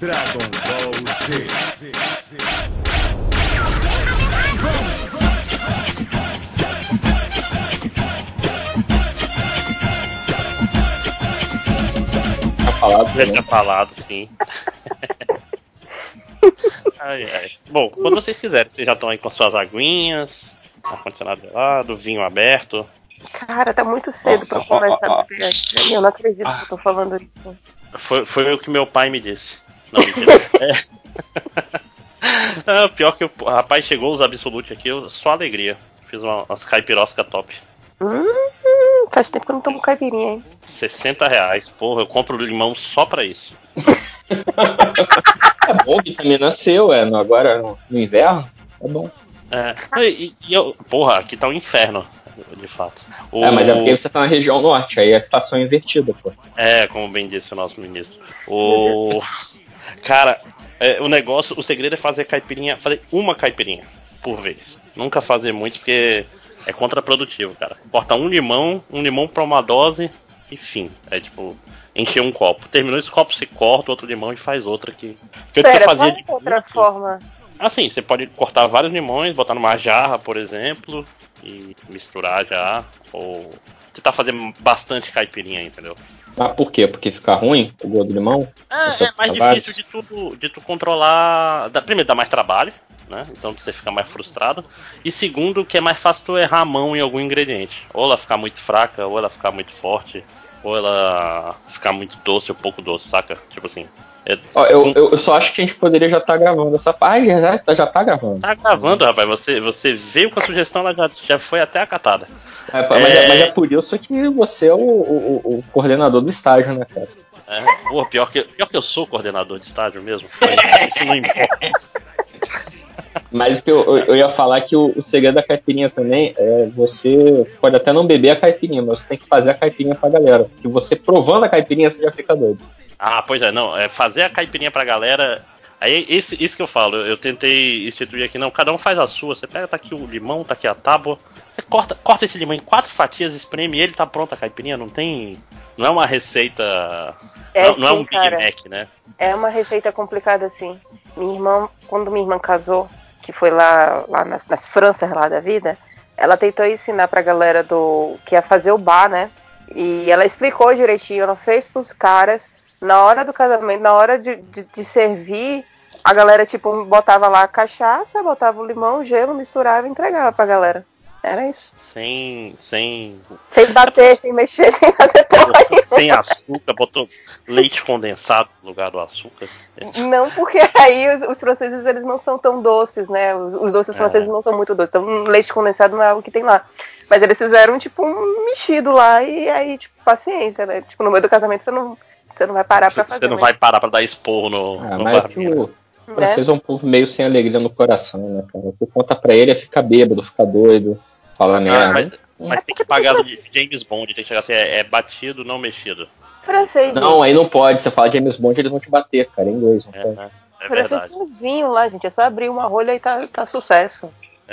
Dragon Ball Z. Falado, Já né? tinha falado, sim. ai, ai. Bom, quando vocês quiserem, vocês já estão aí com suas aguinhas, ar-condicionado gelado, vinho aberto. Cara, tá muito cedo pra beber. Eu não acredito que eu tô falando isso. Foi, foi o que meu pai me disse. Não, mentira. é. Ah, pior que o rapaz chegou os Absolute aqui, eu, só alegria. Fiz uma, umas caipirosca top. Hum, faz tempo que eu não tomo caipirinha, hein? 60 reais. Porra, eu compro limão só pra isso. É bom, vitamina C, ué, agora no, no inverno. É bom. É, e, e eu, porra, aqui tá um inferno, de fato. O- É, mas é porque você tá na região norte, aí a situação é invertida, pô. É, como bem disse o nosso ministro. O. Cara, é, o negócio, o segredo é fazer caipirinha, fazer uma caipirinha por vez. Nunca fazer muitos, porque é contraprodutivo, cara. Corta um limão, um limão pra uma dose, e fim. É tipo, encher um copo. Terminou esse copo, você corta outro limão e faz outra que. que eu Pera, fazia qual de é outra forma? Assim, você pode cortar vários limões, botar numa jarra, por exemplo, e misturar já. Ou tentar fazer bastante caipirinha, entendeu? Mas por quê? Porque fica ruim o gosto do limão? Você É, é mais corta difícil de tu, de tu controlar. dá- primeiro, dá mais trabalho, né? Então você fica mais frustrado. E segundo, que é mais fácil tu errar a mão em algum ingrediente. Ou ela ficar muito fraca, ou ela ficar muito forte, ou ela ficar muito doce ou pouco doce, saca? Tipo assim. é- Ó, eu, eu, só acho que a gente poderia já estar gravando essa parte. Já, já, já tá gravando. Tá gravando, rapaz. Você, você veio com a sugestão, ela já, já foi até acatada. É, mas, é... mas é por isso que você é o, o, o coordenador do estágio, né, cara? É, pô, pior que, pior que eu sou coordenador de estágio mesmo. Isso não importa. Mas o que eu, eu, eu ia falar que o, o segredo da caipirinha também é você pode até não beber a caipirinha, mas você tem que fazer a caipirinha pra galera. Porque você provando a caipirinha, você já fica doido. Ah, pois é, não. É fazer a caipirinha pra galera. Aí, esse, isso que eu falo, eu tentei instituir aqui, não, cada um faz a sua. Você pega, tá aqui o limão, tá aqui a tábua. Você corta, corta esse limão em quatro fatias, espreme e ele tá pronto a caipirinha. Não tem. Não é uma receita. É não, não é um Big cara. Mac, né? É uma receita complicada, assim. Minha irmã, quando minha irmã casou, que foi lá, lá nas, nas Franças lá da vida, ela tentou ensinar pra galera do que ia fazer o bar, né? E ela explicou direitinho, ela fez pros caras. Na hora do casamento, na hora de, de, de servir, a galera, tipo, botava lá a cachaça, botava o limão, o gelo, misturava e entregava pra galera. Era isso. Sem. Sem. Sem bater, sem mexer, sem fazer porra sem açúcar, botou leite condensado no lugar do açúcar. Não, porque aí os, os franceses eles não são tão doces, né? Os, os doces É. franceses não são muito doces. Então, leite condensado não é algo que tem lá. Mas eles fizeram, tipo, um mexido lá e aí, tipo, paciência, né? Tipo, no meio do casamento você não, você não vai parar pra fazer. Você não mas, vai parar pra dar esporro no, Ah, no mas barbeiro. o o francês é um povo meio sem alegria no coração, né, cara? O que conta pra ele é ficar bêbado, ficar doido, falar Ah, merda. mas, mas tem que pagar do James Bond, tem que chegar assim, é, é batido, não mexido. Francês, Não, aí não pode. Você fala James Bond, eles vão te bater, cara, em inglês. Não É, pode. né? É francês tem uns vinhos lá, gente. É só abrir uma rolha e tá, tá sucesso.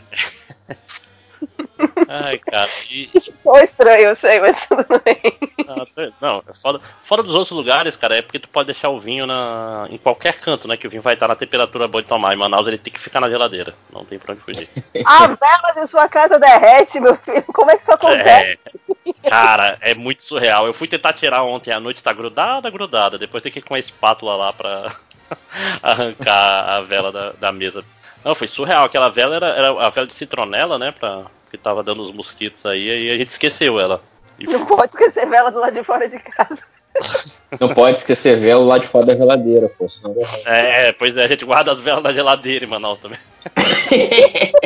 Ai, cara. E, Ficou estranho, eu sei, mas tudo bem. ah, não, é fora, fora dos outros lugares, cara, é porque tu pode deixar o vinho na, em qualquer canto, né? Que o vinho vai estar na temperatura boa de tomar. Em Manaus ele tem que ficar na geladeira. Não tem pra onde fugir. A vela de sua casa derrete, meu filho. Como é que isso acontece? É, cara, é muito surreal. Eu fui tentar tirar ontem à noite, tá grudada, grudada. Depois tem que ir com a espátula lá pra arrancar a vela da, da mesa. Não, foi surreal. Aquela vela era, era a vela de citronela, né? Pra, que tava dando os mosquitos aí, e a gente esqueceu ela. E Não pode esquecer vela do lado de fora de casa. Não pode esquecer velo lá de fora da geladeira, pô. É, pois é, a gente guarda as velas na geladeira em Manaus também.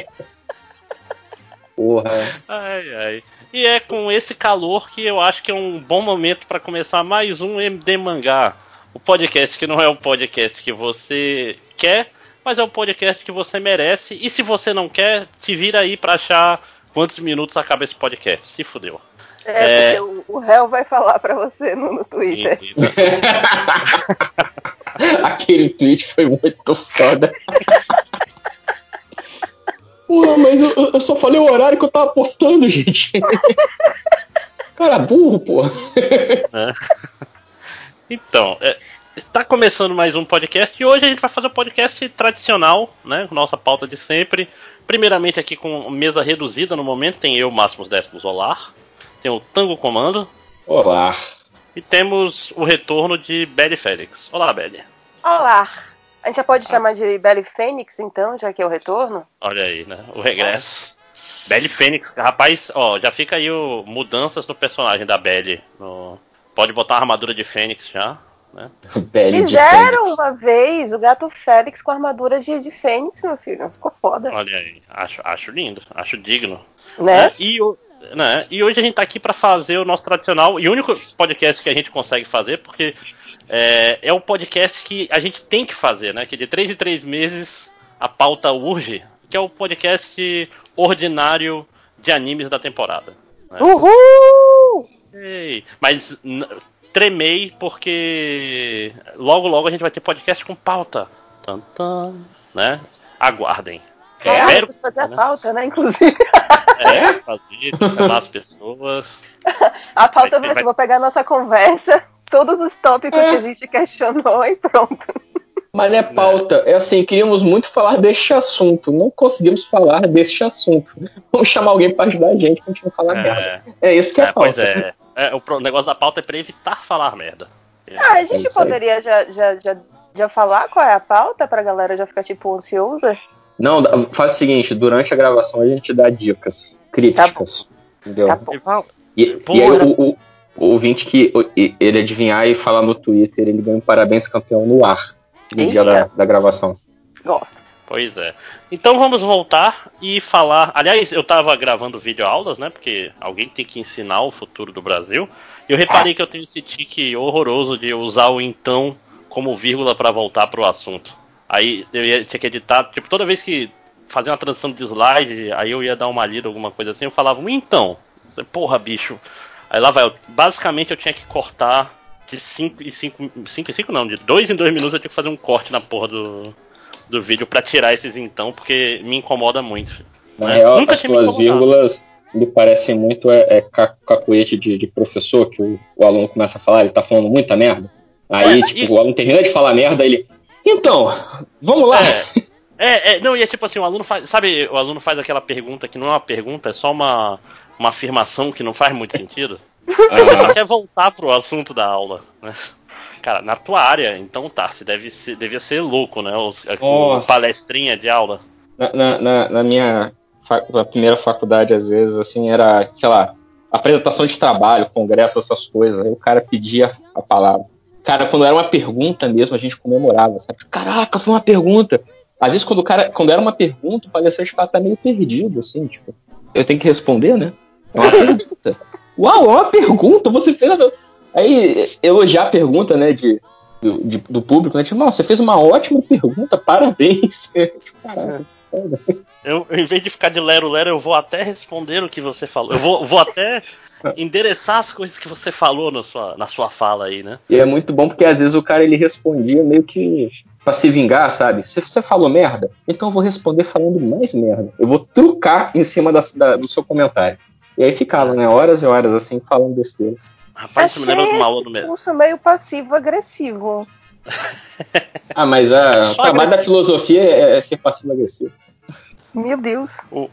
Porra. Ai, ai. E é com esse calor que eu acho que é um bom momento para começar mais um MD Mangá. O podcast que não é o podcast que você quer, mas é o podcast que você merece. E se você não quer, te vira aí pra achar quantos minutos acaba esse podcast. Se fudeu. É, É. porque o, réu vai falar pra você no, no Twitter. E- Aquele tweet foi muito foda. Porra, mas eu, eu só falei o horário que eu tava postando, gente. Cara burro, pô. Então, é, Está começando mais um podcast e hoje a gente vai fazer um podcast tradicional, né? Nossa pauta de sempre. Primeiramente aqui com mesa reduzida no momento, tem eu, Máximos Décimos Olar, tem o Tango Comando Olá. e temos o retorno de Belly Félix. Olá, Belly. Olá! A gente já pode chamar de Belly Fênix, então, já que é o retorno? Olha aí, né? O regresso. Belly Fênix, rapaz, ó, já fica aí o mudanças no personagem da Belly. No- Pode botar uma armadura de Fênix já, né? Pele Fizeram uma vez o gato Félix com armadura de, de Fênix, meu filho. Ficou foda. Olha aí, acho, acho lindo, acho digno. Né? né? E, né? e hoje a gente tá aqui para fazer o nosso tradicional e único podcast que a gente consegue fazer, porque é, é o podcast que a gente tem que fazer, né? Que de três em três meses a pauta urge, que é o podcast ordinário de animes da temporada. né? Uhul! Ei, mas tremei porque logo logo a gente vai ter podcast com pauta. Tan, tan, né? Aguardem. É, vamos fazer a né? pauta, né? Inclusive. É, fazer, chamar as pessoas. A pauta Vai- vai vou pegar a nossa conversa, todos os tópicos É. que a gente questionou e pronto. Mas não é pauta. É assim, queríamos muito falar deste assunto. Não conseguimos falar deste assunto. Vamos chamar alguém pra ajudar a gente pra gente não falar. É, É isso que é, é, pois pauta. é. É, o negócio da pauta é pra evitar falar merda. Ah, a gente aí. poderia já, já, já, já falar qual é a pauta pra galera já ficar tipo ansiosa? Não, faz o seguinte, durante a gravação a gente dá dicas críticas. entendeu? Tá bom. E E, aí o, o- o ouvinte que ele adivinhar e falar no Twitter, ele ganha um parabéns campeão no ar. No dia da, Eita. da gravação. Gosto. Pois é. Então vamos voltar e falar. Aliás, eu tava gravando vídeo aulas, né? Porque alguém tem que ensinar o futuro do Brasil. E eu reparei que eu tenho esse tique horroroso de usar o então como vírgula pra voltar pro assunto. Aí eu ia, tinha que editar, tipo, toda vez que fazia uma transição de slide, aí eu ia dar uma lida, alguma coisa assim, eu falava, um então. Porra, bicho. Aí lá vai, eu- basicamente eu tinha que cortar de 5 e 5, 5 e 5 não, de 2 em 2 minutos eu tinha que fazer um corte na porra do, do vídeo pra tirar esses então, porque me incomoda muito. Na real, Nunca as tuas incomodado. vírgulas me parecem muito é, é ca- cacuete de, de professor, que o, o aluno começa a falar, ele tá falando muita merda. Aí, É, tipo, e- o aluno termina de falar merda, ele. Então, vamos lá. É, é, é, não, e é tipo assim, o aluno faz. Sabe, o aluno faz aquela pergunta que não é uma pergunta, é só uma, uma afirmação que não faz muito sentido. Ele só quer voltar pro assunto da aula, né? Cara, na tua área, então tá, você deve ser, devia ser louco, né? Os, Nossa. palestrinha de aula. Na, na- na- na minha na primeira faculdade, às vezes, assim, era, sei lá, apresentação de trabalho, congresso, essas coisas. Aí o cara pedia a palavra. Cara, quando era uma pergunta mesmo, a gente comemorava, sabe? Caraca, foi uma pergunta. Às vezes, quando, o cara, quando era uma pergunta, o palestrante ficava até meio perdido, assim, tipo, eu tenho que responder, né? É uma pergunta. Uau, é uma pergunta, você fez. Aí, elogiar a pergunta, né, de, do, de- do público, né? Tipo, nossa, você fez uma ótima pergunta, parabéns. Caraca. Eu, em vez de ficar de lero-lero, eu vou até responder o que você falou. Eu vou, vou até endereçar as coisas que você falou na sua, na sua fala aí, né? E é muito bom porque às vezes o cara ele respondia meio que pra se vingar, sabe? Se você falou merda, então eu vou responder falando mais merda. Eu vou trucar em cima da- da- do seu comentário. E aí ficava, né? Horas e horas assim, falando besteira. Rapaz, isso me lembra de uma aula do mesmo. curso meio passivo-agressivo. Ah, mas a, o trabalho da filosofia é, é ser passivo-agressivo. Meu Deus. O-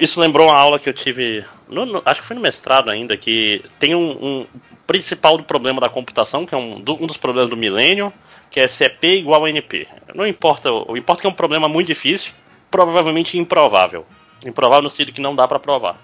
isso lembrou uma aula que eu tive, no- no- acho que foi no mestrado ainda, que tem um, um principal do problema da computação, que é um, do- um dos problemas do milênio, que é se é P igual a NP. Não importa, o importa que é um problema muito difícil, provavelmente improvável. Improvável no sentido que não dá pra provar.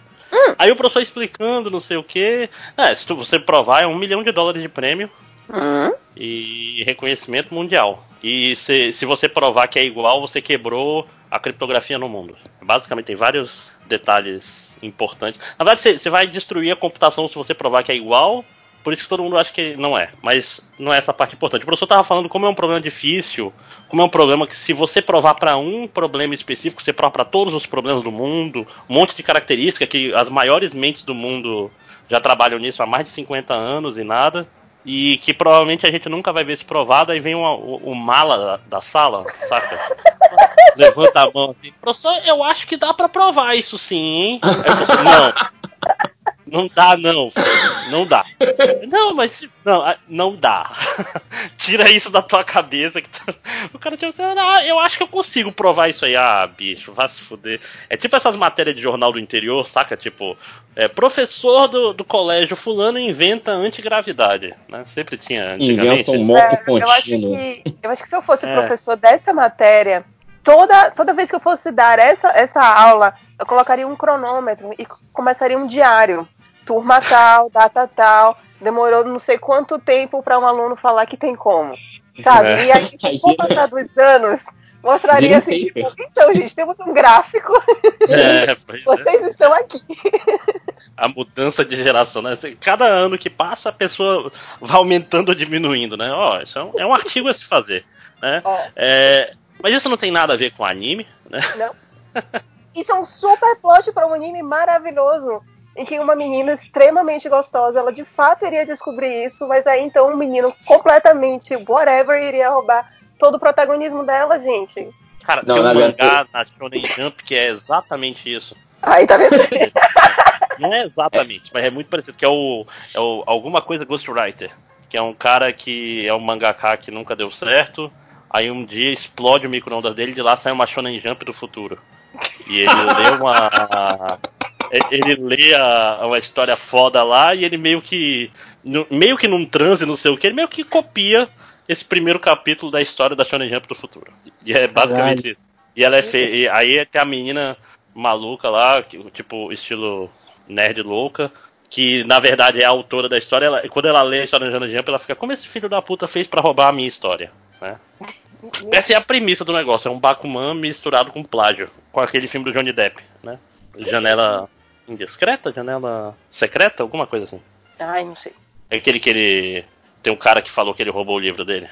Aí o professor explicando, não sei o que. É, se tu- você provar, é um milhão de dólares de prêmio Hum? e reconhecimento mundial. E se, se você provar que é igual, você quebrou a criptografia no mundo. Basicamente, tem vários detalhes importantes. Na verdade, você, você vai destruir a computação se você provar que é igual. Por isso que todo mundo acha que não é. Mas não é essa parte importante. O professor estava falando como é um problema difícil, como é um problema que se você provar para um problema específico, você prova para todos os problemas do mundo, um monte de características que as maiores mentes do mundo já trabalham nisso há mais de 50 anos e nada e que provavelmente a gente nunca vai ver se provado, aí vem uma- o, o mala da, da sala, saca? Levanta a mão assim, professor, eu acho que dá pra provar isso sim, hein? Aí não. Não dá, não. Não dá. Não, mas. Não, ah, não dá. Tira isso da tua cabeça. Que tu... O cara tinha ah, eu acho que eu consigo provar isso aí. Ah, bicho, vai se fuder. É tipo essas matérias de jornal do interior, saca? Tipo, é, professor do, do colégio fulano inventa antigravidade. Né? Sempre tinha antigamente. Inventa um moto É, eu, acho contínuo. que, eu acho que se eu fosse É. professor dessa matéria, toda, toda vez que eu fosse dar essa, essa aula, eu colocaria um cronômetro e começaria um diário. Turma tal, data tal, demorou não sei quanto tempo para um aluno falar que tem como. Sabe? É. E aí, o passar dos anos, mostraria assim, tipo, então, gente, temos um gráfico, É, é. vocês estão aqui. a mudança de geração, né? Cada ano que passa, a pessoa vai aumentando ou diminuindo, né? Ó, isso é um, é um artigo a se fazer, né? É, mas isso não tem nada a ver com anime, né? Isso é um super plot para um anime maravilhoso. Em que uma menina extremamente gostosa, ela de fato iria descobrir isso, mas aí então um menino completamente whatever iria roubar todo o protagonismo dela, gente. Cara, Não, tem um mangá na Shonen Jump que é exatamente isso. Aí tá vendo? Não é exatamente, mas é muito parecido, que é o, é o alguma coisa Ghostwriter, que é um cara que é um mangaka que nunca deu certo, aí um dia explode o micro-ondas dele e de lá sai uma Shonen Jump do futuro. E ele lê uma ele lê a- uma história foda lá e ele meio que no- meio que num transe, não sei o que, ele meio que copia esse primeiro capítulo da história da Shonen Jump do futuro. E é basicamente isso. E ela é fe... e aí tem a menina maluca lá, que, tipo, estilo nerd louca, que na verdade é a autora da história. Ela, quando ela lê a história da Shonen Jump, ela fica, como esse filho da puta fez pra roubar a minha história? Né? Essa é a premissa do negócio, é um Bakuman misturado com plágio, com aquele filme do Johnny Depp, né? Janela indiscreta, janela secreta, alguma coisa assim. Ai, não sei. É aquele que ele. Tem um cara que falou que ele roubou o livro dele.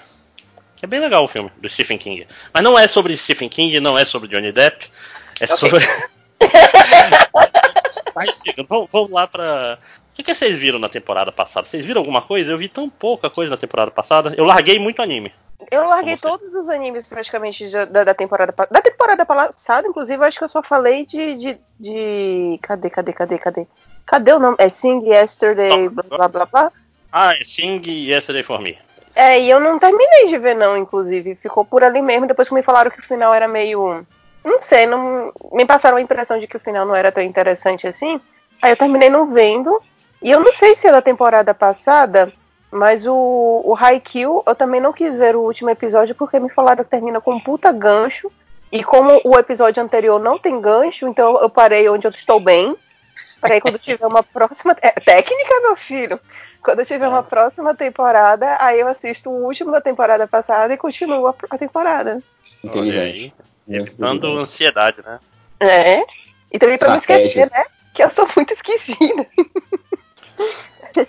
É bem legal o filme, do Stephen King. Mas não é sobre Stephen King, não é sobre Johnny Depp. É Ok. sobre. Mas, vamos lá pra. O que, que vocês viram na temporada passada? Vocês viram alguma coisa? Eu vi tão pouca coisa na temporada passada. Eu larguei muito anime. Eu larguei todos os animes praticamente da, da- da temporada da temporada passada, inclusive eu acho que eu só falei de, de, de- cadê, cadê, cadê, cadê? Cadê o nome? É Sing Yesterday, blá blá blá blá. Ah, é Sing Yesterday for Me. É, e eu não terminei de ver não, inclusive, ficou por ali mesmo, depois que me falaram que o final era meio, não sei, não me passaram a impressão de que o final não era tão interessante assim. Aí eu terminei não vendo, e eu não sei se é da temporada passada, mas o, o Haikyuu, eu também não quis ver o último episódio porque me falaram que termina com um puta gancho. E como o episódio anterior não tem gancho, então eu parei onde eu estou bem. Para aí quando tiver uma próxima. É, técnica, meu filho! Quando eu tiver uma próxima temporada, aí eu assisto o último da temporada passada e continuo a, a temporada. Inteligente. Evitando ansiedade, né? É. E também pra não esquecer, né? Que eu sou muito esquecida.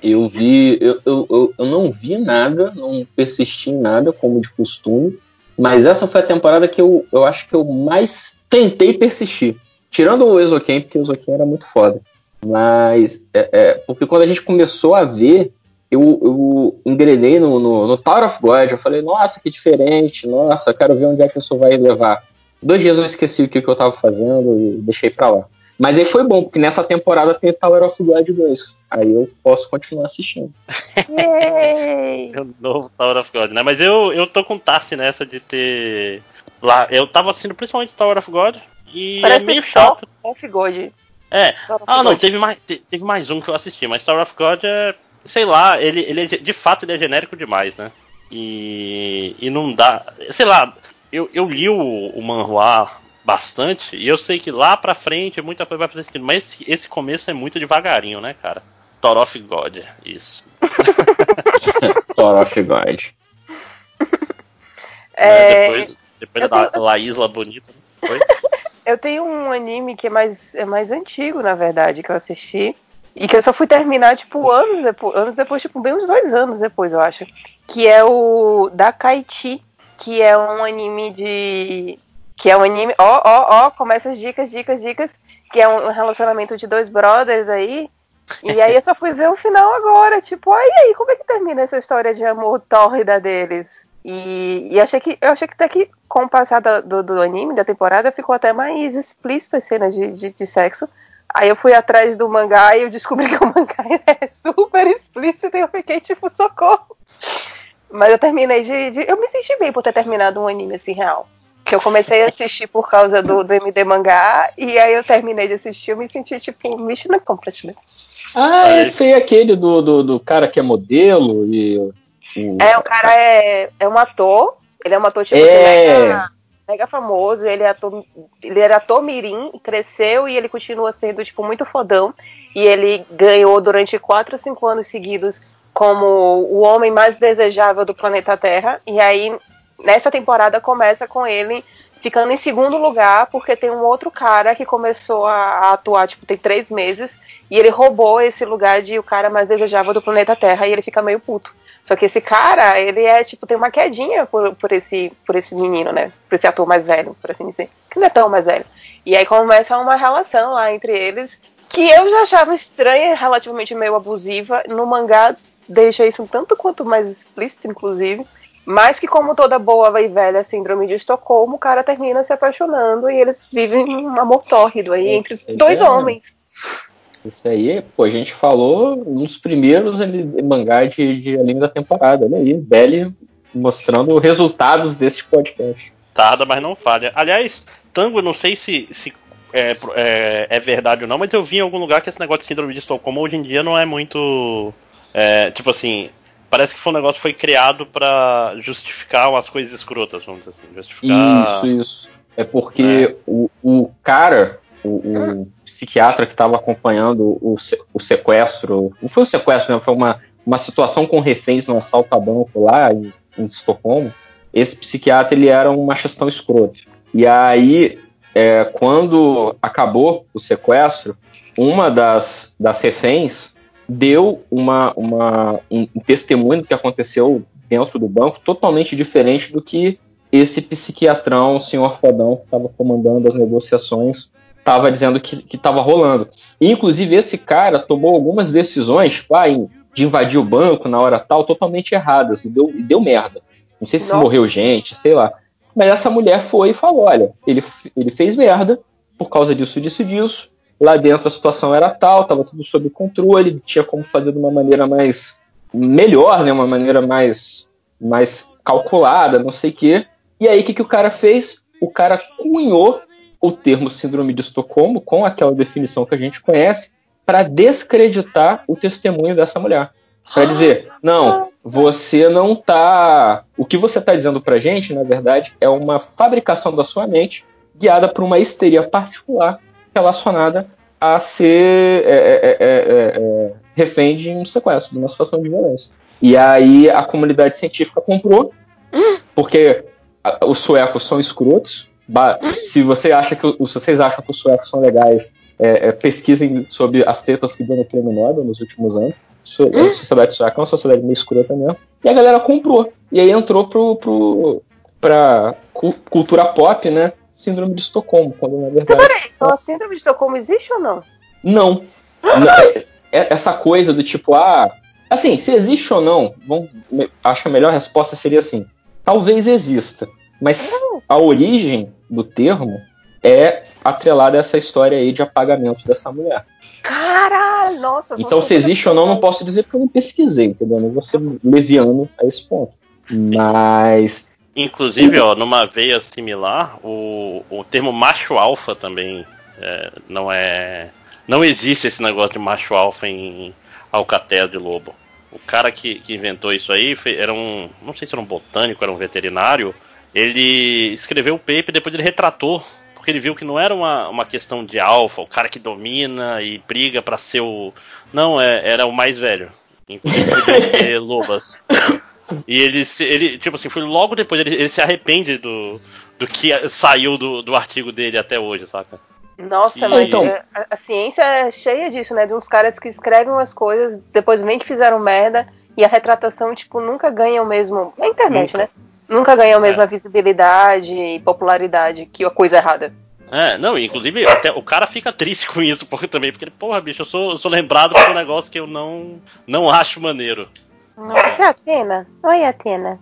Eu vi, eu, eu, eu, eu não vi nada, não persisti em nada, como de costume. Mas essa foi a temporada que eu, eu acho que eu mais tentei persistir. Tirando o Exoken, porque o Exoken era muito foda. Mas, é, é, porque quando a gente começou a ver, eu, eu engrenei no, no, no Tower of God. Eu falei, nossa, que diferente, nossa, quero ver onde é que isso vai levar. Dois dias eu esqueci o que, que eu tava fazendo e deixei pra lá. Mas aí foi bom, porque nessa temporada tem Tower of God 2. Aí eu posso continuar assistindo. Yay! É o novo Tower of God, né? Mas eu, eu tô com Tarsi nessa de ter. Lá, eu tava assistindo principalmente Tower of God. E Parece é meio chato. Off God. É. Ah, não, God. teve mais, te- teve mais um que eu assisti, mas Tower of God é. Sei lá, ele, ele é, de- de fato ele é genérico demais, né? E, e não dá. Sei lá, eu, eu li o, o manhua bastante e eu sei que lá pra frente muita coisa vai fazer sentido, mas esse, esse começo é muito devagarinho, né, cara? Tower of God, isso. Tower of God. É, Né? Depois, da La Isla Bonita. Foi? Eu tenho um anime que é mais, é mais antigo, na verdade, que eu assisti. E que eu só fui terminar, tipo, anos depois, anos depois, tipo, bem uns dois anos depois, eu acho. Que é o Dakaichi, que é um anime de. Que é um anime. Ó, ó, ó, começa as dicas, dicas, dicas. Que é um relacionamento de dois brothers aí. E aí eu só fui ver o final agora, tipo, ai aí, como é que termina essa história de amor tórrida deles? E, e achei que eu achei que até que com o passar do, do anime, da temporada, ficou até mais explícito as cenas de, de, de sexo. Aí eu fui atrás do mangá e eu descobri que o mangá é super explícito e eu fiquei tipo, socorro. Mas eu terminei de, de, Eu me senti bem por ter terminado um anime assim real. Que eu comecei a assistir por causa do, do MD mangá, e aí eu terminei de assistir, eu me senti tipo Mission Accomplished. Ah, esse aí é aquele do, do, do cara que é modelo e. o- É, o cara é, é um ator, ele é um ator tipo É. mega, mega famoso, ele é ator, ele era ator mirim, cresceu e ele continua sendo tipo muito fodão. E ele ganhou durante 4 ou 5 anos seguidos como o homem mais desejável do planeta Terra. E aí, nessa temporada, começa com ele ficando em segundo lugar, porque tem um outro cara que começou a, atuar, tipo, tem três meses, e ele roubou esse lugar de o cara mais desejável do planeta Terra, e ele fica meio puto. Só que esse cara, ele é, tipo, tem uma quedinha por, por, esse, por esse menino, né? Por esse ator mais velho, por assim dizer. Que não é tão mais velho. E aí começa uma relação lá entre eles, que eu já achava estranha, relativamente meio abusiva. No mangá deixa isso um tanto quanto mais explícito, inclusive. Mas que, como toda boa e velha síndrome de Estocolmo, o cara termina se apaixonando e eles vivem um amor tórrido aí É, entre dois é. homens. Isso aí, pô, a gente falou nos primeiros ali- mangá de, de anime da temporada. Olha aí, Belly mostrando resultados deste podcast. Tarda, mas não falha. Aliás, Tango, eu não sei se, se é, é- é verdade ou não, mas eu vi em algum lugar que esse negócio de síndrome de Estocolmo hoje em dia não é muito. é, tipo assim, parece que foi um negócio que foi criado pra justificar umas coisas escrotas, vamos dizer assim. Justificar. Isso, isso. É porque o, o cara, o, o psiquiatra que estava acompanhando o, o sequestro, não foi um sequestro, né? Foi uma, uma situação com reféns no assalto a banco lá em, em Estocolmo. Esse psiquiatra ele era um machistão escroto. E aí, é, quando acabou o sequestro, uma das, das reféns deu uma, uma, um, testemunho do que aconteceu dentro do banco totalmente diferente do que esse psiquiatrão, o senhor fodão, que estava comandando as negociações, estava dizendo que estava rolando. E, inclusive, esse cara tomou algumas decisões tipo, ah, de invadir o banco na hora tal, totalmente erradas, e deu, e deu merda. Não sei se Nossa. morreu gente, sei lá. Mas essa mulher foi e falou: olha, ele, ele fez merda por causa disso, disso, disso. Lá dentro a situação era tal, estava tudo sob controle, tinha como fazer de uma maneira mais melhor, né, uma maneira mais, mais calculada, não sei o quê. E aí o que, que o cara fez? O cara cunhou o termo síndrome de Estocolmo com aquela definição que a gente conhece para descreditar o testemunho dessa mulher. Para dizer, não, você não tá. O que você está dizendo pra gente, na verdade, é uma fabricação da sua mente guiada por uma histeria particular relacionada a ser é, é, é, é, é, refém de um sequestro, de uma situação de violência. E aí a comunidade científica comprou, porque a- os suecos são escrotos. Ba- Se você acha que se vocês acham que os suecos são legais, é, é, pesquisem sobre as tetas que deu no prêmio Nobel nos últimos anos. Su- A sociedade sueca é uma sociedade meio escrota mesmo. E a galera comprou. E aí entrou pro, pro, pra cultura pop, né? Síndrome de Estocolmo, quando na verdade. Então a síndrome de Estocolmo existe ou não? Não. É- é- essa coisa do tipo, ah. Assim, se existe ou não, vamos, acho que a melhor resposta seria assim: talvez exista. Mas a origem do termo é atrelada a essa história aí de apagamento dessa mulher. Caralho, nossa. Então, se existe ou não, não posso dizer porque eu não pesquisei, entendeu? Não vou ser leviano a esse ponto. Mas. Inclusive, ó, numa veia similar, o, o termo macho alfa também é, não é. Não existe esse negócio de macho alfa em Alcatel de Lobo. O cara que, que inventou isso aí fe- era um. Não sei se era um botânico, era um veterinário. Ele escreveu o paper e depois ele retratou. Porque ele viu que não era uma, uma questão de alfa, o cara que domina e briga pra ser o. Não, é, era o mais velho. Inclusive podia ter lobas. E ele, ele tipo assim, foi logo depois, ele, ele se arrepende do, do que saiu do, do artigo dele até hoje, saca? Nossa, E- mas Então- é, a, a ciência é cheia disso, né? De uns caras que escrevem umas coisas, depois vem que fizeram merda, e a retratação, tipo, nunca ganha o mesmo. Na internet, Nunca. né? Nunca ganha a mesma É. visibilidade e popularidade que a coisa errada. É, não, inclusive até o cara fica triste com isso porque, também, porque, porra, bicho, eu sou, eu sou lembrado por um negócio que eu não, não acho maneiro. Nossa, é a Atena? Oi, Atena.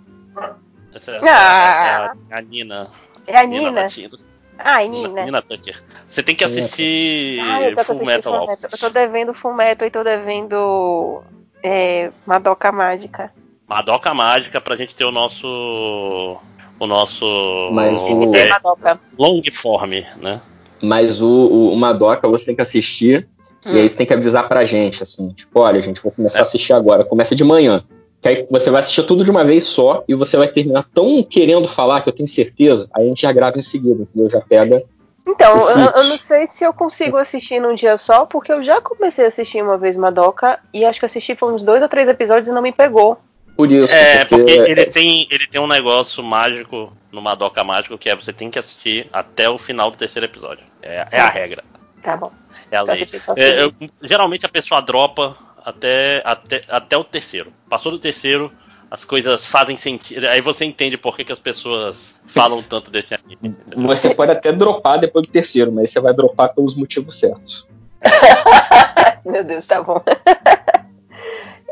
Essa é, Ah. é a, a Nina. É a Nina. Latindo. Ai, Nina. Nina Tucker. Você tem que assistir Ah, Full assistindo Metal Full Metal. Eu tô devendo Full Metal e tô devendo é, Madoka Mágica. Madoka Mágica pra gente ter o nosso. O nosso. Mas o- é, Madoka. long form, né? Mas o, o, o Madoka você tem que assistir e aí você tem que avisar pra gente, assim, tipo, olha, gente, vou começar a assistir agora. Começa de manhã. Que aí você vai assistir tudo de uma vez só e você vai terminar tão querendo falar que eu tenho certeza, aí a gente já grava em seguida, entendeu? Já pega. Então, eu, eu não sei se eu consigo assistir num dia só, porque eu já comecei a assistir uma vez Madoka e acho que assisti foi uns dois ou três episódios e não me pegou. Por isso. É, porque ele tem, ele tem um negócio mágico no Madoka Mágico que é você tem que assistir até o final do terceiro episódio. É, é a regra, Tá bom. É a lei. só É, eu- geralmente a pessoa dropa até, até, até o terceiro. Passou do terceiro, as coisas fazem sentido. Aí você entende por que, que as pessoas falam tanto desse anime. entendeu? Você pode até dropar depois do terceiro, mas você vai dropar pelos motivos certos. Meu Deus, tá bom.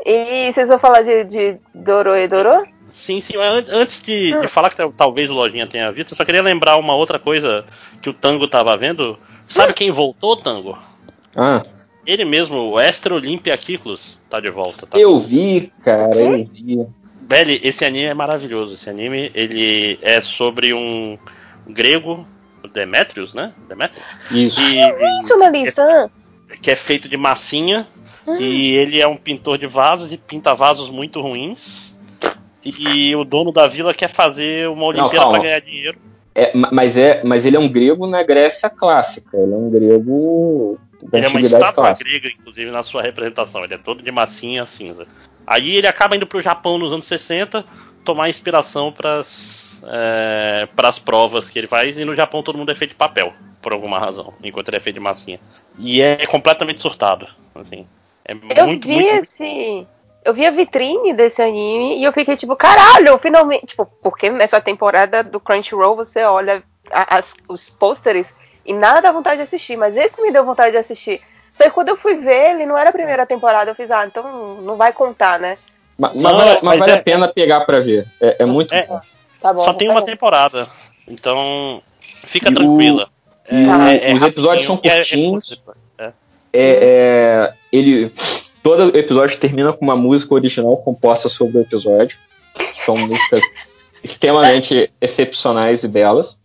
e vocês vão falar de, de Doro e Doro? Sim, sim. Antes de, de falar que tal- talvez o Lojinha tenha visto, eu só queria lembrar uma outra coisa que o Tango tava vendo. Sabe quem voltou, Tango? Ah, Ele mesmo, o Extra Olympia Kiklos, tá de volta. Tá? eu vi, cara, eu vi. Belly, esse anime é maravilhoso. Esse anime, ele é sobre um grego, Demetrius, né? Demetrius? Isso. E, Isso, Melissa. que é feito de massinha. Hum. E ele é um pintor de vasos e pinta vasos muito ruins. E o dono da vila quer fazer uma Olimpíada pra ganhar dinheiro. É, ma- mas, é, mas ele é um grego na Grécia clássica. Ele é um grego Ele é uma estátua clássica. grega, inclusive, na sua representação. Ele é todo de massinha cinza. Aí ele acaba indo pro Japão nos anos 60 tomar inspiração pras, é, pras provas que ele faz. E no Japão todo mundo é feito de papel, por alguma razão, enquanto ele é feito de massinha. E é completamente surtado. Assim, é Eu muito, vi muito, esse. Eu vi a vitrine desse anime e eu fiquei tipo, caralho, finalmente. Tipo, porque nessa temporada do Crunchyroll você olha as- os pôsteres e nada dá vontade de assistir, mas esse me deu vontade de assistir. Só que quando eu fui ver, ele não era a primeira temporada, eu fiz, ah, então não vai contar, né? Ma- Mas, Não, vale, mas mas vale é- a pena pegar pra ver. É, é muito É, bom. Tá bom. Só tem uma pegar. temporada. Então, fica E o- tranquila. Tá. o- os episódios são é- é curtinhos. É. É, é, ele todo episódio termina com uma música original composta sobre o episódio. São músicas extremamente excepcionais e belas.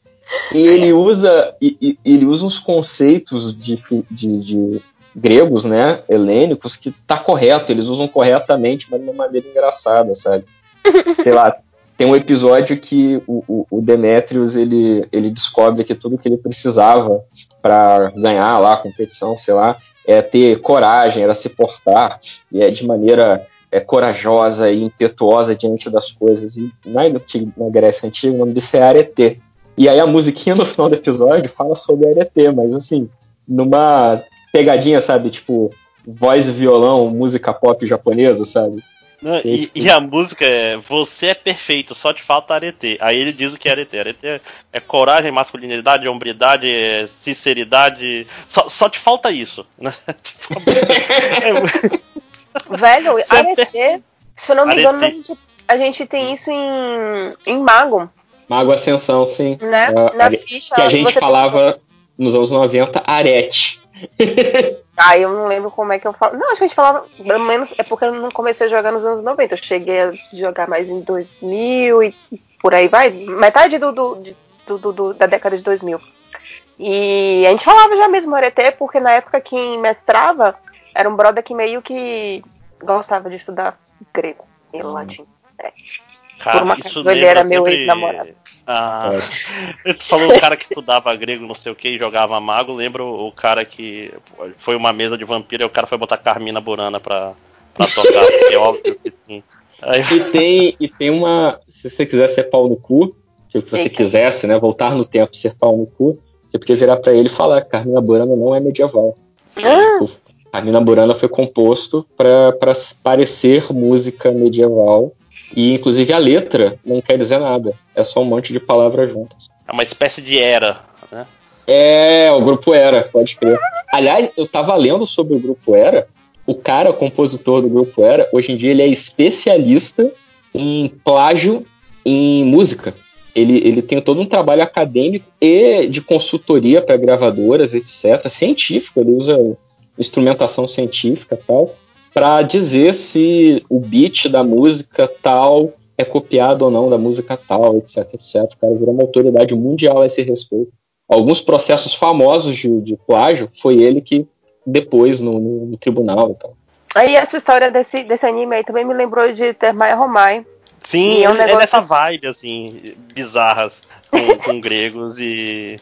E ele usa e, e- ele usa uns conceitos de, de- de gregos, né, helênicos, que tá correto. Eles usam corretamente, mas de uma maneira engraçada, sabe? Sei lá. Tem um episódio que o, o, o Demetrius ele, ele descobre que tudo que ele precisava para ganhar lá a competição, sei lá, é ter coragem, era se portar e é de maneira é, corajosa e impetuosa diante das coisas. E na, na Grécia Antiga, o nome disso é arete. E aí a musiquinha no final do episódio fala sobre arete, mas assim, numa pegadinha, sabe? Tipo, voz e violão, música pop japonesa, sabe? Não, e, e a música é Você é perfeito, só te falta arete. Aí ele diz o que é arete. Arete é, é coragem, masculinidade, hombridade, é sinceridade. Só, só te falta isso. Né? Tipo, a é Velho, é Arete, se eu não me Arete. engano, a gente, a gente tem isso em, em Mago, Mago Ascensão, sim. né? É, Na are- ficha. Que a gente falava nos anos 90, arete. Ah, eu não lembro como é que eu falo. Não, acho que a gente falava, pelo menos, é porque eu não comecei a jogar nos anos 90. Eu cheguei a jogar mais em 2000 e por aí vai. Metade do, do, do- do- da década de 2000. E a gente falava já mesmo Arete, porque na época quem mestrava era um brother que meio que gostava de estudar grego e latim. Cara, Por uma isso ele era meu sempre- ex-namorado. Ah, tu falou o cara que estudava grego, não sei o que, e jogava mago. Lembra o cara que foi uma mesa de vampiro e o cara foi botar Carmina Burana pra, pra tocar. porque é óbvio que sim. Aí, E tem, e tem uma. Se você quiser ser pau no cu, se você Eita. quisesse, né, voltar no tempo e ser pau no cu, você podia virar pra ele e falar: Carmina Burana não é medieval. Ah, Carmina Burana foi composto pra pra parecer música medieval. E inclusive a letra não quer dizer nada. É só um monte de palavras juntas. é uma espécie de era, né? É, o grupo Era, pode crer. Aliás, eu tava lendo sobre o grupo Era. O cara, o compositor do grupo Era, hoje em dia ele é especialista em plágio em música. ele, ele tem todo um trabalho acadêmico e de consultoria para gravadoras, etc. Científico, ele usa instrumentação científica e tal, para dizer se o beat da música tal é copiado ou não da música tal, etc, etc. O cara virou uma autoridade mundial a esse respeito. Alguns processos famosos de, de plágio foi ele que depois no, no, no tribunal e tal. Aí essa história desse, desse anime aí também me lembrou de Termai Romai. Sim, é é, um negócio- dessa vibe, assim, bizarras com, com gregos e,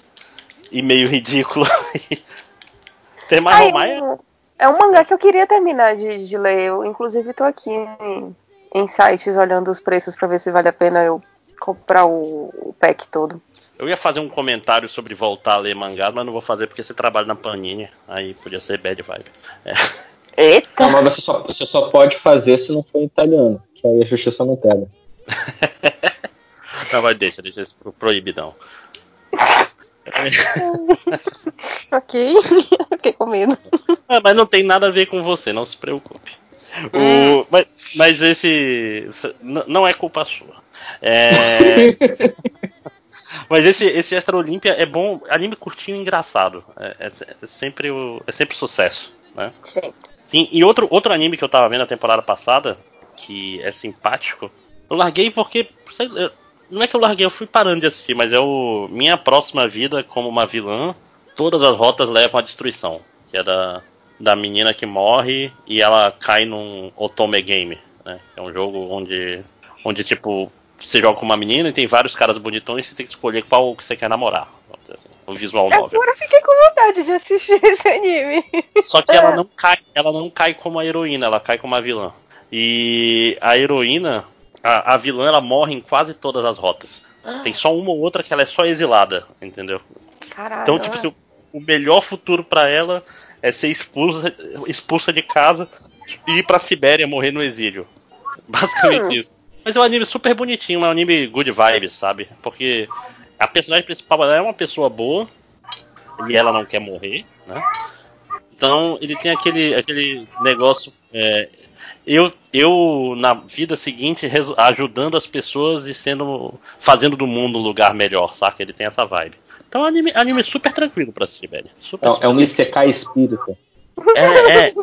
e meio ridículo. Ai, Romai? É um mangá que eu queria terminar de, de ler. Eu, inclusive, tô aqui em, em sites olhando os preços pra ver se vale a pena eu comprar o, o pack todo. Eu ia fazer um comentário sobre voltar a ler mangá, mas não vou fazer porque você trabalha na Panini. Aí podia ser bad vibe. É. Eita! Não, mas você só, você só pode fazer se não for em italiano, que aí a justiça não pega. Não, mas deixa, deixa isso pro proibidão. ok. Fiquei com medo. Ah, mas não tem nada a ver com você, não se preocupe. O- mas, mas esse. Não é culpa sua. É, mas esse, esse Extra Olímpia é bom, anime curtinho e engraçado. É, é é sempre, o, é sempre sucesso. Né? Gente. Sim, e outro, outro anime que eu tava vendo na temporada passada, que é simpático, eu larguei porque. sei não é que eu larguei, eu fui parando de assistir, mas é o Minha Próxima Vida como uma vilã, todas as rotas levam à destruição. Que é da, da menina que morre e ela cai num Otome Game. Né? É um jogo onde, onde, tipo, você joga com uma menina e tem vários caras bonitões e você tem que escolher qual que você quer namorar. assim, o visual novel. Agora eu fiquei com vontade de assistir esse anime. Só que ela não cai, ela não cai como a heroína, ela cai como a vilã. E a heroína, a, a vilã, ela morre em quase todas as rotas. Tem só uma ou outra que ela é só exilada, entendeu? Caralho. Então, tipo assim, o melhor futuro pra ela é ser expulsa, expulsa de casa e ir pra Sibéria morrer no exílio. Basicamente isso. Mas é um anime super bonitinho, é um anime good vibes, sabe? Porque a personagem principal ela é uma pessoa boa e ela não quer morrer, né? Então ele tem aquele, aquele negócio. é, eu, eu, na vida seguinte, ajudando as pessoas e sendo. fazendo do mundo um lugar melhor, saca? Ele tem essa vibe. Então é um anime, anime super tranquilo pra assistir, velho. Super, É, super é um Isekai espírita. é, é,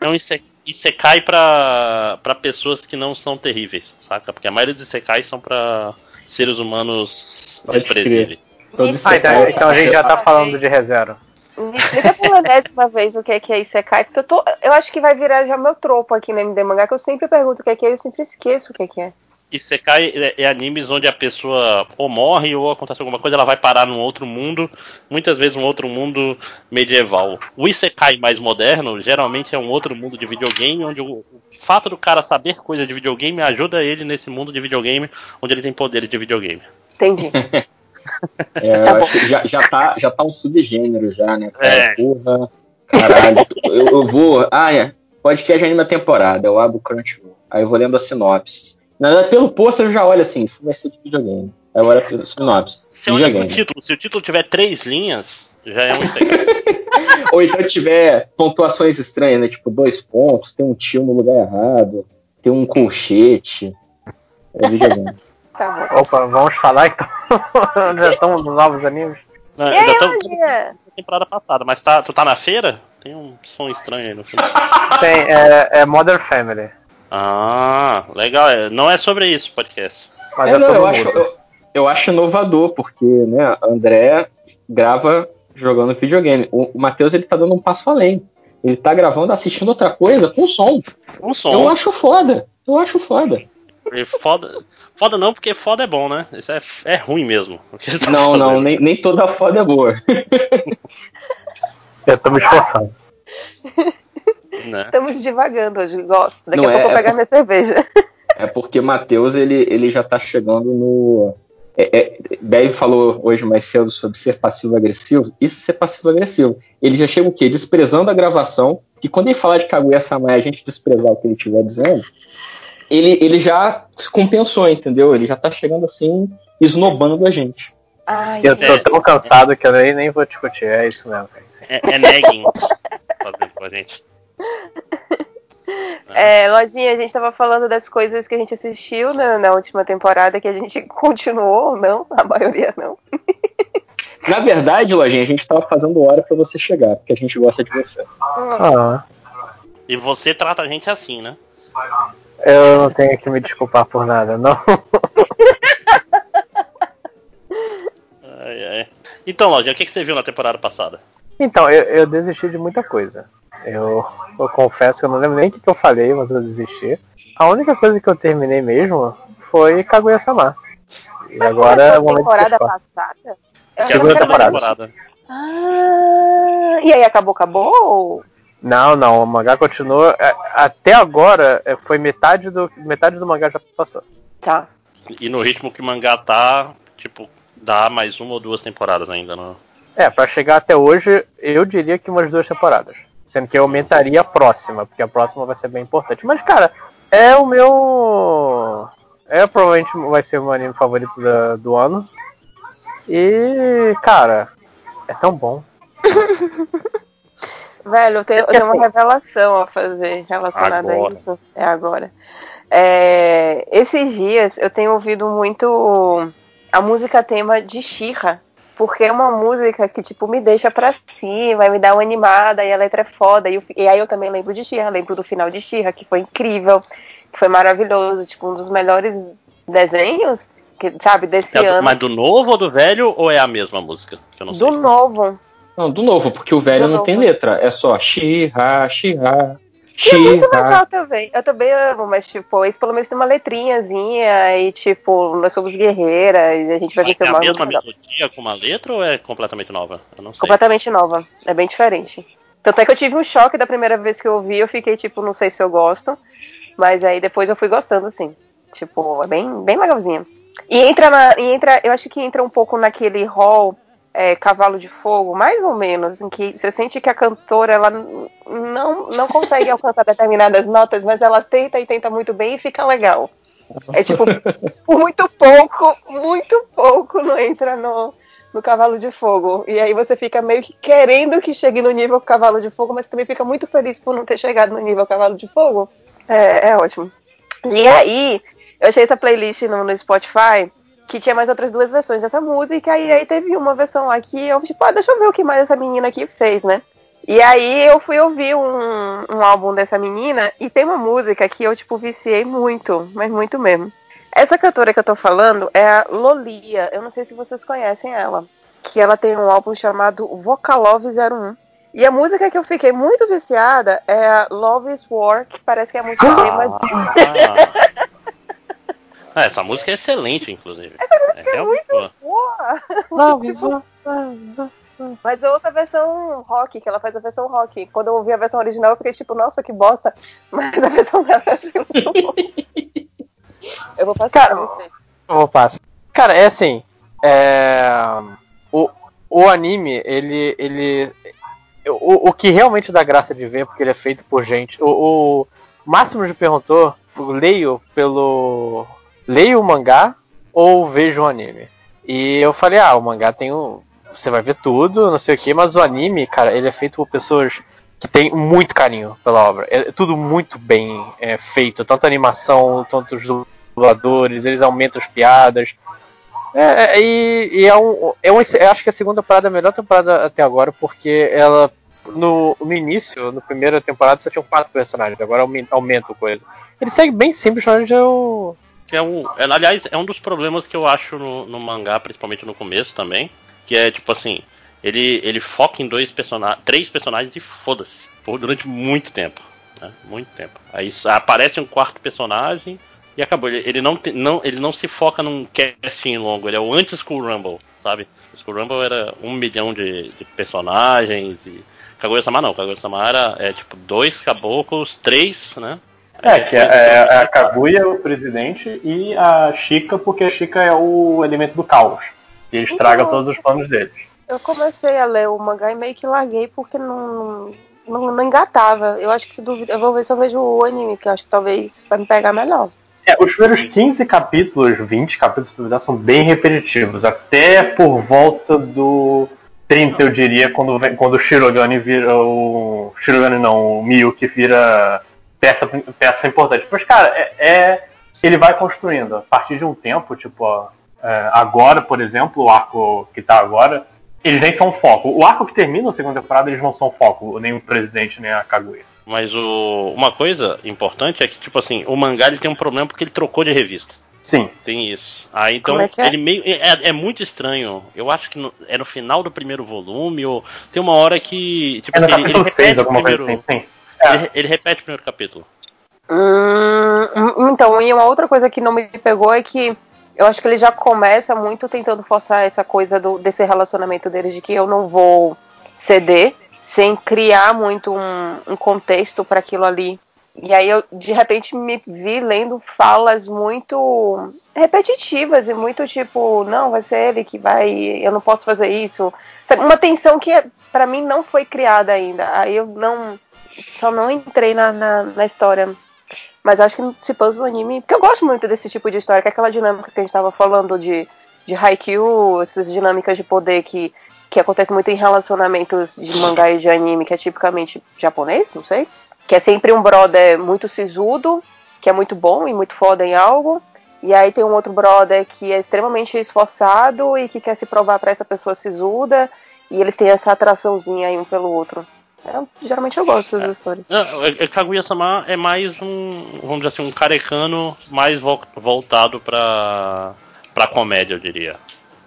é um ise- Isekai pra, pra pessoas que não são terríveis, saca? Porque a maioria dos Isekais são pra seres humanos desprezíveis. Ah, então, então a gente já tá falando de reserva. Me explica pela décima vez o que é que é Isekai, porque eu tô. Eu acho que vai virar já meu tropo aqui no MD Mangá, que eu sempre pergunto o que é que é e eu sempre esqueço o que é que é. Isekai é, é animes onde a pessoa ou morre ou acontece alguma coisa, ela vai parar num outro mundo, muitas vezes um outro mundo medieval. O Isekai mais moderno geralmente é um outro mundo de videogame, onde o, o fato do cara saber coisa de videogame ajuda ele nesse mundo de videogame, onde ele tem poderes de videogame. Entendi. É, eu Tá acho que já, já, tá, já tá um subgênero já, né? Cara? É. Porra, caralho. Eu, eu vou. Ah, é. Podcast anime a temporada. Eu abro o Crunchyroll. Aí eu vou lendo a sinopse. Na verdade, pelo post eu já olho assim, isso vai ser de videogame. Olho pela sinopse. Se Videogame. título, se o título tiver três linhas, já é um. Ou então tiver pontuações estranhas, né? Tipo, dois pontos, tem um tio no lugar errado, tem um colchete. É videogame. Tá bom. Opa, vamos falar então. já estamos nos novos animes. Não, E ainda estamos na temporada passada, mas tá, tu tá na feira? Tem um som estranho aí no fundo. Tem, é, é Modern Family. Ah, legal. é- Não é sobre isso o podcast. Mas É, é, não, eu, acho, eu, eu acho inovador, porque, né, André grava jogando videogame. O, o Matheus, ele tá dando um passo além. Ele tá gravando, assistindo outra coisa com som. Um som. Eu acho foda. Eu acho foda. E Foda, foda não, porque foda é bom, né? Isso é, é ruim mesmo. o que ele tá Não, não, fazendo. nem, nem toda foda é boa. Eu tô me esforçando. Né? Estamos divagando hoje, gosto. Daqui Não a é- pouco eu vou é pegar minha cerveja. É porque Matheus, ele, ele já tá chegando no. É, é, Dave falou hoje mais cedo sobre ser passivo-agressivo. Isso é ser passivo-agressivo. Ele já chega o quê? Desprezando a gravação. Que quando ele falar de Kaguya-sama e a gente desprezar o que ele estiver dizendo, ele, ele já se compensou, entendeu? Ele já tá chegando assim, esnobando a gente. Ai, Eu tô É. tão cansado que eu nem, nem vou discutir. É isso mesmo. É, é nagging fazendo com a gente. É, Lojinha, a gente tava falando das coisas que a gente assistiu na, na última temporada, que a gente continuou ou não, a maioria não. Na verdade, Lojinha, a gente tava fazendo hora pra você chegar, porque a gente gosta de você. Ah, E você trata a gente assim, né? Eu não tenho que me desculpar por nada, não. Ai, ai. Então, Lojinha, o que, que você viu na temporada passada? Então, eu, eu desisti de muita coisa. Eu, eu confesso que eu não lembro nem o que, que eu falei, mas eu desisti. A única coisa que eu terminei mesmo foi Kaguya-sama. E agora é o momento de temporada passada? Segunda temporada. mais- Ah, e aí acabou, acabou? ou- Não, não, o mangá continua. é, Até agora é, foi metade do metade do mangá já passou. Tá. E no ritmo que o mangá tá, tipo, dá mais uma ou duas temporadas ainda, não? É, pra chegar até hoje, eu diria que umas duas temporadas. Sendo que eu aumentaria a próxima, porque a próxima vai ser bem importante. Mas, cara, é o meu. É provavelmente vai ser o meu anime favorito da- do ano. E, cara, é tão bom. Velho, eu tenho, eu Porque, tenho uma assim, revelação a fazer relacionada a Agora. isso. É agora. É, esses dias eu tenho ouvido muito a música tema de Shira. Porque é uma música que, tipo, me deixa pra cima, me dá uma animada, e a letra é foda. E, eu e aí eu também lembro de Shira, lembro do final de Shira, que foi incrível, que foi maravilhoso, tipo, um dos melhores desenhos, que, sabe, desse É ano. mas do novo ou do velho ou é a mesma música? Do sei. novo. Não, do novo, porque o velho Do não novo. tem letra. É só Shira, Shira, Que é muito legal também. Eu também amo, mas, tipo, esse pelo menos tem uma letrinhazinha e, tipo, nós somos guerreiras e a gente vai vencer é o a mal. mesma melodia com uma letra ou é completamente nova? Eu não sei. Completamente nova. É bem diferente. Tanto é que eu tive um choque da primeira vez que eu ouvi, eu fiquei, tipo, não sei se eu gosto. Mas aí depois eu fui gostando, assim. Tipo, é bem, bem legalzinha. E entra na. E entra, eu acho que entra um pouco naquele hall é, Cavalo de Fogo, mais ou menos, em que você sente que a cantora ela não, não consegue alcançar determinadas notas, mas ela tenta e tenta muito bem e fica legal. É tipo, por muito pouco, muito pouco não entra no, no Cavalo de Fogo. E aí você fica meio que querendo que chegue no nível Cavalo de Fogo, mas também fica muito feliz por não ter chegado no nível Cavalo de Fogo. É, é ótimo. E aí, eu achei essa playlist no, no Spotify que tinha mais outras duas versões dessa música, e aí teve uma versão lá que eu, tipo, ah, deixa eu ver o que mais essa menina aqui fez, né? E aí eu fui ouvir um, um álbum dessa menina, e tem uma música que eu, tipo, viciei muito, mas muito mesmo. Essa cantora que eu tô falando é a Lolia, eu não sei se vocês conhecem ela, que ela tem um álbum chamado Vocalove 01. E a música que eu fiquei muito viciada é a Love is War, que parece que é muito tema Ah. Ah, essa música é excelente, inclusive. é realmente boa. boa. Mas eu ouço a versão rock, que ela faz a versão rock. Quando eu ouvi a versão original, eu fiquei tipo, nossa, que bosta. Mas a versão dela é assim, muito boa. Eu vou passar Cara, pra você. Eu vou passar. Cara, é assim. É... O, o anime, ele. ele o, o que realmente dá graça de ver, porque ele é feito por gente. O, o Máximo me perguntou: leio pelo. Leio o mangá ou vejo o anime? E eu falei: ah, o mangá tem um. Você vai ver tudo, não sei o que, mas o anime, cara, ele é feito por pessoas que têm muito carinho pela obra. É tudo muito bem é, feito, tanto a animação, tanto os dubladores, eles aumentam as piadas. É, é, e, e é um, é um. Eu acho que a segunda temporada é a melhor temporada até agora, porque ela. No, no início, na primeira temporada, só tinham quatro personagens, agora aumenta, aumenta coisa. Ele segue bem simples, mas eu. Que é um, é, aliás, é um dos problemas que eu acho no, no mangá, principalmente no começo também. Que é tipo assim, ele, ele foca em dois personagens, três personagens e foda-se. Durante muito tempo. Né? Muito tempo. Aí aparece um quarto personagem e acabou. Ele, ele, não, não, ele não se foca num casting longo, ele é o anti-School Rumble, sabe? School Rumble era um milhão de, de personagens e. Kaguya-sama não, Kaguya-sama era é, tipo dois caboclos, três, né? É, que é, é, é a Kaguya, o presidente, e a Chica, porque a Chica é o elemento do caos. E estraga Então, todos os planos deles. Eu comecei a ler o mangá e meio que larguei porque não, não, não engatava. Eu acho que se duvida, eu vou ver se eu vejo o anime, que eu acho que talvez vai me pegar melhor. É, os primeiros 15 capítulos, 20 capítulos, se duvidar, são bem repetitivos. Até por volta do 30, eu diria, quando, quando o Shirogane vira. O Shirogane não, o Miyuki vira peça, peça importante. Mas, cara, é, é- ele vai construindo. A partir de um tempo, tipo, ó, é, agora, por exemplo, o arco que tá agora, eles nem são foco. O arco que termina a segunda temporada, eles não são foco, nem o presidente, nem a Kaguya. Mas o, uma coisa importante é que, tipo assim, o mangá ele tem um problema porque ele trocou de revista. Sim. Tem isso. Aí então Como é que é? ele meio. É, é muito estranho. Eu acho que no- é no final do primeiro volume, ou tem uma hora que. Tipo É no assim, ele, ele capítulo 6, repete o alguma coisa primeiro. assim. É. Ele, ele repete o primeiro capítulo. Hum, então, e uma outra coisa que não me pegou é que eu acho que ele já começa muito tentando forçar essa coisa do, desse relacionamento deles de que eu não vou ceder sem criar muito um, um contexto para aquilo ali. E aí eu de repente me vi lendo falas muito repetitivas e muito tipo, não, vai ser ele que vai, eu não posso fazer isso. Uma tensão que para mim não foi criada ainda. Aí eu não só não entrei na, na, na história. Mas acho que se pôs no anime. Porque eu gosto muito desse tipo de história, que é aquela dinâmica que a gente tava falando de, de Haikyuu, essas dinâmicas de poder que, que acontece muito em relacionamentos de mangá e de anime, que é tipicamente japonês, não sei. Que é sempre um brother muito sisudo, que é muito bom e muito foda em algo. E aí tem um outro brother que é extremamente esforçado e que quer se provar pra essa pessoa sisuda. E eles têm essa atraçãozinha aí um pelo outro. É, geralmente eu gosto dessas histórias. Não, é- é Kaguya-sama é mais um, vamos dizer assim, um carecano mais vol- voltado pra, pra comédia, eu diria.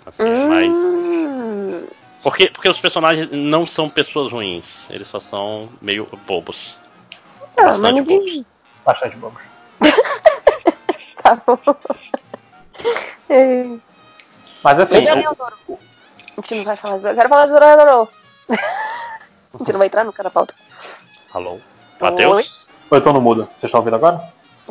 Assim, é mais... Hum, porque, porque os personagens não são pessoas ruins, eles só são meio bobos. ah, mas Bastante ninguém. Bastante bom. Tá bom. É. Mas assim, o- Leonoro. A gente não vai falar. Eu quero falar de Leonoro. A gente não vai entrar no cara pauta. Alô? Matheus? eu tô no mudo. Vocês estão ouvindo agora?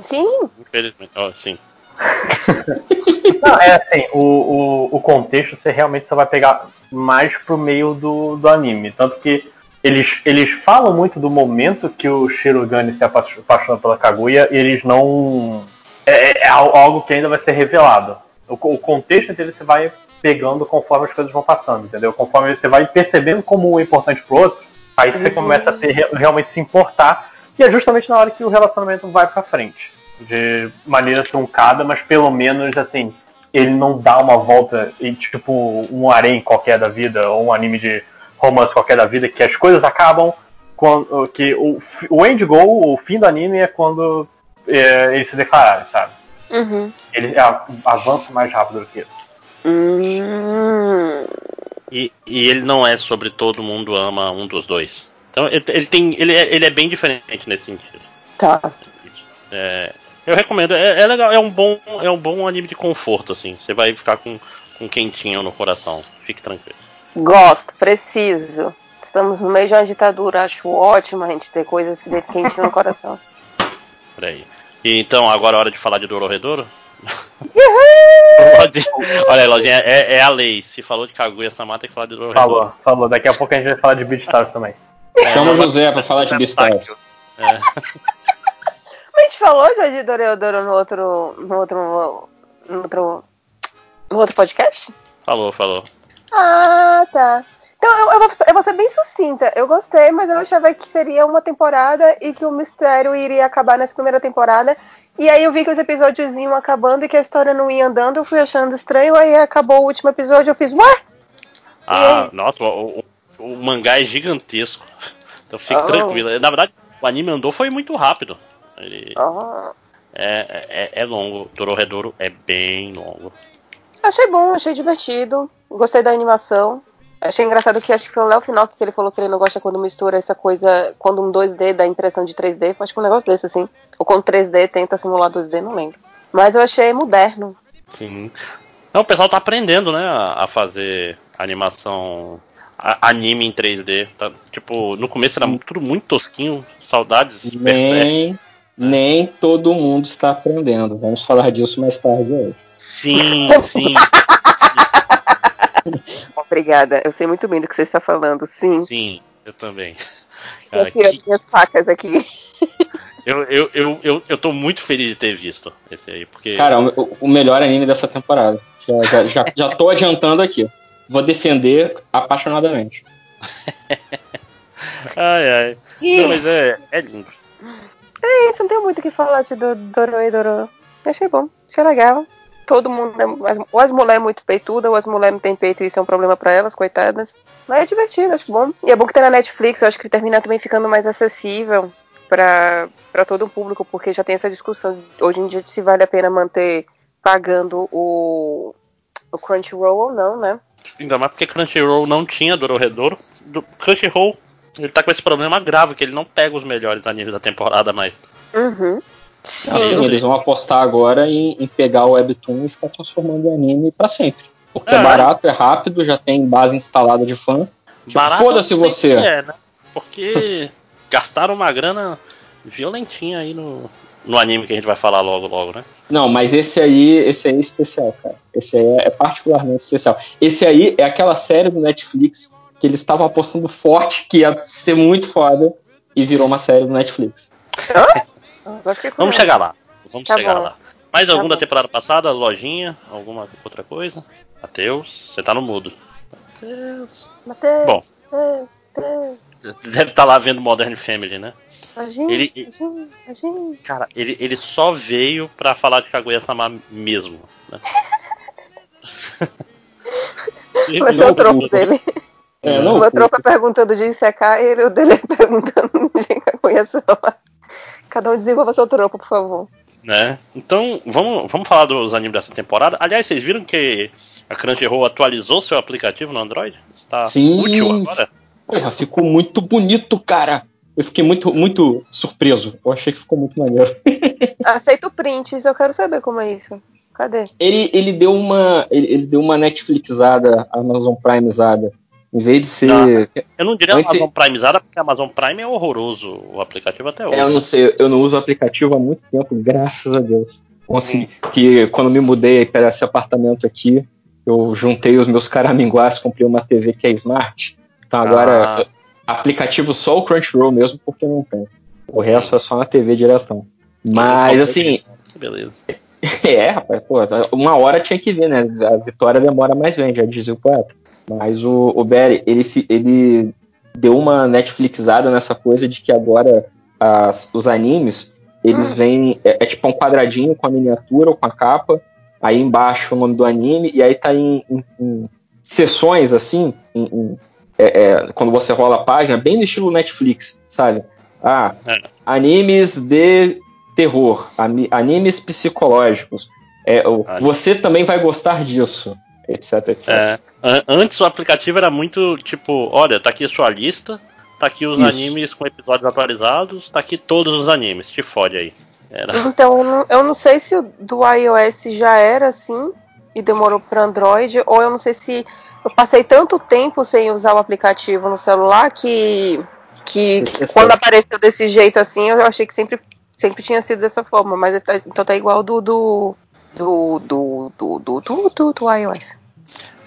Sim. Infelizmente. ó, sim. Não, é assim, o, o, o contexto você realmente só vai pegar mais pro meio do, do anime. Tanto que eles, eles falam muito do momento que o Shirogane se apa- apaixona pela Kaguya e eles não. É, é al- algo que ainda vai ser revelado. O, o contexto dele você vai pegando conforme as coisas vão passando, entendeu? Conforme você vai percebendo como um é importante pro outro, aí você começa a ter, re- realmente se importar. E é justamente na hora que o relacionamento vai pra frente de maneira truncada, mas pelo menos assim, ele não dá uma volta e tipo um harém qualquer da vida, ou um anime de romance qualquer da vida, que as coisas acabam quando. que o, o end goal, o fim do anime é quando é, eles se declararem, sabe? Uhum. Eles a- avançam mais rápido do que isso. Hum. E, e ele não é sobre todo mundo ama um dos dois. Então ele, ele tem. Ele é, ele é bem diferente nesse sentido. Tá. É, eu recomendo, é, é legal, é um bom, é um bom anime de conforto, assim. Você vai ficar com, com quentinho no coração. Fique tranquilo. Gosto, preciso. Estamos no meio de uma ditadura, acho ótimo a gente ter coisas que dê quentinho no coração. Peraí. E então, agora é hora de falar de Dororedoro? Olha aí, Lojinha, é, é a lei. Se falou de Kaguya-sama, tem que falar de Dororedoro. Falou, falou. Daqui a pouco a gente vai falar de Beastars também. Chama o José pra falar de Beastars. É. A gente falou já de Doreodoro no outro. no outro. no outro. no outro podcast? Falou, falou. Ah, tá. Então eu, eu, vou, eu vou ser bem sucinta. Eu gostei, mas eu achava que seria uma temporada e que o mistério iria acabar nessa primeira temporada. E aí eu vi que os episódios iam acabando e que a história não ia andando, eu fui achando estranho, aí acabou o último episódio, eu fiz, ué? Ah, aí? nossa, o, o- o mangá é gigantesco. Então fique Oh. tranquilo. Na verdade, o anime andou foi muito rápido. Ele Ah, é, é, é longo. Dororedoro é bem longo. achei bom, achei divertido, gostei da animação. Achei engraçado que acho que foi o final que ele falou que ele não gosta quando mistura essa coisa, quando um 2D dá a impressão de 3D. Acho que um negócio desse assim. Ou quando 3D tenta simular 2D, não lembro. Mas eu achei moderno. Sim. Não, o pessoal tá aprendendo, né, a, fazer animação a- anime em 3D. Tá, tipo, no começo era tudo muito tosquinho, saudades. Nem, nem todo mundo está aprendendo. Vamos falar disso mais tarde hoje. Sim, sim, Obrigada. Eu sei muito bem do que você está falando. Sim. sim, eu também. Estou Cara, aqui as que- minhas facas aqui. eu, eu, eu, eu, eu tô muito feliz de ter visto esse aí, porque. Cara, o, o melhor anime dessa temporada. Já, já, já, já tô adiantando aqui. Vou defender apaixonadamente. Ai, ai. Não, mas é, é lindo. É isso, não tem muito o que falar de Do- Dorô e Dorô. Achei bom, achei legal. Todo mundo, é- ou as mulheres muito peitudas, ou as mulheres não têm peito e isso é um problema pra elas, coitadas. Mas é divertido, acho bom. E é bom que tá na Netflix, acho que termina também ficando mais acessível pra, pra todo o público, porque já tem essa discussão hoje em dia de se vale a pena manter pagando o, o Crunchyroll ou não, né? Ainda mais porque Crunchyroll não tinha Dororedoro. Do Crunchyroll, ele tá com esse problema grave, que ele não pega os melhores animes da temporada mais. Uhum. Assim, Sim. eles vão apostar agora em, em pegar o Webtoon e ficar transformando em anime pra sempre. Porque é, É. barato, é rápido, já tem base instalada de fã. Tipo, foda-se você. É, né? Porque gastaram uma grana violentinha aí no, no anime que a gente vai falar logo, logo, né? Não, mas esse aí, esse aí é especial, cara. Esse aí é, é particularmente especial. Esse aí é aquela série do Netflix que eles estavam apostando forte que ia ser muito foda e virou uma série do Netflix. Fiquei Vamos chegar lá. Vamos Tá chegar bom. lá. Mais Tá algum da bom. temporada passada? Lojinha? Alguma outra coisa? Matheus, você tá no mudo. Matheus, Bom. Matheus, Matheus. Deve estar lá vendo Modern Family, né? Imagina, Ele- imagina, imagina. Cara, ele, ele só veio pra falar de Kaguya-sama mesmo, né? Vai ser o troco dele. É, O não, meu troco é perguntando de Isekai e ele, o dele é perguntando de Kaguya-sama. Cada um desenvolva seu troco, por favor. né? Então, vamos, vamos falar dos animes dessa temporada. Aliás, vocês viram que a Crunchyroll atualizou seu aplicativo no Android? Está Sim. útil agora? Porra, ficou muito bonito, cara. Eu fiquei muito, muito surpreso. Eu achei que ficou muito maneiro. Aceito prints, eu quero saber como é isso. Cadê? Ele, ele deu uma. Ele, ele deu uma Netflixada, Amazon Primezada. Em vez de ser. Eu não diria Antes- Amazon Primezada, porque a Amazon Prime é horroroso o aplicativo até hoje. É, eu não sei, eu não uso o aplicativo há muito tempo, graças a Deus. Consegui, que quando me mudei para esse apartamento aqui, eu juntei os meus caraminguás, comprei uma TV que é smart. Então agora, aplicativo só o Crunchyroll mesmo, porque não tem. O resto é só na TV diretão. Mas assim, Que beleza. é, rapaz, pô, uma hora tinha que ver, né? A vitória demora mais vem, já dizia o poeta. Mas o, o Barry, ele, ele deu uma Netflixada nessa coisa de que agora as- os animes, eles vêm. É, é tipo um quadradinho com a miniatura ou com a capa, aí embaixo o nome do anime, e aí tá em, em- em sessões assim, em- em- é, é, quando você rola a página, bem no estilo Netflix, sabe? Ah, É. animes de terror, animes psicológicos. É, Ah. você também vai gostar disso, etc, etc. É, an- antes o aplicativo era muito tipo, olha, tá aqui a sua lista, tá aqui os Isso. animes com episódios atualizados, tá aqui todos os animes, te fode aí. Era. Então, eu não, eu não sei se o do iOS já era assim e demorou para Android, ou eu não sei se eu passei tanto tempo sem usar o aplicativo no celular que, que, que quando apareceu desse jeito assim, eu achei que sempre, sempre tinha sido dessa forma, mas tá- então tá igual do do do do do, do, do, do, do iOS.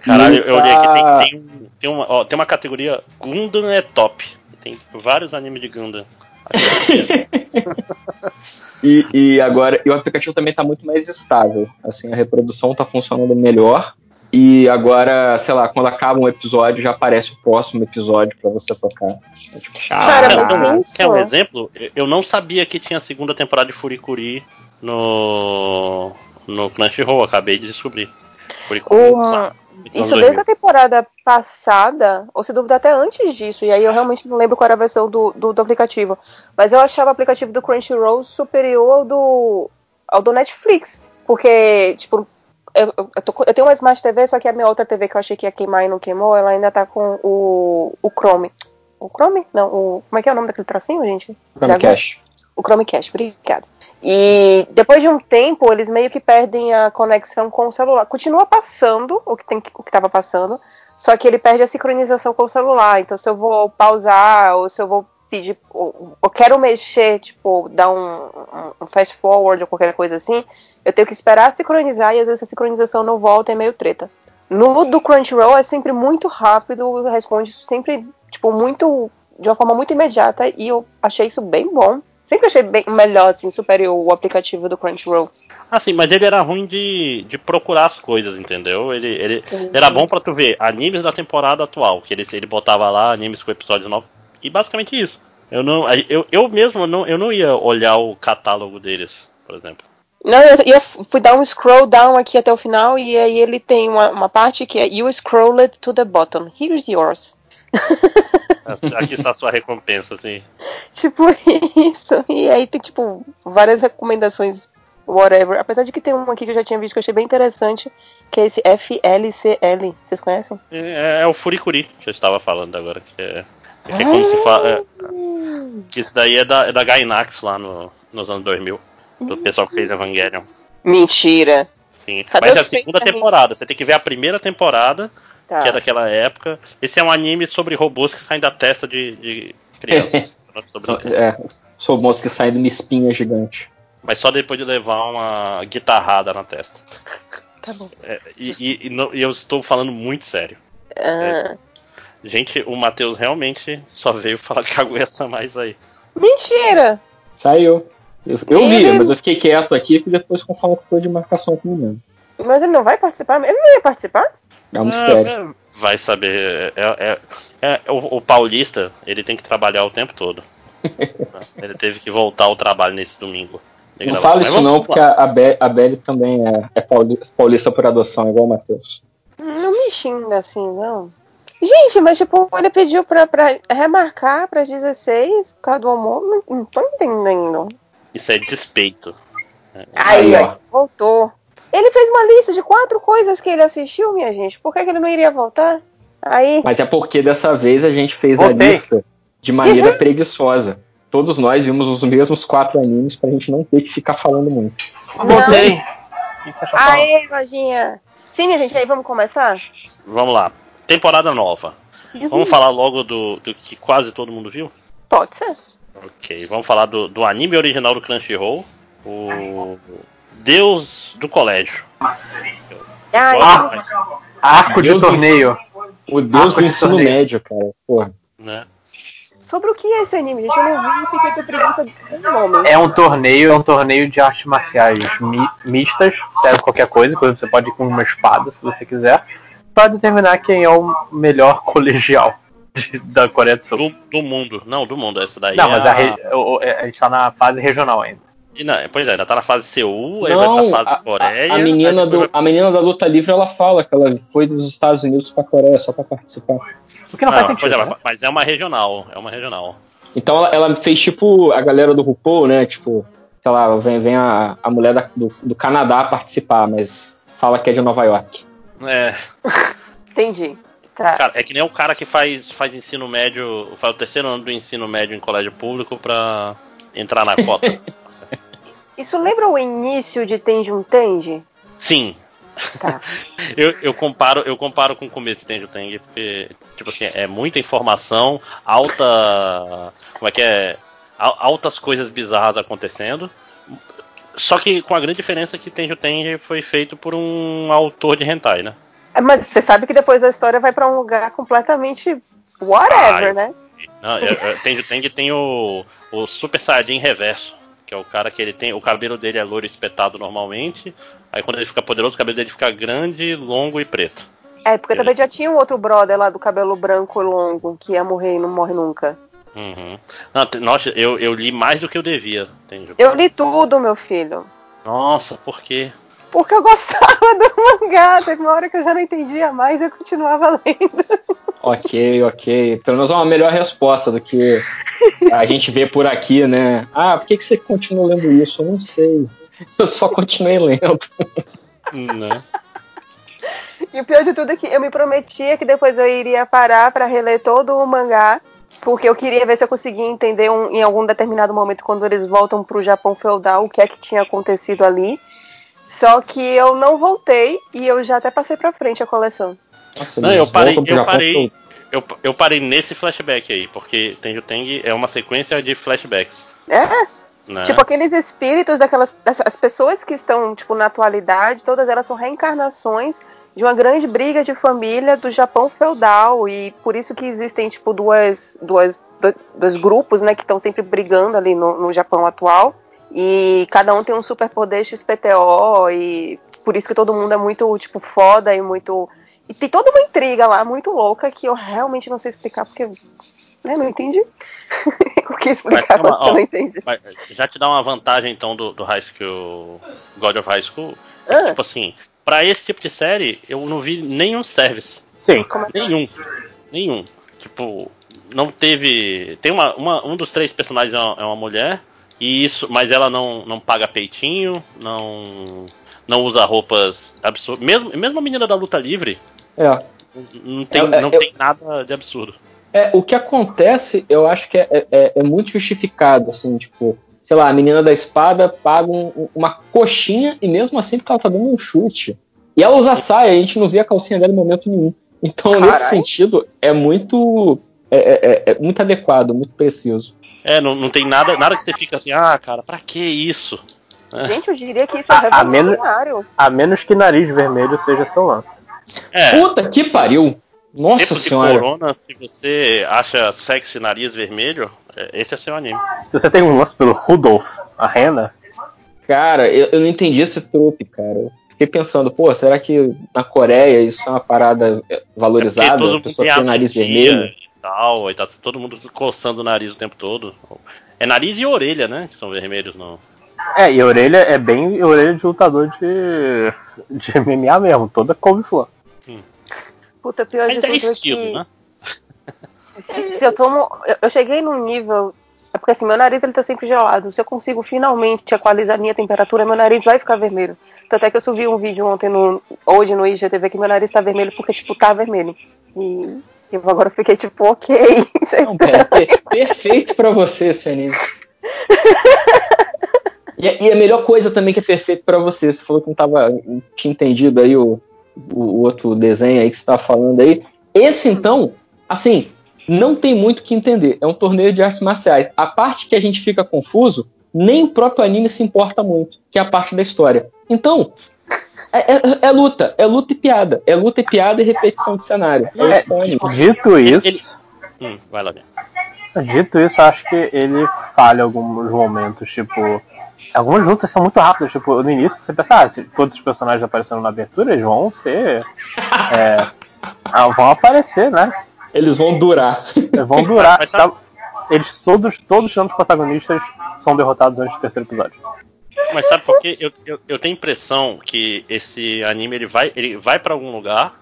Caralho, E eu olhei aqui, tem, tem, tem uma, ó, tem uma categoria Gundam é top. Tem vários animes de Gundam. Aqui, E, e agora, e o aplicativo também tá muito mais estável. Assim, a reprodução tá funcionando melhor. E agora, sei lá, quando acaba um episódio, já aparece o próximo episódio pra você tocar. É tipo, Cara, Quer um exemplo? Eu- Eu não sabia que tinha a segunda temporada de Furikuri no, no Crunchyroll, acabei de descobrir. Uma- então, Isso desde a temporada passada, ou se duvidar até antes disso, e aí eu realmente não lembro qual era a versão do, do, do aplicativo. Mas eu achava o aplicativo do Crunchyroll superior ao do, ao do Netflix. Porque, tipo, eu, eu, tô- eu tenho uma Smart TV, só que a minha outra TV que eu achei que ia queimar e não queimou, ela ainda tá com o, o Chrome. O Chrome? Não, o, como é que é o nome daquele trocinho, gente? Chromecast. O Chromecast, obrigada. E depois de um tempo, eles meio que perdem a conexão com o celular. Continua passando o que estava passando, só que ele perde a sincronização com o celular. Então, se eu vou pausar ou se eu vou pedir, ou, eu quero mexer, tipo, dar um, um- um fast forward ou qualquer coisa assim, eu tenho que esperar sincronizar e às vezes a sincronização não volta, é meio treta. No do Crunchyroll é sempre muito rápido, responde sempre, tipo, muito. de uma forma muito imediata e eu achei isso bem bom. Sempre achei bem melhor, assim, superior o aplicativo do Crunchyroll. Assim, mas ele era ruim de, de procurar as coisas, entendeu? Ele, ele era bom pra tu ver animes da temporada atual, que ele, ele botava lá animes com episódios novos. E basicamente isso. Eu não, eu, eu mesmo não, eu não ia olhar o catálogo deles, por exemplo. Não, eu, eu fui dar um scroll down aqui até o final e aí ele tem uma, uma parte que é You scrolled to the bottom. Here's yours. Aqui está a sua recompensa, assim. tipo isso. E aí tem, tipo, várias recomendações, whatever. Apesar de que tem uma aqui que eu já tinha visto que eu achei bem interessante, que é esse FLCL. Vocês conhecem? É, é o Furikuri que eu estava falando agora, que é, que é como se fala. É, que isso daí é da, é da Gainax lá no, nos anos 2000. Do pessoal que fez Evangelion. Mentira. Sim. Cadê Mas é a segunda temporada. Você tem que ver a primeira temporada, Tá. que é daquela época. Esse é um anime sobre robôs que saem da testa de, de crianças. Só- É, sou moço que sai de uma espinha gigante. Mas só depois de levar uma guitarrada na testa. Tá bom. É, e, e- e não- e eu estou falando muito sério. Ah, Gente, o Matheus realmente só veio falar de Kaguya mais aí. mentira! Saiu. Eu, eu vi, Ele- mas eu fiquei quieto aqui e depois conforme que foi de marcação comigo mesmo. Mas ele não vai participar? Ele não ia participar? É um mistério. Ah, é, vai saber. É, é- é- o, o paulista, ele tem que trabalhar o tempo todo. ele teve que voltar ao trabalho nesse domingo. Não fala isso não, porque a, a, Be- a Belly também é, é pauli- paulista por adoção, igual o Matheus. Não me xinga assim, não. Gente, mas tipo, ele pediu pra, pra remarcar pras 16 por causa do almoço. Não, não tô entendendo. Isso é despeito. Aí, Aí, ó, voltou. Ele fez uma lista de quatro coisas que ele assistiu, minha gente. Por que, que ele não iria voltar? Aí. Mas é porque dessa vez a gente fez a Voltei. lista de maneira preguiçosa. Todos nós vimos os mesmos quatro animes pra gente não ter que ficar falando muito. Voltei. Aê, lojinha. Sim, minha gente, aí vamos começar? Vamos lá. Temporada nova. Vamos falar logo do, do que quase todo mundo viu? Pode ser. Ok, vamos falar do, do anime original do Crunchyroll. O Deus do Colégio. Ai, Gosto, Arco de Deus do torneio. O Deus Arco do de ensino torneio. médio, cara. Porra. né? sobre o que é esse anime, gente? Eu não vi e fiquei com preguiça do nome. É um torneio, é um torneio de artes marciais mi- mistas, serve qualquer coisa, inclusive você pode ir com uma espada se você quiser, para determinar quem é o melhor colegial da Coreia do Sul. Do, do mundo. Não, do mundo. Essa daí Não, é mas a, re- o- o- a gente tá na fase regional ainda. E não, pois é, ainda tá na fase Seul, aí vai Não, pra a, fase Coreia. a- a menina do, a menina da luta livre, ela fala que ela foi dos Estados Unidos pra Coreia só pra participar. O que não, vai- faz Não, pois sentido. é, né? mas é uma regional, é uma regional. Então ela, ela fez tipo a galera do RuPaul, né? Tipo, sei lá, vem, vem a, a mulher da- do, do Canadá participar, mas fala que é de Nova York. É, Entendi. Tá. cara, é que nem o cara que faz, faz ensino médio, faz o terceiro ano do ensino médio em colégio público pra entrar na cota. Isso lembra o início de Tenji um Tenji? Sim. Tá. eu, eu comparo, eu comparo com o começo de Tenjo Teng, porque, tipo assim, é muita informação, alta. Como é que é? Al- Altas coisas bizarras acontecendo. Só que com a grande diferença que Tenjo foi feito por um autor de hentai, né? É, Mas você sabe que depois a história vai pra um lugar completamente whatever, Ai. né? Não, é, é, Tenjo tem o, o Super Saiyajin reverso, que é o cara que ele tem. O cabelo dele é loiro espetado normalmente. Aí quando ele fica poderoso, o cabelo dele fica grande, longo e preto. É, porque também já tinha um outro brother lá do cabelo branco e longo que ia morrer e não morre nunca. Uhum. Não, nossa, eu, eu li mais do que eu devia. Eu li tudo, meu filho. Nossa, por quê? Porque eu gostava do mangá. Teve uma hora que eu já não entendia mais e eu continuava lendo. Ok, ok. Pelo menos é uma melhor resposta do que a gente vê por aqui, né? Ah, por que, que você continua lendo isso? Eu não sei. Eu só continuei lendo. Né? E o pior de tudo é que eu me prometia que depois eu iria parar pra reler todo o mangá. Porque eu queria ver se eu conseguia entender um- em algum determinado momento, quando eles voltam pro Japão feudal, o que é que tinha acontecido ali. Só que eu não voltei e eu já até passei pra frente a coleção. Nossa, Não, eu parei, eu parei, eu, eu parei nesse flashback aí, porque Tenjo Teng é uma sequência de flashbacks. É, Né? Tipo, aqueles espíritos daquelas as pessoas que estão, tipo, na atualidade, todas elas são reencarnações de uma grande briga de família do Japão feudal. E por isso que existem, tipo, duas, duas, do- dois grupos, né, que estão sempre brigando ali no, no Japão atual. E cada um tem um superpoder XPTO. E por isso que todo mundo é muito, tipo, foda e muito. E tem toda uma intriga lá, muito louca, que eu realmente não sei explicar, porque né? Não entendi. o que explicar Mas, quando ó, não entende? Mas já te dá uma vantagem então do, do High School, God of High School. É, Ah. Tipo assim, pra esse tipo de série, eu não vi nenhum service. Sim. Como é que Nenhum. Nenhum. Tipo, não teve. Tem uma, uma- um dos três personagens é uma, é uma mulher. E isso, mas ela não, não paga peitinho, não não usa roupas absurdas. Mesmo, mesmo a menina da luta livre, É. não tem, É, é, não eu- tem nada de absurdo. É, o que acontece, eu acho que é, é- é muito justificado, assim, tipo, sei lá, a menina da espada paga um- uma coxinha e mesmo assim porque ela tá dando um chute. E ela usa saia, a gente não vê a calcinha dela em momento nenhum. Então, nesse Caralho. sentido, é muito. É, é- é- é muito adequado, muito preciso. É, não, não tem nada, nada que você fica assim, ah, cara, pra que isso? Gente, eu diria que isso é A- a menos- revolucionário. A menos que nariz vermelho seja seu lance. É, Puta que pariu! Nossa tempo de senhora! corona, se você acha sexy nariz vermelho, é, esse é seu anime. Se você tem um lance pelo Rudolph, a rena, Cara, eu, eu não entendi esse trope, cara. Eu Fiquei pensando, pô, será que na Coreia isso é uma parada é, valorizada? a pessoa tem nariz vermelho? E tal, e tá todo mundo coçando o nariz o tempo todo. É nariz e orelha, né? Que são vermelhos no. É, e orelha é bem orelha de lutador de, de MMA mesmo, toda couve-flor. Puta, pior de é tudo é estilo, que né? se, se eu tomo. Eu, eu cheguei num nível. É porque assim, meu nariz ele tá sempre gelado. Se eu consigo finalmente equalizar a minha temperatura, meu nariz vai ficar vermelho. Tanto é que eu subi um vídeo ontem no. Hoje no IGTV que meu nariz tá vermelho porque, tipo, tá vermelho. E eu agora fiquei tipo, ok. Não, cara, per- perfeito pra você esse anime. E, e a melhor coisa também que é perfeito pra você, você falou que não tava, tinha entendido aí o, o, o outro desenho aí que você tava falando aí. Esse então, assim, não tem muito o que entender. É um torneio de artes marciais. A parte que a gente fica confuso, nem o próprio anime se importa muito, que é a parte da história. Então, é, é- é luta, é luta e piada. É luta e piada e repetição de cenário. É é anime. Dito isso, Ele- Hum, vai lá, dito isso, acho que ele falha em alguns momentos, tipo. Algumas lutas são muito rápidas, tipo, no início você pensa, ah, se todos os personagens aparecendo na abertura, eles vão ser. é, ah, vão aparecer, né? Eles vão durar. Vão durar. Tá? Eles todos, todos os protagonistas são derrotados antes do terceiro episódio. Mas sabe por quê? Eu, eu, eu tenho a impressão que esse anime ele vai, ele vai para algum lugar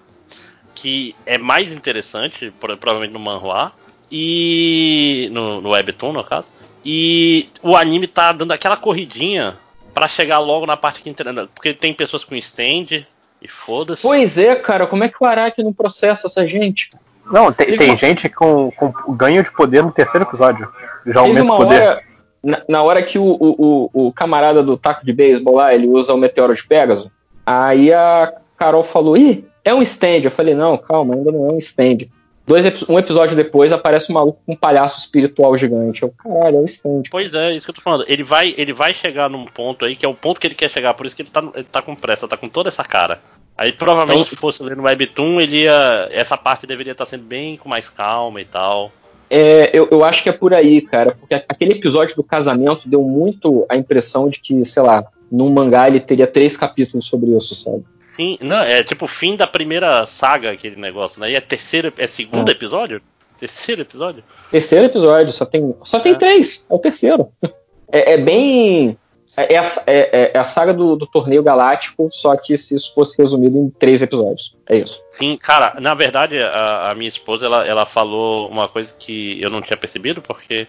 que é mais interessante, pro- provavelmente no manhwa, e. No, no Webtoon, no caso. E o anime tá dando aquela corridinha pra chegar logo na parte que interessa. Porque tem pessoas com stand e foda-se. Pois é, cara, como é que o Araki não processa essa gente? Não, tem, tem uma- gente com, com ganho de poder no terceiro episódio. Já aumenta o poder. hora, na, na hora que o, o, o, camarada do taco de beisebol lá, ele usa o meteoro de Pegasus, aí a Carol falou, ih, é um stand. Eu falei, não, calma, ainda não é um stand. Dois, um episódio depois aparece um maluco com um palhaço espiritual gigante. Eu, caralho, é um stand. Pois é, isso que eu tô falando. Ele vai, ele vai chegar num ponto aí, que é o ponto que ele quer chegar, por isso que ele tá, ele tá com pressa, tá com toda essa cara. Aí provavelmente Então- se fosse ler no Webtoon, ele ia. Essa parte deveria estar sendo bem com mais calma e tal. É, eu, eu acho que é por aí, cara, porque aquele episódio do casamento deu muito a impressão de que, sei lá, num mangá ele teria três capítulos sobre isso, sabe? Sim, não, é tipo o fim da primeira saga, aquele negócio, né? E é terceiro, é segundo É. episódio? Terceiro episódio? Terceiro episódio, só tem, só tem É. três, é o terceiro. É, é bem. É, é a, é- é a saga do, do torneio galáctico, só que se isso fosse resumido em três episódios. É isso. Sim, cara, na verdade, a, a minha esposa, ela, ela falou uma coisa que eu não tinha percebido, porque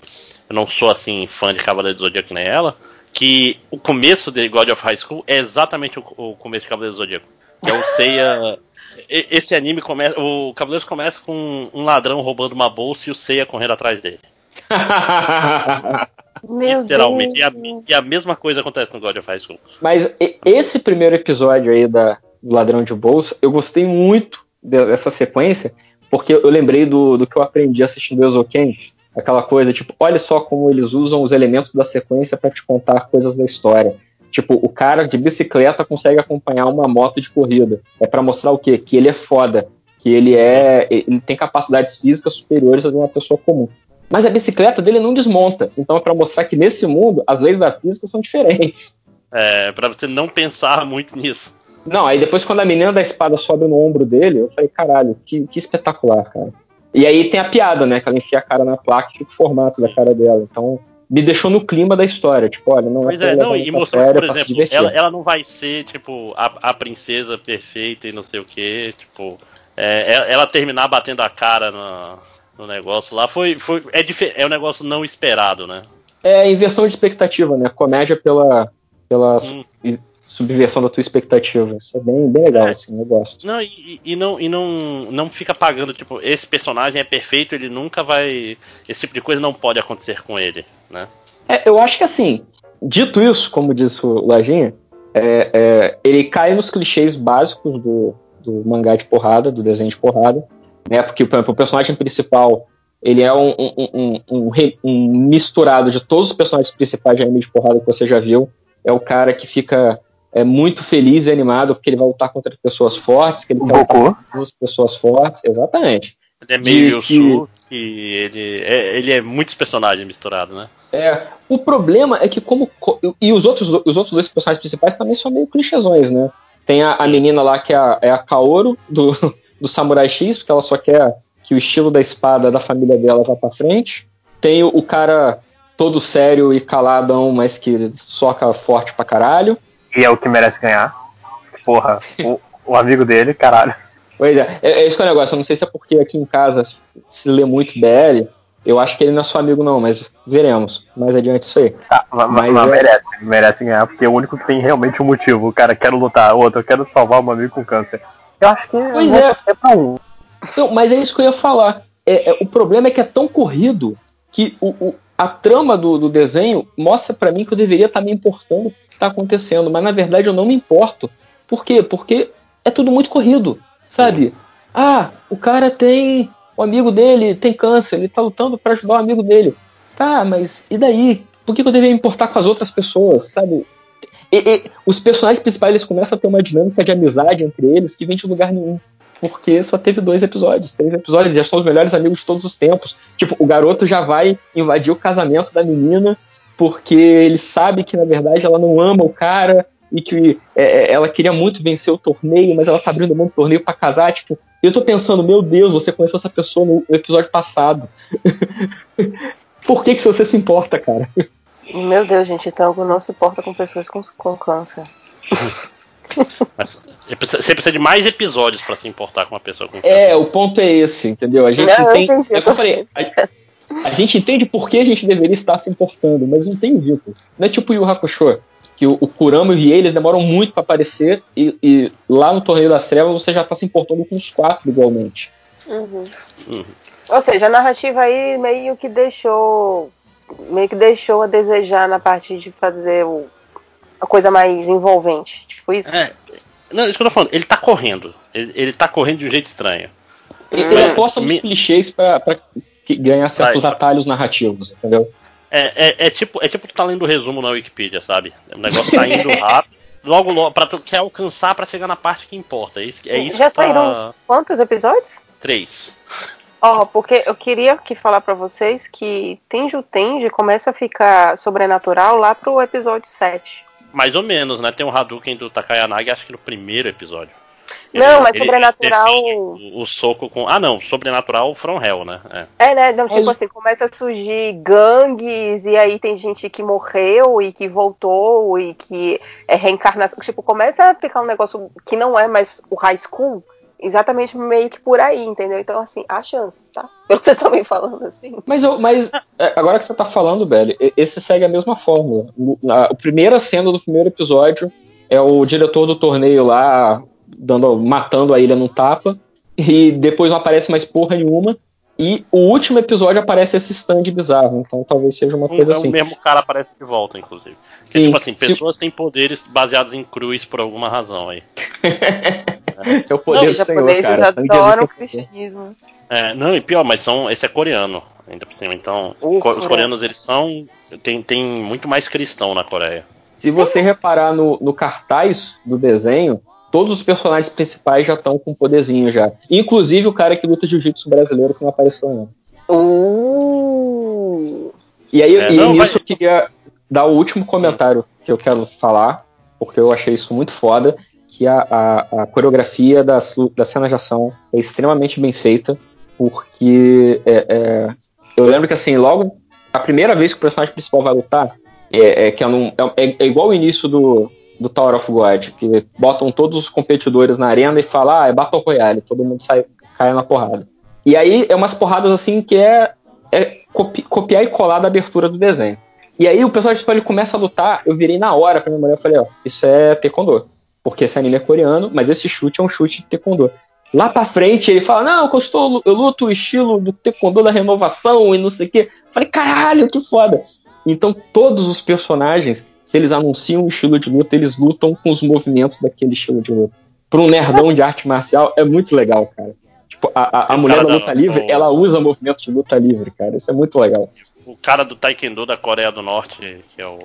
eu não sou, assim, fã de Cavaleiro do Zodíaco nem ela, que o começo de God of High School é exatamente o, o começo de Cavaleiro do Zodíaco. Que é o Seiya... Esse anime começa... O Cavaleiros começa com um ladrão roubando uma bolsa e o Seiya correndo atrás dele. Meu Literalmente. E a, e a mesma coisa acontece no God of High School. Mas esse primeiro episódio aí da, do Ladrão de Bolsa, eu gostei muito de- dessa sequência, porque eu lembrei do, do que eu aprendi assistindo Ezoken. Aquela coisa, tipo, olha só como eles usam os elementos da sequência para te contar coisas da história. Tipo, o cara de bicicleta consegue acompanhar uma moto de corrida. É para mostrar o quê? Que ele é foda. Que ele é. Ele tem capacidades físicas superiores a de uma pessoa comum. Mas a bicicleta dele não desmonta. Então é para mostrar que nesse mundo as leis da física são diferentes. É, pra você não pensar muito nisso. Não, aí depois quando a menina da espada sobe no ombro dele, eu falei, caralho, que, que espetacular, cara. E aí tem a piada, né? Que ela enfia a cara na placa e fica o formato da cara dela. Então, me deixou no clima da história. Tipo, olha, não Pois pra é, não, e mostrou, por é se exemplo, ela, ela não vai ser, tipo, a, a princesa perfeita e não sei o que, tipo, é, ela, ela terminar batendo a cara no, no negócio lá foi, foi é, é um negócio não esperado, né? É inversão de expectativa, né? Comédia pela, pela Hum. subversão da tua expectativa. Isso é bem, bem legal, É. assim, eu gosto. Não, e, e não, e não, não fica pagando, tipo, esse personagem é perfeito, ele nunca vai. Esse tipo de coisa não pode acontecer com ele, né? É, eu acho que assim, dito isso, como disse o Lajinha, é, é, ele cai nos clichês básicos do, do mangá de porrada, do desenho de porrada, né? Porque, por exemplo, o personagem principal ele é um, um- um- um um misturado de todos os personagens principais de anime de porrada que você já viu. É o cara que fica é, muito feliz e animado porque ele vai lutar contra pessoas fortes, que ele quer lutar contra todas as pessoas fortes. Exatamente. Ele é meio De que- que ele é, ele é muitos personagens misturados, né? É, o problema é que como co- e os outros os outros dois personagens principais também são meio clichêsões, né? Tem a, a menina lá que é a, é a Kaoru do, do Samurai X, porque ela só quer que o estilo da espada da família dela vá pra frente. Tem o, cara todo sério e caladão, mas que soca forte pra caralho. E é o que merece ganhar. Porra, o, o amigo dele, caralho. Pois é, é, é isso que é o negócio. Eu não sei se é porque aqui em casa se- lê muito BL. Eu acho que ele não é seu amigo, não, mas veremos. Mais adiante isso aí. Tá, mas, Mas mas é- merece, merece ganhar, porque é o único que tem realmente um motivo. O cara quer lutar, o outro, eu quero salvar meu amigo com câncer. Eu acho que Pois é. torcer pra um. Não, mas é isso que eu ia falar. É, é, o problema é que é tão corrido que o, o- a trama do, do desenho mostra pra mim que eu deveria estar me importando com o que tá acontecendo, mas na verdade eu não me importo. Por quê? Porque é tudo muito corrido, sabe? Ah, o cara tem. O amigo dele tem câncer, ele tá lutando pra ajudar o amigo dele. Tá, mas e daí? Por que, que eu deveria me importar com as outras pessoas, sabe? E- e os personagens principais eles começam a ter uma dinâmica de amizade entre eles que vem de lugar nenhum porque só teve dois episódios, três episódios, eles já são os melhores amigos de todos os tempos. Tipo, o garoto já vai invadir o casamento da menina porque ele sabe que na verdade ela não ama o cara e que é, é, ela queria muito vencer o torneio, mas ela tá abrindo mão do torneio pra casar. Tipo, eu tô pensando, meu Deus, você conheceu essa pessoa no episódio passado. Por que, que você se importa, cara? Meu Deus, gente, então eu não se importa com pessoas com, com câncer. Mas você precisa- de mais episódios pra se importar com uma pessoa com É, o ponto é esse, entendeu? A gente Não, eu entende. entendi, É eu eu falei. A, a gente entende por que a gente deveria estar se importando, mas não tem vínculo. Não é tipo o Yu Hakusho, que o, o Kurama e o Riei eles demoram muito pra aparecer e, e lá no Torneio das Trevas você já tá se importando com os quatro igualmente. Uhum. Uhum. Ou seja, a narrativa aí meio que deixou. Meio que deixou a desejar na parte de fazer o, a coisa mais envolvente. Tipo isso. É, não, isso que eu tô falando, ele tá correndo. Ele, ele tá correndo de um jeito estranho. Ele, Hum. ele aposta nos Me- clichês pra, pra ganhar certos Vai. atalhos narrativos, entendeu? É, é, é tipo, é tipo tu tá lendo o resumo na Wikipedia, sabe? O negócio tá indo rápido. Logo, logo, pra tu quer alcançar pra chegar na parte que importa. É isso, é isso Já que tá... saíram quantos episódios? Três. Ó, porque eu queria que falar pra vocês que Tenjo Tenji começa a ficar sobrenatural lá pro episódio 7. Mais ou menos, né? Tem um Hadouken do Takayanagi, acho que no primeiro episódio. Não, mas sobrenatural- O, o soco com. Ah, não, sobrenatural from hell, né? É. É, né? Não, tipo Mas- assim, começa a surgir gangues, e aí tem gente que morreu e que voltou e que é reencarnação. Tipo, começa a ficar um negócio que não é mais o high school, exatamente meio que por aí, entendeu? Então, assim, há chances, tá? Pelo que vocês estão me falando assim. Mas, eu, mas é, agora que você tá falando, Belly, esse segue a mesma fórmula. O- na- A primeira cena do primeiro episódio é o diretor do torneio lá dando, matando a ilha num tapa, e depois não aparece mais porra nenhuma. E o último episódio aparece esse stand bizarro, então talvez seja uma coisa é assim. o mesmo cara aparece de volta, inclusive. Porque, Sim, tipo assim, se- pessoas têm poderes baseados em cruz por alguma razão aí. É o poder Não, do os Senhor, japoneses cara. Sangue adoram o Jesus tem poder. cristianismo. É, não, e pior, mas são, esse é coreano, ainda por cima. Então, co- os coreano. coreanos, eles são. Tem, tem muito mais cristão na Coreia. Se você reparar no, no cartaz do desenho, todos os personagens principais já estão com poderzinho já. Inclusive o cara que luta jiu-jitsu brasileiro que não apareceu ainda. Uh! E aí, É, e não, nisso vai- eu queria dar o último comentário que eu quero falar, porque eu achei isso muito foda, que a, a, a coreografia das, das cenas de ação é extremamente bem feita. porque é, é, eu lembro que assim, logo a primeira vez que o personagem principal vai lutar, é, é que é, num- é- é igual o início do, do Tower of God, que botam todos os competidores na arena e falam, ah, é Battle Royale, todo mundo sai, cai na porrada. E aí é umas porradas assim que é, é copi- copiar e colar da abertura do desenho. E aí o personagem principal ele começa a lutar, eu virei na hora pra minha mulher e falei, ó, isso é taekwondo. Porque esse anime é coreano, mas esse chute é um chute de taekwondo. Lá pra frente ele fala, não, eu, estou, eu luto o estilo do taekwondo da renovação e não sei o quê. Falei, caralho, que foda. Então todos os personagens, se eles anunciam um estilo de luta, eles lutam com os movimentos daquele estilo de luta. Pra um nerdão de arte marcial é muito legal, cara. Tipo, a, a- a mulher da- luta livre, o- ela usa movimentos de luta livre, cara. Isso é muito legal. O cara do Taekwondo da Coreia do Norte, que é o.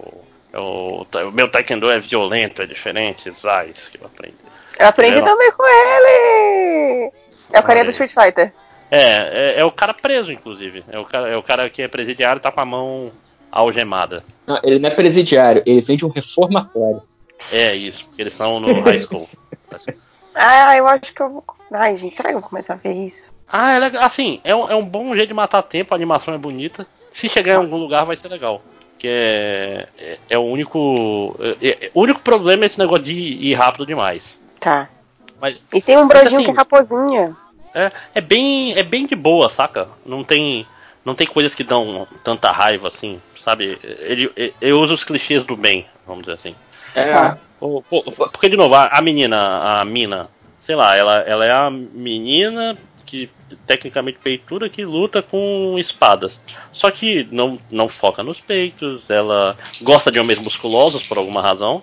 É o, o meu Taekwondo é violento, é diferente, Zais, que eu aprendi. Eu aprendi também com ele! É o carinha do. Street Fighter. É, é, é o cara preso, inclusive. É o cara, é o cara que é presidiário e tá com a mão algemada. Não, ele não é presidiário, ele vem de um reformatório. É isso, porque eles são no high school. Ah, eu acho que eu vou. Ai, gente, será que eu vou começar a ver isso? Ah, é legal. Assim, é um, é um bom jeito de matar tempo, a animação é bonita. Se chegar em algum lugar vai ser legal. Que é, é, é o único. é- é- o único problema é esse negócio de ir rápido demais. Tá. Mas E tem um brojinho assim, que é raposinha. é, é bem. É bem de boa, saca? Não tem. Não tem coisas que dão tanta raiva assim, sabe? Ele, ele, ele usa os clichês do bem, vamos dizer assim. É, pô, Porque, de novo, a, a menina, a mina, sei lá, ela, ela é a menina que tecnicamente peitura que luta com espadas. Só que não, não foca nos peitos, ela gosta de homens musculosos por alguma razão.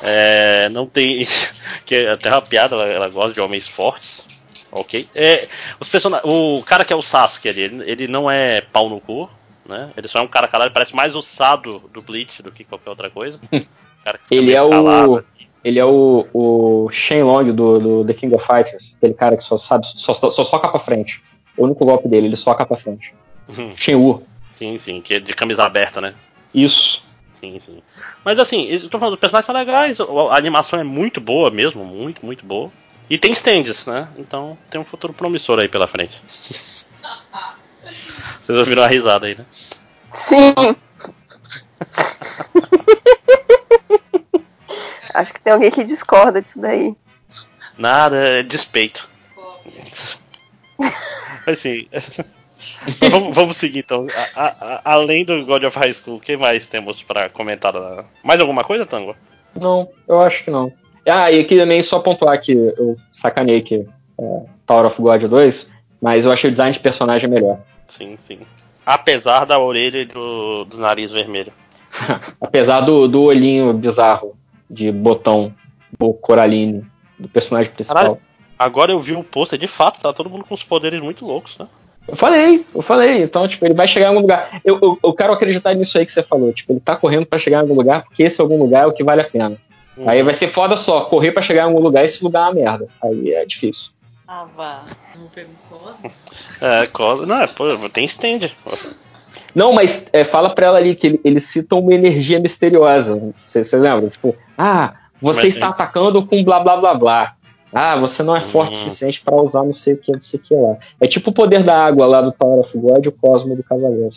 É, não tem. que é até uma piada, ela, ela gosta de homens fortes. Ok. É, os person... O cara que é o Sasuke ali, ele, ele não é pau no cu, né? Ele só é um cara calado, ele parece mais o Sado do Bleach do que qualquer outra coisa. Ele é o- calado. Ele é o, o Shenlong do, do The King of Fighters, aquele cara que só sabe, só, só, só soca pra frente. O único golpe dele, ele soca pra frente. Shenwu. Sim, sim, que é de camisa aberta, né? Isso. Sim, sim. Mas assim, eu tô falando, os personagens são legais, a animação é muito boa mesmo, muito, muito boa. E tem stands, né? Então tem um futuro promissor aí pela frente. Vocês ouviram a risada aí, né? Sim! Acho que tem alguém que discorda disso daí. Nada, é despeito. Assim. vamos, vamos seguir então. A- a- a- além do God of High School, o que mais temos pra comentar? da- Mais alguma coisa, Tango? Não, eu acho que não. Ah, e aqui também só pontuar que eu sacanei que é, Power of God 2, mas eu achei o design de personagem melhor. Sim, sim. Apesar da orelha e do, do nariz vermelho. Apesar do, do olhinho bizarro de botão ou coraline do personagem principal. Caralho. Agora eu vi o pôster, de fato, tá todo mundo com os poderes muito loucos, né? Eu falei, eu falei. Então, tipo, ele vai chegar em algum lugar. Eu, eu, eu quero acreditar nisso aí que você falou. Tipo, ele tá correndo pra chegar em algum lugar, porque esse algum lugar é o que vale a pena. Uhum. Aí vai ser foda só, correr pra chegar em algum lugar e esse lugar é uma merda. Aí é difícil. Ah, vá. Não pegou Cosmos? É, co- não, é, pô, tem stand. Não, mas é, fala pra ela ali que ele, eles citam uma energia misteriosa. Você você lembra? Tipo, ah, você Mas está é- atacando com blá blá blá blá. Ah, você não é forte o suficiente pra usar não sei o que, não sei o que lá. É tipo o poder da água lá do Tower of God e o Cosmo do Cavaleiro.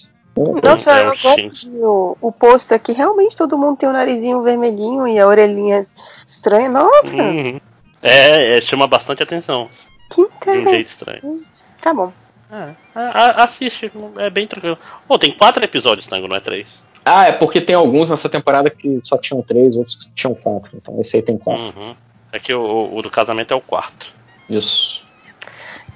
Nossa, é eu o agora Shinsu. vi o, o pôster aqui. Realmente todo mundo tem o narizinho vermelhinho e a orelhinha estranha. Nossa, Uhum. É, é, chama bastante atenção. que De um jeito interessante. estranho. Tá bom. É, a- a- assiste, é bem tranquilo. Pô, tem quatro episódios, Tango, não é três. Ah, é porque tem alguns nessa temporada que só tinham três, outros que tinham quatro. Então esse aí tem quatro. Uhum. É que o, o- o do casamento é o quarto. Isso.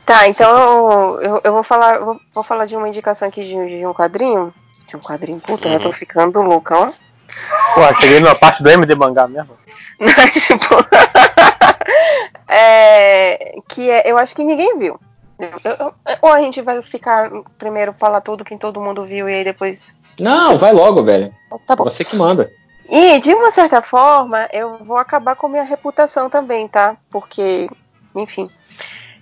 Tá, então eu, eu vou falar, eu vou, vou falar de uma indicação aqui de, de um quadrinho. De um quadrinho, puta, eu tô Uhum. ficando louca, ó. Pô, cheguei numa parte do MD mangá mesmo. Mas, tipo. é, que é, eu acho que ninguém viu. Ou a gente vai ficar primeiro falar tudo que todo mundo viu e aí depois. Não, vai logo, velho. Tá bom. Você que manda. E, de uma certa forma, eu vou acabar com minha reputação também, tá? Porque, enfim.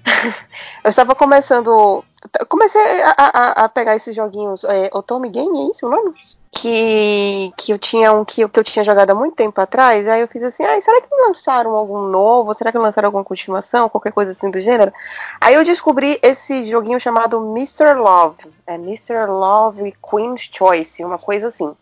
eu estava começando. Comecei a, a- a pegar esses joguinhos. É, Otome Game, é isso o nome? Que, que eu tinha um que, que eu tinha jogado há muito tempo atrás. Aí eu fiz assim, ai, será que lançaram algum novo? Será que lançaram alguma continuação? Qualquer coisa assim do gênero? Aí eu descobri esse joguinho chamado Mr. Love. É Mr. Love Queen's Choice, uma coisa assim.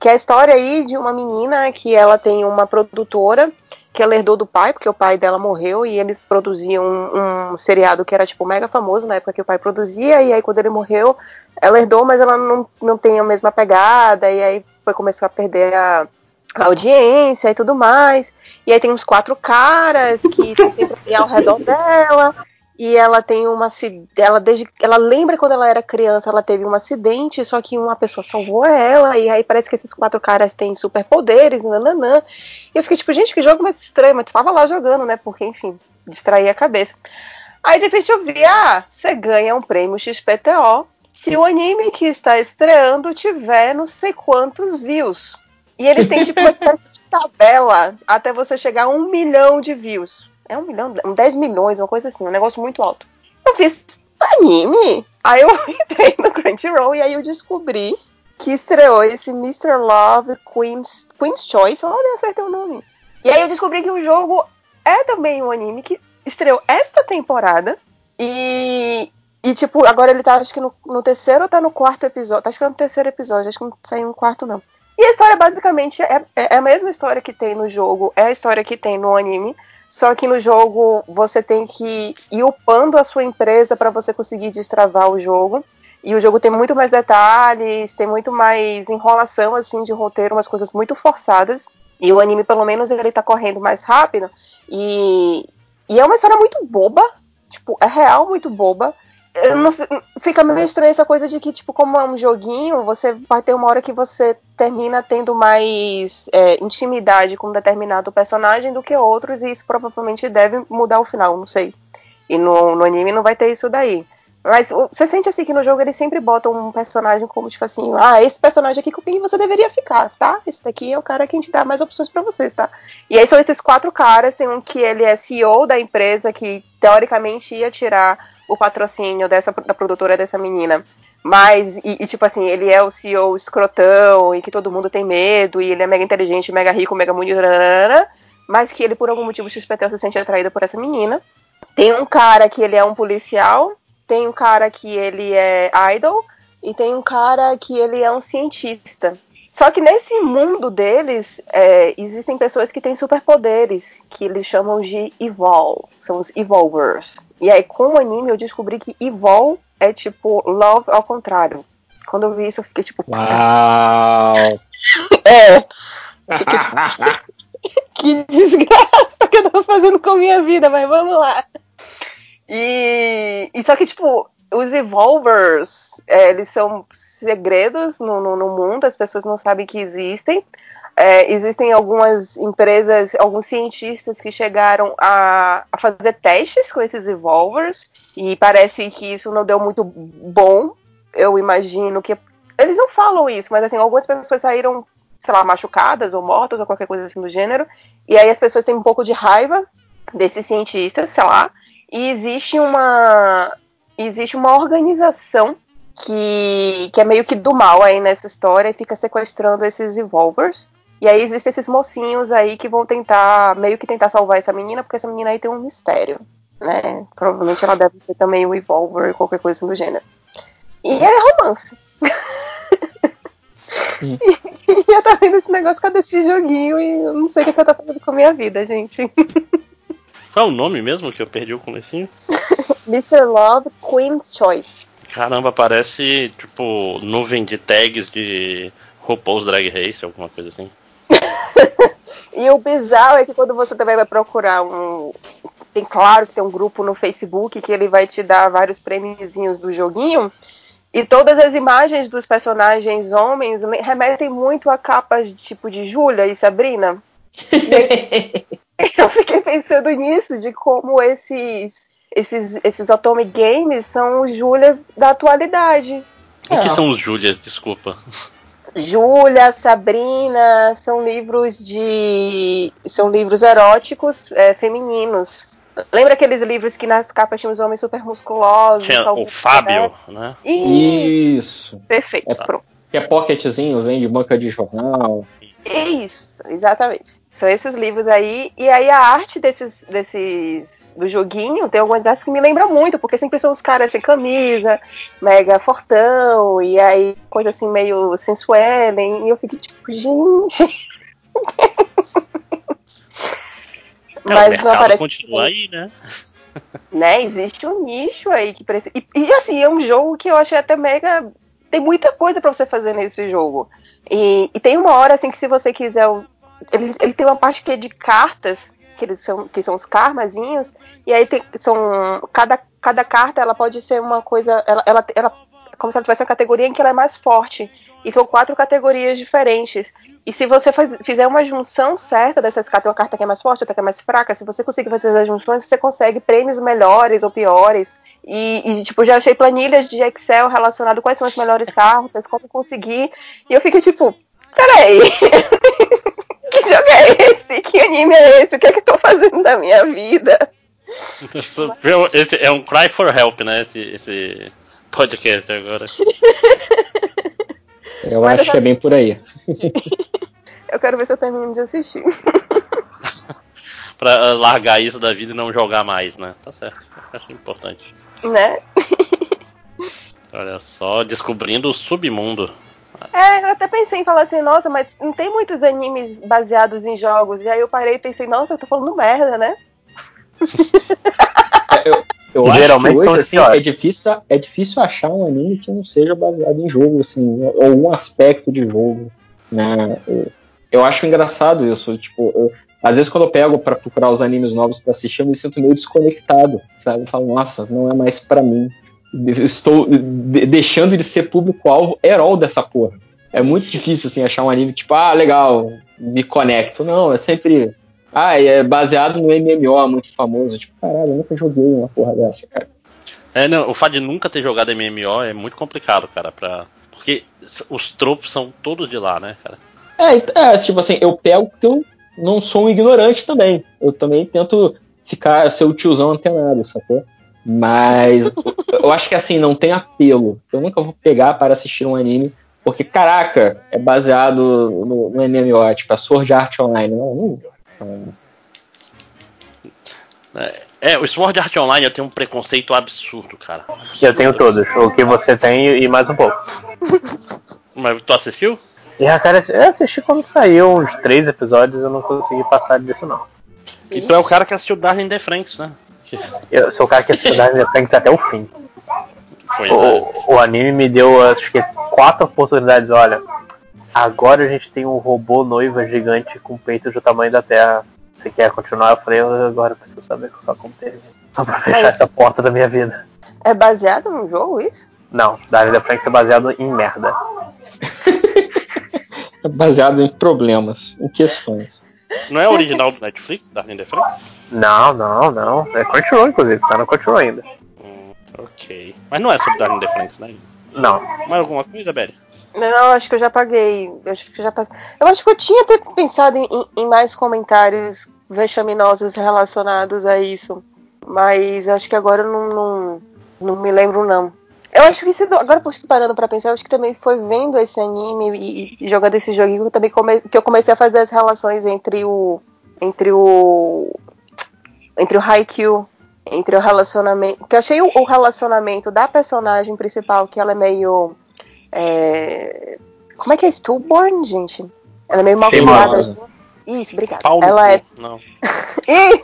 Que é a história aí de uma menina que ela tem uma produtora que ela herdou do pai, porque o pai dela morreu e eles produziam um, um seriado que era tipo mega famoso na época que o pai produzia, e aí quando ele morreu, ela herdou, mas ela não, não tem a mesma pegada, e aí foi começou a perder a, a audiência e tudo mais. E aí tem uns quatro caras que estão sempre ali ao redor dela. E ela tem uma ela desde ela lembra quando ela era criança, ela teve um acidente, só que uma pessoa salvou ela e aí parece que esses quatro caras têm superpoderes, nananã. E eu fiquei tipo, gente, que jogo mais estranho, mas tava lá jogando, né? Porque, enfim, distraía a cabeça. Aí de repente eu vi, ah, você ganha um prêmio XPTO se o anime que está estreando tiver não sei quantos views. E eles têm tipo uma tabela até você chegar a um milhão de views. É um milhão, um 10 milhões, uma coisa assim, um negócio muito alto. Eu fiz anime? Aí eu entrei no Crunchyroll e aí eu descobri que estreou esse Mr. Love Queen's, Queen's Choice. Olha, acertei o nome. E aí eu descobri que o jogo é também um anime que estreou esta temporada. E, e tipo, agora ele tá acho que no, no terceiro ou tá no quarto episódio. Acho que é no terceiro episódio, acho que não saiu no quarto, não. E a história basicamente é, é a mesma história que tem no jogo, é a história que tem no anime. Só que no jogo você tem que ir upando a sua empresa para você conseguir destravar o jogo. E o jogo tem muito mais detalhes, tem muito mais enrolação assim de roteiro, umas coisas muito forçadas. E o anime, pelo menos, ele tá correndo mais rápido. E, e é uma história muito boba. Tipo, é real muito boba. Sei- fica meio estranho essa coisa de que, tipo, como é um joguinho, você vai ter uma hora que você termina tendo mais é, intimidade com um determinado personagem do que outros, e isso provavelmente deve mudar o final, não sei. E no, no anime não vai ter isso daí. Mas você sente assim que no jogo eles sempre botam um personagem como, tipo assim, ah, esse personagem aqui com quem você deveria ficar, tá? Esse daqui é o cara que te dá mais opções pra vocês, tá? E aí são esses quatro caras, tem um que ele é CEO da empresa que teoricamente ia tirar o patrocínio dessa da produtora dessa menina. Mas, e, e, tipo assim, ele é o CEO escrotão e que todo mundo tem medo, e ele é mega inteligente, mega rico, mega muito. Mas que ele, por algum motivo, XPTO se sente atraído por essa menina. Tem um cara que ele é um policial, tem um cara que ele é idol, e tem um cara que ele é um cientista. Só que nesse mundo deles, é, existem pessoas que têm superpoderes, que eles chamam de Evol, são os Evolvers. E aí, com o anime, eu descobri que Evol é tipo Love ao contrário. Quando eu vi isso, eu fiquei tipo, Uau! é, que desgraça que eu tô fazendo com a minha vida, mas vamos lá. E, e só que, tipo, os Evolvers, é, eles são segredos no, no, no mundo, as pessoas não sabem que existem. É, existem algumas empresas, alguns cientistas que chegaram a, a fazer testes com esses Evolvers, e parece que isso não deu muito bom. Eu imagino que. Eles não falam isso, mas assim, algumas pessoas saíram, sei lá, machucadas ou mortas ou qualquer coisa assim do gênero. E aí as pessoas têm um pouco de raiva desses cientistas, sei lá. E existe uma. Existe uma organização que, que é meio que do mal aí nessa história e fica sequestrando esses Evolvers. E aí existem esses mocinhos aí que vão tentar, meio que tentar salvar essa menina, porque essa menina aí tem um mistério, né? Provavelmente ela deve ser também um Evolver, qualquer coisa do gênero. E é romance. Hum. e eu tava vendo esse negócio, cadê esse joguinho? E eu não sei o que, que eu tô fazendo com a minha vida, gente. Qual é o nome mesmo que eu perdi o comecinho? Mr. Love, Queen's Choice. Caramba, parece tipo nuvem de tags de RuPaul's Drag Race, alguma coisa assim. E o bizarro é que quando você também vai procurar um. Tem claro que tem um grupo no Facebook que ele vai te dar vários prêmiozinhos do joguinho. E todas as imagens dos personagens homens remetem muito a capas de tipo de Júlia e Sabrina. E aí, eu fiquei pensando nisso, de como esses, esses, esses Otome Games são os Júlias da atualidade. O que É. são os Júlias? Desculpa. Júlia, Sabrina, são livros de. são livros eróticos é, femininos. Lembra aqueles livros que nas capas tinham os homens super musculosos? Tinha o Fábio, né? Isso. perfeito, É- pronto. que é pocketzinho, vem de banca de jornal. Isso, exatamente. São esses livros aí. E aí a arte desses, desses do joguinho tem algumas artes que me lembram muito, porque sempre são os caras sem camisa, mega fortão, e aí coisa assim meio sensuelen, e eu fico tipo, gente. É, Mas não aparece. continua aí, né? né? Existe um nicho aí que precisa. E, e, assim, é um jogo que eu achei até mega. Tem muita coisa pra você fazer nesse jogo. E, e tem uma hora assim que se você quiser. Ele, ele tem uma parte que é de cartas, que eles são, que são os karmazinhos, e aí tem, são. Cada, cada carta ela pode ser uma coisa. Ela, ela, ela, como se ela tivesse uma categoria em que ela é mais forte. E são quatro categorias diferentes. E se você faz- fizer uma junção certa dessas cartas, uma carta que é mais forte, outra que é mais fraca, se você conseguir fazer as junções, você consegue prêmios melhores ou piores. E, e, tipo, já achei planilhas de Excel relacionado quais são as melhores cartas, como conseguir. E eu fico tipo, peraí. que jogo é esse? Que anime é esse? O que é que eu tô fazendo da minha vida? Esse é um cry for help, né? Esse, esse podcast agora. Eu Mas acho eu que é bem por aí. Eu quero ver se eu termino de assistir. Pra ah, largar isso da vida e não jogar mais, né? Tá certo. Acho importante. né? Olha só, descobrindo o submundo. É, eu até pensei em falar assim, nossa, mas não tem muitos animes baseados em jogos. E aí eu parei e pensei, nossa, eu tô falando merda, né? Eu, eu Geralmente acho que são hoje assim, piores. é, difícil, é difícil achar um anime que não seja baseado em jogo, assim, ou algum aspecto de jogo. Né? Eu, eu acho engraçado isso. Tipo, eu- às vezes quando eu pego pra procurar os animes novos pra assistir, eu me sinto meio desconectado, sabe? Eu falo, nossa, não é mais pra mim. Estou de- deixando de ser público-alvo herói dessa porra. É muito difícil, assim, achar um anime tipo, ah, legal, me conecto. Não, é sempre. Ah, é baseado no MMO muito famoso. Tipo, caralho, eu nunca joguei uma porra dessa, cara. É, não, o fato de nunca ter jogado MMO é muito complicado, cara, pra. Porque os tropos são todos de lá, né, cara? É, é, tipo assim, eu pego porque eu não sou um ignorante também. Eu também tento ficar, ser o tiozão antenado, sacou? Mas eu acho que assim, não tem apelo. Eu nunca vou pegar para assistir um anime, porque, caraca, é baseado no, no MMO, tipo, a Sword Art Online. Não, não, não. É, o Sword Art Online eu tenho um preconceito absurdo, cara. Eu tenho todos. O que você tem e mais um pouco. Mas tu assistiu? A cara, eu assisti quando saiu uns três episódios, eu não consegui passar disso não. E tu é o cara que assistiu Darling the Franks, né? Eu sou o cara que assistiu Dark Phoenix até o fim. foi, né? O, o anime me deu acho que quatro oportunidades. Olha, agora a gente tem um robô noiva gigante com peitos do tamanho da Terra. Você quer continuar? Eu falei, eu agora preciso saber só como termina. Só pra fechar Mas- essa porta da minha vida. É baseado num jogo isso? Não, Darling the Franks é baseado em merda. É baseado em problemas, em questões. Não é original do Netflix, the Franks? Não, não, não. É Crunchyroll, inclusive, tá no Crunchyroll ainda. Hum, ok. Mas não é sobre Darling the Franks, né? Não. Mais alguma coisa, Belly? Não, acho que eu já paguei. Eu acho que eu já passei. Eu acho que eu tinha até pensado em, em- em mais comentários vexaminosos relacionados a isso. Mas eu acho que agora eu não, não, não me lembro, não. Eu acho que isso, agora por parando pra pensar, eu acho que também foi vendo esse anime e, e jogando esse joguinho que eu também come, que eu comecei a fazer as relações entre o. Entre o. Entre o Haikyuu, entre o relacionamento. Que eu achei o, o relacionamento da personagem principal, que ela é meio. É, como é que é stillborn, gente? Ela é meio mal Teimosa. criada. Isso, obrigada. Paulo. Ela é Não. e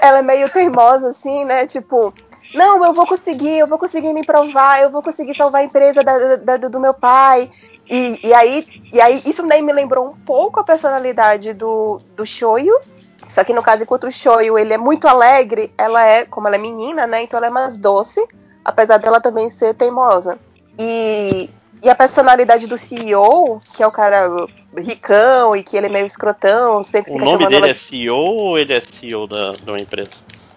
ela é meio teimosa, assim, né? Tipo, não, eu vou conseguir, eu vou conseguir me provar, eu vou conseguir salvar a empresa da- da- do meu pai. E, e aí, e aí, isso daí me lembrou um pouco a personalidade do, do Shoyu. Só que no caso, enquanto o Shoyu ele é muito alegre, ela é, como ela é menina, né? Então ela é mais doce, apesar dela também ser teimosa. E, e a personalidade do CEO, que é o cara ricão e que ele é meio escrotão, sempre O fica nome chamando dele ela é CEO ou ele é CEO da, de uma empresa?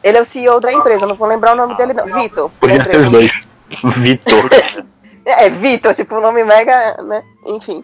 Ele é o CEO da empresa, não vou lembrar o nome dele não. Vitor. da Podia ser os dois. Vitor. É, Vitor, tipo, o nome mega, né? Enfim.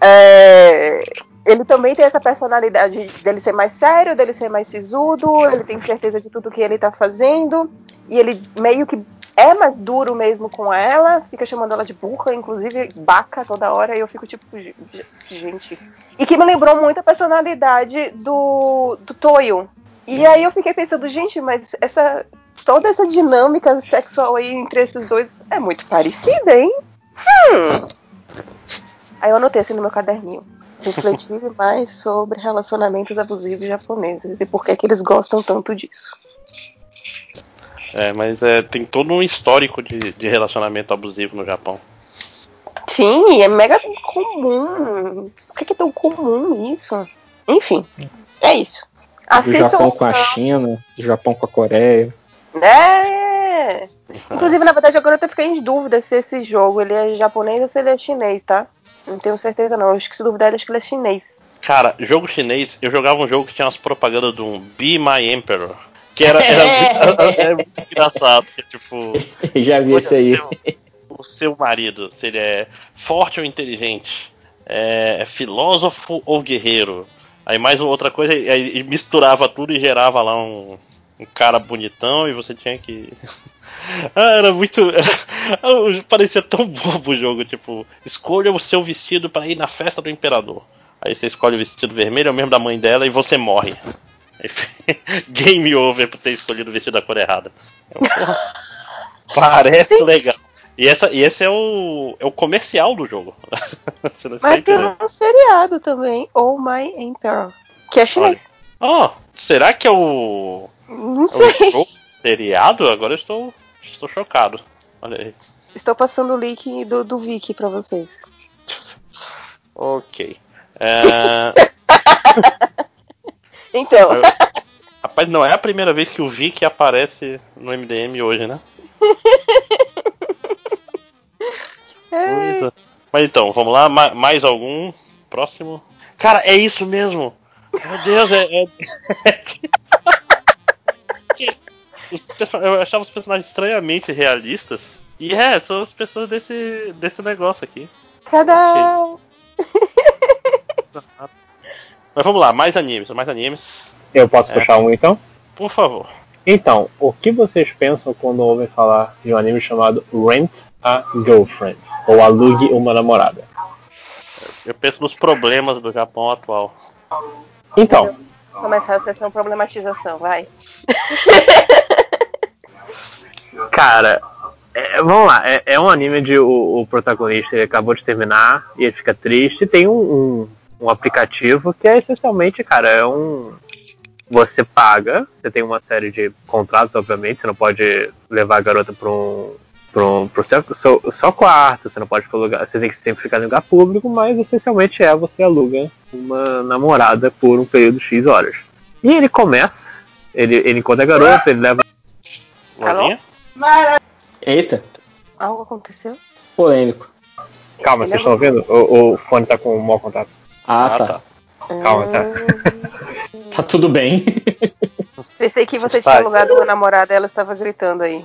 É, Ele também tem essa personalidade dele ser mais sério, dele ser mais sisudo, ele tem certeza de tudo que ele tá fazendo, e ele meio que é mais duro mesmo com ela, fica chamando ela de burra, inclusive baca toda hora, e eu fico tipo, "Ge- ge- gente. E que me lembrou muito a personalidade do, do Toyo. E aí eu fiquei pensando, gente, mas essa. Toda essa dinâmica sexual aí entre esses dois é muito parecida, hein? Hum. Aí eu anotei assim no meu caderninho. Refletir mais sobre relacionamentos abusivos japoneses e por que, que eles gostam tanto disso. É, mas é, tem todo um histórico de, de relacionamento abusivo no Japão. Sim, é mega comum. Por que, que é tão comum isso? Enfim, é isso. Do Assistam. Japão com a China, do Japão com a Coreia. É. Inclusive, na verdade, agora eu tô ficando em dúvida se esse jogo ele é japonês ou se ele é chinês, tá? Não tenho certeza não. Acho que se duvidar, acho que ele é chinês. Cara, jogo chinês, eu jogava um jogo que tinha umas propagandas de um Be My Emperor. Que era, era, muito, era muito engraçado. Que, tipo, Já vi esse aí. o seu- o seu marido, se ele é forte ou inteligente, é filósofo ou guerreiro. Aí mais outra coisa, aí misturava tudo e gerava lá um, um cara bonitão e você tinha que. Ah, era muito. era- parecia tão bobo o jogo, tipo, escolha o seu vestido para ir na festa do imperador. Aí você escolhe o vestido vermelho, é o mesmo da mãe dela, e você morre. Game over por ter escolhido o vestido da cor errada. Eu, porra, Parece legal. E, essa, e esse é o, é o comercial do jogo. Você não está Mas tem um seriado também, Oh My Emperor, que é chinês. Oh, será que é o, Não é sei. o seriado? Agora eu estou, estou chocado. Olha aí. Estou passando o link do, do Viki pra vocês. Ok. É, Então, eu- rapaz, não é a primeira vez que o Vic aparece no MDM hoje, né? Coisa. Mas então, vamos lá, ma- mais algum? Próximo. Cara, é isso mesmo! Meu Deus, é. é... Eu achava os personagens estranhamente realistas. E é, são as pessoas desse, desse negócio aqui. cada. Mas vamos lá, mais animes, mais animes. Eu posso É. puxar um então? Por favor. Então, o que vocês pensam quando ouvem falar de um anime chamado Rent a Girlfriend? Ou Alugue uma Namorada? Eu penso nos problemas do Japão atual. Então, Começar a sessão problematização, vai. cara, é, vamos lá, é, é um anime de o, o protagonista ele acabou de terminar e ele fica triste. Tem um, um, um aplicativo que é essencialmente, cara, é um. Você paga, você tem uma série de contratos, obviamente, você não pode levar a garota para um. Pro, pro seu, seu, seu quarto, você não pode ficar em lugar, você tem que sempre ficar em lugar público, mas essencialmente é você aluga uma namorada por um período X horas. E ele começa, ele, ele encontra a garota, ele leva Alô? Eita, Algo aconteceu? polêmico. Calma, Ele vocês é estão ouvindo? O, o fone tá com um mau contato. Ah, Ah, tá. tá. Calma, tá. Tá tudo bem. Pensei que você tinha alugado uma namorada e ela estava gritando aí.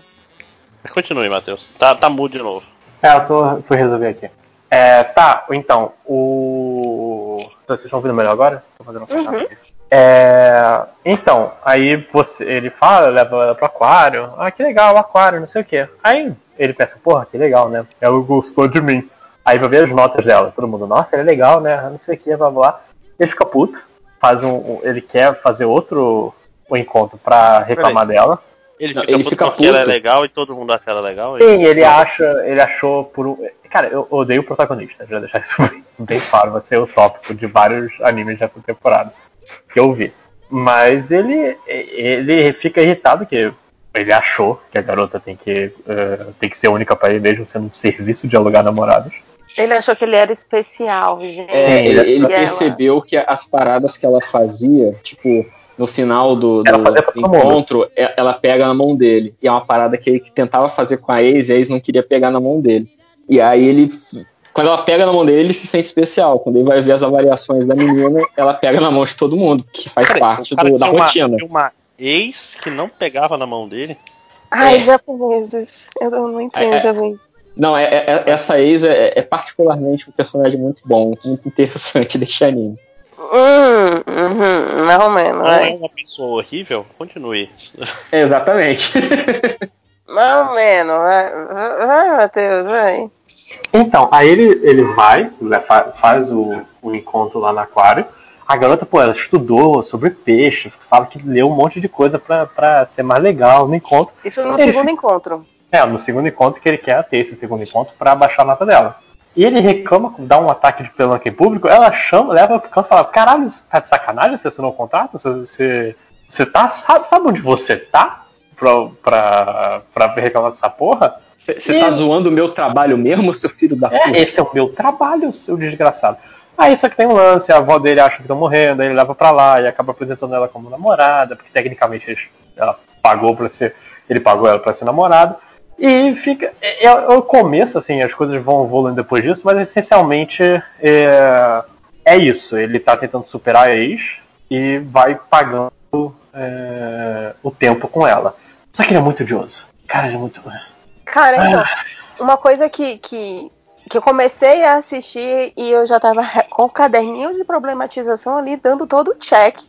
Mas Continue, Matheus. Tá, tá mudo de novo. É, eu tô, fui resolver aqui. É, tá, então, o. Vocês estão ouvindo melhor agora? Tô fazendo um contato aqui. É, então, aí você, ele fala, leva ela pro aquário. Ah, que legal, o aquário, não sei o quê. Aí ele pensa, porra, que legal, né? Ela gostou de mim. Aí vai ver as notas dela. Todo mundo, nossa, ele é legal, né? Não sei o que, blá blá. Ele fica puto. Faz um, um- ele quer fazer outro um encontro pra reclamar dela. Ele Não, fica ele puto fica porque ela é puto. legal e todo mundo acha ela legal. Sim, ele acha, ele achou por um. Cara, eu odeio o protagonista, já deixar isso bem claro, vai ser o tópico de vários animes dessa temporada que eu vi. Mas ele, ele fica irritado que ele achou que a garota tem que, eh, tem que ser única pra ele, mesmo sendo um serviço de alugar namorados. Ele achou que ele era especial, gente. É, ele, ele E ela- percebeu que as paradas que ela fazia, tipo, no final do, do Ela encontro, e- ela pega na mão dele. E é uma parada que ele tentava fazer com a ex, e a ex não queria pegar na mão dele. E aí ele. Quando ela pega na mão dele, ele se sente especial. Quando ele vai ver as avaliações da menina, ela pega na mão de todo mundo, que faz Peraí, parte cara do- da uma- rotina. uma ex que não pegava na mão dele. Ai, É. japoneses. Eu não entendo É, é. também. Não, é, é- é- essa ex é, é particularmente um personagem muito bom, muito interessante desse anime. Hum, uhum, mais ou menos, Não é uma pessoa horrível? Continue. Exatamente. Mais ou menos. Vai, vai Matheus, vai. Então, aí ele, ele vai, né, fa- faz o, o encontro lá no aquário. A garota, pô, ela estudou sobre peixe, fala que leu um monte de coisa pra, pra ser mais legal no encontro. Isso no Ele segundo encontro. É, no segundo encontro que ele quer ter esse segundo encontro pra baixar a nota dela. E ele reclama, dá um ataque de pelanca em público, ela chama, leva pro canto e fala, caralho, você tá de sacanagem? Você assinou o contrato? Você, você, você tá, sabe, sabe onde você tá? Pra, pra, pra reclamar dessa porra? Você tá zoando o meu trabalho mesmo, seu filho da puta? É, esse é o meu trabalho, seu desgraçado. Aí só que tem um lance, a avó dele acha que estão morrendo, aí ele leva pra lá e acaba apresentando ela como namorada, porque tecnicamente ela pagou para ser. Ele pagou ela pra ser namorada. E fica. É, é o começo, assim, as coisas vão evoluindo depois disso, mas essencialmente é, é isso. Ele tá tentando superar a ex e vai pagando é, o tempo com ela. Só que ele é muito odioso. Cara, ele é muito. Cara, então, uma coisa que, que, que eu comecei a assistir e eu já tava com o caderninho de problematização ali, dando todo o check.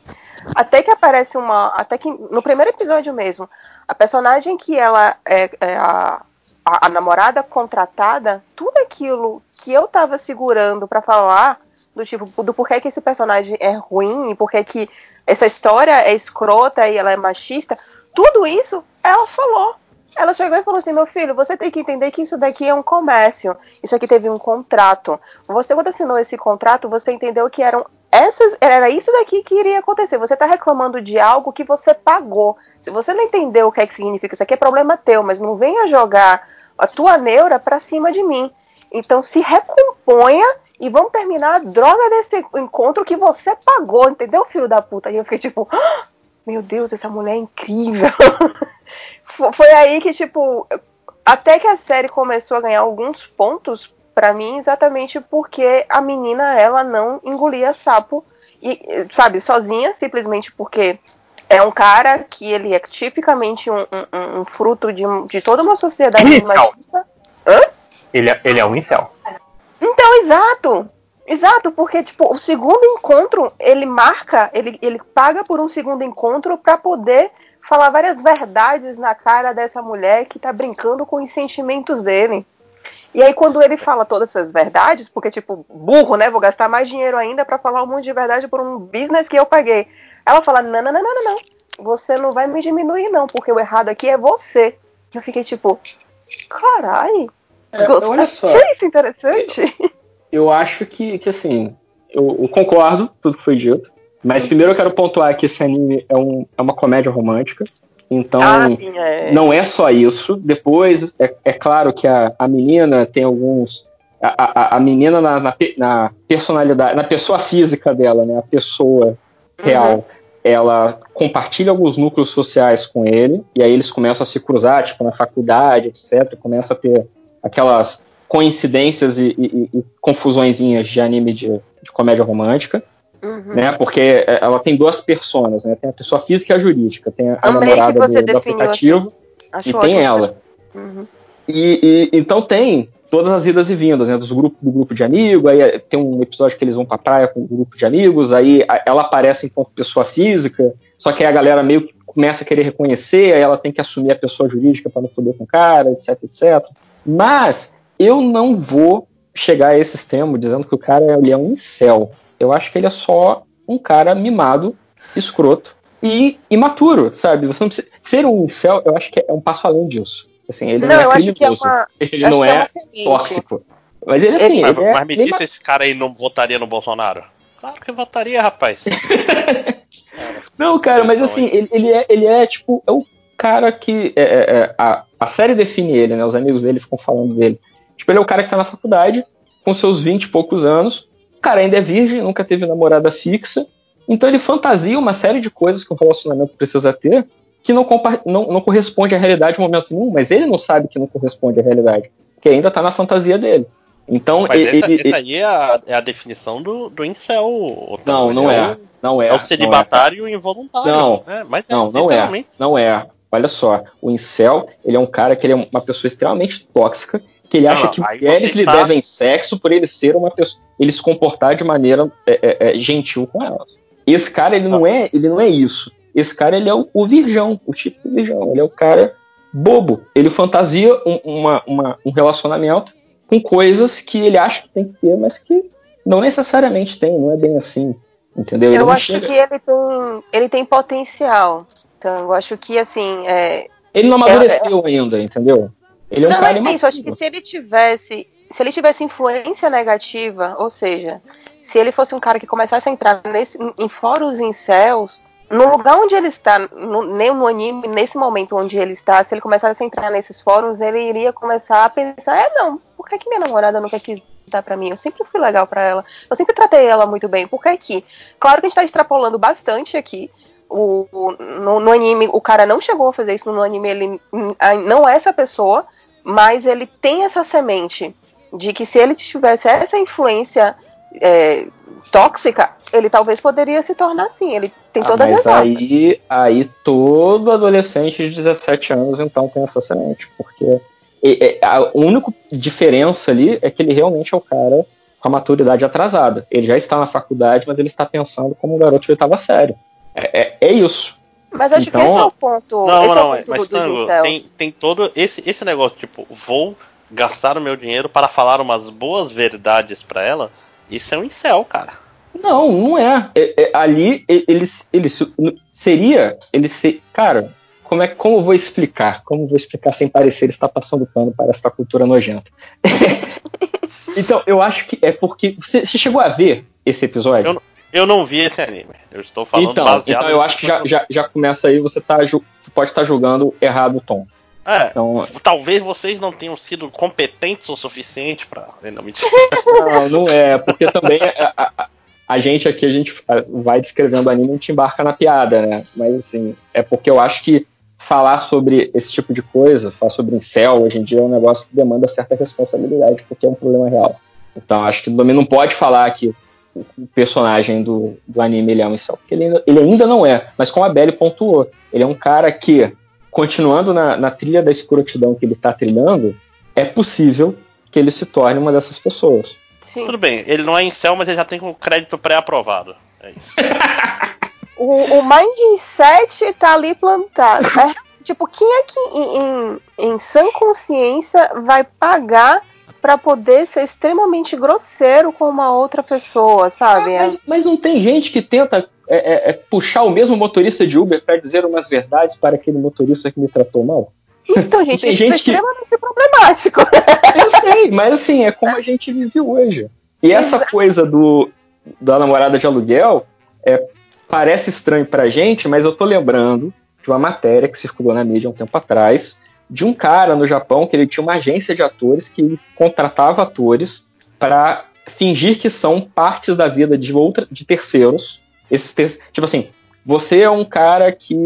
Até que aparece uma. Até que no primeiro episódio mesmo, a personagem que ela é, é a, a, a namorada contratada, tudo aquilo que eu tava segurando pra falar, do tipo, do porquê que esse personagem é ruim, e porquê que essa história é escrota e ela é machista, tudo isso ela falou. Ela chegou e falou assim: meu filho, você tem que entender que isso daqui é um comércio. Isso aqui teve um contrato. Você, quando assinou esse contrato, você entendeu que eram essas. Era isso daqui que iria acontecer. Você está reclamando de algo que você pagou. Se você não entendeu o que é que significa isso aqui, é problema teu, mas não venha jogar a tua neura pra cima de mim. Então se recomponha e vamos terminar a droga desse encontro que você pagou, entendeu, filho da puta? E eu fiquei tipo, "Ah, meu Deus, essa mulher é incrível. Fo- Foi aí que, tipo, até que a série começou a ganhar alguns pontos pra mim, exatamente porque a menina, ela não engolia sapo, e, sabe, sozinha, simplesmente porque é um cara que ele é tipicamente um, um- um fruto de, de toda uma sociedade Incel. machista. Ele é, ele é um incel. Então, exato. Exato, porque tipo, o segundo encontro, ele marca, ele, ele paga por um segundo encontro pra poder falar várias verdades na cara dessa mulher que tá brincando com os sentimentos dele. E aí quando ele fala todas essas verdades, porque tipo, burro, né, vou gastar mais dinheiro ainda pra falar um monte de verdade por um business que eu paguei. Ela fala: "Não, não, não, não, não. Você não vai me diminuir não, porque o errado aqui é você". Eu fiquei tipo, carai. É, olha só. Achei isso interessante. Eu acho que, que assim, eu, eu concordo com tudo que foi dito, mas primeiro eu quero pontuar que esse anime é, um, é uma comédia romântica, então Ah, sim, é. não é só isso. Depois, é, é claro que a, a menina tem alguns. A, a, a menina na, na, na personalidade, na pessoa física dela, né? A pessoa real, ela compartilha alguns núcleos sociais com ele, e aí eles começam a se cruzar, tipo, na faculdade, etc. Começa a ter aquelas coincidências e, e, e confusõezinhas de anime de, de comédia romântica, Uhum. né? Porque é, ela tem duas personas, né? Tem a pessoa física e a jurídica. Tem a, Amei que namorada do, do aplicativo Acho e tem ela. Uhum. E, e- então tem todas as idas e vindas, né? Dos grupos, do grupo de amigos, aí é, tem um episódio que eles vão pra praia com um grupo de amigos, aí a- ela aparece enquanto pessoa física, só que aí a galera meio que começa a querer reconhecer, aí ela tem que assumir a pessoa jurídica para não foder com o cara, etc, etc. Mas eu não vou chegar a esse extremo dizendo que o cara ele é um incel. Eu acho que ele é só um cara mimado, escroto e imaturo, sabe? Você não precisa ser um incel, eu acho que é um passo além disso. Assim, ele não, Não, é eu acho que é uma. Ele acho não é é, tóxico. Mas ele assim, Mas, ele é, mas me diz se esse cara aí não votaria no Bolsonaro. Claro que votaria, rapaz. Não, cara, mas assim, ele, ele é, ele é tipo, é o cara que. é, é, é, a, a série define ele, né? Os amigos dele ficam falando dele. Tipo, ele é o cara que tá na faculdade, com seus 20 e poucos anos. O cara ainda é virgem, nunca teve namorada fixa. Então ele fantasia uma série de coisas que um relacionamento precisa ter que não, não, não corresponde à realidade em momento nenhum, mas ele não sabe que não corresponde à realidade, que ainda tá na fantasia dele. Então Mas ele, essa, ele- essa aí é a, é a definição do, do incel. Otávio. não, não é. é, o- não é, É, o celibatário involuntário. Não. É, mas é, Não, não é. Não é. Olha só, o incel, ele é um cara que ele é uma pessoa extremamente tóxica, que ele Não, acha não, que mulheres lhe tá- devem sexo por ele ser uma pessoa, ele se comportar de maneira é, é, é, gentil com elas. Esse cara, ele não é, ele não é isso. Esse cara, ele é o, o virgão, o tipo virgão. Ele é o cara bobo. Ele fantasia um, uma, uma, um relacionamento com coisas que ele acha que tem que ter, mas que não necessariamente tem, não é bem assim. Entendeu? Ele Eu não acho chega- que ele tem, ele tem potencial. Então, eu acho que, assim, é, Ele não amadureceu ainda, entendeu? Ele é um não cara é isso, eu acho que se ele tivesse, se ele tivesse influência negativa, ou seja, se ele fosse um cara que começasse a entrar nesse, em, fóruns em céus, no lugar onde ele está, no, nem no anime, nesse momento onde ele está, se ele começasse a entrar nesses fóruns, ele iria começar a pensar, é não, por que, que minha namorada quer que dar pra mim? Eu sempre fui legal pra ela, eu sempre tratei ela muito bem, por que que? Claro que a gente tá extrapolando bastante aqui, o, o- no, no anime, o cara não chegou a fazer isso no anime, ele não é essa pessoa, mas ele tem essa semente de que se ele tivesse essa influência é, tóxica, ele talvez poderia se tornar assim. Ele tem Ah, todas mas as aí, aí todo adolescente de 17 anos então tem essa semente, porque e- e- a única diferença ali é que ele realmente é o cara com a maturidade atrasada. Ele já está na faculdade, mas ele está pensando como um garoto de oitava série. É, é, é isso. Mas acho então- que esse é o ponto. Não, esse não, é o ponto mas Tango, tem, tem todo esse, esse negócio, tipo, vou gastar o meu dinheiro para falar umas boas verdades pra ela. Isso é um incel, cara. Não, não é. É- é- ali e- ele, ele se- seria, ele se, cara, como é como eu vou explicar? Como eu vou explicar sem parecer estar passando pano para esta cultura nojenta? então, eu acho que é porque você, você chegou a ver esse episódio? Eu não vi esse anime. Eu estou falando então, baseado então eu acho que já, já, já começa aí, você tá você pode estar julgando errado o tom. É, Então, talvez vocês não tenham sido competentes o suficiente pra. Não, mentira. Não, não é, porque também a, a- a- gente aqui, a gente vai descrevendo o anime e a gente embarca na piada, né? Mas assim, é porque eu acho que falar sobre esse tipo de coisa, falar sobre incel hoje em dia é um negócio que demanda certa responsabilidade, porque é um problema real. Então acho que também não pode falar que o personagem do, do anime ele é um incel, porque ele ainda, ele ainda não é. Mas como a Belly pontuou, ele é um cara que, continuando na, na trilha da escrotidão que ele tá trilhando, é possível que ele se torne uma dessas pessoas. Sim. Tudo bem, ele não é incel, mas ele já tem o crédito pré-aprovado. É isso. O, o mindset tá ali plantado. É, tipo, quem é que em, em, em sã consciência vai pagar pra poder ser extremamente grosseiro com uma outra pessoa, sabe? Ah, mas, mas não tem gente que tenta é, é, é, puxar o mesmo motorista de Uber para dizer umas verdades para aquele motorista que me tratou mal? Então, gente, tem isso gente é que- extremamente problemático. Eu sei, mas assim, é como a gente vive hoje. E essa coisa do da namorada de aluguel é, parece estranho pra gente, mas eu tô lembrando de uma matéria que circulou na mídia há um tempo atrás, de um cara no Japão que ele tinha uma agência de atores que contratava atores para fingir que são partes da vida de outra, de terceiros. Esses ter- tipo assim, você é um cara que,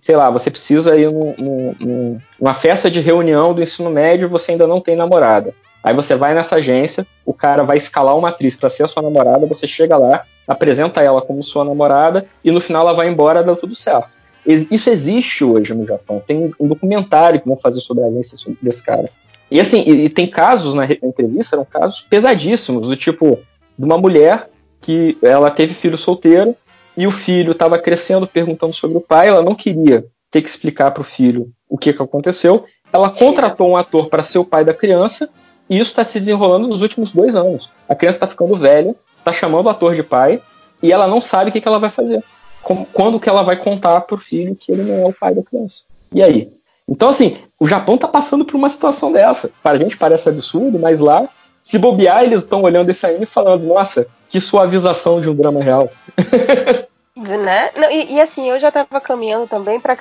sei lá, você precisa ir num- num- num- numa festa de reunião do ensino médio e você ainda não tem namorada. Aí você vai nessa agência, o cara vai escalar uma atriz para ser a sua namorada, você chega lá, apresenta ela como sua namorada e no final ela vai embora, dá tudo certo. Isso existe hoje no Japão. Tem um documentário que vão fazer sobre a agência desse cara. E assim, e, e tem casos na entrevista, eram casos pesadíssimos, do tipo, de uma mulher que ela teve filho solteiro e o filho estava crescendo perguntando sobre o pai, ela não queria ter que explicar para o filho o que, que aconteceu. Ela contratou um ator para ser o pai da criança e isso está se desenrolando nos últimos dois anos. A criança está ficando velha, está chamando o ator de pai e ela não sabe o que, que ela vai fazer. Quando que ela vai contar pro filho que ele não é o pai da criança. E aí? Então, assim, o Japão tá passando por uma situação dessa. Para a gente parece absurdo, mas lá, se bobear, eles estão olhando esse anime e falando, nossa, que suavização de um drama real. né? Não, e, e assim, eu já estava caminhando também para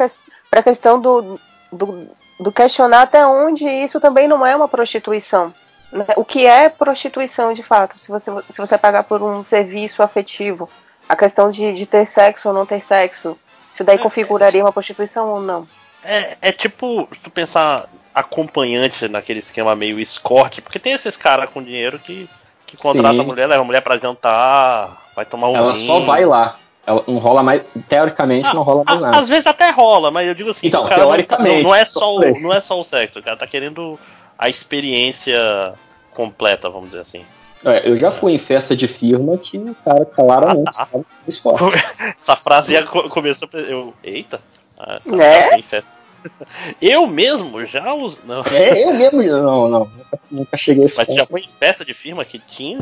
a questão do, do, do questionar até onde isso também não é uma prostituição. né? O que é prostituição de fato? Se você, se você pagar por um serviço afetivo, a questão de, de ter sexo ou não ter sexo, isso daí configuraria uma prostituição ou não? É, é tipo, se tu pensar acompanhante naquele esquema meio escorte, porque tem esses caras com dinheiro que, que contrata Sim. a mulher, leva a mulher pra jantar, vai tomar um Ela vinho. só vai lá. Ela não rola mais. Teoricamente, Ah, não rola mais a- nada. Às vezes até rola, mas eu digo assim, Então, o cara não- teoricamente, não, não é só o, não é só o sexo, o cara tá querendo a experiência completa, vamos dizer assim. É, eu já fui em festa de firma que o cara claramente Ah, tá. esporte. Essa frase já começou. pra- Eu, eita! Ah, tá, Né? tá. Eu mesmo já os. Não. É, eu mesmo. Não, não. Nunca, nunca cheguei a esse Mas ponto. já foi em festa de firma que tinha?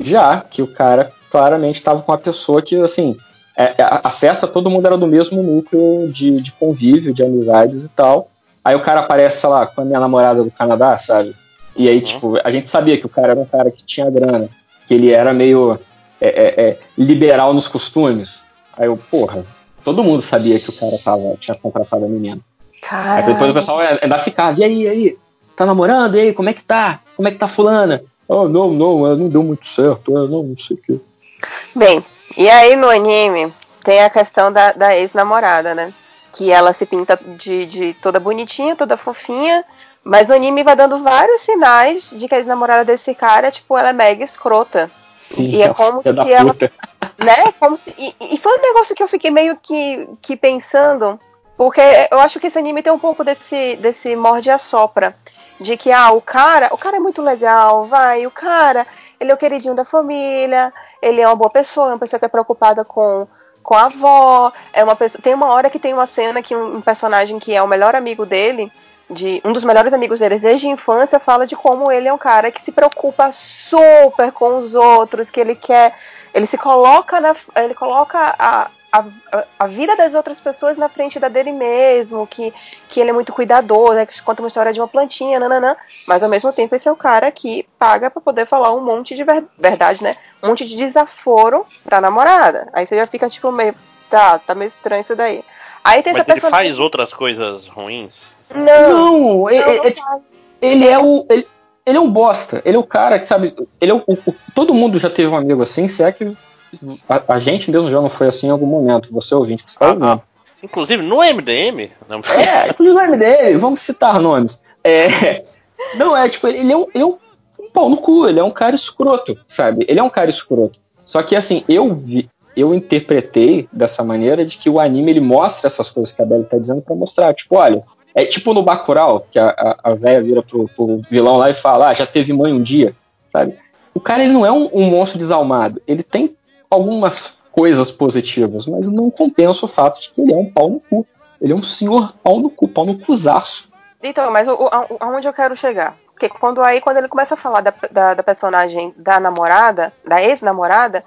Já, que o cara claramente estava com uma pessoa que, assim, é, a, a festa todo mundo era do mesmo núcleo de, de convívio, de amizades e tal. Aí o cara aparece, sei lá, com a minha namorada do Canadá, sabe? E aí, Uhum. tipo, a gente sabia que o cara era um cara que tinha grana, que ele era meio é, é, é, liberal nos costumes. Aí eu, porra, todo mundo sabia que o cara tava, tinha contratado a menina. Aí depois o Caralho. pessoal ainda ficava, e aí, e aí? Tá namorando? E aí, como é que tá? Como é que tá fulana? Oh, não, não, é, não deu muito certo, é, não, não sei o quê. Bem, e aí no anime tem a questão da, da ex-namorada, né? Que ela se pinta de, de toda bonitinha, toda fofinha. Mas no anime vai dando vários sinais de que a ex-namorada desse cara, tipo, ela é mega escrota. E é como filha se ela puta. né? Como se, e, e foi um negócio que eu fiquei meio que, que pensando, porque eu acho que esse anime tem um pouco desse, desse morde a sopra. De que, ah, o cara, o cara é muito legal, vai, o cara, ele é o queridinho da família, ele é uma boa pessoa, é uma pessoa que é preocupada com, com a avó, é uma pessoa. Tem uma hora que tem uma cena que um, um personagem que é o melhor amigo dele, de um dos melhores amigos deles desde a infância, fala de como ele é um cara que se preocupa super com os outros, que ele quer ele se coloca na, ele coloca a, a, a vida das outras pessoas na frente da dele mesmo, que, que ele é muito cuidadoso, né, que conta uma história de uma plantinha, nananã, mas ao mesmo tempo esse é o cara que paga pra poder falar um monte de ver- verdade, né? Um monte de desaforo pra namorada. Aí você já fica tipo meio, tá, tá meio estranho isso daí. Aí tem Mas essa ele pessoa faz outras coisas ruins? Não, Não, é- não, é- é- faz. ele é o. Ele, ele é um bosta. Ele é o cara que, sabe, ele é o, o- todo mundo já teve um amigo assim, se é que a, a gente mesmo já não foi assim em algum momento, você ouvinte que está Ah, ouvindo. Inclusive no MDM. Não, É, inclusive o nome dele, vamos citar nomes. É, não, é tipo, ele é, um, ele é um, um pau no cu, ele é um cara escroto, sabe? Ele é um cara escroto. Só que assim, eu vi, eu interpretei dessa maneira de que o anime ele mostra essas coisas que a Belly tá dizendo pra mostrar. Tipo, olha, é tipo no Bacurau, que a, a, a véia vira pro, pro vilão lá e fala, ah, já teve mãe um dia, sabe? O cara ele não é um, um monstro desalmado, ele tem algumas coisas positivas, mas não compensa o fato de que ele é um pau no cu. Ele é um senhor pau no cu, pau no cuzaço. Então, mas o, aonde eu quero chegar? Porque quando aí, quando ele começa a falar da, da, da personagem da namorada, da ex-namorada,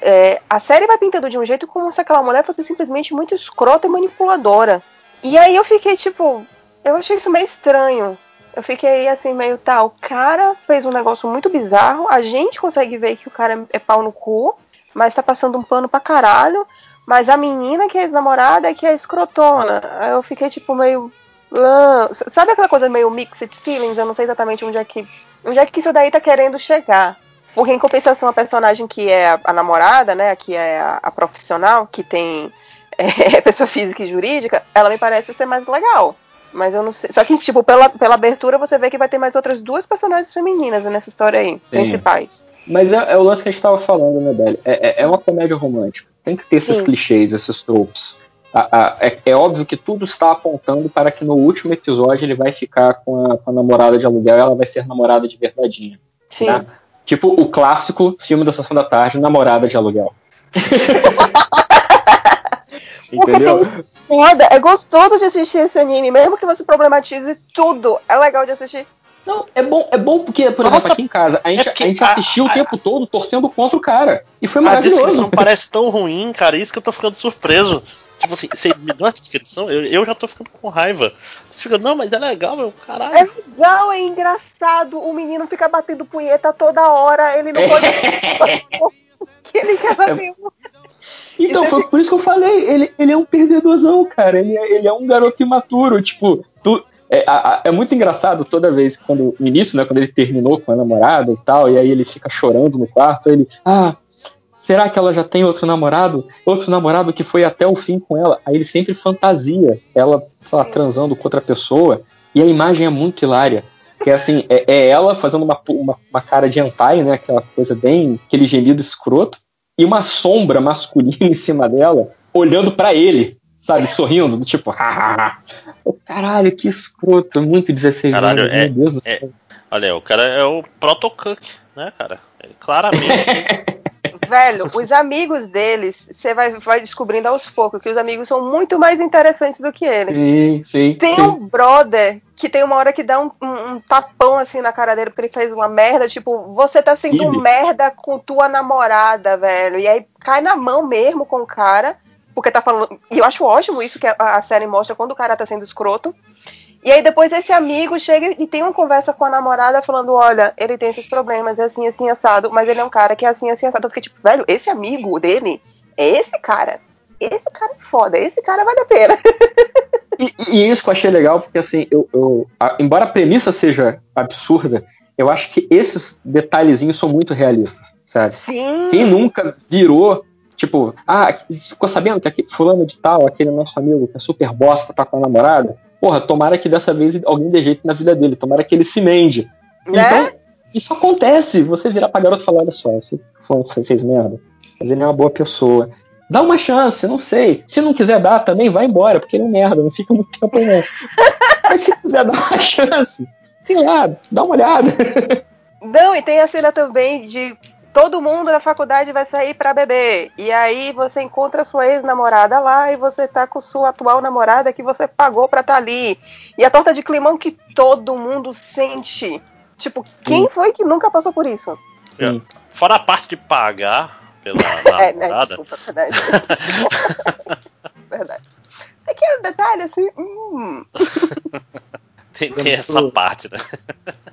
é, a série vai pintando de um jeito como se aquela mulher fosse simplesmente muito escrota e manipuladora. E aí eu fiquei tipo, eu achei isso meio estranho. Eu fiquei assim, meio tá, o cara fez um negócio muito bizarro, a gente consegue ver que o cara é pau no cu, mas tá passando um pano pra caralho. Mas a menina que é ex-namorada é que é escrotona. Aí eu fiquei tipo meio. sabe aquela coisa meio mixed feelings? Eu não sei exatamente onde é que. Onde é que isso daí tá querendo chegar. Porque em compensação a personagem que é a, a namorada, né? Que é a, a profissional, que tem é, pessoa física e jurídica, ela me parece ser mais legal. Mas eu não sei. Só que, tipo, pela, pela abertura você vê que vai ter mais outras duas personagens femininas nessa história aí, principais. Mas é, é o lance que a gente tava falando, né, Belly? É, é- é uma comédia romântica. Tem que ter esses Sim. clichês, esses tropes. A- a- é, é óbvio que tudo está apontando para que no último episódio ele vai ficar com a, com a namorada de aluguel e ela vai ser namorada de verdadeinha. Sim. Né? Tipo o clássico filme da Sessão da Tarde, Namorada de Aluguel. Entendeu? Foda, é gostoso de assistir esse anime, mesmo que você problematize tudo. É legal de assistir. Não, é bom, é bom porque, por Nossa, exemplo, aqui em casa, a gente, é a gente a- assistiu o tempo todo torcendo contra o cara. E foi A maravilhoso. descrição parece tão ruim, cara, isso que eu tô ficando surpreso. Tipo assim, você me deu a descrição, eu, eu já tô ficando com raiva. Você fica, não, mas é legal, meu, É caralho. legal, é engraçado. O menino fica batendo punheta toda hora. Ele não pode. que ele quer bater. Então, foi por isso que eu falei, ele, ele é um perdedorzão, cara. Ele é, ele é um garoto imaturo. Tipo, tu, é, a- é muito engraçado toda vez quando. No início, né? Quando ele terminou com a namorada e tal, e aí ele fica chorando no quarto, ele. Ah, será que ela já tem outro namorado? Outro namorado que foi até o fim com ela. Aí ele sempre fantasia ela, sei lá, transando com outra pessoa. E a imagem é muito hilária. Que é assim, é, é ela fazendo uma, uma, uma cara de hentai, né? Aquela coisa bem. aquele gemido escroto e uma sombra masculina em cima dela, olhando pra ele, sabe, sorrindo, do tipo, hahaha. Caralho, que escroto, muito 16 Caralho, anos, é- meu Deus do é- céu. Olha, o cara é o proto-cook, né, cara? Ele claramente Velho, os amigos deles, você vai, vai descobrindo aos poucos que os amigos são muito mais interessantes do que ele. Sim, sim. Tem sim. um brother que tem uma hora que dá um, um- um tapão assim na cara dele porque ele fez uma merda. Tipo, você tá sendo Ibe. merda com tua namorada, velho. E aí cai na mão mesmo com o cara. Porque tá falando. E eu acho ótimo isso que a, a série mostra quando o cara tá sendo escroto. E aí depois esse amigo chega e tem uma conversa com a namorada falando, olha, ele tem esses problemas, é assim, assim, assado, mas ele é um cara que é assim, assim, assado. Eu fiquei tipo, velho, esse amigo dele é esse cara. Esse cara é foda, esse cara vale a pena. E, e isso que eu achei legal, porque assim, eu, eu- a- embora a premissa seja absurda, eu acho que esses detalhezinhos são muito realistas, sabe? Sim. Quem nunca virou, tipo, ah, ficou sabendo que aquele fulano de tal, aquele nosso amigo que é super bosta, tá com a namorada? Porra, tomara que dessa vez alguém dê jeito na vida dele, tomara que ele se mende. Né? Então, isso acontece. Você virar pra garota e falar, olha só, você fez merda, mas ele é uma boa pessoa. Dá uma chance, não sei. Se não quiser dar também, vai embora, porque ele é um merda, não fica muito tempo não. Mas se quiser dar uma chance, sei lá, dá uma olhada. Não, e tem a cena também de todo mundo na faculdade vai sair pra beber. E aí você encontra sua ex-namorada lá e você tá com sua atual namorada que você pagou pra estar ali. E a torta de climão que todo mundo sente. Tipo, quem foi que nunca passou por isso? Sim. Fora a parte de pagar pela É, né? namorada. Desculpa, verdade. verdade. Pequeno detalhe assim. Hum. Tem, tem essa parte, né?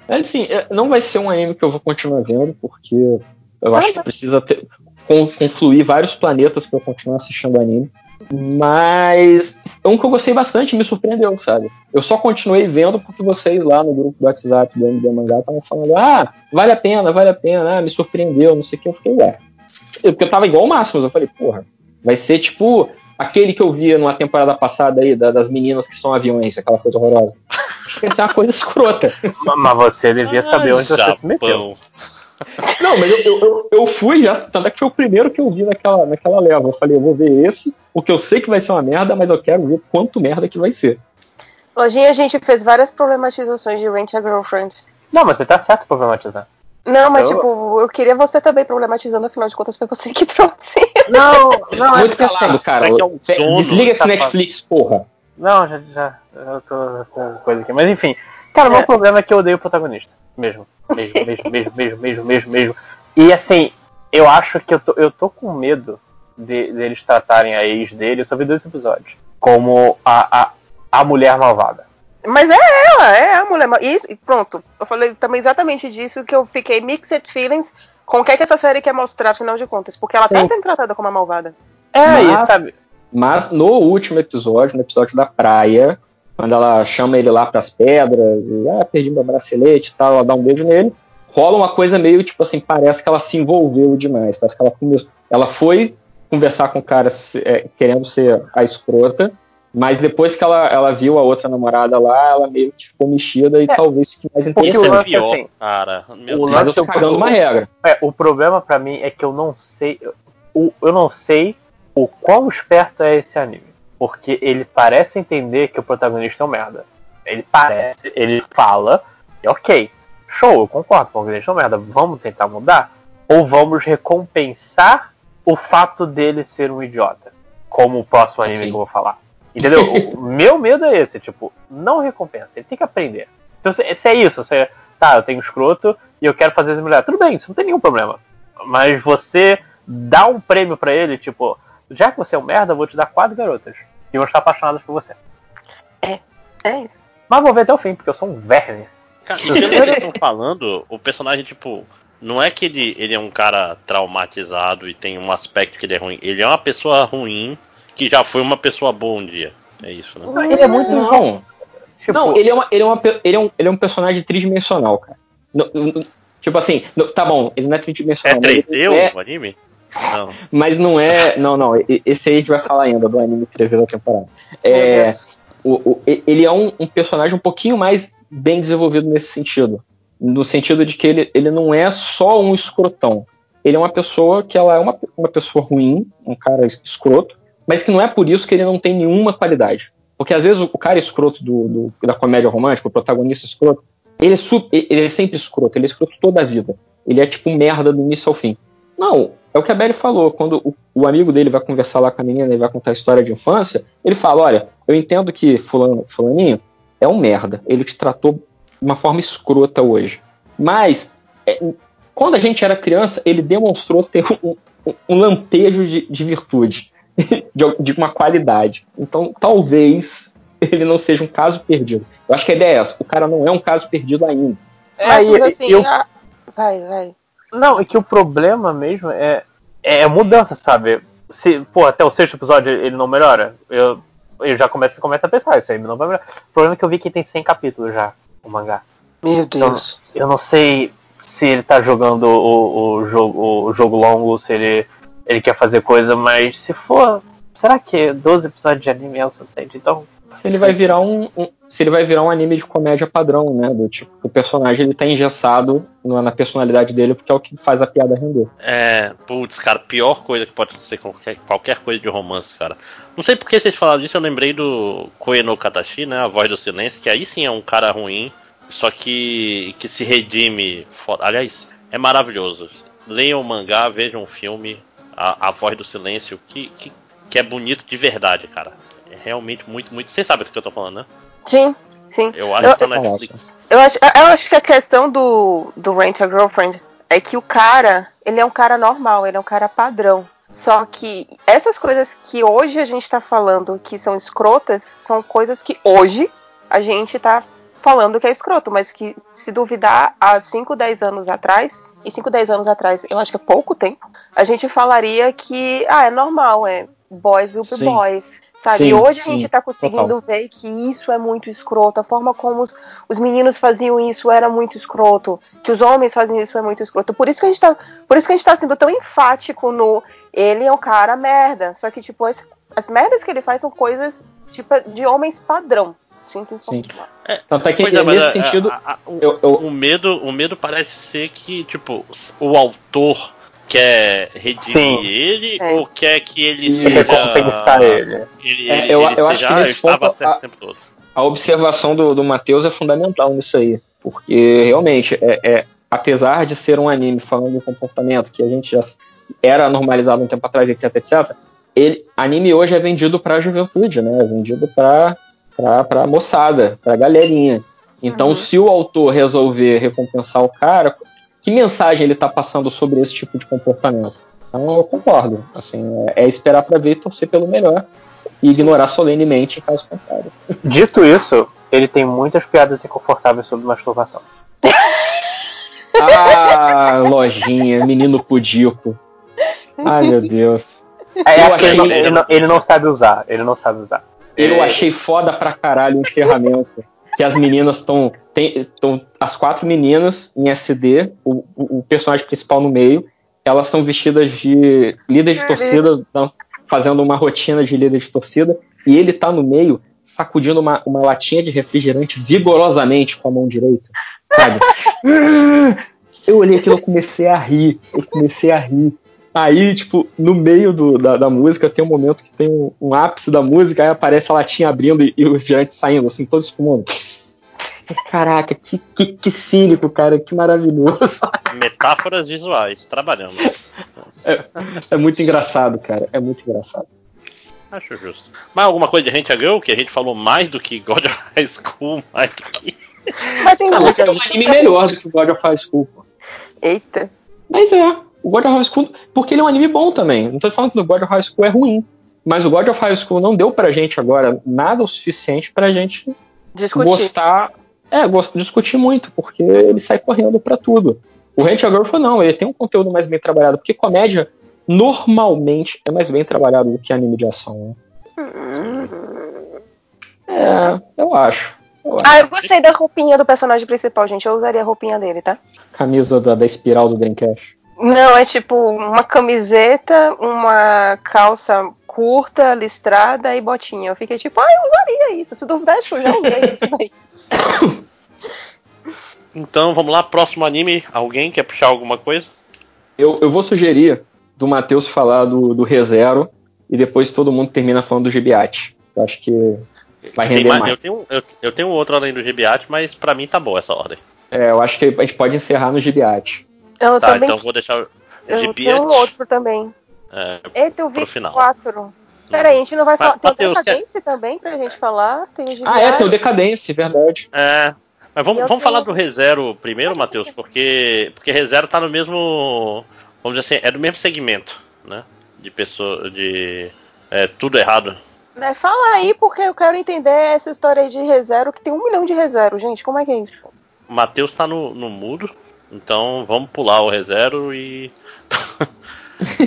Mas assim, é, não vai ser um anime que eu vou continuar vendo, porque eu acho que precisa ter, con- confluir vários planetas pra eu continuar assistindo o anime. Mas é um que eu gostei bastante me surpreendeu, sabe? Eu só continuei vendo porque vocês lá no grupo do WhatsApp do MD Mangá estavam falando, ah, vale a pena, vale a pena, ah, me surpreendeu, não sei o que. Eu fiquei, ué. Eu- Porque eu tava igual o Máximos, eu falei, porra, vai ser tipo aquele que eu via numa temporada passada aí, da- das meninas que são aviões, aquela coisa horrorosa. Acho que ia ser uma coisa escrota. Ma- Mas você devia saber onde você se meteu. Não, mas eu, eu, eu, fui já, tanto é que foi o primeiro que eu vi naquela, naquela leva. Eu falei, eu vou ver esse, porque eu sei que vai ser uma merda, mas eu quero ver quanto merda que vai ser. Lojinha, a gente fez várias problematizações de Rent a Girlfriend. Não, mas você tá certo problematizar. Não, mas Eu- tipo, eu queria você também problematizando, afinal de contas foi você que trouxe. Não, não, é Muito porque calado, cara. é que é um Desliga esse. Netflix, porra. Não, já, já. Eu tô com coisa aqui. Mas enfim. Cara, o meu É. problema é que eu odeio o protagonista. Mesmo. Mesmo, mesmo, mesmo, mesmo, mesmo, mesmo, mesmo. E assim, eu acho que eu tô, eu tô com medo de, deles tratarem a ex dele, eu só vi dois episódios. Como a, a, a mulher malvada. Mas é ela, é a mulher. ma- Isso, e pronto. Eu falei também exatamente disso que eu fiquei mixed feelings com o que, é que essa série quer mostrar, afinal de contas. Porque ela tá Sim. sendo tratada como uma malvada. É, Mas- e sabe? Mas no último episódio, no episódio da praia, quando ela chama ele lá pras pedras, e ah, perdi meu bracelete e tal, ela dá um beijo nele, rola uma coisa meio tipo assim, parece que ela se envolveu demais, parece que ela começou. Ela foi conversar com o cara é, querendo ser a escrota, mas depois que ela, ela viu a outra namorada lá, ela meio que ficou mexida e É, talvez fique mais porque Esse o é lance, pior, assim, cara. Meu o Deus. Mas eu tô lance- cagando uma regra. É, o problema pra mim é que eu não sei. o- Eu não sei o quão esperto é esse anime. Porque ele parece entender que o protagonista é um merda. Ele parece, ele fala, e ok, show, eu concordo, o protagonista é um merda, vamos tentar mudar? Ou vamos recompensar o fato dele ser um idiota? Como o próximo anime Sim. que eu vou falar. Entendeu? o meu medo é esse, tipo, não recompensa, ele tem que aprender. Então, se, se é isso, você, tá, eu tenho escroto e eu quero fazer essa mulher, tudo bem, isso não tem nenhum problema. Mas você dá um prêmio pra ele, tipo, já que você é um merda, eu vou te dar quatro garotas. E vão estar apaixonadas por você. É isso. Mas vou ver até o fim, porque eu sou um verme. Cara, pelo que eles estão falando, o personagem, tipo, não é que ele, ele é um cara traumatizado e tem um aspecto que ele é ruim. Ele é uma pessoa ruim que já foi uma pessoa boa um dia. É isso, né? Ele é muito. Não, Tipo, não ele, é uma, ele, é uma, ele, é um, ele é um personagem tridimensional, cara. Não- não- tipo assim, não- tá bom, ele não é É tridimensional, mas, 3D ele é, o anime? Não. mas não é. Não, não, esse aí a gente vai falar ainda do anime 3D da temporada. É, o, o- e- ele é um, um personagem um pouquinho mais bem desenvolvido nesse sentido. No sentido de que ele, ele não é só um escrotão. Ele é uma pessoa que ela é uma, uma pessoa ruim, um cara escroto, mas que não é por isso que ele não tem nenhuma qualidade. Porque às vezes o, o cara escroto do, do- da comédia romântica, o protagonista escroto, ele é, su- ele é sempre escroto, ele é escroto toda a vida. Ele é tipo merda do início ao fim. Não, é o que a Belly falou. Quando o, o amigo dele vai conversar lá com a menina e vai contar a história de infância, ele fala: Olha, eu entendo que fulano, fulaninho é um merda. Ele te tratou de uma forma escrota hoje. Mas, é, quando a gente era criança, ele demonstrou ter um, um, um lampejo de, de virtude, de, de uma qualidade. Então, talvez ele não seja um caso perdido. Eu acho que a ideia é essa: o cara não é um caso perdido ainda. É, e- assim, eu- a- vai, vai. Não, é que o problema mesmo é, é a mudança, sabe? Se, pô, até o sexto episódio ele não melhora, eu, eu já começo, começo a pensar, isso aí não vai melhorar. O problema é que eu vi que tem 100 capítulos já, o mangá. Meu Deus. Eu não sei se ele tá jogando o, o jogo, o jogo longo, se ele, ele quer fazer coisa, mas se for. Será que 12 episódios de anime é o suficiente? Então. Se ele vai virar um, um- se ele vai virar um anime de comédia padrão, né? Do tipo, o personagem ele tá engessado na na personalidade dele porque é o que faz a piada render. É, putz, cara, pior coisa que pode com qualquer, qualquer coisa de romance, cara. Não sei por que vocês falaram disso, eu lembrei do Koe no Katashi, né? A voz do silêncio, que aí sim é um cara ruim, só que que se redime. fo- Aliás, é maravilhoso. Leiam o mangá, vejam o filme, a, a voz do silêncio, que, que, que é bonito de verdade, cara. É realmente muito, muito. Vocês sabem do que eu tô falando, né? Sim, sim. Eu acho Eu- que tá na Netflix. Eu acho, eu acho que a questão do, do Rent a Girlfriend é que o cara, ele é um cara normal, ele é um cara padrão. Só que essas coisas que hoje a gente tá falando que são escrotas, são coisas que hoje a gente tá falando que é escroto, mas que se duvidar há 5, 10 anos atrás, e 5, 10 anos atrás, eu acho que é pouco tempo, a gente falaria que, ah, é normal, é boys will be Sim. boys. Sabe? Sim, e hoje sim, a gente tá conseguindo total. ver que isso é muito escroto, a forma como os, os meninos faziam isso era muito escroto, que os homens faziam isso é muito escroto. Por isso que a gente tá, por isso que a gente tá sendo tão enfático no ele é um cara merda, só que tipo as, as merdas que ele faz são coisas tipo de homens padrão. Sinto Sim. informar. Tanto é que é, nesse a- sentido, a- a- o- eu, eu- O medo, o medo parece ser que, tipo, o autor quer redimir Sim. ele É. ou quer que ele E seja. recompensar ele. Ele, É, ele- eu- ele eu acho seja, que "Ah, nesse ponto, certo a- o tempo todo. a observação do, do Matheus é fundamental nisso aí. Porque realmente, é, é- apesar de ser um anime falando de comportamento que a gente já era normalizado um tempo atrás, etc, etc, ele, anime hoje é vendido pra juventude, né? É vendido pra, pra, pra moçada, pra galerinha. Então, Uhum. se o autor resolver recompensar o cara, que mensagem ele tá passando sobre esse tipo de comportamento? Então, eu concordo. Assim, é, é esperar pra ver torcer pelo melhor e ignorar solenemente em caso contrário. Dito isso, ele tem muitas piadas inconfortáveis sobre masturbação. Ah, lojinha, menino pudico. Ai, meu Deus. É, Eu ele, achei- não, ele não- ele não sabe usar, ele não sabe usar. Eu achei foda pra caralho o encerramento. Que as meninas estão. As quatro meninas em SD, o, o- o personagem principal no meio, elas são vestidas de líder de torcida, fazendo uma rotina de líder de torcida, e ele tá no meio sacudindo uma, uma latinha de refrigerante vigorosamente com a mão direita, sabe? Eu olhei aquilo e comecei a rir. Eu comecei a rir. Aí, tipo, no meio do- da, da música tem um momento que tem um, um ápice da música, aí aparece a latinha abrindo e, e o refrigerante saindo, assim, todo espumando. Caraca, que, que, que cínico, cara, que maravilhoso. Metáforas visuais, trabalhando. É muito engraçado, cara, é muito engraçado. Acho justo. Mas alguma coisa de Rent a Girl que a gente falou mais do que God of High School, mais do que. Mas tem é um anime melhor do que o God of High School. pô. Eita. Mas é, o God of High School, porque ele é um anime bom também. Não tô falando que o God of High School é ruim. Mas o God of High School não deu pra gente agora nada o suficiente pra gente Discutir. gostar. É, gost, discutir muito, porque ele sai correndo pra tudo. O Rent a Girlfriend não, ele tem um conteúdo mais bem trabalhado, porque comédia normalmente é mais bem trabalhado do que anime de ação. Né? É, eu acho. Eu acho. Ah, eu gostei da roupinha do personagem principal, gente. Eu usaria a roupinha dele, tá? Camisa da, da espiral do Dreamcast. Não, é tipo uma camiseta, uma calça curta, listrada e botinha. Eu fiquei tipo, ah, eu usaria isso. Se duvidar, eu já usei isso daí. Então vamos lá, próximo anime. Alguém quer puxar alguma coisa? Eu, eu vou sugerir do Matheus falar do, do ReZero e depois todo mundo termina falando do Gibiate. Eu acho que vai render mais- mais. eu, tenho, eu, eu tenho outro além do GBAT, mas pra mim tá boa essa ordem. É, eu acho que a gente pode encerrar no Gibiate. Eu Tá, também. então vou deixar, Eu de tenho um outro também. é, Eita, eu vi final. quatro. Peraí, a gente não vai Mas, falar. Tem o Matheus, Decadência também pra gente falar. Tem o Ah, é, tem o. Decadência, verdade. É. Mas vamos, Eu vamos tenho- falar do ReZero primeiro, Matheus, porque, porque ReZero tá no mesmo. Vamos dizer assim, é do mesmo segmento, né? De pessoa. De. É, tudo errado. Né, Fala aí, porque eu quero entender essa história aí de ReZero, que tem um milhão de ReZero, gente. Como é que é isso? O Matheus tá no, no mudo, então vamos pular o ReZero e.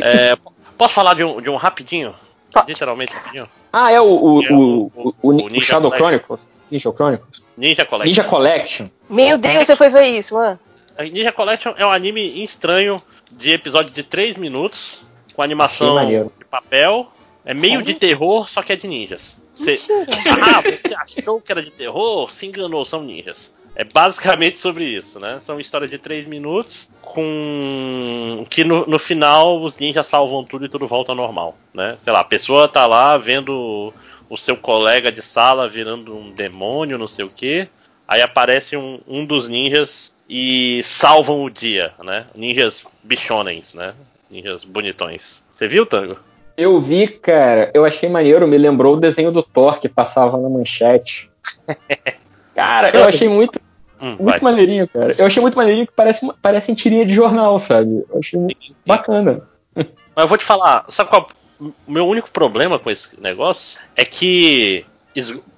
É, posso falar de um, de um rapidinho? Tá. Literalmente rapidinho? Ah, é o, o, É o, o- o, o Shadow. Chronicles. Ninja Chronicles? Ninja Collection. Ninja Collection. Meu Deus, você foi ver isso, mano. A Ninja Collection é um anime estranho de episódio de 3 minutos, com animação de papel. É meio de terror, só que é de ninjas. Você- ah, você achou que era de terror? Se enganou, são ninjas. É basicamente sobre isso, né? São histórias de 3 minutos com. que no, no final os ninjas salvam tudo e tudo volta ao normal, né? Sei lá, a pessoa tá lá vendo o seu colega de sala virando um demônio, não sei o que. Aí aparece um, um dos ninjas e salvam o dia, né? Ninjas bichonens, né? Ninjas bonitões. Você viu, Tango? Eu vi, cara, eu achei maneiro, me lembrou o desenho do Thor que passava na manchete. Cara, eu achei muito, Hum, muito vai. maneirinho, cara. Eu achei muito maneirinho que parece, parecem tirinha de jornal, sabe? Eu achei muito bacana. Mas eu vou te falar, sabe qual? O meu único problema com esse negócio é que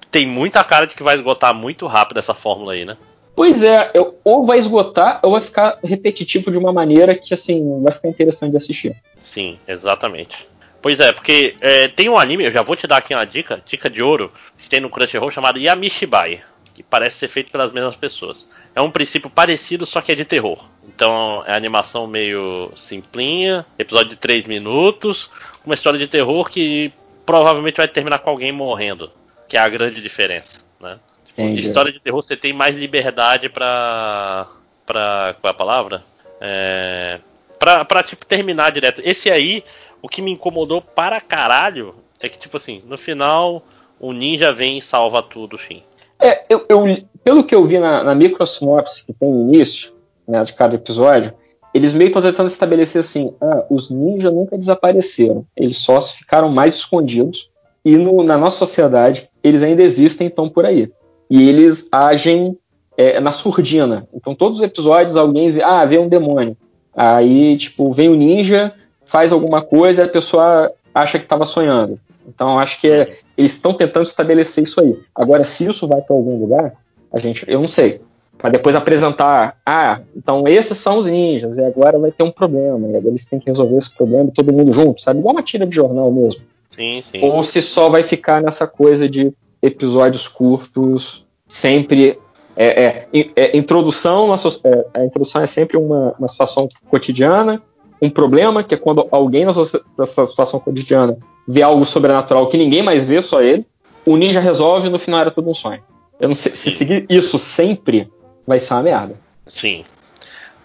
tem muita cara de que vai esgotar muito rápido essa fórmula aí, né? Pois é, eu- ou vai esgotar ou vai ficar repetitivo de uma maneira que, assim, vai ficar interessante de assistir. Sim, exatamente. Pois é, porque é, tem um anime, eu já vou te dar aqui uma dica, dica de ouro, que tem no Crunchyroll chamado Yamishibai, que parece ser feito pelas mesmas pessoas. É um princípio parecido, só que é de terror. Então é animação meio simplinha, episódio de 3 minutos, uma história de terror que provavelmente vai terminar com alguém morrendo, que é a grande diferença, né? Tipo, história de terror você tem mais liberdade pra. pra. qual é a palavra? É, pra, pra, tipo, terminar direto. Esse aí, o que me incomodou para caralho é que, tipo assim, no final o ninja vem e salva tudo, fim. É, eu, eu- pelo que eu vi na, na microsinopse que tem no início, né, de cada episódio, eles meio que estão tentando estabelecer assim: ah, os ninjas nunca desapareceram, eles só ficaram mais escondidos e no- na nossa sociedade eles ainda existem estão por aí. E eles agem é, na surdina. Então, todos os episódios alguém vê, ah, vê um demônio. Aí, tipo, vem o ninja, faz alguma coisa a pessoa acha que estava sonhando. Então, acho que é, eles estão tentando estabelecer isso aí. Agora, se isso vai para algum lugar, a gente, eu não sei. Para depois apresentar, ah, então esses são os ninjas, e agora vai ter um problema, e agora eles têm que resolver esse problema todo mundo junto, sabe? Igual uma tira de jornal mesmo. Sim, sim. Ou se só vai ficar nessa coisa de episódios curtos, sempre. É, é, in- é, introdução, é, a introdução é sempre uma, uma situação cotidiana, um problema, que é quando alguém nessa, nessa situação cotidiana vê algo sobrenatural que ninguém mais vê, só ele. O ninja resolve e no final era tudo um sonho. Eu não sei, se Sim. seguir isso sempre, vai ser uma merda. Sim.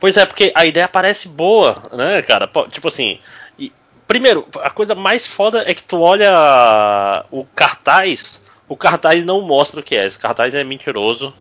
Pois é, porque a ideia parece boa, né, cara? Tipo assim. e- primeiro, a coisa mais foda é que tu olha o cartaz, o cartaz não mostra o que é. Esse cartaz é mentiroso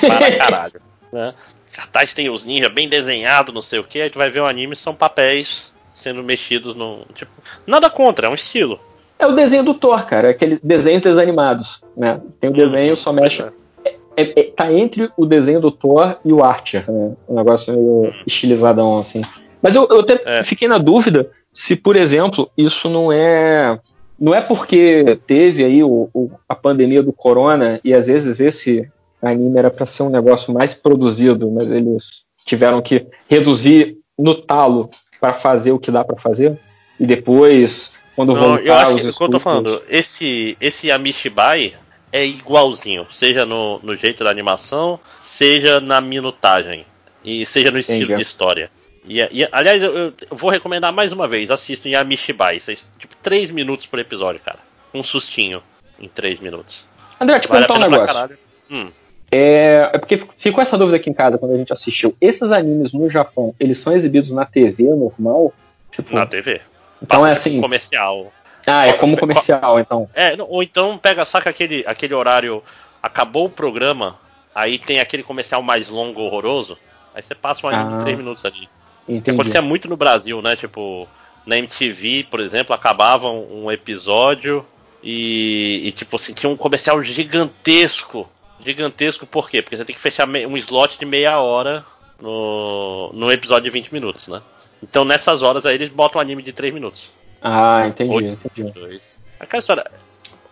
para caralho. né? Cartaz tem os ninjas bem desenhados, não sei o que, aí tu vai ver o anime, são papéis sendo mexidos no. Tipo, nada contra, é um estilo. É o desenho do Thor, cara, é aquele desenho desanimados, né? Tem o desenho, só mexe. Pois é- é- tá entre o desenho do Thor e o Archer, né? Um negócio meio estilizadão, assim. Mas eu, eu até É. fiquei na dúvida se, por exemplo, isso não é. Não é porque teve aí o, o- a pandemia do corona e às vezes esse anime era para ser um negócio mais produzido, mas eles tiveram que reduzir no talo para fazer o que dá para fazer e depois quando Não, voltar eu acho os que, o que eu tô falando, esse, esse Amishibai é igualzinho, seja no, no jeito da animação, seja na minutagem, e seja no estilo Entendi. de história. E, e, aliás, eu, eu vou recomendar mais uma vez, assistam Yamishibai, tipo, 3 minutos por episódio, cara. Um sustinho em 3 minutos. André, te Vale perguntar um negócio. Hum, É, é porque ficou essa dúvida aqui em casa quando a gente assistiu. Esses animes no Japão, eles são exibidos na TV normal? Tipo, na TV. então é assim. Comercial. Ah, é como comercial, então. É, ou então pega, saca aquele, aquele horário, acabou o programa, aí tem aquele comercial mais longo, horroroso, aí você passa um anime Ah. de 3 minutos ali. Entendi. Acontecia muito no Brasil, né? Tipo, na MTV, por exemplo, acabava um, um episódio e, e, tipo assim, tinha um comercial gigantesco. Gigantesco por quê? Porque você tem que fechar um slot de meia hora no, no episódio de 20 minutos, né? Então nessas horas aí eles botam um anime de 3 minutos. Ah, entendi, Oito. entendi. Dois. Aquela história.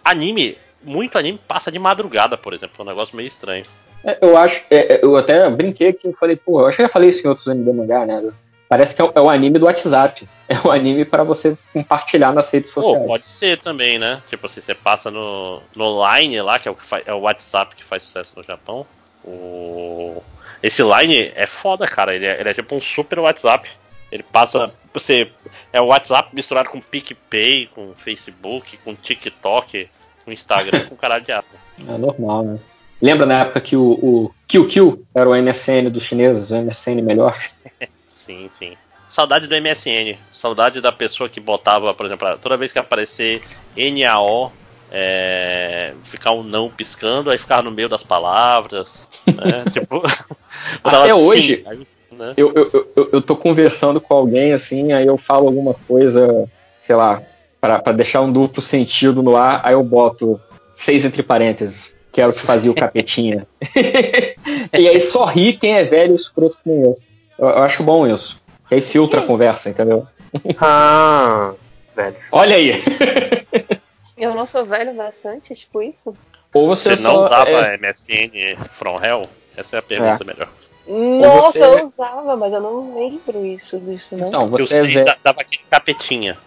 Anime, muito anime passa de madrugada, por exemplo. É um negócio meio estranho. É, eu acho, é, é, eu até brinquei aqui, eu falei, pô, eu acho que eu já falei isso em outros anime mangá, né? Parece que é o, é o anime do WhatsApp. É o anime para você compartilhar nas redes Pô, sociais. pode ser também, né? Tipo assim, você passa no, no Line lá, que é o, que faz, é o WhatsApp que faz sucesso no Japão. O... Esse Line é foda, cara. Ele é, ele é tipo um super WhatsApp. Ele passa. Você. É o WhatsApp misturado com PicPay, com Facebook, com TikTok, com Instagram, com caralho de asa. É normal, né? Lembra na época que o, o QQ era o MSN dos chineses, o MSN melhor? Sim, sim. Saudade do MSN. Saudade da pessoa que botava, por exemplo, toda vez que aparecer NAO, é, ficar um não piscando, aí ficava no meio das palavras. Né? tipo, Até sim, hoje, aí, né? Eu, eu, eu, eu tô conversando com alguém assim, aí eu falo alguma coisa, sei lá, pra, pra deixar um duplo sentido no ar, aí eu boto seis entre parênteses, que era o que fazia o capetinha. e aí só ri quem é velho e escroto como eu. Eu. Eu acho bom isso. Que aí filtra a conversa, entendeu? Ah, velho. Olha aí! Eu não sou velho bastante, tipo isso? Ou você, Você não só. usava é, MSN From Hell? Essa é a pergunta melhor. Nossa, você- eu usava, mas eu não lembro isso disso, não. Então, você é 6 velho. da- dava aquele capetinha.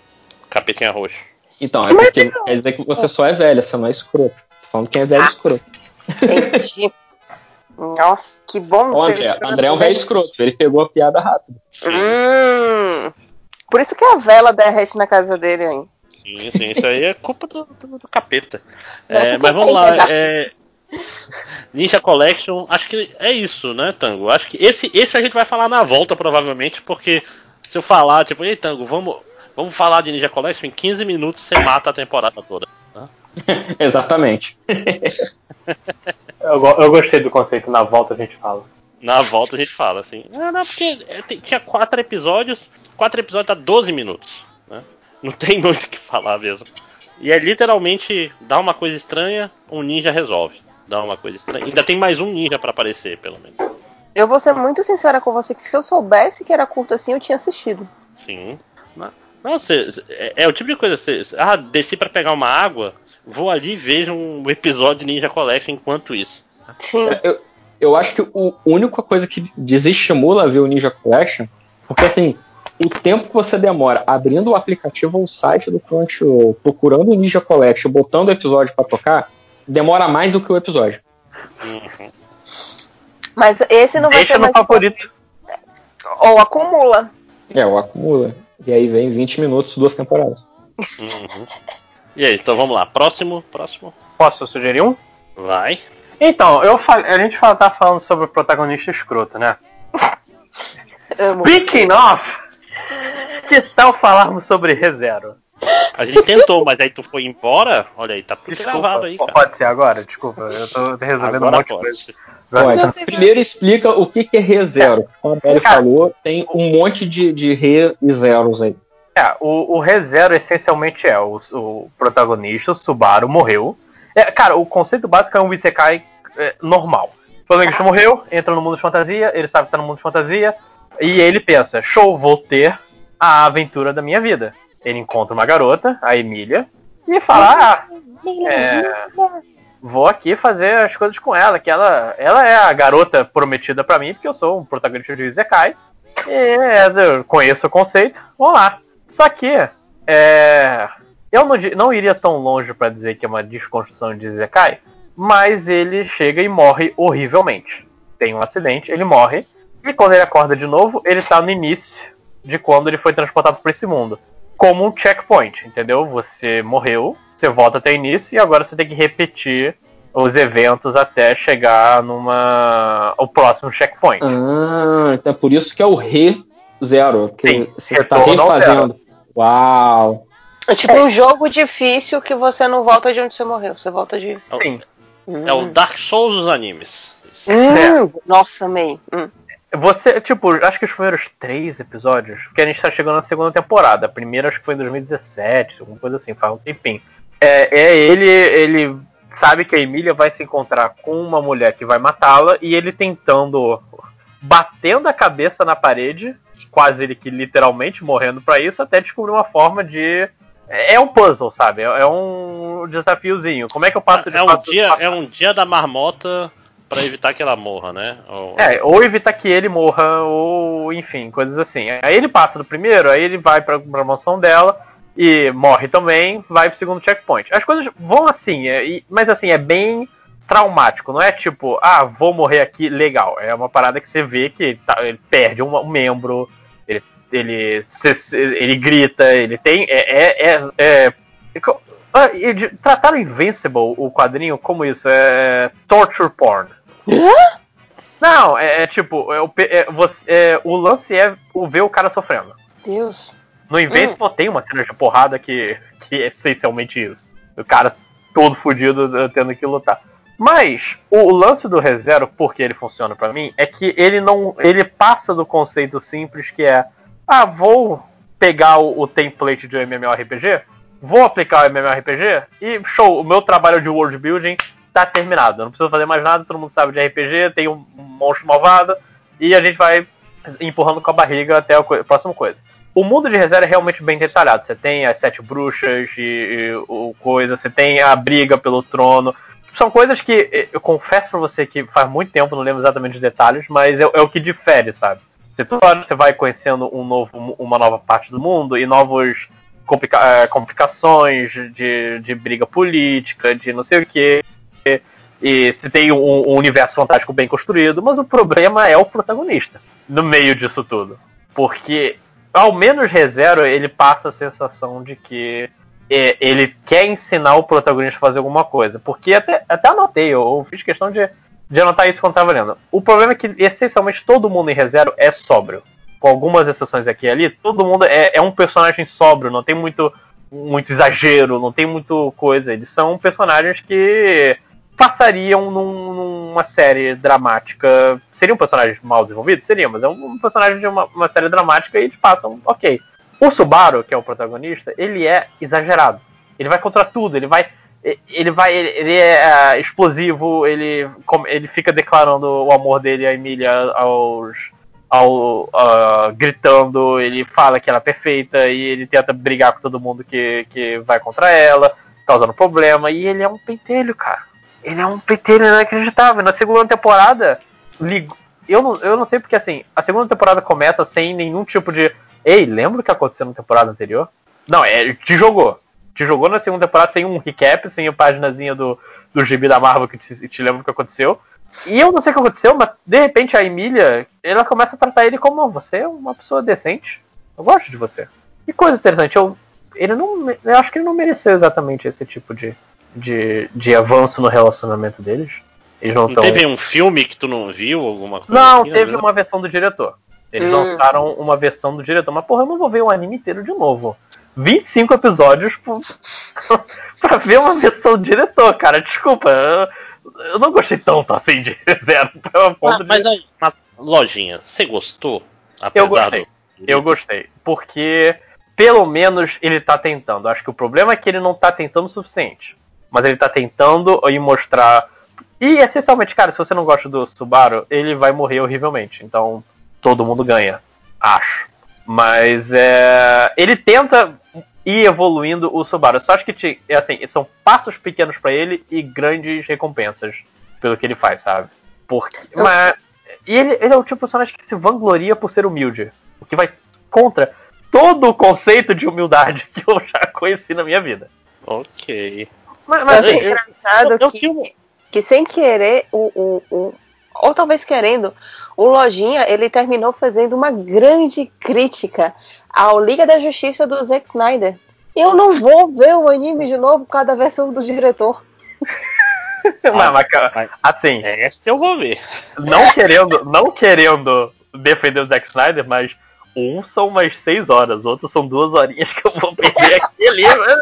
Capetinha roxo. Então, é porque quer dizer que você só é velha, você não é escroto. Tô falando quem é velho e escroto. Entendi. Nossa, que bom O André, o André é um velho escroto, ele pegou a piada rápido. Hum, por isso que a vela derrete na casa dele, hein? Sim, sim, isso aí é culpa do, do- do capeta. Não é É, mas vamos lá. é, Ninja Collection, acho que é isso, né, Tango? Acho que esse, esse a gente vai falar na volta, provavelmente, porque se eu falar, tipo, ei, Tango, vamos, vamos falar de Ninja Collection, em 15 minutos você mata a temporada toda. Exatamente. Eu, eu gostei do conceito, na volta a gente fala. Na volta a gente fala, assim. Ah, não, porque é, tinha quatro episódios, quatro episódios dá 12 minutos, né? Não tem muito o que falar mesmo. E é literalmente, dá uma coisa estranha, um ninja resolve. Dá uma coisa estranha. Ainda tem mais um ninja pra aparecer, pelo menos. Eu vou ser muito sincera com você que se eu soubesse que era curto assim, eu tinha assistido. Sim. Mas- Não, cê- cê- é, é o tipo de coisa, você. Ah, desci pra pegar uma água, vou ali e vejo um episódio de Ninja Collection enquanto isso. Sim. Eu, eu acho que o a única coisa que desestimula a ver o Ninja Collection, porque assim, o tempo que você demora abrindo o aplicativo ou o site do Crunchyroll, procurando o Ninja Collection, botando o episódio pra tocar, demora mais do que o episódio. Uhum. Mas esse não vai Deixa ser no mais favorito. Ou acumula. É, o acumula. E aí vem 20 minutos, duas temporadas. Uhum. E aí, então vamos lá. Próximo, próximo. Posso sugerir um? Vai. Então, eu a gente fala- tá falando sobre o protagonista escroto, né? Speaking of, que tal falarmos sobre ReZero? A gente tentou, mas aí tu foi embora? Olha aí, tá tudo gravado aí, Desculpa, cara. pode ser agora? Desculpa, eu tô resolvendo um Agora monte de pode. coisa. Ó, então, primeiro explica o que, que é ReZero. Como a Belly Cara. falou, tem um monte de, de Re e zeros aí. É, o, o ReZero essencialmente é o, o protagonista, o Subaru, morreu. É, cara, o conceito básico é um Isekai é, normal. O protagonista morreu, entra no mundo de fantasia, ele sabe que tá no mundo de fantasia, e ele pensa, show, vou ter a aventura da minha vida. Ele encontra uma garota, a Emília, e fala, ah, é, vou aqui fazer as coisas com ela, que ela, ela é a garota prometida pra mim, porque eu sou um protagonista de Isekai. E é, eu conheço o conceito, vamos lá. Só que, é, eu não, não iria tão longe pra dizer que é uma desconstrução de Isekai, mas ele chega e morre horrivelmente. Tem um acidente, ele morre, e quando ele acorda de novo, ele tá no início de quando ele foi transportado pra esse mundo. Como um checkpoint, entendeu? Você morreu, você volta até o início e agora você tem que repetir os eventos até chegar numa o próximo checkpoint. Ah, então é por isso que é o Re Zero, que Sim, você está refazendo. Uau! É tipo um jogo difícil que você não volta de onde você morreu. Você volta de. Sim. É o Dark Souls dos animes. Hum, Nossa, amei. Hum. Você, tipo, acho que os primeiros três episódios, porque a gente tá chegando na segunda temporada. A primeira acho que foi em 2017, alguma coisa assim, faz um tempinho. É, é ele, ele sabe que a Emília vai se encontrar com uma mulher que vai matá-la e ele tentando, batendo a cabeça na parede, quase ele que literalmente morrendo pra isso, até descobrir uma forma de. É um puzzle, sabe? É um desafiozinho. Como é que eu passo de É um, dia, é um dia da marmota pra evitar que ela morra, né? Ou- É, ou evitar que ele morra, ou enfim, coisas assim. Aí ele passa do primeiro, aí ele vai pra, pra mansão dela e morre também, vai pro segundo checkpoint. As coisas vão assim, é, mas assim, é bem traumático, não é tipo, ah, vou morrer aqui, legal. É uma parada que você vê que ele, tá- ele perde um, um membro, ele, ele, se- ele grita, ele tem. É. é, é, é- ah, e de- trataram Invincible, o quadrinho, como isso? É torture porn. Não, é, é tipo, é é, você- é, o lance é o ver o cara sofrendo. Deus. No Invincible tem uma cena de porrada que, que é essencialmente isso. O cara todo fudido tendo que lutar. Mas o lance do ReZero, porque ele funciona pra mim, é que ele não. ele passa do conceito simples que é ah, vou pegar o, o template de um MMORPG, vou aplicar o MMORPG e show, o meu trabalho de world building tá terminado. Eu não preciso fazer mais nada, todo mundo sabe de RPG, tem um, monstro malvado e a gente vai empurrando com a barriga até a co- próxima coisa. O mundo de ReZero é realmente bem detalhado. Você tem as sete bruxas e, e o coisa, você tem a briga pelo trono. São coisas que eh, eu confesso pra você que faz muito tempo, não lembro exatamente os detalhes, mas é, é o que difere, sabe? Você, toda hora você vai conhecendo um novo, uma nova parte do mundo e novos complica- eh, complicações de, de briga política, de não sei o que. E você tem um, um universo fantástico bem construído, mas o problema é o protagonista no meio disso tudo. Porque, ao menos ReZero, ele passa a sensação de que é, ele quer ensinar o protagonista a fazer alguma coisa. Porque até, até anotei, eu, eu fiz questão de, de anotar isso quando tava lendo. O problema é que, essencialmente, todo mundo em ReZero é sóbrio. Com algumas exceções aqui e ali, todo mundo é, é um personagem sóbrio, não tem muito, muito exagero, não tem muito coisa. Eles são personagens que passariam num- numa série dramática. Seriam personagens mal desenvolvidos? Seriam, mas é um, um personagem de uma, uma série dramática e eles passam, ok. O Subaru, que é o protagonista, ele é exagerado. Ele vai contra tudo, ele vai. Ele vai. Ele, é ah, explosivo, ele, ele fica declarando o amor dele à Emília aos. Ao, ah, gritando, ele fala que ela é perfeita e ele tenta brigar com todo mundo que, que vai contra ela, causando problema. E ele é um pentelho, cara. Ele é um pentelho inacreditável. Na segunda temporada. Eu não, eu não sei porque assim, a segunda temporada começa sem nenhum tipo de. Ei, lembra o que aconteceu na temporada anterior? Não, é, te jogou. Te jogou na segunda temporada sem um recap, sem a paginazinha do, do gibi da Marvel que te, te lembra o que aconteceu. E eu não sei o que aconteceu, mas de repente a Emília, ela começa a tratar ele como você é uma pessoa decente. Eu gosto de você. Que coisa interessante, eu, ele não, eu acho que ele não mereceu exatamente esse tipo de, de, de avanço no relacionamento deles. Eles não Não estão. teve um filme que tu não viu? Alguma coisa Não, assim, teve né? uma versão do diretor. Eles Hum. lançaram uma versão do diretor. Mas, porra, eu não vou ver o anime inteiro de novo. 25 episódios pro- pra ver uma versão do diretor, cara. Desculpa. Eu, eu não gostei tanto assim de zero. Ah, ponto de- mas aí, na lojinha, você gostou? Eu Apesar gostei. do. Eu gostei. Porque, pelo menos, ele tá tentando. Acho que o problema é que ele não tá tentando o suficiente. Mas ele tá tentando e mostrar. E, essencialmente, cara, se você não gosta do Subaru, ele vai morrer horrivelmente. Então, todo mundo ganha. Acho. Mas, é. Ele tenta ir evoluindo o Subaru. Eu só acho que, te- é assim, são passos pequenos pra ele e grandes recompensas pelo que ele faz, sabe? Porque. Mas. E ele, ele é o tipo de personagem que se vangloria por ser humilde. O que vai contra todo o conceito de humildade que eu já conheci na minha vida. Ok. Mas, Eu mas achei assim, engraçado eu- eu que, que sem querer, o, o, o- ou talvez querendo, o Lojinha ele terminou fazendo uma grande crítica ao Liga da Justiça do Zack Snyder. Eu não vou ver o anime de novo por causa da versão do diretor. mas- mas, assim, Essa eu vou ver. não querendo, não querendo defender o Zack Snyder, mas um são umas seis horas, outro são duas horinhas que eu vou perder aqui ali, mano.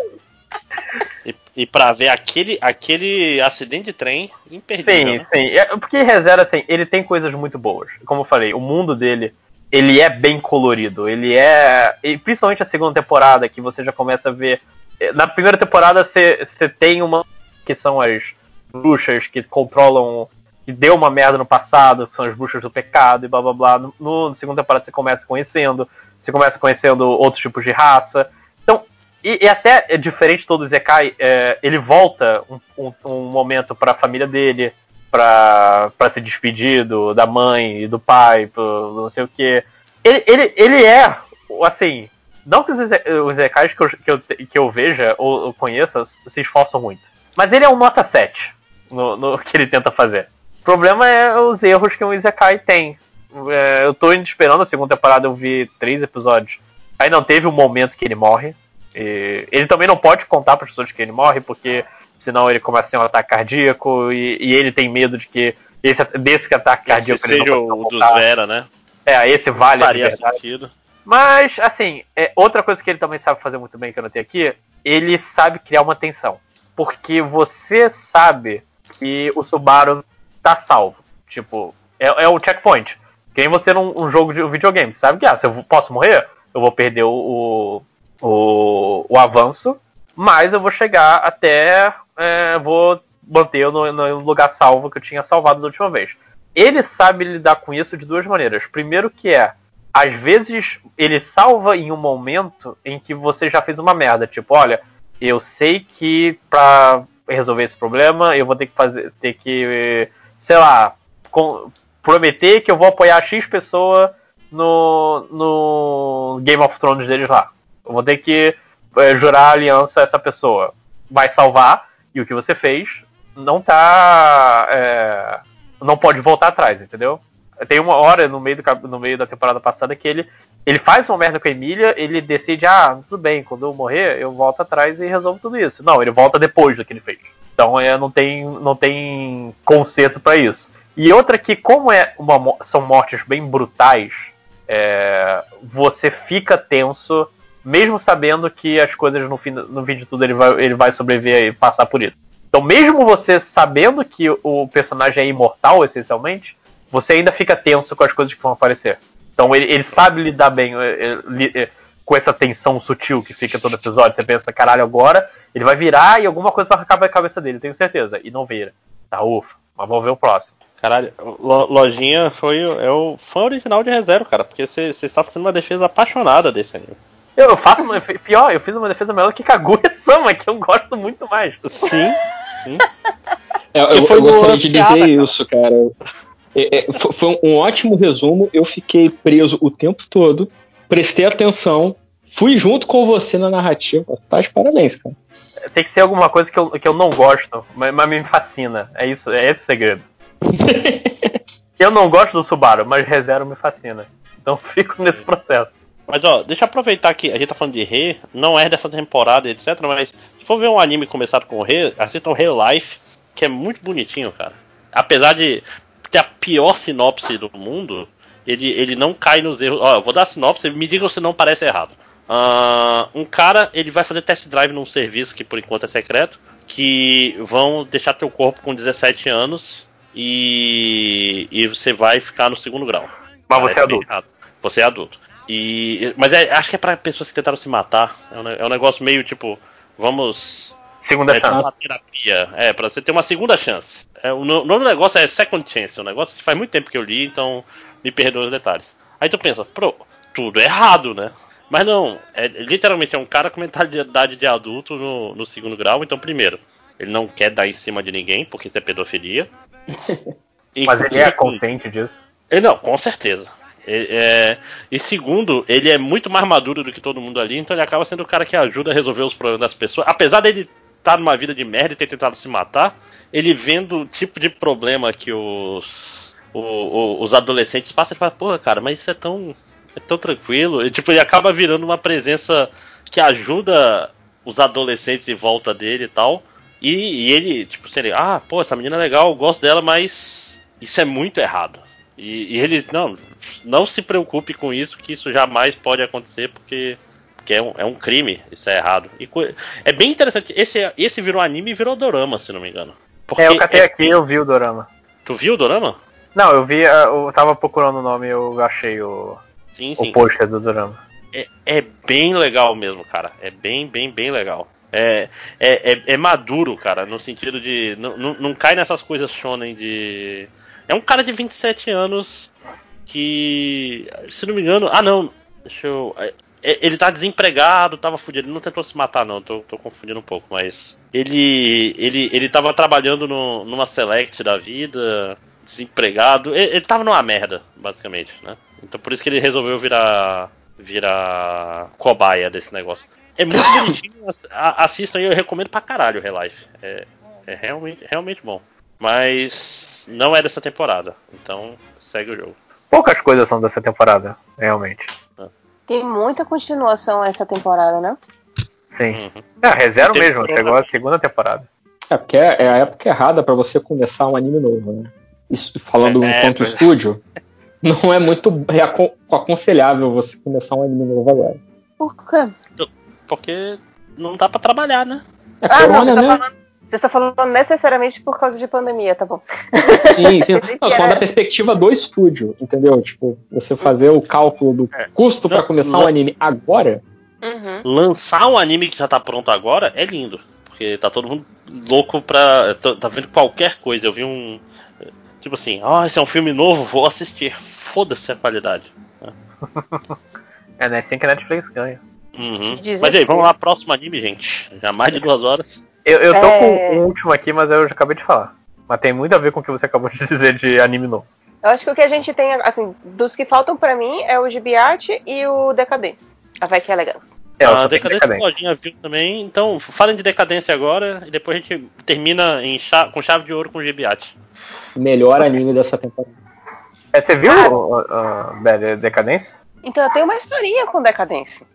e pra ver aquele, aquele acidente de trem imperdível. Sim, né? sim. É, porque ReZero, assim, ele tem coisas muito boas. Como eu falei, o mundo dele, ele é bem colorido. Ele é. E principalmente a segunda temporada, que você já começa a ver. eh, Na primeira temporada, você você tem uma. que são as bruxas que controlam. que deu uma merda no passado, que são as bruxas do pecado e blá blá blá. No, no na segunda temporada, você começa conhecendo. Você começa conhecendo outros tipos de raça. E, e até é diferente todo o Zekai, é, ele volta um, um, um momento para a família dele, pra se despedir do, da mãe e do pai, pro, não sei o que. Ele, ele, ele é, assim, não que os, Ze- os Zekais que eu, que, eu, que eu veja ou, ou conheça se esforçam muito, mas ele é um nota 7 no, no que ele tenta fazer. O problema é os erros que um Izekai tem. É, eu tô esperando a segunda temporada, eu vi três episódios. Aí não teve um momento que ele morre. E ele também não pode contar para as pessoas que ele morre, porque senão ele começa a ter um ataque cardíaco e, e ele tem medo de que esse, desse ataque Que cardíaco ele seja não o consiga do voltar. Vera, né? É, esse vale Faria sentido. Mas, assim, é, outra coisa que ele também sabe fazer muito bem, que eu notei aqui, ele sabe criar uma tensão. Porque você sabe que o Subaru tá salvo. Tipo, é, é o checkpoint. Quem você num um jogo de um videogame, sabe que, ah, se eu posso morrer, eu vou perder o, o, o, o avanço, mas eu vou chegar até. é, vou manter no, no lugar salvo que eu tinha salvado da última vez. Ele sabe lidar com isso de duas maneiras. Primeiro que é, às vezes ele salva em um momento em que você já fez uma merda. Tipo, olha, eu sei que pra resolver esse problema eu vou ter que fazer, ter que, sei lá, com- prometer que eu vou apoiar X pessoa no, no Game of Thrones deles lá. Eu vou ter que é, jurar aliança a essa pessoa. Vai salvar, e o que você fez não tá. é, não pode voltar atrás, entendeu? Tem uma hora no meio, do, no meio da temporada passada que ele, ele faz uma merda com a Emília, ele decide, ah, tudo bem, quando eu morrer, eu volto atrás e resolvo tudo isso. Não, ele volta depois do que ele fez. Então é, não, tem, não tem conserto pra isso. E outra que, como é uma, são mortes bem brutais, é, você fica tenso, mesmo sabendo que as coisas no fim, no fim de tudo ele vai, ele vai sobreviver e passar por isso. Então, mesmo você sabendo que o personagem é imortal, essencialmente, você ainda fica tenso com as coisas que vão aparecer. Então, ele, ele sabe lidar bem eh, eh, li- eh, com essa tensão sutil que fica todo episódio. Você pensa, caralho, agora ele vai virar e alguma coisa vai arrancar a cabeça dele, tenho certeza. E não vira. Tá, ufa. Mas vamos ver o próximo. Caralho, Lo- Lojinha foi é o fã original de ReZero, cara, porque você está fazendo uma defesa apaixonada desse anime. Eu, eu faço uma, pior, eu fiz uma defesa melhor que Kaguya-sama, que eu gosto muito mais. Sim, É, eu, foi eu gostaria de dizer cara. isso, cara. É, é, fo- foi um ótimo resumo. Eu fiquei preso o tempo todo, prestei atenção, fui junto com você na narrativa. Tá de parabéns, cara. Tem que ser alguma coisa que eu, que eu não gosto, mas, mas me fascina. É isso, é esse o segredo. eu não gosto do Subaru, mas ReZero me fascina. Então fico nesse processo. Mas ó, deixa eu aproveitar que a gente tá falando de Re, não é dessa temporada, etc. Mas se for ver um anime começado com Re, assista o Real Life, que é muito bonitinho, cara. Apesar de ter a pior sinopse do mundo, ele, ele não cai nos erros. Ó, eu vou dar a sinopse, me digam se não parece errado. Ah, um cara, ele vai fazer test drive num serviço que por enquanto é secreto, que vão deixar teu corpo com 17 anos e, e você vai ficar no segundo grau. Mas você é bem adulto. errado. Você é adulto. E, mas é- acho que é pra pessoas que tentaram se matar. É um, é um negócio meio tipo, vamos. Segunda É tipo chance. uma terapia. É, pra você ter uma segunda chance. É, o no- o nome do negócio é Second Chance. O negócio faz muito tempo que eu li, então me perdoa os detalhes. Aí tu pensa, pô, tudo errado, né? Mas não, é, literalmente é um cara com mentalidade de adulto no, no segundo grau. Então, primeiro, ele não quer dar em cima de ninguém, porque isso é pedofilia. Mas ele é consciente disso. ele não, com certeza. É, e segundo, ele é muito mais maduro do que todo mundo ali, então ele acaba sendo o cara que ajuda a resolver os problemas das pessoas. Apesar dele estar numa vida de merda e ter tentado se matar, ele vendo o tipo de problema que os, o- o- os adolescentes passam, ele fala, porra, cara, mas isso é tão, é tão tranquilo. E, tipo, ele acaba virando uma presença que ajuda os adolescentes em volta dele e tal. E, e ele, tipo, seria, ah, pô, essa menina é legal, eu gosto dela, mas isso é muito errado. E, e ele, não, não se preocupe com isso, que isso jamais pode acontecer, porque, Porque é um, é um crime, isso é errado. E é bem interessante. Esse, esse virou anime e virou dorama, se não me engano. Porque É, eu catei é- aqui eu vi o Dorama. Tu viu o dorama? Não, eu vi, ah, eu tava procurando o nome eu achei o, Sim, o sim. pôster do Dorama. É, é bem legal mesmo, cara. É bem, bem, bem legal. É, é, é, é maduro, cara, no sentido de. Não, não, não cai nessas coisas shonen de. É um cara de 27 anos que. Se não me engano. Ah, não. Deixa eu. é- é- Ele tá desempregado, tava fudido. Ele não tentou se matar, não. Tô, tô confundindo um pouco, mas. Ele. Ele, ele tava trabalhando no, numa select da vida, desempregado. Ele, ele tava numa merda, basicamente, né? Então por isso que ele resolveu virar. virar cobaia desse negócio. É muito bonitinho. Assistam aí, eu recomendo pra caralho o Relife. É, é realmente, realmente bom. Mas não é dessa temporada. Então segue o jogo. Poucas coisas são dessa temporada, realmente. Tem muita continuação essa temporada, né? Sim. Uhum. É, ReZero Teve mesmo, chegou a segunda temporada. É, porque é, é a época errada pra você começar um anime novo, né? Isso, falando É, enquanto pois é. estúdio, não é muito reacon- aconselhável você começar um anime novo agora. Por quê? Porque não dá pra trabalhar, né? É Ah, não, corona, você né? tá falando, você está falando necessariamente por causa de pandemia, tá bom? Sim, sim. Não, era- da perspectiva do estúdio, entendeu? Tipo, você fazer o cálculo do É. custo pra Não, começar um anime agora, Uhum. Lançar um anime que já tá pronto agora é lindo. Porque tá todo mundo louco pra. Tá, tá vendo qualquer coisa. Eu vi um. Tipo assim, ah, esse é um filme novo, vou assistir. Foda-se a qualidade. É, né? Assim que a Netflix ganha. Uhum. Mas aí, vamos lá, próximo anime, gente. Já mais de duas horas. Eu, eu tô É. com um último aqui, mas eu já acabei de falar. Mas tem muito a ver com o que você acabou de dizer de anime novo. Eu acho que o que a gente tem, assim, dos que faltam pra mim é o Gibiate e o Decadence. A Vai que é elegância. É, a tenho Decadência Decadência. Lojinha viu também. Então, falem de Decadência agora e depois a gente termina em cha- com chave de ouro com o Gibiate. melhor anime dessa temporada. É, você viu Ah. o uh, Bad Decadência? Então eu tenho uma historinha com Decadence.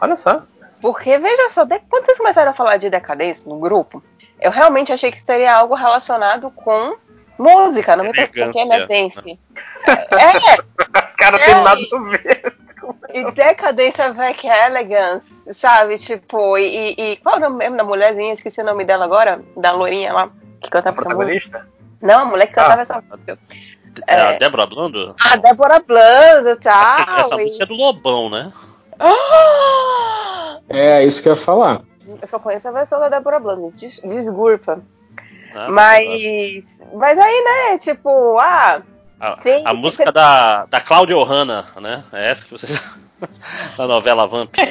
Olha só. Porque, veja só, de- quando vocês começaram a falar de Decadence no grupo, eu realmente achei que seria algo relacionado com música, não me pergunte porque é Elegância, Dance. É, Cara, É. tem nada a ver. e Decadência Vec Elegance, sabe? Tipo, e, e- e qual é o nome mesmo da mulherzinha? Esqueci o nome dela agora, da loirinha lá, que cantava essa música. Não, a mulher que cantava Ah. essa música. É. A É. Débora Blando? A Débora Blando tal. Essa e- música é do Lobão, né? Ah! É isso que eu ia falar. Eu só conheço a versão da Débora Blando, des desculpa. Ah, Mas. Mas aí, né, tipo, ah. A, Tem- a música da, da Cláudia Ohana, né? É essa que você. da novela Vamp.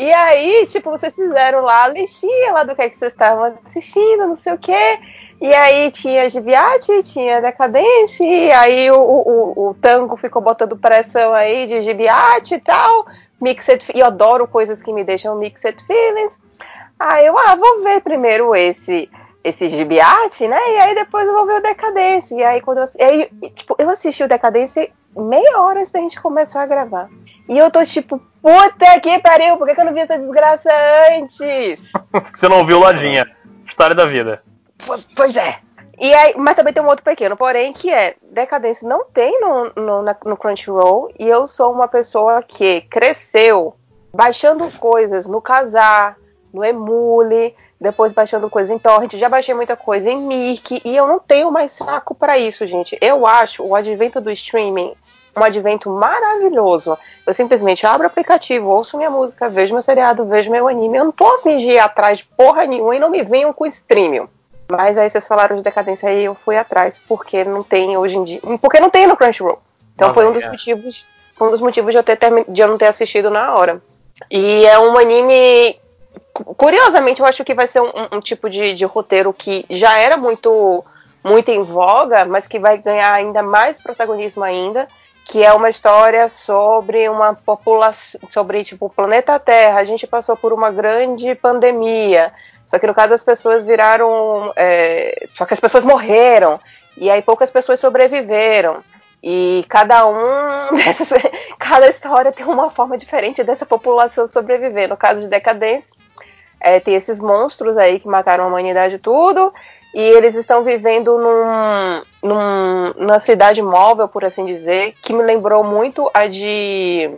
E aí, tipo, vocês fizeram lá a listinha lá do que, é que vocês estavam assistindo, não sei o quê. E aí tinha Gibiate, tinha Decadência, e aí o, o, o, o Tango ficou botando pressão aí de Gibiate e tal. Mixed, e adoro coisas que me deixam mixed feelings. Aí eu, ah, vou ver primeiro esse esse Gibiate, né? E aí depois eu vou ver o Decadência. E aí quando eu, e aí, tipo, eu assisti o Decadência meia hora antes da gente começar a gravar. E eu tô tipo, puta que pariu, por que, que eu não vi essa desgraça antes? Você não ouviu Lojinha. História da vida. Po- Pois é. E aí, mas também tem um outro pequeno, porém, que é Decadência não tem no, no, na- no Crunchyroll, e eu sou uma pessoa que cresceu baixando coisas no Casar, no Emule, depois baixando coisas em Torrent, já baixei muita coisa em Mirk, e eu não tenho mais saco pra isso, gente. Eu acho o advento do streaming um advento maravilhoso. Eu simplesmente abro o aplicativo, ouço minha música, vejo meu seriado, vejo meu anime. Eu não tô a fingir atrás de porra nenhuma e não me venham com streaming. Mas aí vocês falaram de decadência aí, eu fui atrás, porque não tem hoje em dia. Porque não tem no Crunchyroll. Então foi um dos é. motivos. Um dos motivos de eu, ter de eu não ter assistido na hora. E é um anime. cu- Curiosamente, eu acho que vai ser um, um tipo de, de roteiro que já era muito, muito em voga, mas que vai ganhar ainda mais protagonismo ainda que é uma história sobre uma população, sobre tipo o planeta Terra. A gente passou por uma grande pandemia, só que no caso as pessoas viraram, é, só que as pessoas morreram e aí poucas pessoas sobreviveram. E cada um dessas, cada história tem uma forma diferente dessa população sobreviver. No caso de Decadência, é, tem esses monstros aí que mataram a humanidade tudo, e eles estão vivendo num, num, numa cidade móvel, por assim dizer, que me lembrou muito a de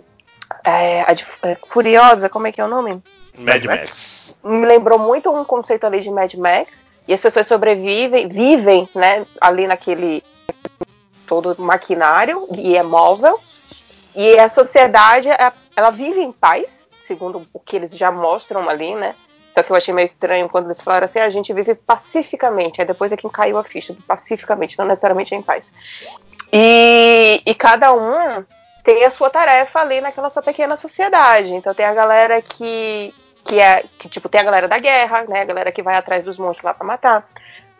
é, a de- é, Furiosa, como é que é o nome? Mad Max. me lembrou muito um conceito ali de Mad Max. E as pessoas sobrevivem, vivem, né, ali naquele todo maquinário e é móvel. E a sociedade, ela vive em paz, segundo o que eles já mostram ali, né? Só que eu achei meio estranho quando eles falaram assim, "Ah, a gente vive pacificamente. Aí depois é quem caiu a ficha, pacificamente, não necessariamente em paz. E, e cada um tem a sua tarefa ali naquela sua pequena sociedade. Então tem a galera que que é que tipo tem a galera da guerra, né? A galera que vai atrás dos monstros lá pra matar.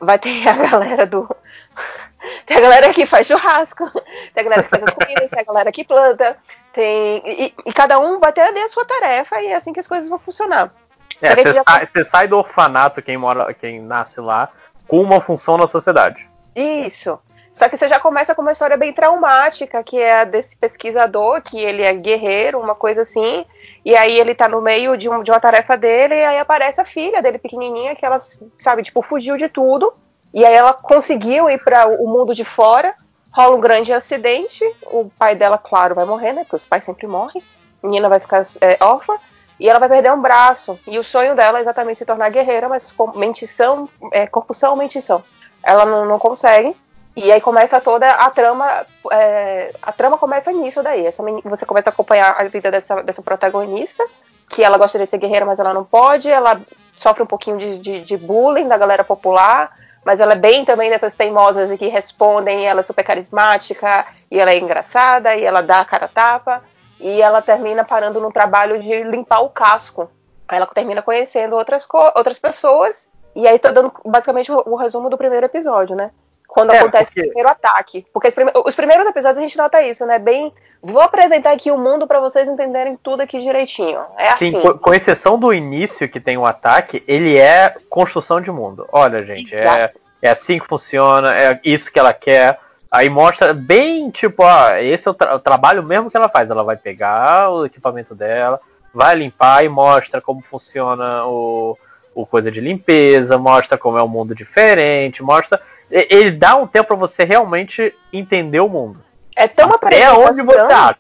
Vai ter a galera do tem a galera que faz churrasco, tem a galera que faz as comidas, tem a galera que planta, tem e, e cada um vai ter ali a sua tarefa e é assim que as coisas vão funcionar. É, você já- sai, você sai do orfanato, quem mora, quem nasce lá, com uma função na sociedade. Isso. Só que você já começa com uma história bem traumática, que é a desse pesquisador, que ele é guerreiro, uma coisa assim, e aí ele tá no meio de, um- de uma tarefa dele, e aí aparece a filha dele pequenininha, que ela, sabe, tipo, fugiu de tudo, e aí ela conseguiu ir para o mundo de fora, rola um grande acidente, o pai dela, claro, vai morrer, né, porque os pais sempre morrem, a menina vai ficar é, órfã, e ela vai perder um braço, e o sonho dela é exatamente se tornar guerreira, mas com mentição, é, corpo são, mentição. Ela não, não consegue, e aí começa toda a trama. é, a trama começa nisso daí. Essa meni- você começa a acompanhar a vida dessa, dessa protagonista, que ela gostaria de ser guerreira, mas ela não pode. Ela sofre um pouquinho de, de, de bullying da galera popular, mas ela é bem também dessas teimosas que respondem. Ela é super carismática, e ela é engraçada, e ela dá a cara a tapa. E ela termina parando no trabalho de limpar o casco. Aí ela termina conhecendo outras, outras pessoas. E aí tô dando basicamente o, o resumo do primeiro episódio, né? Quando É, acontece porque- o primeiro ataque. Porque os, prime- os primeiros episódios a gente nota isso, né? Bem. Vou apresentar aqui o mundo pra vocês entenderem tudo aqui direitinho. É Sim, assim. com, com exceção do início que tem o ataque, ele é construção de mundo. Olha, gente, é, é assim que funciona, é isso que ela quer. Aí mostra bem, tipo, ó, esse é o, tra- o trabalho mesmo que ela faz. Ela vai pegar o equipamento dela, vai limpar e mostra como funciona o, o coisa de limpeza, mostra como é um mundo diferente, mostra. Ele dá um tempo pra você realmente entender o mundo. É tão Até apresentação. onde você acha.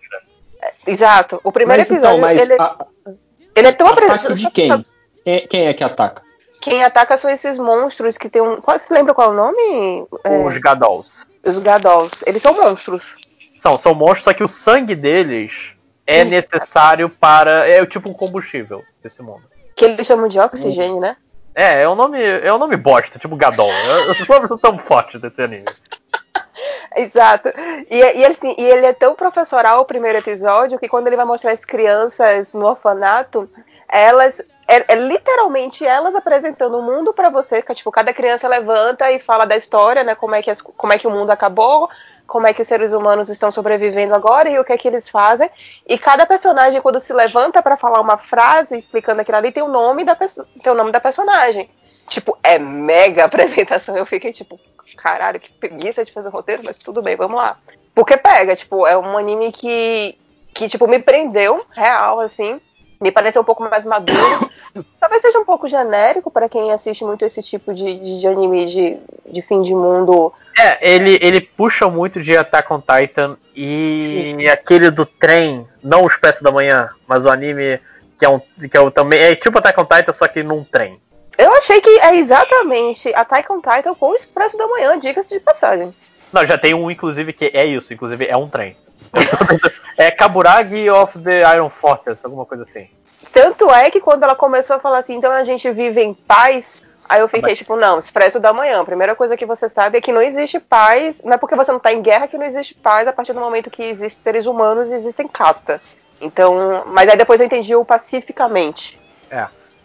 Exato. O primeiro Mas então, episódio, mas ele, a- ele é tão ataque apresentador. de quem? quem? Quem é que ataca? Quem ataca são esses monstros que tem um. Qual, você lembra qual é o nome? É, Os Gadols. os Gadols. Eles são monstros. São, são monstros, só que o sangue deles é Isso. necessário para. É tipo um combustível desse mundo. Que eles chamam de oxigênio, né? É, é um nome. É um nome bosta, tipo Gadol. É- Os nomes são fortes desse anime. Exato. E, e, assim, e ele é tão professoral o primeiro episódio que quando ele vai mostrar as crianças no orfanato, elas. É, é literalmente elas apresentando o mundo pra você, que, tipo, cada criança levanta e fala da história, né? Como é, que as- como é que o mundo acabou, como é que os seres humanos estão sobrevivendo agora e o que é que eles fazem. E cada personagem, quando se levanta pra falar uma frase explicando aquilo ali, tem o nome da tem o nome da personagem. Tipo, é mega apresentação. Eu fiquei tipo, caralho, que preguiça de fazer o roteiro, mas tudo bem, vamos lá. Porque pega, tipo, é um anime que, que tipo, me prendeu, real, assim. Me pareceu um pouco mais maduro. Talvez seja um pouco genérico para quem assiste muito esse tipo de, de, de anime de, de fim de mundo. É, ele, ele puxa muito de Attack on Titan e aquele do trem, não o Expresso da Manhã, mas o anime que é um. que é o, também. É tipo Attack on Titan, só que num trem. Eu achei que é exatamente a Attack on Titan com o Expresso da Manhã, diga-se de passagem. Não, já tem um, inclusive, que é isso, inclusive é um trem. É Kaburagi of the Iron Fortress, alguma coisa assim. Tanto é que quando ela começou a falar assim, então a gente vive em paz, aí eu fiquei Mas- tipo, não, expresso da manhã. A primeira coisa que você sabe é que não existe paz, não é porque você não tá em guerra que não existe paz a partir do momento que existem seres humanos e existem casta. Então, mas aí depois eu entendi o pacificamente.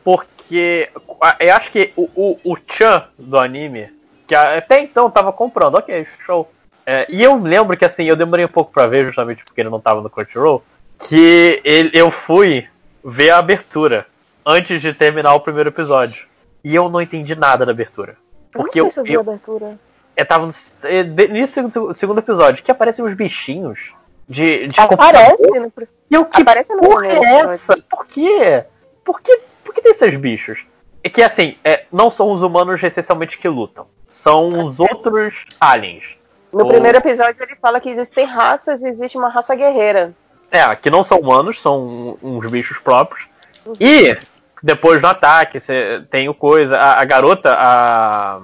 Porque a- eu acho que o, o, o Chan do anime, que até então tava comprando, ok, show. É, e eu lembro que assim, eu demorei um pouco pra ver, justamente porque ele não tava no Crunchyroll, que ele, eu fui ver a abertura antes de terminar o primeiro episódio. E eu não entendi nada da abertura. Porque eu eu, não sei se eu vi eu, a abertura. eu tava no, é, segundo, episódio, que aparecem uns bichinhos de, de Aparece, computador. no, E eu, que aparece no porra é essa? Por quê? Por que, por que tem esses bichos? É que assim, é, não são os humanos essencialmente que lutam. São os outros aliens. No primeiro episódio ele fala que existem raças e existe uma raça guerreira. É, que não são humanos, são uns bichos próprios. E depois do ataque, você tem o coisa. A, a garota, a.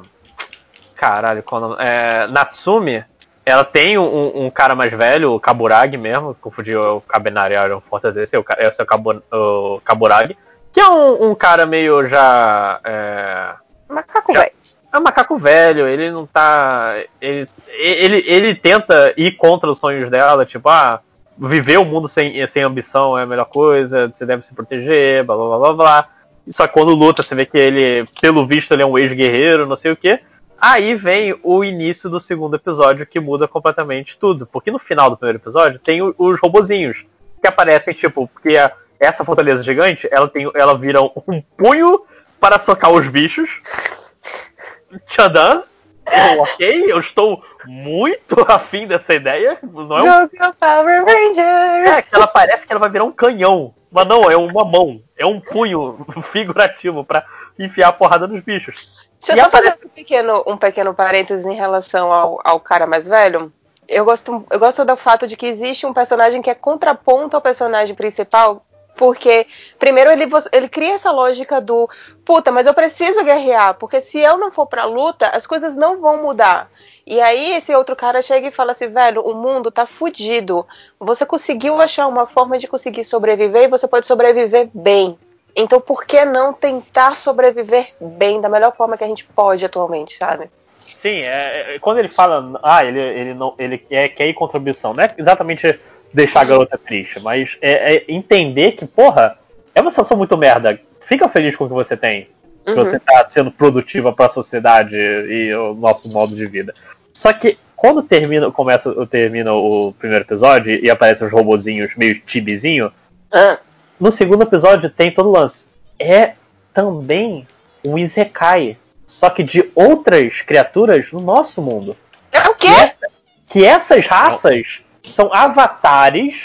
Caralho, quando. É, Natsumi, ela tem um, um cara mais velho, o Kaburagi mesmo, confundi o Kabenari, um forte esse, o, esse é o, Kabu, o Kaburagi, que é um, um cara meio já. É, Macaco velho. É um macaco velho, ele não tá. Ele, ele, ele tenta ir contra os sonhos dela, tipo, ah, viver o mundo sem, sem ambição é a melhor coisa, você deve se proteger, blá blá blá blá. Só que quando luta, você vê que ele, pelo visto, ele é um ex-guerreiro, não sei o que. Aí vem o início do segundo episódio que muda completamente tudo. Porque no final do primeiro episódio tem os robozinhos que aparecem, tipo, porque a- essa fortaleza gigante, ela tem, ela vira um punho para socar os bichos. Tchadan, eu, ok, eu estou muito afim dessa ideia. Não é, um, Go, go, Power Rangers! é que ela parece que ela vai virar um canhão. Mas não, é uma mão. É um punho figurativo para enfiar a porrada nos bichos. Deixa E eu só fazer um pequeno, um pequeno parênteses em relação ao, ao cara mais velho. Eu gosto, eu gosto do fato de que existe um personagem que é contraponto ao personagem principal, porque, primeiro, ele, ele cria essa lógica do puta, mas eu preciso guerrear, porque se eu não for pra luta, as coisas não vão mudar. E aí esse outro cara chega e fala assim, velho, o mundo tá fudido. Você conseguiu achar uma forma de conseguir sobreviver e você pode sobreviver bem. Então por que não tentar sobreviver bem da melhor forma que a gente pode atualmente, sabe? Sim, é, é- quando ele fala, ah, ele, ele, não, ele quer, quer ir contra a ambição, não é exatamente deixar a garota triste, mas é, é entender que, porra, é uma situação muito merda. Fica feliz com o que você tem. Que Uhum. você tá sendo produtiva para a sociedade e o nosso modo de vida. Só que quando termina, começa, termina o primeiro episódio e aparecem os robozinhos meio tibizinho, Ah, no segundo episódio tem todo o lance. É também um Isekai, só que de outras criaturas no nosso mundo. é o quê? Que, essa- que essas raças são avatares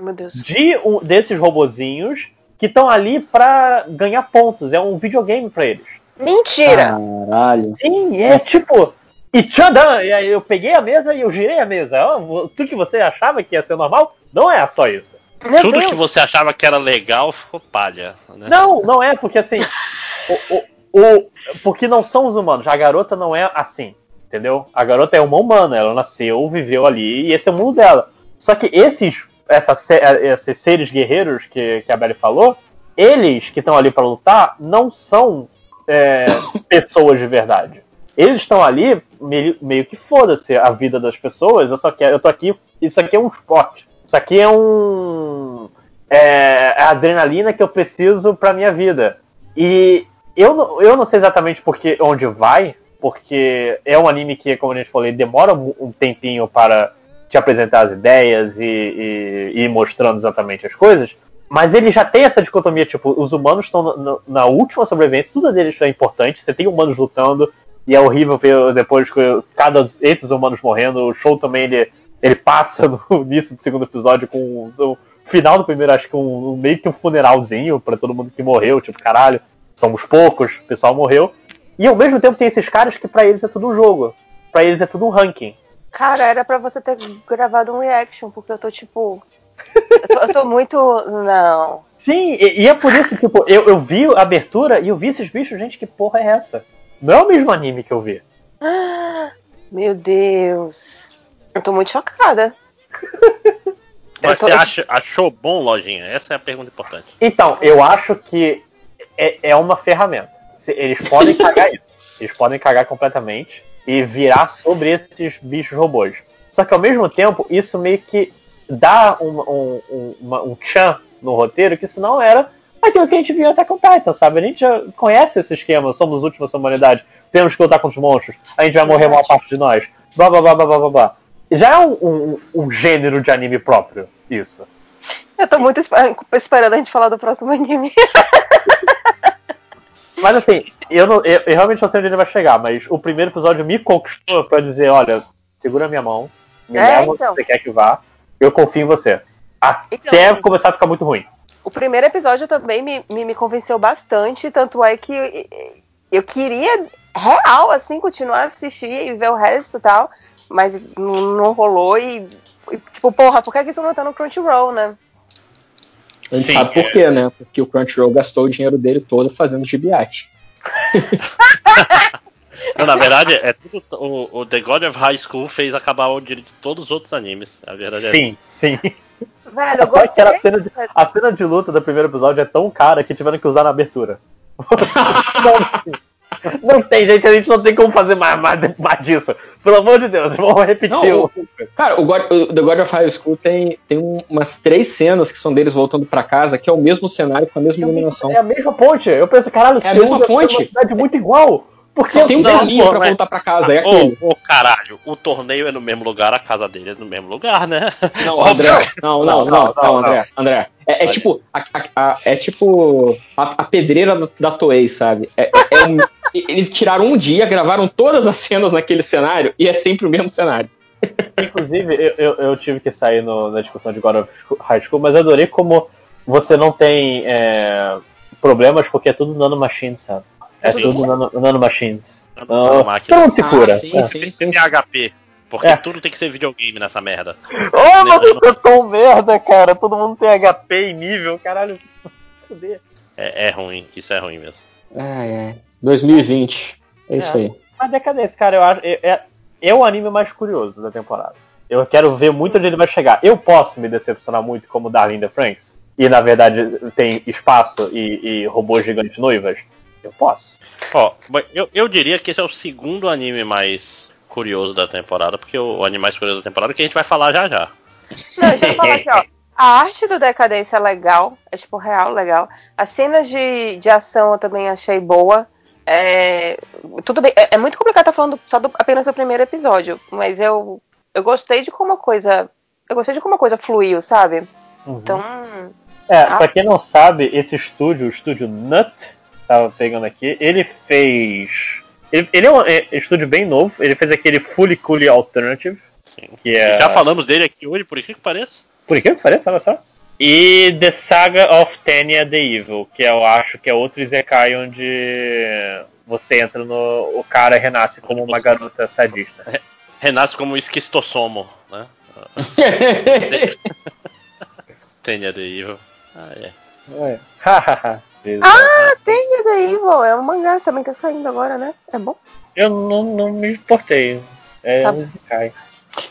Meu Deus. de um, desses robozinhos que estão ali pra ganhar pontos. É um videogame pra eles. Mentira! Caralho. Sim, é tipo. E tchadan! E aí eu peguei a mesa e eu girei a mesa. Ó, tudo que você achava que ia ser normal, não é só isso. Meu Tudo Deus! que você achava que era legal ficou palha. Né? Não, não é, porque assim. o, o, o- porque não são os humanos. A garota não é assim. Entendeu? A garota é uma humana, ela nasceu, viveu ali, e esse é o mundo dela. Só que esses, essa, se- esses seres guerreiros que, que a Belly falou, eles que estão ali pra lutar não são é, pessoas de verdade. Eles estão ali meio, meio que foda-se a vida das pessoas. Eu só quero, eu tô aqui. Isso aqui é um esporte. Isso aqui é um é, é a adrenalina que eu preciso pra minha vida. E eu, eu não sei exatamente porque onde vai, porque é um anime que, como a gente falou, demora um tempinho para te apresentar as ideias e, e- e ir mostrando exatamente as coisas. Mas ele já tem essa dicotomia, tipo, os humanos estão na, última sobrevivência, tudo deles é importante, você tem humanos lutando, e é horrível ver depois que cada esses humanos morrendo, o show também ele, ele passa no início do segundo episódio com o final do primeiro, acho que um, meio que um funeralzinho pra todo mundo que morreu, tipo, caralho, somos poucos, o pessoal morreu. E ao mesmo tempo tem esses caras que pra eles é tudo um jogo, pra eles é tudo um ranking. Cara, era pra você ter gravado um reaction, porque eu tô tipo. Eu tô, eu tô muito. Não. Sim, e, e é por isso, tipo, eu, eu vi a abertura e eu vi esses bichos, gente, que porra é essa? Não é o mesmo anime que eu vi. Ah, Meu Deus. Eu tô muito chocada. Mas tô- você acha- achou bom, Lojinha? Essa é a pergunta importante. Então, eu acho que é, é uma ferramenta. Se- Eles podem cagar isso. Eles podem cagar completamente e virar sobre esses bichos robôs. Só que ao mesmo tempo, isso meio que dá um, um, um, uma- um tchan no roteiro que senão era aquilo que a gente viu até com Titan, sabe? A gente já conhece esse esquema, somos os últimos da humanidade, temos que lutar contra os monstros, a gente vai morrer uma parte de nós, blá blá blá blá blá blá. Já é um, um, um gênero de anime próprio, isso. Eu tô muito esper- esperando a gente falar do próximo anime. Mas assim, eu, não, eu, eu realmente não sei onde ele vai chegar, mas o primeiro episódio me conquistou pra dizer, olha, segura minha mão, me É, leva então. você quer que vá, eu confio em você. Até Então. começar a ficar muito ruim. O primeiro episódio também me, me, me convenceu bastante, tanto é que eu queria real, assim, continuar a assistir e ver o resto e tal, mas não, não rolou e, e, tipo, porra, por que que isso não tá no Crunchyroll, né? A gente Sim, sabe por é. quê, né? Porque o Crunchyroll gastou o dinheiro dele todo fazendo gibiate. Não, na verdade, é tudo. O, o The God of High School fez acabar o direito de todos os outros animes. A verdade é Sim, sim. Velho, eu Só que a, cena de, a cena de luta do primeiro episódio é tão cara que tiveram que usar na abertura. não, não tem, gente, a gente não tem como fazer mais, mais, mais disso. Pelo amor de Deus, vamos repetir. Não, o... Cara, o, God, o The God of High School tem, tem um- umas três cenas que são deles voltando pra casa, que é o mesmo cenário com a mesma iluminação. É a mesma ponte. Eu penso, caralho, É a mesma ponte? uma cidade muito igual. Porque Só tem um caminho pra mas- voltar pra casa, é Ô, aquele. ô, caralho, o torneio é no mesmo lugar, a casa dele é no mesmo lugar, né? Não, André, não, não, não, não, André, André. É, é tipo, a, a- a- é tipo a, a pedreira da, Toei, sabe? É- é um- eles tiraram um dia, gravaram todas as cenas naquele cenário e é sempre o mesmo cenário. Inclusive, eu, eu, eu tive que sair no- na discussão de God of High School, mas eu adorei como você não tem é, problemas porque é tudo nanomachine, sabe? É tudo nano, nanomachines. Não, Não, máquina. todo mundo se cura. Ah, sim, É. sim, Tem que sim. HP. Porque É. tudo tem que ser videogame nessa merda. Oh, mas isso é tão merda, cara. Todo mundo tem HP e nível, caralho. É, é ruim, isso é ruim mesmo. Ai, ai. 2020. É isso É. aí. Mas decadência, cara, eu acho. É, é, é o anime mais curioso da temporada. Eu quero ver muito onde ele vai chegar. Eu posso me decepcionar muito como Darling the Franks? E na verdade tem espaço e, e robôs gigantes noivas? Eu posso. Ó, eu, eu diria que esse é o segundo anime mais curioso da temporada, porque o, o anime mais curioso da temporada que a gente vai falar já já. Não, deixa eu falar aqui, ó. A arte do Decadência é legal, é tipo real, legal. As cenas de, de ação eu também achei boa. É, tudo bem, é, é muito complicado estar falando só do- apenas do primeiro episódio, mas eu, eu gostei de como a coisa. Eu gostei de como a coisa fluiu, sabe? Então. É, Ah. pra quem não sabe, esse estúdio, o estúdio Nut, tava pegando aqui, ele fez. Ele, ele é um é, estúdio bem novo, ele fez aquele Fully Cooley Alternative, Sim. que é. Já falamos dele aqui hoje, por que que pareça. Por que que parece? Olha só. E The Saga of Tanya the Evil, que eu acho que é outro Isekai onde você entra no. O cara renasce como uma garota sadista. Renasce como um esquistossomo, né? Tenha the Evil. Ah, é. Ah, tem The Evil, é um mangá também que tá saindo agora, né? É bom. eu não, não me importei. É Tá. um Isekai.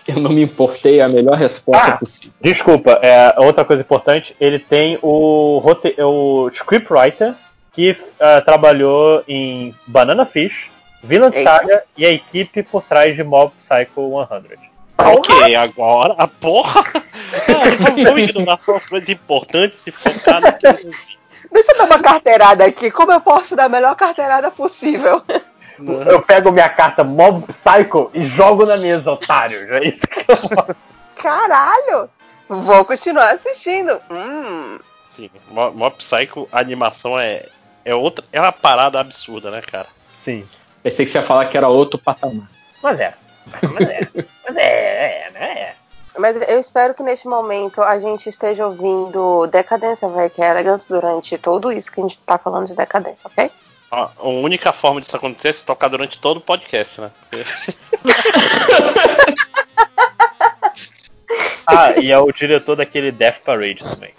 Eu não me importei, a melhor resposta Ah! possível. Desculpa, é, outra coisa importante, ele tem o, rote- o scriptwriter que ah, trabalhou em Banana Fish, Villain Eita. Saga e a equipe por trás de Mob Psycho 100. Ok, agora a porra. Vamos, ignorar só as coisas importantes e focar que. Deixa eu dar uma carteirada aqui. Como eu posso dar a melhor carteirada possível? Eu pego minha carta Mob Psycho e jogo na mesa, otário. É isso que eu faço. Caralho! Vou continuar assistindo. Hum. Sim, Mo- Mob Psycho, a animação é, é outra. É uma parada absurda, né, cara? Sim. Pensei que você ia falar que era outro patamar. Mas é. Mas é. Mas é, é, é. Mas eu espero que neste momento a gente esteja ouvindo Decadência Vai que é Elegance durante tudo isso que a gente tá falando de decadência, ok? A a única forma disso acontecer é se tocar durante todo o podcast, né? Ah, e é o diretor daquele Death Parade também.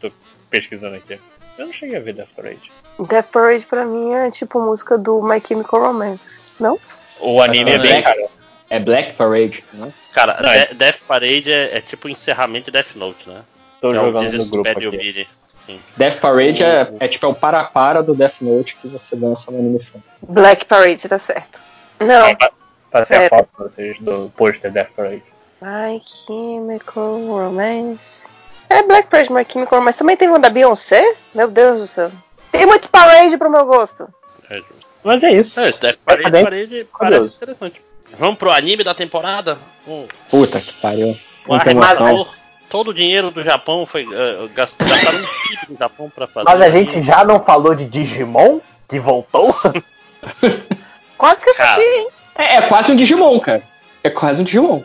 Tô pesquisando aqui. Eu não cheguei a ver Death Parade. Death Parade pra mim é tipo música do My Chemical Romance. Não? O anime é bem Black- caro. É Black Parade, né? Cara, Não, é- De- Death Parade é, é tipo o encerramento de Death Note, né? Tô é jogando no grupo aqui. Death Parade é, é tipo é o para-para do Death Note que você dança no anime. Black Parade, você tá certo. Não. Passei a É. foto pra vocês do pôster Death Parade. My Chemical Romance. É Black Parade, My Chemical Romance. Também tem uma da Beyoncé? Meu Deus do céu. Tem muito Parade pro meu gosto. É. Mas é isso. É, Death Parade, parade parece interessante. Vamos pro anime da temporada? Um, Puta que pariu. emoção. arrematador. Todo o dinheiro do Japão foi. Uh, gastaram um do Japão pra fazer. Mas a gente anime. já não falou de Digimon, que voltou? Quase que Cara. assisti, hein? É, é quase um Digimon, cara. É quase um Digimon.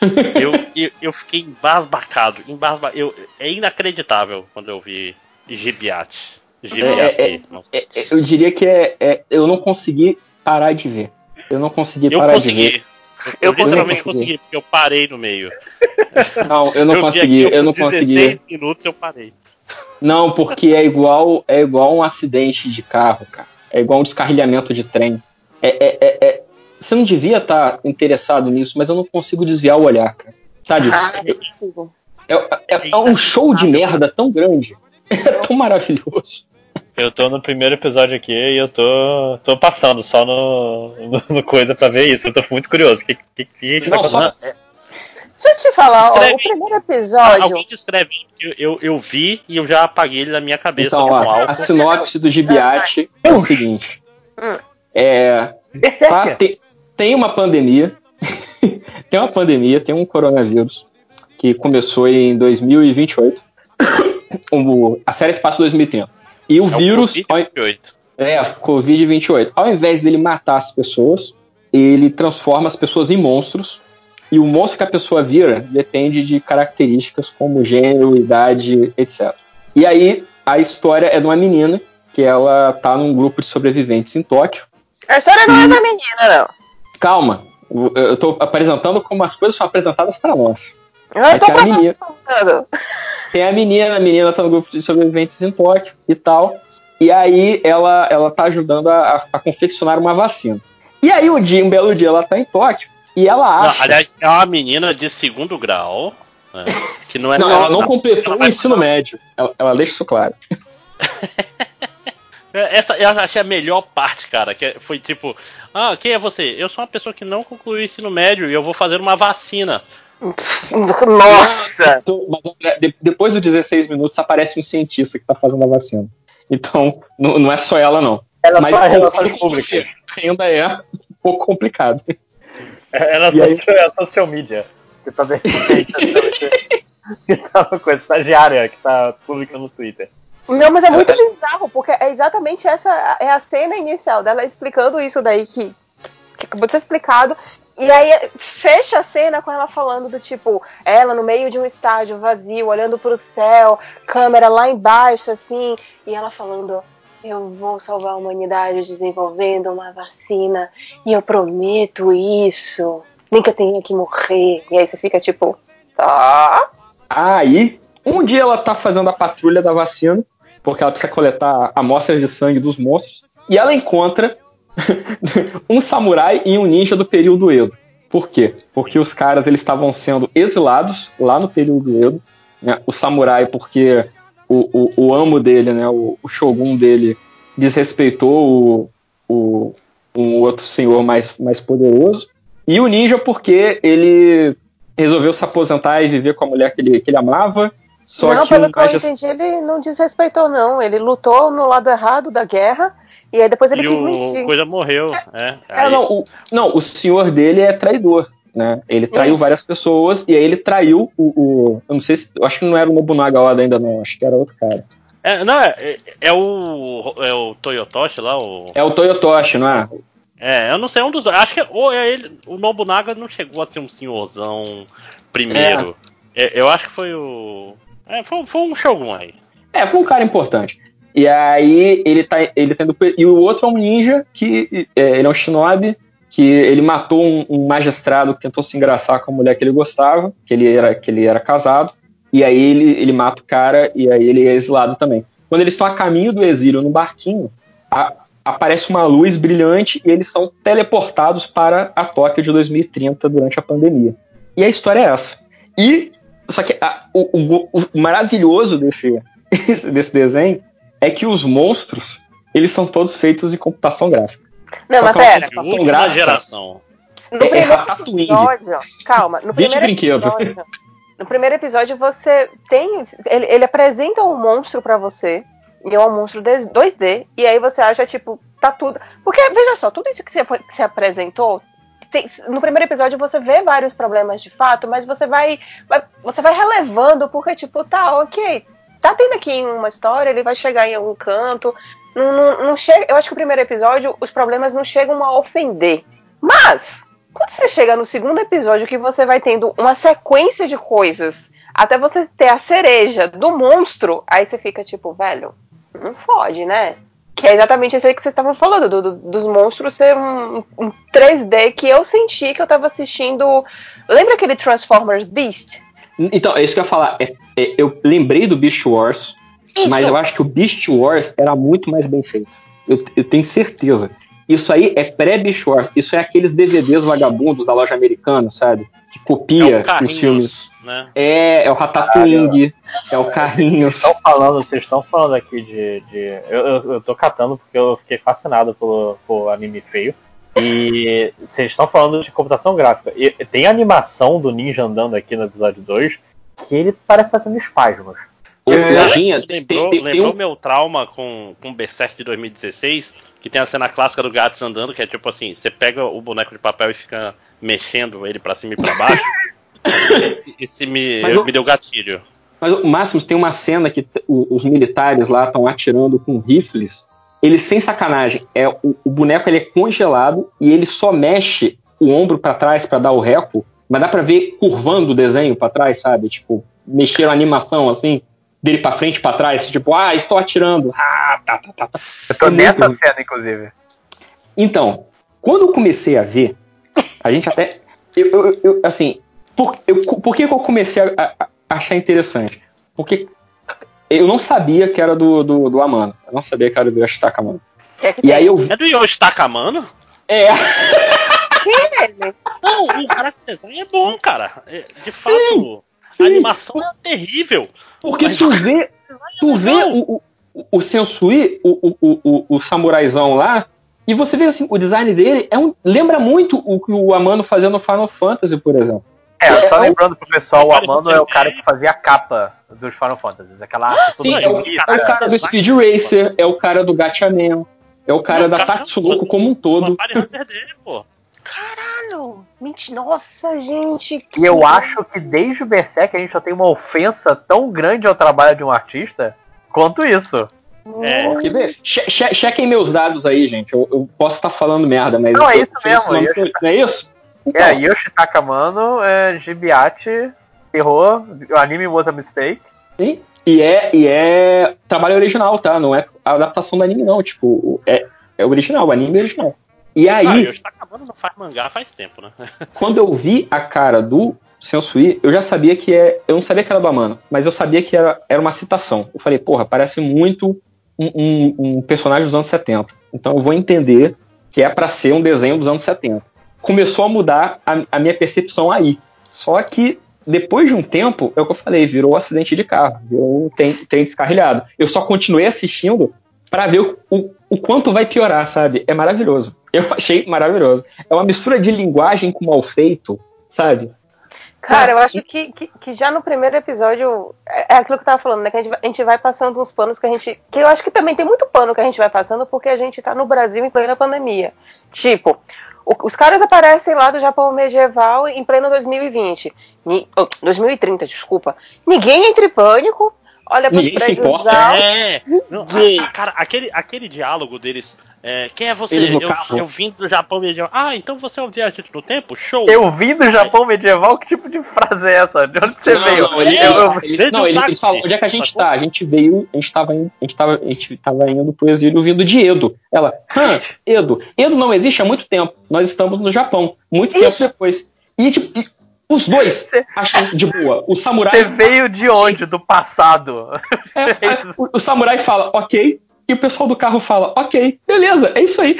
Eu, eu, eu fiquei embasbacado. embasba- eu, é inacreditável quando eu vi Gibiate. Gibiate. É, é, Nossa. É, é, eu diria que é, é- eu não consegui parar de ver. Eu não consegui eu parar de ver. consegui. Eu, Eu literalmente consegui. consegui, porque eu parei no meio. Não, eu não eu consegui, eu não consegui. 16 minutos eu parei. Não, porque é igual é igual um acidente de carro, cara. É igual um descarrilhamento de trem. É, é, é, é- Você não devia estar interessado nisso, mas eu não consigo desviar o olhar, cara. Sabe? Ah, não consigo. É, é- é um show de merda tão grande. É tão maravilhoso. Eu tô no primeiro episódio aqui e eu tô, tô passando só no, no, no coisa pra ver isso. Eu tô muito curioso. O que, que, que a gente vai Não, fazer? só, Deixa eu te falar, ó, o primeiro Ah, episódio. alguém descreve. Eu, eu, eu vi e eu já apaguei ele na minha cabeça Então, ó, a sinopse do Gibiate é o seguinte. Hum. É, tá, tem, tem uma pandemia. tem uma pandemia, tem um coronavírus que começou em 2028. O- a série se passa em 2030. E o É vírus, Covid-28. é, Covid-28. Ao invés dele matar as pessoas, ele transforma as pessoas em monstros. E o monstro que a pessoa vira depende de características como gênero, idade, etc. E aí, a história é de uma menina que ela tá num grupo de sobreviventes em Tóquio. A história não é da menina, não. Calma, eu- tô apresentando como as coisas são apresentadas para nós. Eu tô que a menina- processando. Tem a menina, a menina tá no grupo de sobreviventes em Tóquio e tal. E aí ela, ela tá ajudando a, a confeccionar uma vacina. E aí um dia, um belo dia, ela tá em Tóquio e ela Não, acha. aliás, é uma menina de segundo grau. né, que não é não, ela não completou ela o vai- ensino médio. Ela, ela deixa isso claro. É, Essa eu achei a melhor parte, cara. Que foi tipo, ah, quem é você? Eu sou uma pessoa que não concluiu o ensino médio e eu vou fazer uma vacina. Nossa! Então, mas, depois dos 16 minutos aparece um cientista que tá fazendo a vacina. Então, não, não é só ela, não. Era Mas falei com públicas. você, ainda é um pouco complicado. Era E aí? social, é social media. Que tá bem que tava com a estagiária que tá publicando no Twitter. Não, mas é muito bizarro, porque é exatamente essa é a cena inicial dela explicando isso daí que, que acabou de ser explicado. E aí fecha a cena com ela falando do tipo, ela no meio de um estádio vazio, olhando pro céu, câmera lá embaixo, assim, e ela falando, eu vou salvar a humanidade desenvolvendo uma vacina, e eu prometo isso. Eu tenha que morrer. E aí você fica tipo, tá. Aí, um dia ela tá fazendo a patrulha da vacina, porque ela precisa coletar amostras de sangue dos monstros, e ela encontra um samurai e um ninja do período Edo. Por quê? Porque os caras eles estavam sendo exilados lá no período Edo. né? O samurai, porque o, o, o amo dele, né, o, o shogun dele, desrespeitou o, o, um outro senhor mais, mais poderoso. E o ninja, porque ele resolveu se aposentar e viver com a mulher que ele, que ele amava. Só não, que pelo um que eu entendi, ele não desrespeitou, não. Ele lutou no lado errado da guerra e aí depois ele e quis o mentir. Coisa morreu. É, É, aí- não, o, não, o senhor dele é traidor. Né? Ele traiu Isso. várias pessoas e aí ele traiu o. o- eu não sei se. Eu acho que não era o Nobunaga Oda ainda, não. Acho que era outro cara. É, não, é, é- é o. É o Toyotoshi lá, o. É o Toyotoshi, não é? É, eu não sei, é um dos dois. Acho que ou é ele. O Nobunaga não chegou a ser um senhorzão primeiro. É, eu acho que foi o. É, foi, foi um Shogun aí. É, foi um cara importante. E aí ele tá, ele tá indo, e o outro é um ninja que é, ele é um shinobi que ele matou um, um magistrado que tentou se engraçar com a mulher que ele gostava, que ele era que ele era casado. E aí ele, ele mata o cara e aí ele é exilado também. Quando eles estão a caminho do exílio no barquinho, a- aparece uma luz brilhante e eles são teleportados para a Tóquio de 2030 durante a pandemia. E a história é essa. E só que a- o, o- o maravilhoso desse, desse desenho é que os monstros eles são todos feitos em computação gráfica. Não, Só mas é pera. De computação gráfica. geração. No É- é primeiro Ratatouille. episódio, calma, no primeiro brinquedos. episódio, no primeiro episódio você tem, ele, ele apresenta um monstro pra você, e é um monstro 2D, e aí você acha tipo, tá tudo, porque veja só, tudo isso que você, foi- que você apresentou, tem- no primeiro episódio você vê vários problemas de fato, mas você vai, vai- você vai relevando porque tipo, tá, ok, tá tendo aqui uma história, ele vai chegar em algum canto, não, não, não chega, eu acho que o primeiro episódio os problemas não chegam a ofender, mas quando você chega no segundo episódio que você vai tendo uma sequência de coisas até você ter a cereja do monstro, aí você fica tipo, velho, não fode, né? Que é exatamente isso aí que vocês estavam falando, do- do- dos monstros ser um, um 3D que eu senti que eu tava assistindo. Lembra aquele Transformers Beast? Então, é isso que eu ia falar. É- é- eu lembrei do Beast Wars Mas eu acho que o Beast Wars era muito mais bem feito. Eu, eu tenho certeza. Isso aí é pré-Beast Wars. Isso é aqueles DVDs vagabundos da loja americana, sabe? Que copia É os filmes. né? É, é o Ratatouille, é o Carrinhos. Vocês estão falando, vocês estão falando aqui de. de- eu, eu, eu tô catando porque eu fiquei fascinado pelo, pelo anime feio. E vocês estão falando de computação gráfica. E tem animação do ninja andando aqui no episódio 2 que ele parece estar tendo espasmos. Tem, lembrou tem- tem lembrou um- meu trauma com, com Berserk de 2016, que tem a cena clássica do Gats andando, que é tipo assim, você pega o boneco de papel e fica mexendo ele pra cima e pra baixo. Esse me, o- me deu gatilho. Mas o Máximos tem uma cena que os militares lá estão atirando com rifles. Eles, sem sacanagem, é o, o boneco ele é congelado e ele só mexe o ombro pra trás pra dar o reco, mas dá pra ver curvando o desenho pra trás, sabe? Tipo, mexer a animação assim, dele pra frente e pra trás, tipo, ah, estou atirando. Ah, tá, tá, tá, tá. Eu tô É muito nessa ruim. cena, inclusive. Então, quando eu comecei a ver, a gente até. Eu, eu- eu- assim, por, eu- por que, eu comecei a- a achar interessante? Porque eu não sabia que era do, do, do Amano. Eu não sabia que era do Yoshitaka Amano. É E aí eu vi. É do Yoshi Takamano? É, Quem é ele? Não, o character design é bom, cara. É, De fato, sim. a animação é terrível. porque Mas tu vê, tu vê o, o, o Sensui, o, o, o, o, o samuraizão lá, e você vê assim, o design dele é um, lembra muito o que o Amano fazia no Final Fantasy, por exemplo. É, só É, lembrando pro pessoal, o Amano é o cara que fazia a capa dos Final Fantasy. Aquela arte Sim, é o, bonita. é o cara do Speed Racer, é o cara do Gatchaman, é o cara da Tatsunoko como um todo. Caralho! Mente- Nossa, gente. que- E eu acho que desde o Berserk a gente só tem uma ofensa tão grande ao trabalho de um artista quanto isso. É. Quer ver? Che- che- chequem meus dados aí, gente. Eu, eu posso estar falando merda, mas. Não, é eu- isso eu- mesmo, Não, Yoshi- não é isso? Então, É, Yoshitaka Mano, é, Gibiate, terror, o anime was a mistake. sim. E é, e é trabalho original, tá? Não é a adaptação do anime, não. Tipo, é, é original, o anime é original. E Ah, aí, Yoshi Takamano não faz mangá faz tempo, né? quando eu vi a cara do Sensui, eu já sabia que é. Eu não sabia que era do Amano, mas eu sabia que era, era uma citação. Eu falei, porra, parece muito um, um- um personagem dos anos 70. Então eu vou entender que é pra ser um desenho dos anos 70. Começou a mudar a, a minha percepção aí. Só que depois de um tempo, é o que eu falei, virou acidente de carro, virou tem, tem descarrilhado. Eu só continuei assistindo pra ver o, o, o quanto vai piorar, sabe? É maravilhoso. Eu achei maravilhoso. É uma mistura de linguagem com mal feito, sabe? Cara, eu acho que, que, que já no primeiro episódio é é aquilo que eu tava falando, né? Que a gente, vai- a gente vai passando uns panos que a gente. Que eu acho que também tem muito pano que a gente vai passando porque a gente tá no Brasil em plena pandemia. Tipo, o- os caras aparecem lá do Japão medieval em pleno 2020. Ni- oh, 2030, desculpa. Ninguém entra em pânico. Olha pros Ninguém se importa. altos. É! Não, a- a- cara, aquele, aquele diálogo deles. É, quem é você? Eles Eu, carro. eu vim do Japão medieval. Ah, então você é um viajante do tempo? Show! Eu vim do Japão medieval, que tipo de frase é essa? De onde você não, veio? Não, ele- Eu- eles, eu- eles- desde não, eles- falam, onde é que a gente tá? A gente veio, a gente tava indo, a gente tava, a gente tava indo pro exílio vindo de Edo. Ela, hã, Edo. Edo não existe há muito tempo. Nós estamos no Japão, muito tempo Isso. depois. E, tipo, e os dois acham de boa. O Você samurai, veio de onde? Do passado. é, é, o, o samurai fala, ok, e o pessoal do carro fala, ok, beleza, é isso aí.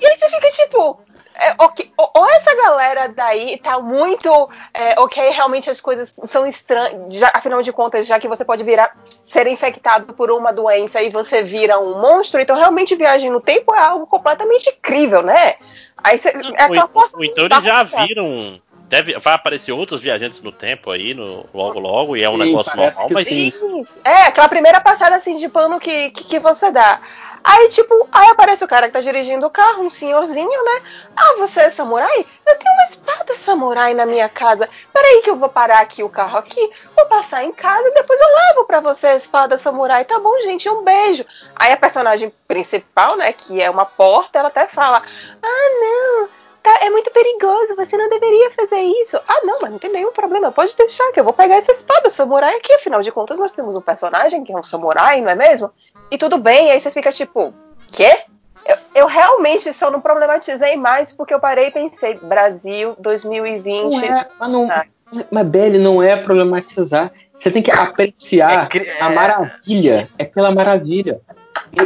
E aí você fica tipo. é, ok, ou, ou essa galera daí tá muito. é, ok, realmente as coisas são estranhas. já- Afinal de contas, já que você pode virar. ser infectado por uma doença e você vira um monstro, então realmente viagem no tempo é algo completamente incrível, né? Aí você. É aquela ou, força ou então da eles já viram. Deve, vai aparecer outros viajantes no tempo aí, no, logo logo, e é um Sim, negócio normal, mas sim. Isso. É, aquela primeira passada assim de pano que, que, que você dá. Aí, tipo, aí aparece o cara que tá dirigindo o carro, um senhorzinho, né? Ah, você é samurai? Eu tenho uma espada samurai na minha casa. Peraí que eu vou parar aqui o carro aqui, vou passar em casa e depois eu levo pra você a espada samurai. Tá bom, gente, um beijo. Aí a personagem principal, né, que é uma porta, ela até fala: Ah, não, tá, é muito perigoso, você não deveria fazer isso. Ah, não, mas não tem nenhum problema, pode deixar que eu vou pegar essa espada samurai aqui. Afinal de contas, nós temos um personagem que é um samurai, não é mesmo? E tudo bem, e aí você fica tipo, quê? Eu, eu realmente só não problematizei mais porque eu parei e pensei, Brasil 2020. Não é, mas não, Ah. Mas Belly não é problematizar. Você tem que apreciar É a é- maravilha. É pela maravilha.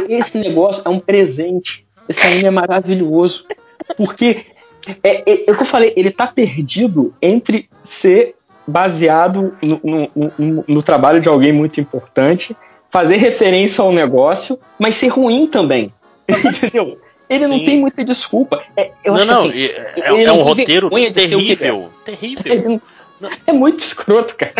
Esse negócio é um presente. Esse anime é maravilhoso. Porque é, é, é o que eu falei, ele tá perdido entre ser baseado no, no- no- no trabalho de alguém muito importante, fazer referência ao negócio, mas ser ruim também. Entendeu? Ele não Sim. tem muita desculpa. É, eu não, acho não, que assim, é, ele é não um tem roteiro terrível. Terrível. ele não- é muito escroto, cara.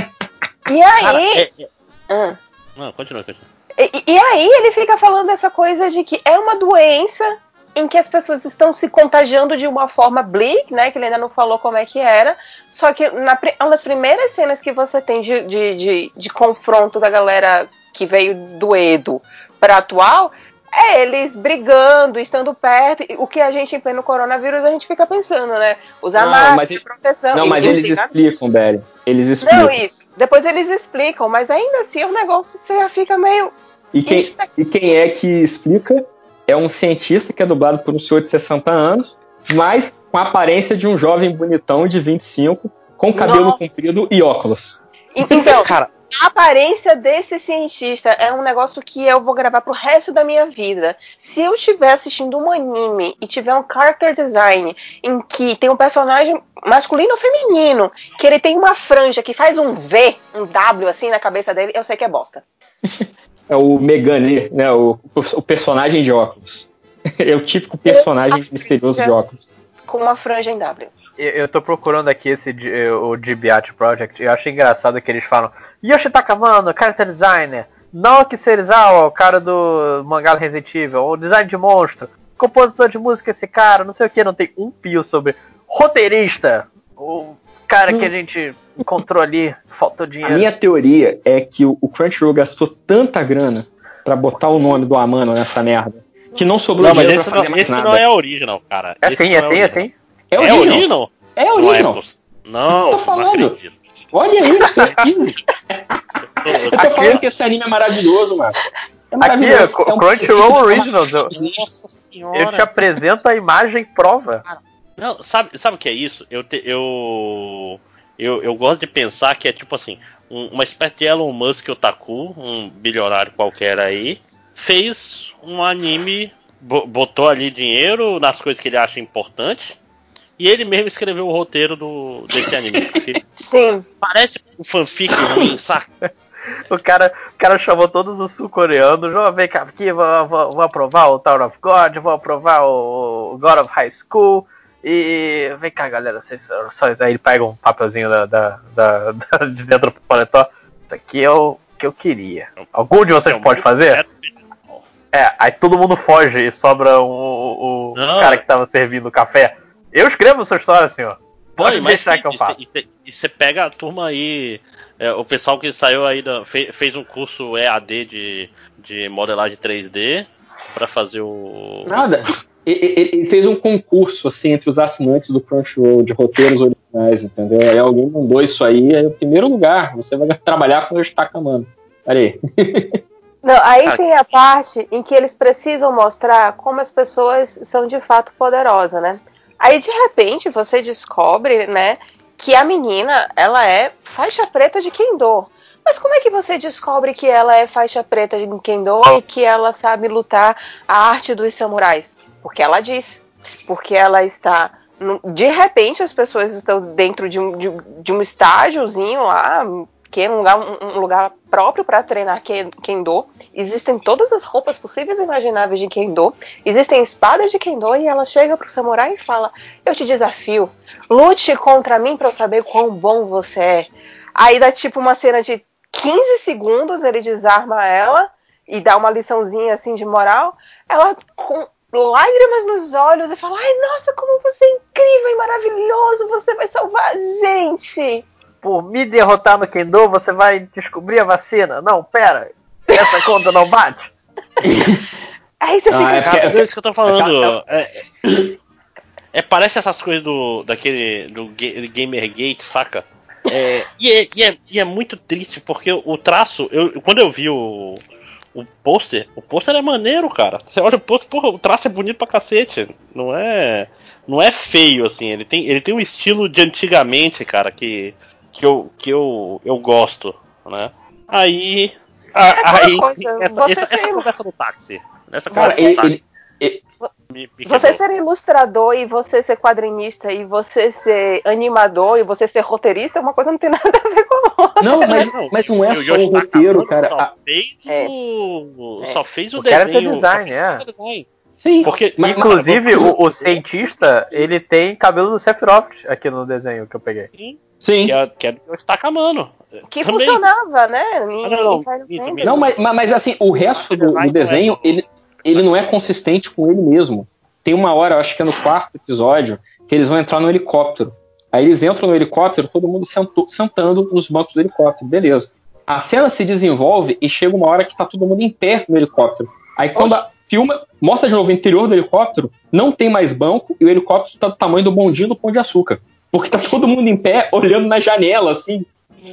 E Cara, aí. é- é- Ah. Não, continua, continua. E, e aí ele fica falando essa coisa de que é uma doença em que as pessoas estão se contagiando de uma forma bleak, né? Que ele ainda não falou como é que era. Só que na, uma das primeiras cenas que você tem de, de, de, de confronto da galera que veio do Edo para atual é eles brigando, estando perto. O que a gente em pleno coronavírus a gente fica pensando, né? Usar Não, máscara, mas- proteção. Não, mas eles nada explicam, Belly. Eles explicam. Não, isso. Depois eles explicam, mas ainda assim é um negócio que você já fica meio. E quem, e quem é que explica é um cientista que é dublado por um senhor de 60 anos, mas com a aparência de um jovem bonitão de 25, com cabelo Nossa. comprido e óculos. Então, Cara, a aparência desse cientista é um negócio que eu vou gravar pro resto da minha vida. Se eu estiver assistindo um anime e tiver um character design em que tem um personagem masculino ou feminino, que ele tem uma franja que faz um V, um W assim na cabeça dele, eu sei que é bosta. É o Megane, né? O, o personagem de óculos. É o típico personagem misterioso de óculos. Com uma franja em W. Eu, eu tô procurando aqui esse eh, o Gibiat Project. Eu achei engraçado que eles falam Yoshitaka Mano, character designer. Naoki Serizawa, o cara do mangá Resident Evil. O design de monstro. Compositor de música esse cara, não sei o que. Não tem um pio sobre roteirista. O cara que a gente encontrou ali, faltou A dinheiro. minha teoria é que o, Crunchyroll gastou tanta grana pra botar o nome do Amano nessa merda, que não sobrou não, dinheiro esse, pra fazer não, mais esse nada. não é a original, cara. É Esse assim, não é assim, é original. assim. É É original. original? É Não é original. Não, Tô não falando. Olha aí, pesquise. Eu- Eu tô Aqui- falando que esse anime é maravilhoso, mano. É Aqui, maravilhoso. é É um Crunchyroll. Eu, Nossa senhora. eu te apresento a imagem prova. Não, sabe, sabe o que é isso? Eu, te- eu, eu, eu gosto de pensar que é tipo assim, um- uma espécie de Elon Musk otaku, um bilionário qualquer aí, fez um anime, bo- botou ali dinheiro nas coisas que ele acha importante, e ele mesmo escreveu o roteiro do, desse anime. Sim. parece um fanfic ruim, saca? O cara, o cara chamou todos os sul-coreanos, vem cá aqui, vou, vou, vou aprovar o Tower of God, vou aprovar o God of High School, e vem cá galera, vocês só aí ele pega um papelzinho da, da, da- da- de dentro do paletó, isso aqui é o que eu queria. Algum de vocês É pode fazer? projeto- É, aí todo mundo foge e sobra o, o, cara que tava servindo o café. Eu escrevo sua história, senhor. Pode Não, e deixar que eu faço. isso, E você pega a turma aí, é, o pessoal que saiu aí, da, fe- fez, um curso EAD de, de modelagem 3D pra fazer o. Nada. Ele, fez um concurso assim entre os assinantes do Crunchyroll de roteiros originais, entendeu? Aí alguém mandou isso aí, aí o primeiro lugar, você vai trabalhar com o Yoshitaka Mano. Aí. Não, aí Ah. tem a parte em que eles precisam mostrar como as pessoas são de fato poderosas, né? Aí de repente você descobre, né, que a menina, ela é faixa preta de Kendo. Mas como é que você descobre que ela é faixa preta de Kendo e que ela sabe lutar a arte dos samurais? Porque ela diz. Porque ela está. De repente as pessoas estão dentro de um, de, de um estágiozinho lá, que é um lugar, um- lugar próprio para treinar Ken- Kendo. Existem todas as roupas possíveis e imagináveis de Kendo. Existem espadas de Kendo e ela chega pro samurai e fala: Eu te desafio, lute contra mim para eu saber quão bom você é. Aí dá tipo uma cena de 15 segundos, ele desarma ela e dá uma liçãozinha assim de moral. Ela com lágrimas nos olhos e fala: Ai, nossa, como você é incrível e maravilhoso, você vai salvar a gente. Por me derrotar no Kendo, você vai descobrir a vacina. Não, pera. Essa conta não bate. Aí você Ah, fica. é Cara, é isso que eu tô falando. É, é, parece essas coisas do daquele do Ga- Gamergate, saca? É, e, é, e, é, e é muito triste porque o traço, eu, quando eu vi o, o pôster, o pôster é maneiro, cara. Você olha o pôster, porra, o traço é bonito pra cacete. Não é, não é feio assim. Ele tem, ele tem um estilo de antigamente, cara, que que eu, que eu, eu gosto, né? Aí. a- aquela aí coisa, essa, essa, essa conversa no táxi. Nessa Cara, conversa no ele, táxi. ele- me- me Você ser ilustrador e você ser quadrinista e você ser animador e você ser roteirista, uma coisa não tem nada a ver com outra. Não, mas, mas não é só o roteiro, cara. Só Ah, fez É. o. É. Só fez o, O cara é desenho. do design, só é. o design. sim, Porque, Mas- Inclusive, o, o cientista, ele tem cabelo do Sephiroth aqui no desenho que eu peguei. sim. que é, que é do. Que Também. funcionava, né? Ah, não, não. Não, mas, mas, mas, assim, o resto do, do desenho, ele, ele não é consistente com ele mesmo. Tem uma hora, acho que é no quarto episódio, que eles vão entrar no helicóptero. Aí eles entram no helicóptero, todo mundo sentou- sentando nos bancos do helicóptero, beleza. A cena se desenvolve e chega uma hora que tá todo mundo em pé no helicóptero. Aí quando a filma, mostra de novo o interior do helicóptero, não tem mais banco e o helicóptero tá do tamanho do bondinho do Pão de Açúcar. Porque tá todo mundo em pé, olhando na janela, assim.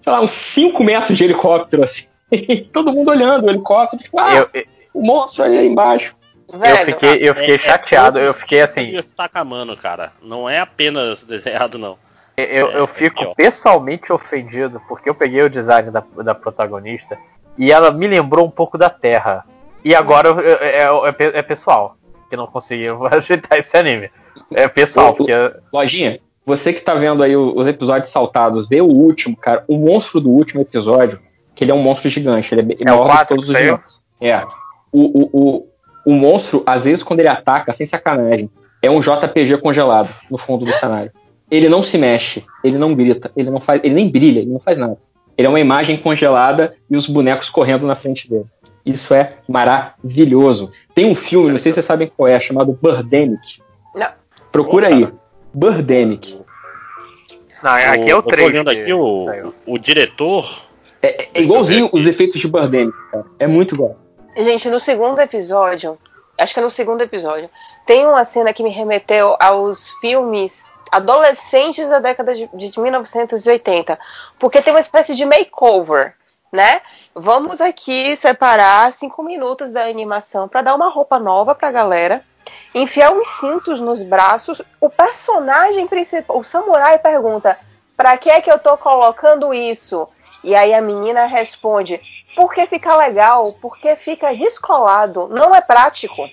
Sei lá, uns 5 metros de helicóptero, assim. todo mundo olhando o helicóptero, tipo, ah, Eu, eu, o monstro ali embaixo. eu Velho, fiquei, eu fiquei É- é chateado, todo eu fiquei assim, Takamano, cara. Não é apenas desenhado, não. eu, eu É, fico aqui, ó. pessoalmente ofendido, porque eu peguei o design da, da protagonista e ela me lembrou um pouco da Terra. E agora eu- eu- é, é, pe- é pessoal, que não conseguiu ajeitar esse anime. É pessoal, o- porque Lojinha, você que tá vendo aí os episódios saltados, vê o último, cara. O monstro do último episódio, que ele é um monstro gigante, ele é, É o maior quatro todos os gigantes. É. O, o, o, o monstro, às vezes, quando ele ataca, sem sacanagem, é um JPG congelado no fundo do cenário. Ele não se mexe, ele não grita, ele não faz, ele nem brilha, ele não faz nada. Ele é uma imagem congelada e os bonecos correndo na frente dele. Isso é maravilhoso. Tem um filme, não sei se vocês sabem qual é, chamado Birdemic. Não. Procura aí. Birdemic. Não, aqui é eu o tô 3. olhando aqui o, o diretor. É, é igualzinho os efeitos de Birdemic, cara. É muito igual. Gente, no segundo episódio, acho que é no segundo episódio, tem uma cena que me remeteu aos filmes adolescentes da década de, de 1980. Porque tem uma espécie de makeover, né? Vamos aqui separar cinco minutos da animação para dar uma roupa nova pra galera. Enfiar uns cintos nos braços. O personagem principal, o samurai, pergunta: Pra que é que eu tô colocando isso? E aí a menina responde: Porque fica legal, porque fica descolado, não é prático.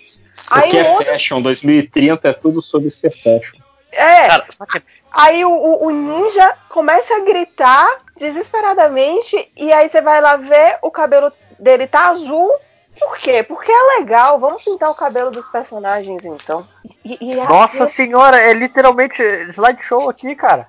Aí Porque o é outro, fashion, 2030 é tudo sobre ser fashion. é, Cara, sabe que aí o, o- o ninja começa a gritar desesperadamente e aí você vai lá ver o cabelo dele tá azul. Por quê? Porque é legal. Vamos pintar o cabelo dos personagens então. E, e Nossa senhora, é literalmente slideshow aqui, cara.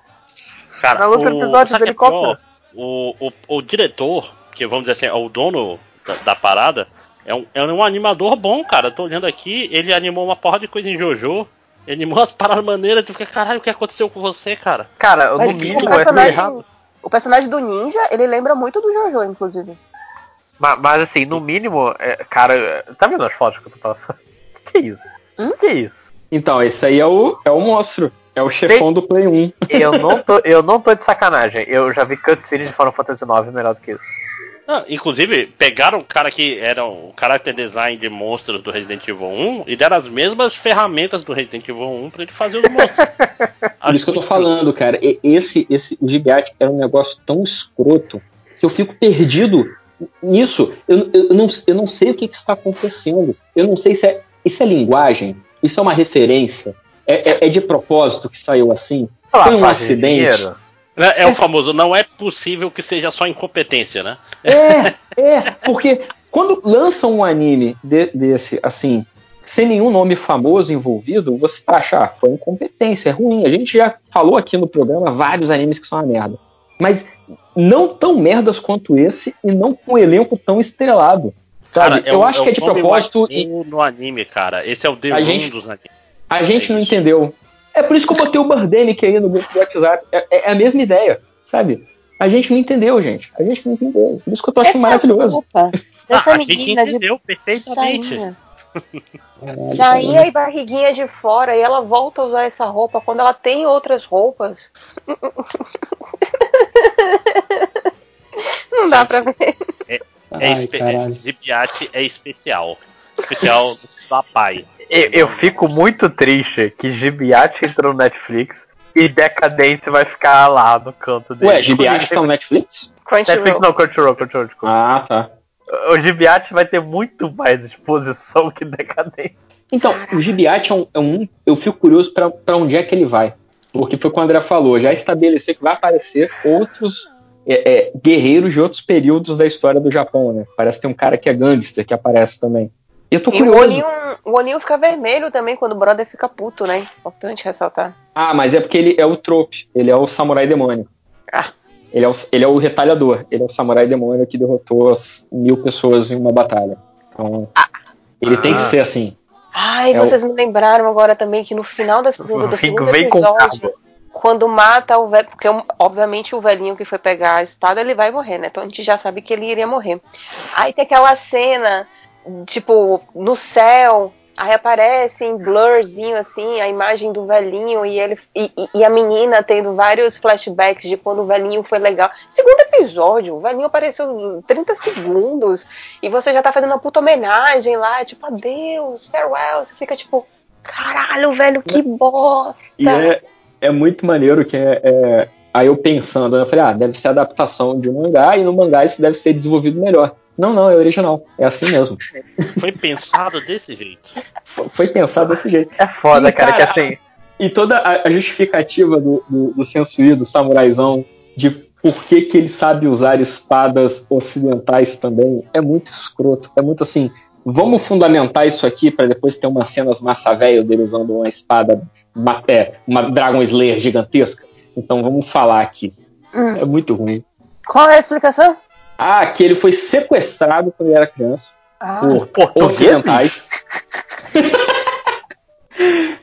Cara, Na outra episódio sabe do o é helicóptero. O, o, o diretor, que vamos dizer assim, é o dono da, da parada, é um, é um animador bom, cara. Eu tô olhando aqui, ele animou uma porra de coisa em Jojo. Ele animou as paradas maneiras, tu fica, caralho, o que aconteceu com você, cara? Cara, no mínimo o é tudo personagem, errado. o personagem do ninja, ele lembra muito do Jojo, inclusive. Mas, mas, assim, no mínimo, é, cara, tá vendo as fotos que eu tô passando? Que que é isso? Hum? Que é isso? Então, esse aí é o, é o monstro. É o chefão do Play 1. Eu não, tô, eu não tô de sacanagem. Eu já vi cutscenes de Final Fantasy IX melhor do que isso. Não, inclusive, pegaram o cara que era o character design de monstros do Resident Evil 1 e deram as mesmas ferramentas do Resident Evil 1 pra ele fazer os monstros. Por isso que eu tô falando, cara. E- Esse, esse, o Gibiate era um negócio tão escroto que eu fico perdido nisso. Eu, eu, eu não, eu não sei o que, que está acontecendo. Eu não sei se é, isso é linguagem, isso é uma referência, é, é- é de propósito que saiu assim. Lá, Foi um acidente. É, é o famoso, não é possível que seja só incompetência, né? É, é, porque quando lançam um anime de- desse, assim, sem nenhum nome famoso envolvido, você acha, ah, foi incompetência, é ruim. A gente já falou aqui no programa vários animes que são uma merda. Mas não tão merdas quanto esse e não com um elenco tão estrelado. Sabe? Cara, Eu o- acho que é de propósito e no anime, cara. Esse é o A D1 gente- dos animes. A gente É não entendeu. É por isso que eu botei o Birdemic aí no grupo do WhatsApp. É, é a mesma ideia, sabe? A gente não entendeu, gente. A gente não entendeu. Por isso que eu tô achando maravilhoso. roupa Ah, a gente menina de entendeu perfeitamente. sainha. Sainha e barriguinha de fora, e ela volta a usar essa roupa quando ela tem outras roupas. Não dá pra ver. É Ai, espe- é especial. Especial da pai. Eu, eu fico muito triste que Gibiate entrou no Netflix e Decadência vai ficar lá no canto dele. Ué, Gibiate tá no Netflix? Netflix Crunchyroll. não, Crunchyroll, Crunchyroll, desculpa. Ah, tá. O Gibiate vai ter muito mais exposição que Decadência. Então, o Gibiate é um, é um- Eu fico curioso pra pra onde é que ele vai. Porque foi o que o André falou, já estabelecer que vai aparecer outros é, é, guerreiros de outros períodos da história do Japão, né? Parece que tem um cara que é gangster que aparece também. E eu tô o curioso. o olhinho fica vermelho também quando o brother fica puto, né? Importante ressaltar. Ah, mas é porque ele é o trope, ele é o samurai demônio. Ah. Ele é, o, ele é o retalhador, ele é o samurai demônio que derrotou as mil pessoas em uma batalha. Então, ele tem que Ah. ser assim. Ai, É o- vocês me lembraram agora também que no final das- do, do segundo vem com episódio, quando mata o velho, porque obviamente o velhinho que foi pegar a espada, ele vai morrer, né? Então a gente já sabe que ele iria morrer. Aí tem aquela cena, tipo, no céu, aí aparece em blurzinho assim a imagem do velhinho e ele e, e- a menina tendo vários flashbacks de quando o velhinho foi legal. Segundo episódio, o velhinho apareceu 30 segundos e você já tá fazendo uma puta homenagem lá, tipo, adeus, farewell, você fica tipo, caralho, velho, que bosta. E é, é muito maneiro que é, é- Aí eu pensando, né, eu falei, ah, deve ser adaptação de um mangá, e no mangá isso deve ser desenvolvido melhor. Não, não, é original. É assim mesmo. Foi pensado desse jeito. Foi- Foi pensado desse jeito. É foda, Ih, cara, cara. que assim. E toda a, a justificativa do, do, do Sensui, do samuraizão, de por que, que ele sabe usar espadas ocidentais também, é muito escroto. É muito assim, vamos fundamentar isso aqui para depois ter umas cenas massa velho dele usando uma espada, uma, é, uma Dragon Slayer gigantesca. Então vamos falar aqui. Hum. É muito ruim. Qual é a explicação? Ah, que ele foi sequestrado quando ele era criança Ah, por ocidentais.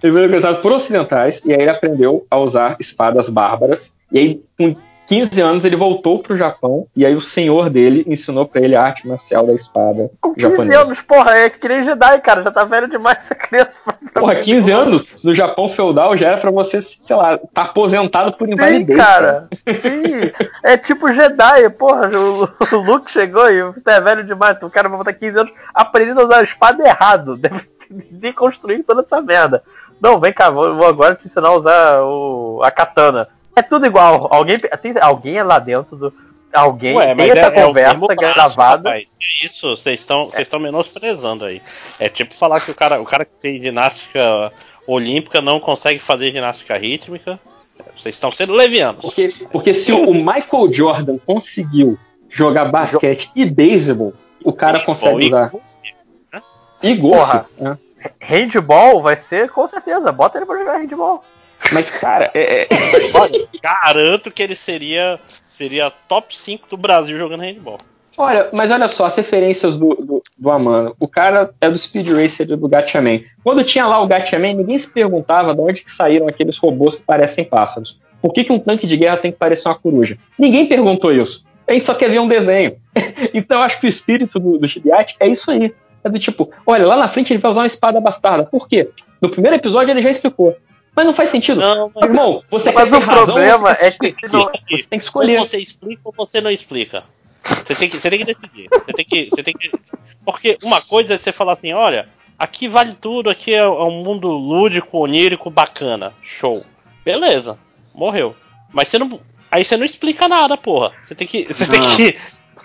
ele foi sequestrado por ocidentais e aí ele aprendeu a usar espadas bárbaras. E aí, com 15 anos, ele voltou pro Japão e aí o senhor dele ensinou pra ele a arte marcial da espada Com 15 japonesa. anos, porra, é que nem Jedi, cara. Já tá velho demais essa criança. Porra, 15 anos no Japão feudal já era pra você, sei lá, tá aposentado por Sim, invalidez. cara. Sim. É tipo Jedi, porra. O, Luke chegou e você é velho demais. O cara vai botar 15 anos aprendendo a usar a espada errado. Deve deconstruir toda essa merda. Não, vem cá, vou, vou agora te ensinar a usar o, a katana. É tudo igual. Alguém, tem, alguém é lá dentro do. Alguém tem essa o conversa termo prático, gravada. Que isso, vocês estão vocês estão menosprezando aí. É tipo falar que o cara, o cara que tem ginástica olímpica não consegue fazer ginástica rítmica. Vocês estão sendo levianos. Porque, porque se o Michael Jordan conseguiu jogar basquete e beisebol, o cara E consegue e usar. golfe. E golfe. Porra. né? Handball vai ser com certeza. Bota ele pra jogar handball. Mas, cara, é, é- Olha, garanto que ele seria seria top 5 do Brasil jogando handball. olha, mas olha só, as referências do, do, do Amano. O cara é do Speed Racer do Gatchaman. Quando tinha lá o Gatchaman, ninguém se perguntava de onde que saíram aqueles robôs que parecem pássaros. Por que, que um tanque de guerra tem que parecer uma coruja? Ninguém perguntou isso. A gente só quer ver um desenho. então eu acho que o espírito do, do Shibiati é isso aí. É do tipo, olha, lá na frente ele vai usar uma espada bastarda. Por quê? No primeiro episódio ele já explicou. Mas não faz sentido. Não, mas Irmão, você Mas quer ter o razão, problema você é que não- Você tem que ou escolher. você explica ou você não explica. Você tem que, você tem que decidir. Você tem que, você tem que. Porque uma coisa é você falar assim, olha, aqui vale tudo, aqui é, é um mundo lúdico, onírico, bacana. Show. Beleza. Morreu. Mas você não. Aí você não explica nada, porra. Você tem que. Você tem Não. que.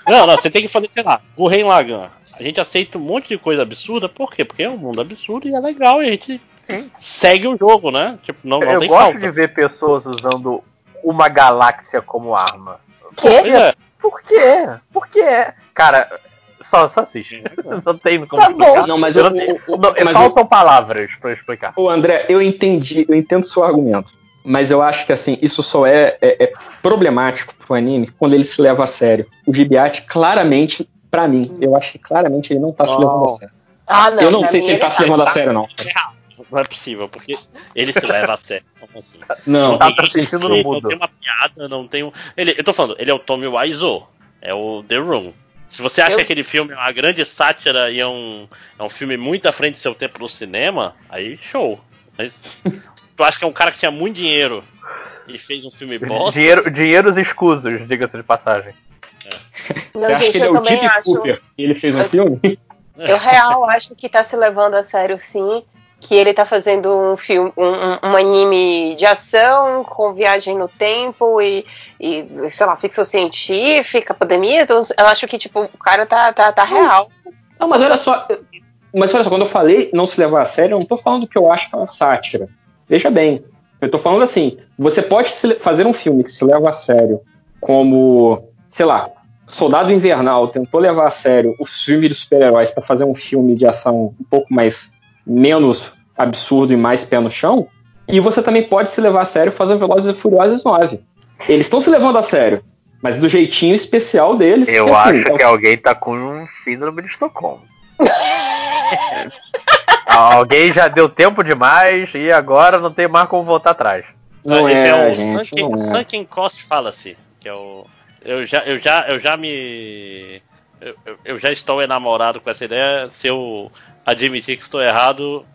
Não, não, você tem que fazer, sei lá, Gurren Lagann. A gente aceita um monte de coisa absurda, por quê? Porque é um mundo absurdo e é legal e a gente segue o jogo, né? Tipo, não, não Eu tem gosto falta. de ver pessoas usando uma galáxia como arma. quê? Pois é. Por quê? Por quê? Cara, só, só assiste. Não tem como Tá bom. explicar. Não, mas Eu eu- não tenho- não, mas faltam palavras pra explicar. Ô, André, eu entendi, eu entendo seu argumento. Mas eu acho que assim, isso só é, é, é problemático pro anime quando ele se leva a sério. O Gibiate, claramente, pra mim, eu acho que claramente ele não tá se Não. levando a sério. Ah, não. eu não sei se ele tá se levando a sério, não. Não é possível, porque ele se leva a sério. Como assim? Não, Tá tem transmitindo no mudo. Não tem uma piada, não tem um. Ele, eu tô falando, ele é o Tommy Wiseau, é o The Room. Se você acha Eu- que aquele filme é uma grande sátira e é um, é um filme muito à frente do seu tempo no cinema, aí show. Mas tu acha que é um cara que tinha muito dinheiro e fez um filme bosta? Dinheiro, dinheiros escusos, diga-se de passagem. Não, você acha gente, que ele é o Tip acho. Cooper e ele fez um Eu- filme? Eu real acho que tá se levando a sério sim. Que ele tá fazendo um filme, um, um- anime de ação com viagem no tempo e, e sei lá, ficção científica, pandemia. Então, eu acho que, tipo, o cara tá, tá, tá real. Não, mas olha só. Mas olha só, quando eu falei não se levar a sério, eu não tô falando que eu acho que é uma sátira. Veja bem. Eu tô falando assim, você pode fazer um filme que se leva a sério, como, sei lá, Soldado Invernal tentou levar a sério os filmes de super-heróis para fazer um filme de ação um pouco mais menos absurdo e mais pé no chão, e você também pode se levar a sério fazendo Velozes e Furiosos 9. Eles estão se levando a sério, mas do jeitinho especial deles. Eu que, assim, acho é que alguém tá com um síndrome de Estocolmo. alguém já deu tempo demais e agora não tem mais como voltar atrás. Não Esse é, o gente, Sunken, não é. Sunken Cost Fallacy, que é o. Eu já, eu já, eu já me. Eu, eu- eu já estou enamorado com essa ideia. Se eu admitir que estou errado,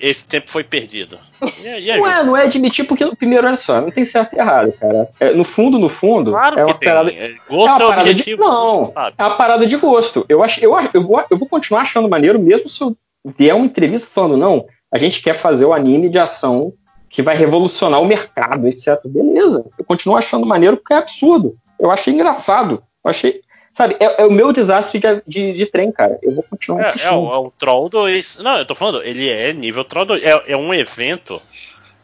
esse tempo foi perdido. E, e é Não é, não é admitir, porque, primeiro, olha só, não tem certo e errado, cara. É, no fundo, no fundo, Claro é uma tem. parada. É, É Gosto uma é, parada de. objetivo. Não, sabe? é uma parada de gosto. Eu, acho, eu, eu, vou, eu vou continuar achando maneiro, mesmo se eu vier uma entrevista falando, não, a gente quer fazer o anime de ação que vai revolucionar o mercado, etc. Beleza. Eu continuo achando maneiro porque é absurdo. Eu achei engraçado. Eu achei. Sabe, é, é o meu desastre de, de, de trem, cara. Eu vou continuar É, assistindo. é, o, é o Troll 2. Não, eu tô falando, ele é nível Troll 2. É, é um evento.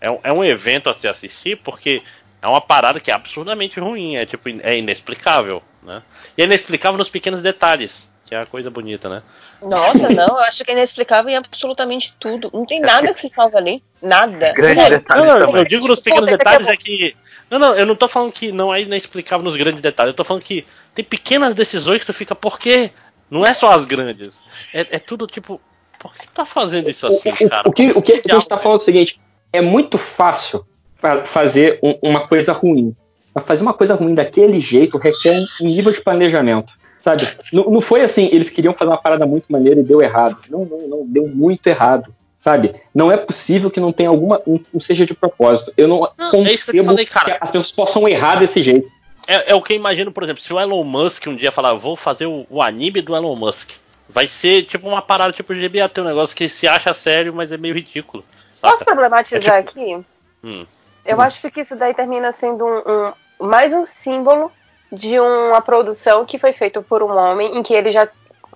É um, é um evento a se assistir porque é uma parada que é absurdamente ruim. É tipo, é inexplicável, né? E é inexplicável nos pequenos detalhes, que é a coisa bonita, né? Nossa, não, eu acho que é inexplicável em absolutamente tudo. Não tem nada que se salva ali. Nada. Grande detalhe não, também. eu digo nos pequenos Pô, detalhes é é que. Não, não, eu não tô falando que não é inexplicável nos grandes detalhes. Eu tô falando que tem pequenas decisões que tu fica, por quê? Não é só as grandes. É, é tudo tipo, por que tá fazendo isso assim, o, cara? o que, o que a gente Diabo, está falando é o seguinte: é muito fácil fa- fazer um- uma coisa ruim. Mas fazer uma coisa ruim daquele jeito requer um, nível de planejamento. Sabe? Não, não foi assim, eles queriam fazer uma parada muito maneira e deu errado. Não, não, não, deu muito errado. Sabe? Não é possível que não tenha alguma. Não, seja de propósito. Eu não, Não, é isso que eu concebo falei, que as pessoas possam errar desse jeito. É, é o que eu imagino, por exemplo, se o Elon Musk um dia falar, vou fazer o, o anime do Elon Musk. Vai ser tipo uma parada tipo GBAT, um negócio que se acha sério, mas é meio ridículo. Posso saca? problematizar É aqui? Hum. Eu acho que isso daí termina sendo um, um- mais um símbolo de uma produção que foi feita por um homem em que ele já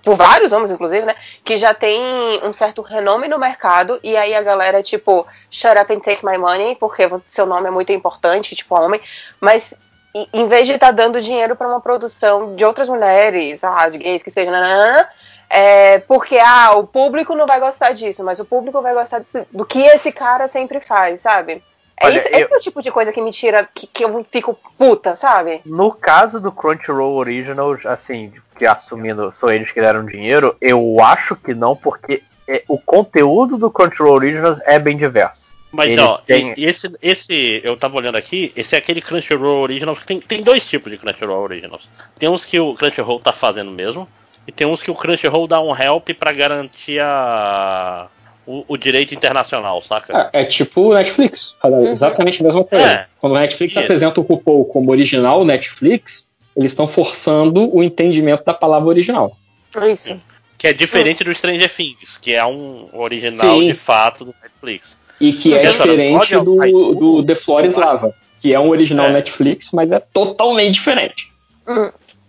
por vários homens inclusive, né, que já tem um certo renome no mercado e aí a galera tipo shut up and take my money porque seu nome é muito importante, tipo homem, mas em- vez de estar dando dinheiro para uma produção de outras mulheres, lá, de gays que seja, nananana, é, porque ah, o público não vai gostar disso, mas o público vai gostar desse- do que esse cara sempre faz, sabe? É Olha, isso, eu- esse é o tipo de coisa que me tira, que, que eu fico puta, sabe? No caso do Crunchyroll Original, assim, que assumindo são eles que deram dinheiro, eu acho que não, porque é, o conteúdo do Crunchyroll Originals é bem diverso. Mas Ele ó, tem- e- esse, esse, eu tava olhando aqui, esse é aquele Crunchyroll Originals, tem, tem dois tipos de Crunchyroll Originals. Tem uns que o Crunchyroll tá fazendo mesmo, e tem uns que o Crunchyroll dá um help pra garantir a, o, o direito internacional, saca? É, é tipo o Netflix, fala exatamente a mesma coisa. É. Quando o Netflix Isso. apresenta o RuPaul como original Netflix, eles estão forçando o entendimento da palavra original. Isso. Que é diferente do Stranger Things, que é um original Sim. de fato do Netflix. E que é diferente pode- do, do The Floor is Lava, que é um original É. Netflix, mas é totalmente diferente.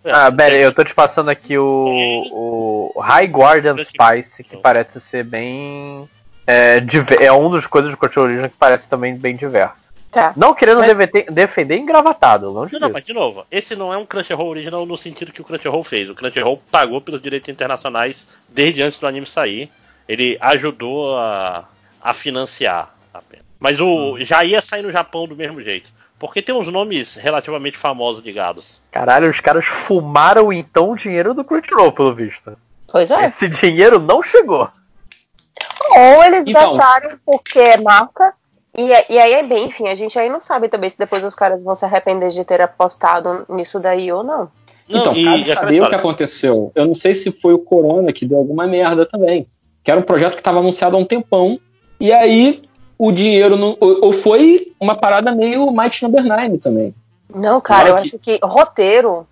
Ah, Beren, eu tô te passando aqui o, o High Guardian Spice, que parece ser bem. É, é um dos coisas do Crunchyroll Original que parece também bem diverso. Tá. Não querendo Mas- defender, defender engravatado, longe Não, não, disso. mas de novo, esse não é um Crunchyroll original no sentido que o Crunchyroll fez. O Crunchyroll pagou pelos direitos internacionais desde antes do anime sair. Ele ajudou a, a financiar apenas. Mas o já ia sair no Japão do mesmo jeito. Porque tem uns nomes relativamente famosos ligados. Caralho, os caras fumaram então o dinheiro do Crunchyroll, pelo visto. Pois é. Esse dinheiro não chegou. Ou eles Então. gastaram porque é marca. E, e aí é bem, enfim, a gente aí não sabe também se depois os caras vão se arrepender de ter apostado nisso daí ou não. Não, então, e- cabe e saber o que aconteceu. Eu não sei se foi o Corona que deu alguma merda também. Que era um projeto que estava anunciado há um tempão. E aí o dinheiro não. Ou, ou foi uma parada meio Might Number 9 também. Não, cara, eu acho que roteiro,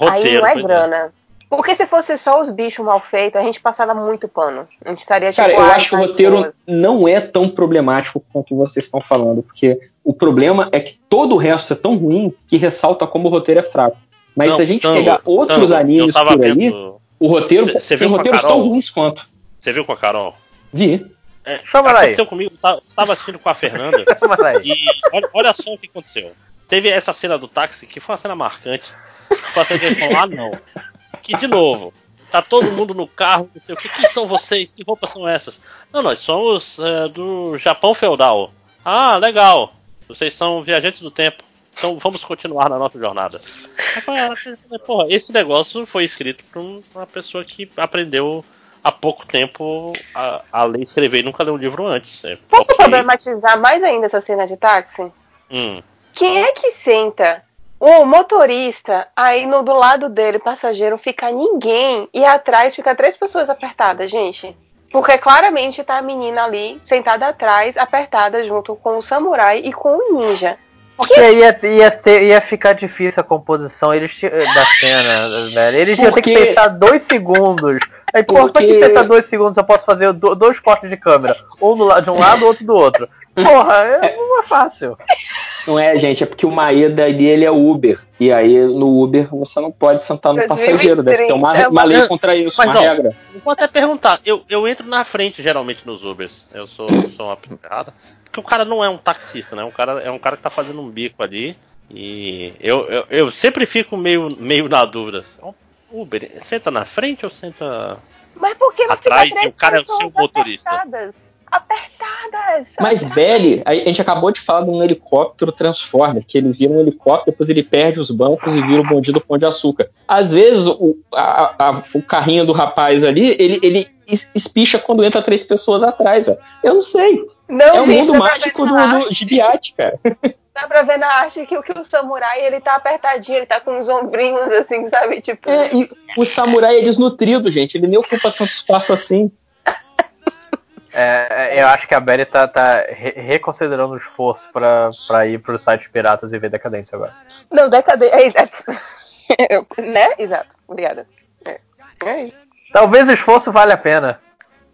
aí Roteiro, não é pois grana. Porque se fosse só os bichos mal feitos, a gente passava muito pano. A gente estaria tipo. Cara, eu "Ai, acho que o tá roteiro boa". não é tão problemático quanto vocês estão falando, porque o problema é que todo o resto é tão ruim que ressalta como o roteiro é fraco. Mas Não, se a gente Tango, pegar outros Tango, eu animes por aí, vendo- o roteiro Cê- cê tem viu com a roteiros tão Carol? ruins quanto. Você viu com a Carol? Vi. É, Chama aí. aconteceu comigo, eu estava assistindo com a Fernanda. Mas aí. E olha, olha só o que aconteceu. Teve essa cena do táxi, que foi uma cena marcante. Cena que eles falaram, ah não. Que de novo, tá todo mundo no carro, não sei o que, quem são vocês? Que roupas são essas? Não, nós somos é, do Japão feudal. Ah, legal. Vocês são viajantes do tempo. Então vamos continuar na nossa jornada. Ah, Porra, esse negócio foi escrito por um- uma pessoa que aprendeu há pouco tempo a, a ler e escrever e nunca leu um livro antes. É, Posso ok. problematizar mais ainda essa cena de táxi? Hum. Quem é que senta o motorista aí no do lado dele, passageiro, fica ninguém e atrás fica três pessoas apertadas, gente? Porque claramente tá a menina ali sentada atrás, apertada junto com o samurai e com o ninja. Porque ia, ia, ter, ia ficar difícil a composição eles, ti- da cena, velho. Eles iam ter que Porque- pensar dois segundos. Aí, pô, pra que Porque- pensar dois segundos eu posso fazer do- dois cortes de câmera? Um do lado de um lado, outro do outro. Porra, é, não é fácil. Não é, gente, é porque o Maeda ali ele é Uber. E aí no Uber você não pode sentar no 2030, passageiro. Deve ter uma, é uma lei contra isso, Mas uma não. regra. Eu vou até perguntar, eu, eu entro na frente geralmente nos Ubers. Eu sou, sou uma errada. Porque o cara não é um taxista, né? Um cara, é um cara que tá fazendo um bico ali. E eu, eu, eu sempre fico meio, meio na dúvida. Uber, senta na frente ou senta. Mas por que não Atrás, fica três e o cara é o seu motorista. Apertadas? Apertadas Mas Belly, a gente acabou de falar de um helicóptero Transformer, que ele vira um helicóptero, depois ele perde os bancos e vira o bandido pão de açúcar. Às vezes o, a- a- o carrinho do rapaz ali, ele, ele es- espicha quando entra três pessoas atrás, velho. Eu não sei. Não, é o mundo mágico do, do. Gibiate, cara. Dá pra ver na arte que, o- que o samurai, ele tá apertadinho, ele tá com os ombrinhos assim, sabe? Tipo, É, e o samurai é desnutrido, gente. Ele nem ocupa tanto espaço assim. É, eu acho que a Belly tá, tá re- reconsiderando o esforço pra, pra ir pros sites piratas e ver decadência agora. não, decadente. É exato. Eu- né? Exato. Obrigada. É, é isso. Talvez o esforço vale a pena.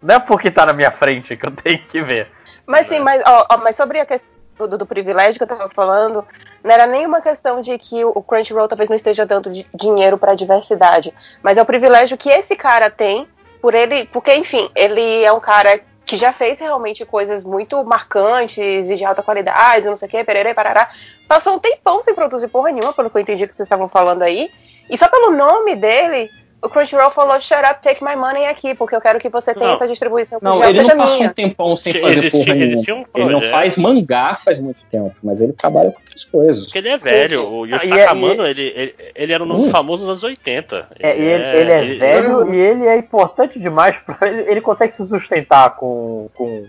Não é porque tá na minha frente que eu tenho que ver. Mas sim, mas, ó, ó, mas sobre a questão do, do privilégio que eu tava falando, não era nenhuma questão de que o Crunchyroll talvez não esteja dando di- dinheiro pra diversidade, mas é o privilégio que esse cara tem por ele, porque enfim, ele é um cara que já fez realmente coisas muito marcantes e de alta qualidade, não sei o que, pererê, parará. Passou um tempão sem produzir porra nenhuma, pelo que eu entendi que vocês estavam falando aí. E só pelo nome dele, o Crunchyroll falou, shut up, take my money aqui, porque eu quero que você tenha Não. essa distribuição Não, já ele não passou minha. um tempão sem fazer existia- porra nenhuma. existia um Ele não projeto. faz mangá faz muito tempo, mas ele trabalha com outras coisas. Porque ele é velho. O Ah, Yoshi e é- Takamano, ele, ele, ele era um nome Hum. famoso nos anos 80. É, ele, ele é velho e ele é importante demais pra ele. Ele consegue se sustentar com, com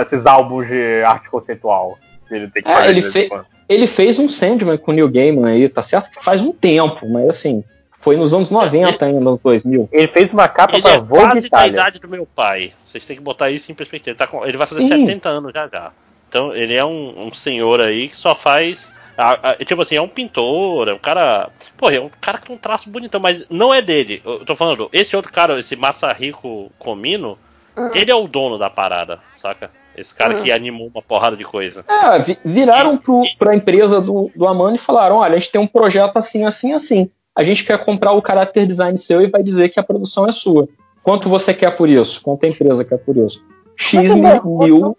esses álbuns de arte conceitual. Ele tem que É, fazer ele fe-. Ele fez um Sandman com o Neil Gaiman aí, tá certo que faz um tempo, mas assim, foi nos anos 90 ainda, nos 2000. Ele fez uma capa Ele pra é Vogue quase da Itália. idade do meu pai. Vocês têm que botar isso em perspectiva. Ele, tá com- ele vai fazer Sim. 70 anos já já. Então ele é um, um senhor aí que só faz. a- a- tipo assim, é um pintor, é um cara. Pô, é um cara que tem um traço bonitão, mas não é dele. Eu tô falando, esse outro cara, esse Massarico Comino, Uhum. ele é o dono da parada, saca? Esse cara Uhum. que animou uma porrada de coisa. É, vi- viraram pro, pra empresa do, do Amano e falaram: olha, a gente tem um projeto assim, assim, assim. A gente quer comprar o character design seu e vai dizer que a produção é sua. Quanto você quer por isso? Quanto a empresa quer por isso? X Muito mil, mil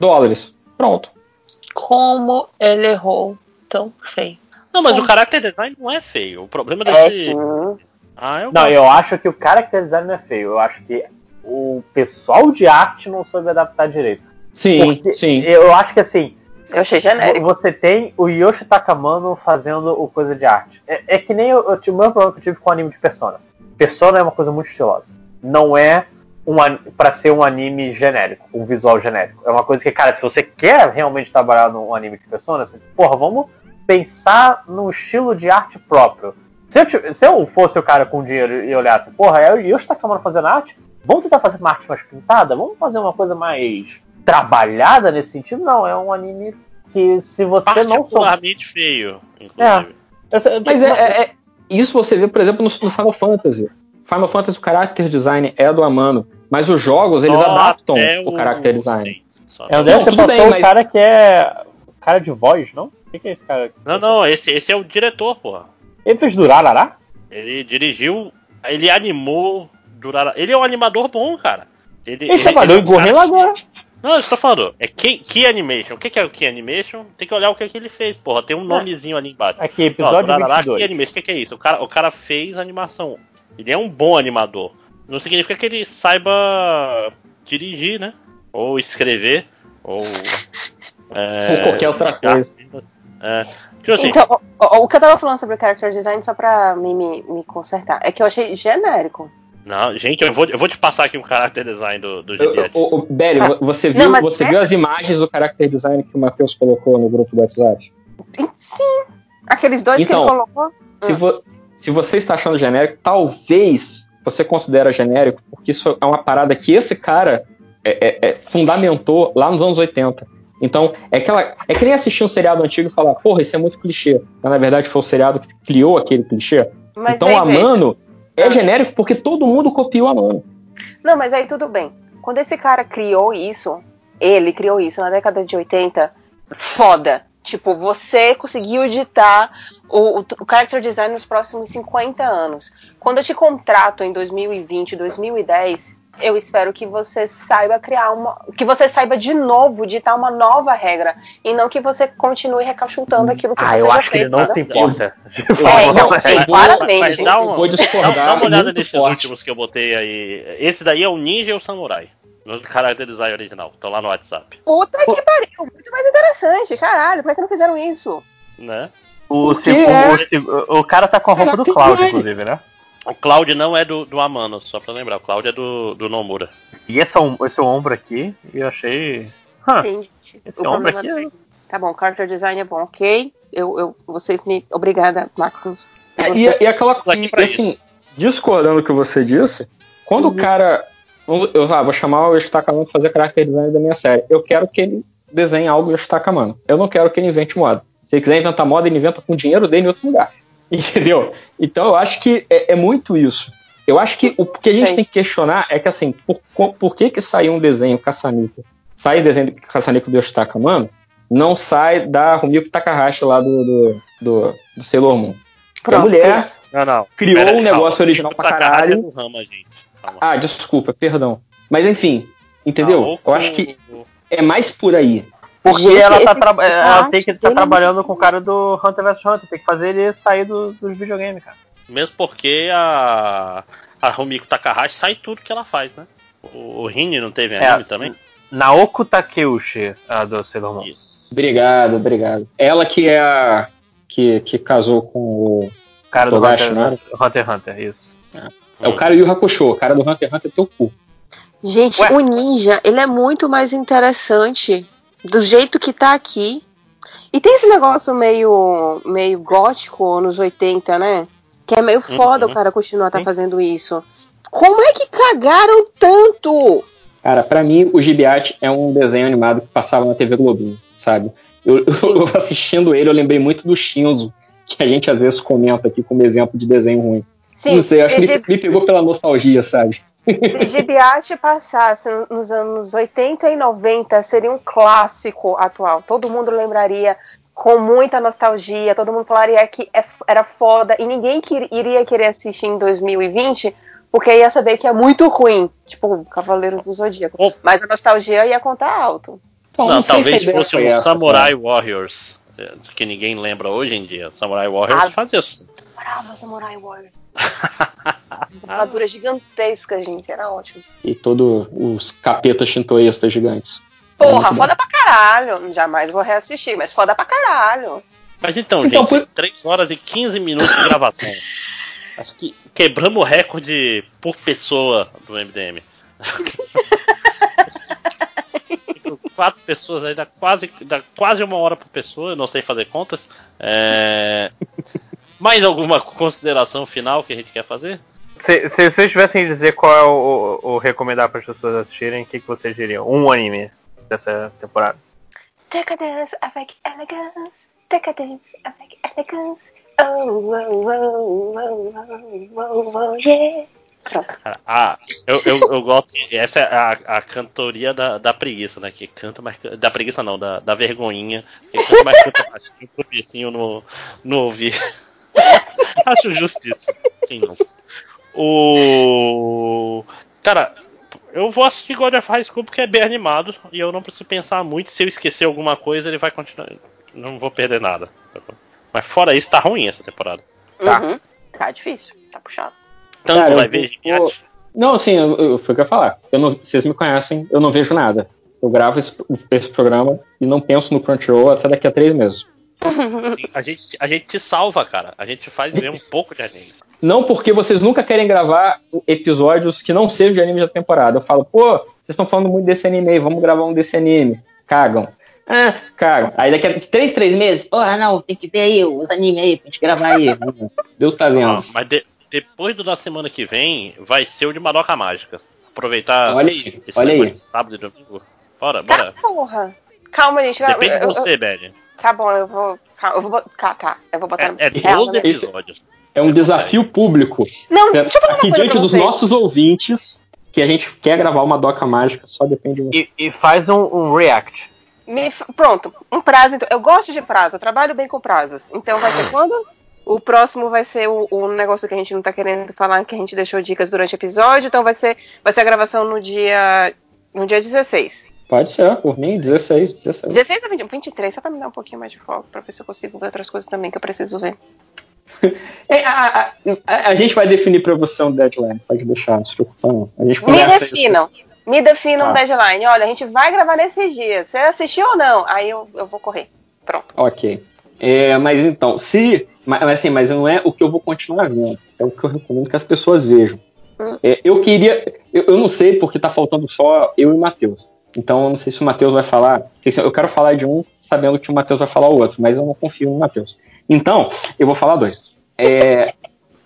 dólares. Pronto. Como ele errou tão feio. Não, mas Sim. o character design não é feio. O problema É desse. sim. Ah, eu Não, gosto. eu acho que o character design não é feio. Eu acho que o pessoal de arte não soube adaptar direito. Sim, Porque sim. Eu acho que assim, Eu achei genérico. Você tem o Yoshi Takamano fazendo o coisa de arte. É, é que nem o mesmo problema que eu tive com o anime de Persona. Persona é uma coisa muito estilosa. Não é um, pra ser um anime genérico, um visual genérico. É uma coisa que, cara, se você quer realmente trabalhar num anime de Persona, você, porra, vamos pensar no estilo de arte próprio. Se eu, se eu fosse o cara com dinheiro e olhasse, porra, é o Yoshi Takamano fazendo arte, vamos tentar fazer uma arte mais pintada? Vamos fazer uma coisa mais trabalhada nesse sentido? Não, é um anime que se você não souber. Particularmente feio, inclusive. Sei- Mas é, é- é- isso você vê, por exemplo, no, no Final Fantasy. Final Fantasy o character design é do Amano, mas os jogos eles Só adaptam até o character design. Só É, Não, você tudo passou bem, o mas- cara que é. Cara de voz, não? O que, que é esse cara? Não, não, esse, esse é o diretor, porra. Ele fez Durarará? Ele dirigiu, ele animou Durara. Ele é um animador bom, cara. Ele, Ele trabalhou é em um Gurren cara- Lagann. Não, eu tô falando. É Key, Key Animation. O que, que é o Key Animation? Tem que olhar o que, é que ele fez, porra. Tem um nomezinho ali embaixo. Aqui, Ó, episódio Durarara, 22. Key Animation. O que, que é isso? O cara, o cara fez animação. Ele é um bom animador. Não significa que ele saiba dirigir, né? Ou escrever. Ou. é, Ou qualquer outra coisa. É. Tipo assim, Então, o, o- o que eu tava falando sobre o character design, só pra me, me, me consertar, é que eu achei genérico. Não, gente, eu vou, eu vou te passar aqui um character design do, do Juliette. você Não, viu, mas você é- viu as imagens do character design que o Matheus colocou no grupo do WhatsApp? Sim. Aqueles dois que Então, ele colocou. Se, vo- se você está achando genérico, talvez você considere genérico, porque isso é uma parada que esse cara é- é- é, fundamentou lá nos anos 80. Então, é, aquela, é que nem assistir um seriado antigo e falar, porra, isso é muito clichê. Mas, na verdade, foi o seriado que criou aquele clichê. Mas então, aí, a veja. Mano é Ah. genérico porque todo mundo copiou a Mano. Não, mas aí tudo bem. Quando esse cara criou isso, ele criou isso na década de 80, foda. Tipo, você conseguiu ditar o, o, o character design nos próximos 50 anos. Quando eu te contrato em 2020, 2010, eu espero que você saiba criar uma. Que você saiba de novo ditar uma nova regra. E não que você continue recalchutando aquilo que Ah, você eu já acho que fez, ele não entendeu? se importa. de É, falar. não, sim, Mas- claramente. mas dá uma- Eu vou Dá, discordar dá uma olhada nesses forte. últimos que eu botei aí. Esse daí é o Ninja e o Samurai. No design original. Estão lá no WhatsApp. Puta que pariu, muito mais interessante, caralho. Por que não fizeram isso? Né? O, seg- é? o o cara tá com a roupa do tem Cloud, mais. inclusive, né? O Cloud não é do, do Amano, só pra lembrar. O Cloud é do, do Nomura. E esse, om- esse ombro aqui, eu achei. Hã, Entendi. esse O ombro aqui. Tá bom, character design é bom, ok? Eu, eu, vocês me. Obrigada, Maximus. É, e, e aquela pra assim, discordando do que você disse, quando o cara. Eu ah, vou chamar o Yoshitaka Mano pra fazer character design da minha série. Eu quero que ele desenhe algo Yoshitaka Mano. Eu não quero que ele invente moda. Se ele quiser inventar moda, ele inventa com o dinheiro dele em outro lugar. Entendeu? Então eu acho que é, é muito isso. Eu acho que o que a gente Sei. tem que questionar é que assim, por, por que que saiu um desenho caça-níquel? Sai desenho do caça-níquel do Yoshitaka Mano, não sai da Rumiko Takahashi lá do, do, do, do Sailor Moon. Porque a Pronto. mulher Não, não. criou Pera, um negócio calma. original pra caralho. do Rama, gente. Calma. Ah, desculpa, perdão. Mas enfim, entendeu? Ou Eu acho que é mais por aí. Porque Gente, ela tá tra- ela personagem tem que estar dele é trabalhando com o cara do Hunter vs Hunter, tem que fazer ele sair do- dos videogames, cara. Mesmo porque a, a Rumiko Takahashi sai tudo que ela faz, né? O, o Rini não teve É. anime também? Naoko Takeuchi, a do Sailor Moon. Isso. Obrigado, obrigado. Ela que é a. que, que casou com o. O cara do Togashi, Hunter, né? Hunter x Hunter, isso. É o cara Yu Hakusho, o cara do Hunter x Hunter é teu cu. Gente, Ué? o ninja, ele é muito mais interessante do jeito que tá aqui. E tem esse negócio meio, meio gótico nos 80, né? Que é meio foda Uhum. o cara continuar tá fazendo isso. Como é que cagaram tanto? Cara, pra mim, o Gibiate é um desenho animado que passava na TV Globinho, sabe? Eu, eu assistindo ele, eu lembrei muito do Shinzo, que a gente às vezes comenta aqui como exemplo de desenho ruim. Sim, Não sei, acho que me pegou pela nostalgia, sabe? Se Gibiate passasse nos anos 80 e 90, seria um clássico atual. Todo mundo lembraria com muita nostalgia, todo mundo falaria que é- era foda e ninguém que- iria querer assistir em 2020 porque ia saber que é muito ruim, tipo Cavaleiros do Zodíaco. Oh. Mas a nostalgia ia contar alto. Então, Não, a talvez fosse um essa, Samurai Warriors, é, que ninguém lembra hoje em dia. Samurai Warriors Ah. fazia isso. Brava Samurai Warrior. Armadura gigantesca, gente, era ótimo. E todos os capetas shintoístas gigantes. Porra, Muito bom. foda pra caralho. Jamais vou reassistir, mas foda pra caralho. Mas então, Então, gente, por- 3 horas e 15 minutos de gravação. Acho que quebramos o recorde por pessoa do MDM. Quatro pessoas aí dá quase, dá quase uma hora por pessoa, eu não sei fazer contas. É... Mais alguma consideração final que a gente quer fazer? Se, se vocês tivessem que dizer qual é o, o- o recomendar para as pessoas assistirem, o que, que vocês diriam? Um anime dessa temporada. Decadence avec elegance. Decadence avec elegance. Oh, oh, oh, oh, oh, oh, oh, yeah. Ah, eu, eu, eu gosto. Essa é a, a cantoria da, da preguiça, né? Que canta, mas. Da preguiça não, da, da vergonhinha. Que canta, mas canta baixinho pro vizinho no, no ouvir. Acho justiça. Quem não? O. Cara, eu vou assistir God of High School porque é bem animado e eu não preciso pensar muito. Se eu esquecer alguma coisa, ele vai continuar. Não vou perder nada. Mas fora isso, tá ruim essa temporada. Tá. Uhum. Tá difícil, tá puxado. Tanto Cara, eu vai ver Gigante. Não, assim, eu, eu, foi o que eu ia falar. Eu não, vocês me conhecem, eu não vejo nada. Eu gravo esse, esse programa e não penso no Crunchyroll até daqui a três meses. A gente, a gente te salva, cara. A gente faz ver um pouco de anime. Não porque vocês nunca querem gravar episódios que não sejam de anime da temporada. Eu falo, pô, vocês estão falando muito desse anime aí, vamos gravar um desse anime. Cagam. Ah, cagam. Aí daqui a três, três meses, porra, não, tem que ver aí os animes aí pra gente gravar aí. Deus tá vendo. mas de- depois do da semana que vem, vai ser o de Madoka Mágica. Aproveitar Olha aí, esse olha aí. de sábado e domingo. Bora, Tá, bora. porra. Calma, gente. Depende eu- de eu- você, Bad. Tá bom, eu vou. eu vou botar. Tá, eu vou botar. É, é real 12 na minha- episódios. É um desafio público. Não, deixa eu falar uma Aqui coisa diante pra dos vocês. nossos ouvintes, que a gente quer gravar uma doca mágica, só depende de você. E, e faz um, um react. Me pronto, um prazo. Então, eu gosto de prazo, eu trabalho bem com prazos. Então vai ser quando? O próximo vai ser o, o negócio que a gente não tá querendo falar, que a gente deixou dicas durante o episódio. Então vai ser, vai ser a gravação no dia. No dia 16. Pode ser, por mim, 16, 16. 16 ou 20? 23, só pra me dar um pouquinho mais de foco, pra ver se eu consigo ver outras coisas também que eu preciso ver. É, a, a- a- gente vai definir pra você um deadline, pode deixar, não se preocupa não. A gente Me conversa isso. definam. Me definam um Tá. deadline. Olha, a gente vai gravar nesses dias. Você assistiu ou não? Aí eu, eu vou correr. Pronto. Ok. É, mas então, se. Mas, assim, mas não é o que eu vou continuar vendo. É o que eu recomendo que as pessoas vejam. É, eu queria. Eu, eu não sei porque tá faltando só eu e o Matheus. Então eu não sei se o Matheus vai falar. assim, Eu quero falar de um sabendo que o Matheus vai falar o outro, mas eu não confio no Matheus. Então, eu vou falar dois. É,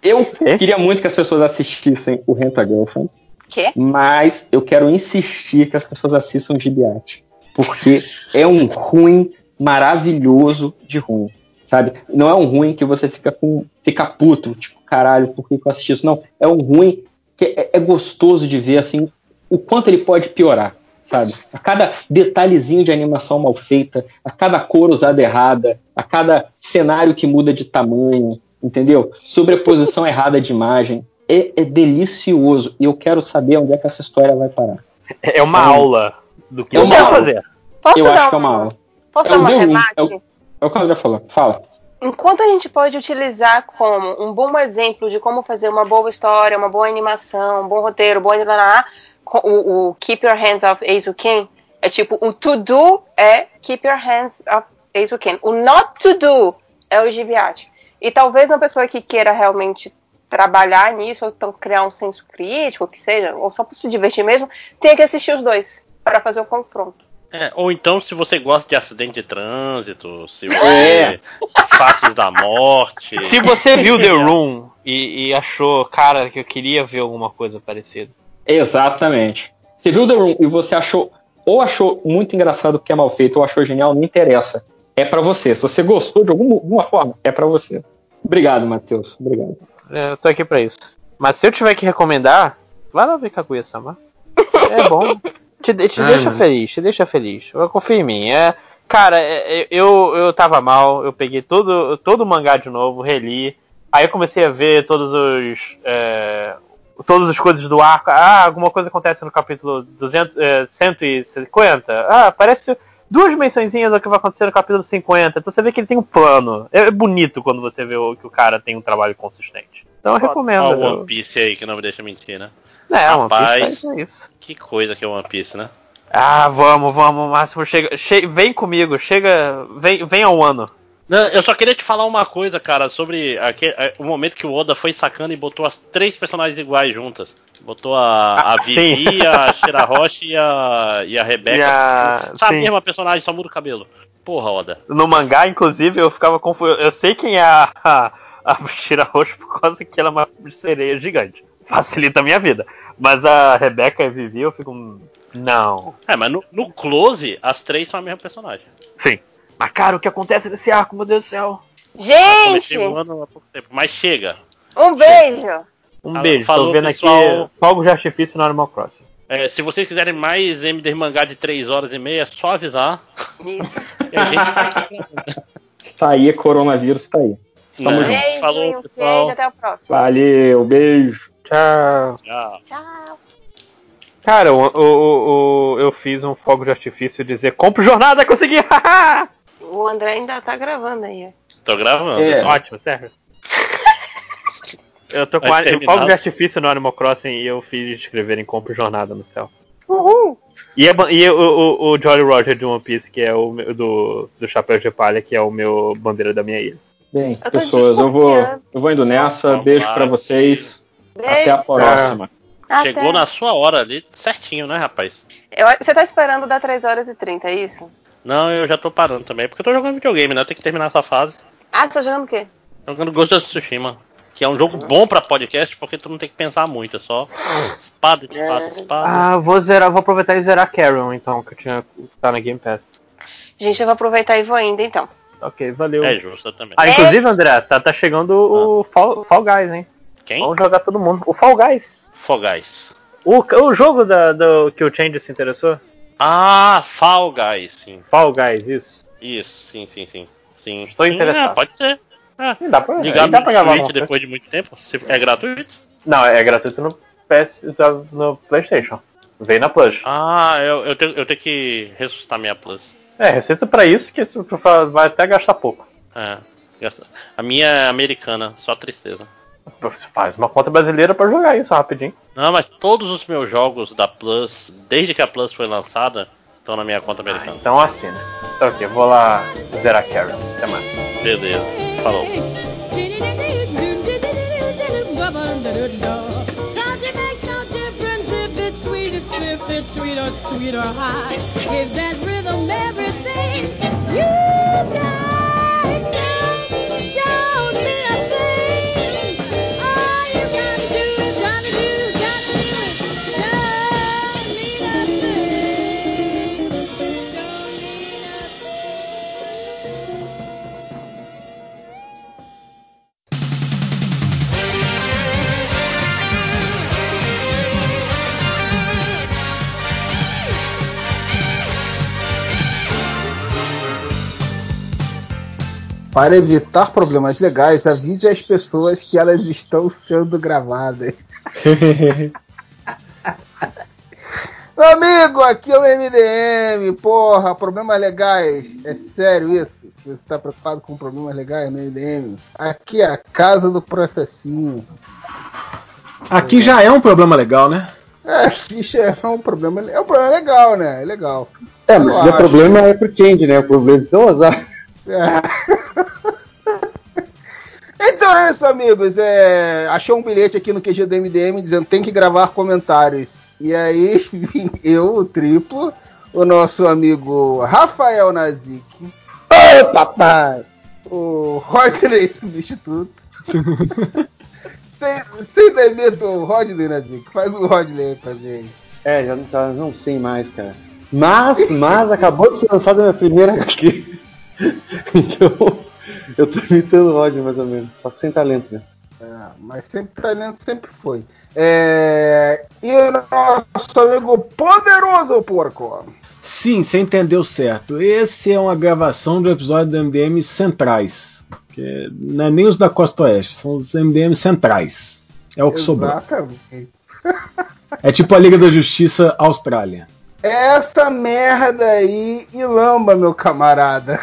eu queria muito que as pessoas assistissem o Renta Girlfriend. Quê? Mas eu quero insistir que as pessoas assistam o Gibiate. Porque é um ruim maravilhoso de ruim. Sabe? Não é um ruim que você fica com. fica puto, tipo, caralho, por que eu assisti isso? Não. É um ruim que é, é gostoso de ver assim o quanto ele pode piorar. Sabe? A cada detalhezinho de animação mal feita, a cada cor usada errada, a cada cenário que muda de tamanho, entendeu? Sobreposição errada de imagem. É, é delicioso. E eu quero saber onde é que essa história vai parar. É uma É. aula do que É eu aula. fazer. Posso eu dar acho uma, que é uma aula. Posso É dar uma Room, rebate? é o- É o que ela já falou. Fala. Enquanto a gente pode utilizar como um bom exemplo de como fazer uma boa história, uma boa animação, um bom roteiro, bom lá, o, o Keep Your Hands Off Ace Ken é tipo o to do é Keep Your Hands Off Ace Ken. O not to do é o Gibiate. E talvez uma pessoa que queira realmente trabalhar nisso, ou então criar um senso crítico, que seja, ou só para se divertir mesmo, tenha que assistir os dois para fazer o confronto. É, ou então, se você gosta de acidente de trânsito, se você É. faces da morte. Se você viu The Room e, e achou, cara, que eu queria ver alguma coisa parecida. Exatamente. Você viu The Room e você achou, ou achou muito engraçado porque é mal feito, ou achou genial, não interessa. É pra você. Se você gostou de alguma, alguma forma, é pra você. Obrigado, Matheus. Obrigado. É, Eu tô aqui pra isso. Mas se eu tiver que recomendar, vai lá ver Kaguya-sama. É bom. Te, te Ai, deixa mano. feliz, te deixa feliz. Confia em mim. É, cara, é, é, eu, eu tava mal, eu peguei todo, todo o mangá de novo, reli. Aí eu comecei a ver todos os. É, todas as coisas do arco. Ah, alguma coisa acontece no capítulo 200, é, 150. Ah, parece duas mençõezinhas do que vai acontecer no capítulo 50. Então você vê que ele tem um plano. É bonito quando você vê que o cara tem um trabalho consistente. Então eu recomendo. Olha o One Piece aí que não me deixa mentir, né? É, One Piece Rapaz. é isso. Que coisa que é One Piece, né? Ah, vamos, vamos, Máximo, chega, che- vem comigo, chega, vem, vem ao ano. Não, eu só queria te falar uma coisa, cara, sobre aque- é, o momento que o Oda foi sacando e botou as três personagens iguais juntas. Botou a, a Ah, Vivi, sim. a Shirahoshi e a, e a Rebeca. E a- Sabe sim. a mesma personagem, só muda o cabelo. Porra, Oda. No mangá, inclusive, eu ficava confuso. Eu sei quem é a, a, a Shirahoshi por causa que ela é uma sereia gigante. Facilita a minha vida. Mas a Rebeca e a Vivi, eu fico. Não. É, mas no, no close, as três são a mesma personagem. Sim. Mas, cara, o que acontece nesse arco, meu Deus do céu? Gente, o ano há pouco tempo. Mas chega. um beijo. Um Ah, beijo, falou, tô vendo aqui pessoal. fogos de artifício no Animal Crossing. É, se vocês quiserem mais MD mangá de 3 horas e meia, é só avisar. Isso. E a gente tá aqui. Tá aí, coronavírus tá aí. Tamo Né? junto. Beijo, Falou, um pessoal. beijo, até o próximo. Valeu, beijo. Tchau. Tchau. Tchau. Cara, o, o- o- eu fiz um fogo de artifício dizer compre jornada, consegui! O André ainda tá gravando aí. ó. Tô gravando. É. Ótimo, sério. Eu tô com Vai a- terminar. fogo de artifício no Animal Crossing e eu fiz escreverem compre jornada no céu. Uhul. E, a ba- e o, o, o Jolly Roger de One Piece, que é o meu- do, do Chapéu de Palha, que é o meu bandeira da minha ilha. Bem, Eu pessoas, eu vou, eu vou indo nessa. Beijo lá. pra vocês. Até a Beijo. próxima. Até. Chegou na sua hora ali, certinho, né, rapaz? Eu- você tá esperando dar 3 horas e 30, é isso? Não, eu já tô parando também, porque eu tô jogando videogame, né? Eu tenho que terminar essa fase. Ah, você tá jogando o quê? Jogando Ghost of Tsushima. Que é um jogo bom pra podcast, porque tu não tem que pensar muito, é só espada, espada, espada. Ah, vou zerar, vou aproveitar e zerar Carrion, então, que eu tinha tá na Game Pass. Gente, eu vou aproveitar e vou indo, então. Ok, valeu. É justo eu também. Ah, inclusive, André, tá, tá chegando o Fall, Fall Guys, hein? Quem? Vamos jogar todo mundo. O Fall Guys. Fogais. O, o jogo da, do, que o Change se interessou? Ah, Fall Guys, sim. Fall Guys, isso. Isso, sim, sim, sim. Sim. Tô Sim, interessado. é, pode ser. É. Dá pra, Ligar dá no pra gravar Switch depois de muito tempo? É gratuito? Não, é gratuito no PS, tá no Playstation. Vem na Plus. Ah, eu, eu, tenho, eu tenho que ressuscitar minha Plus. É, receita pra isso que isso vai até gastar pouco. É. A minha é americana, só tristeza. Faz uma conta brasileira pra jogar isso rapidinho. Não, mas todos os meus jogos da Plus, desde que a Plus foi lançada, estão na minha conta americana. Então assina. Então ok, vou lá zerar Carrion. Até mais. Beleza. Falou. Para evitar problemas legais, avise as pessoas que elas estão sendo gravadas. Meu amigo, aqui é o MDM, porra, problemas legais. É sério isso? Você está preocupado com problemas legais no MDM? Aqui é a casa do processinho. Aqui já é um problema legal, né? É, aqui já é um problema, é um problema legal, né? É legal. É, mas se der problema é pro Change, né? O problema é o azar. Então é isso, amigos. É, achou um bilhete aqui no QG do MDM dizendo tem que gravar comentários. E aí vim eu, o triplo, o nosso amigo Rafael Nazik. Oi, papai! O Rodney substituto. sem, sem demito o Rodney Nazik. Faz o Rodney aí pra gente. É, já não, tá, não sei mais, cara. Mas, mas acabou de ser lançada a minha primeira HQ. então, eu tô imitando o Roger mais ou menos. Só que sem talento, né? É, mas sempre talento sempre foi. É, e o nosso amigo poderoso porco. Sim, você entendeu certo. Esse é uma gravação do episódio do MDM Centrais. Que não é nem os da Costa Oeste, são os MDM Centrais. É o que sobrou. Exatamente. É tipo a Liga da Justiça Austrália. Essa merda aí e lamba, meu camarada.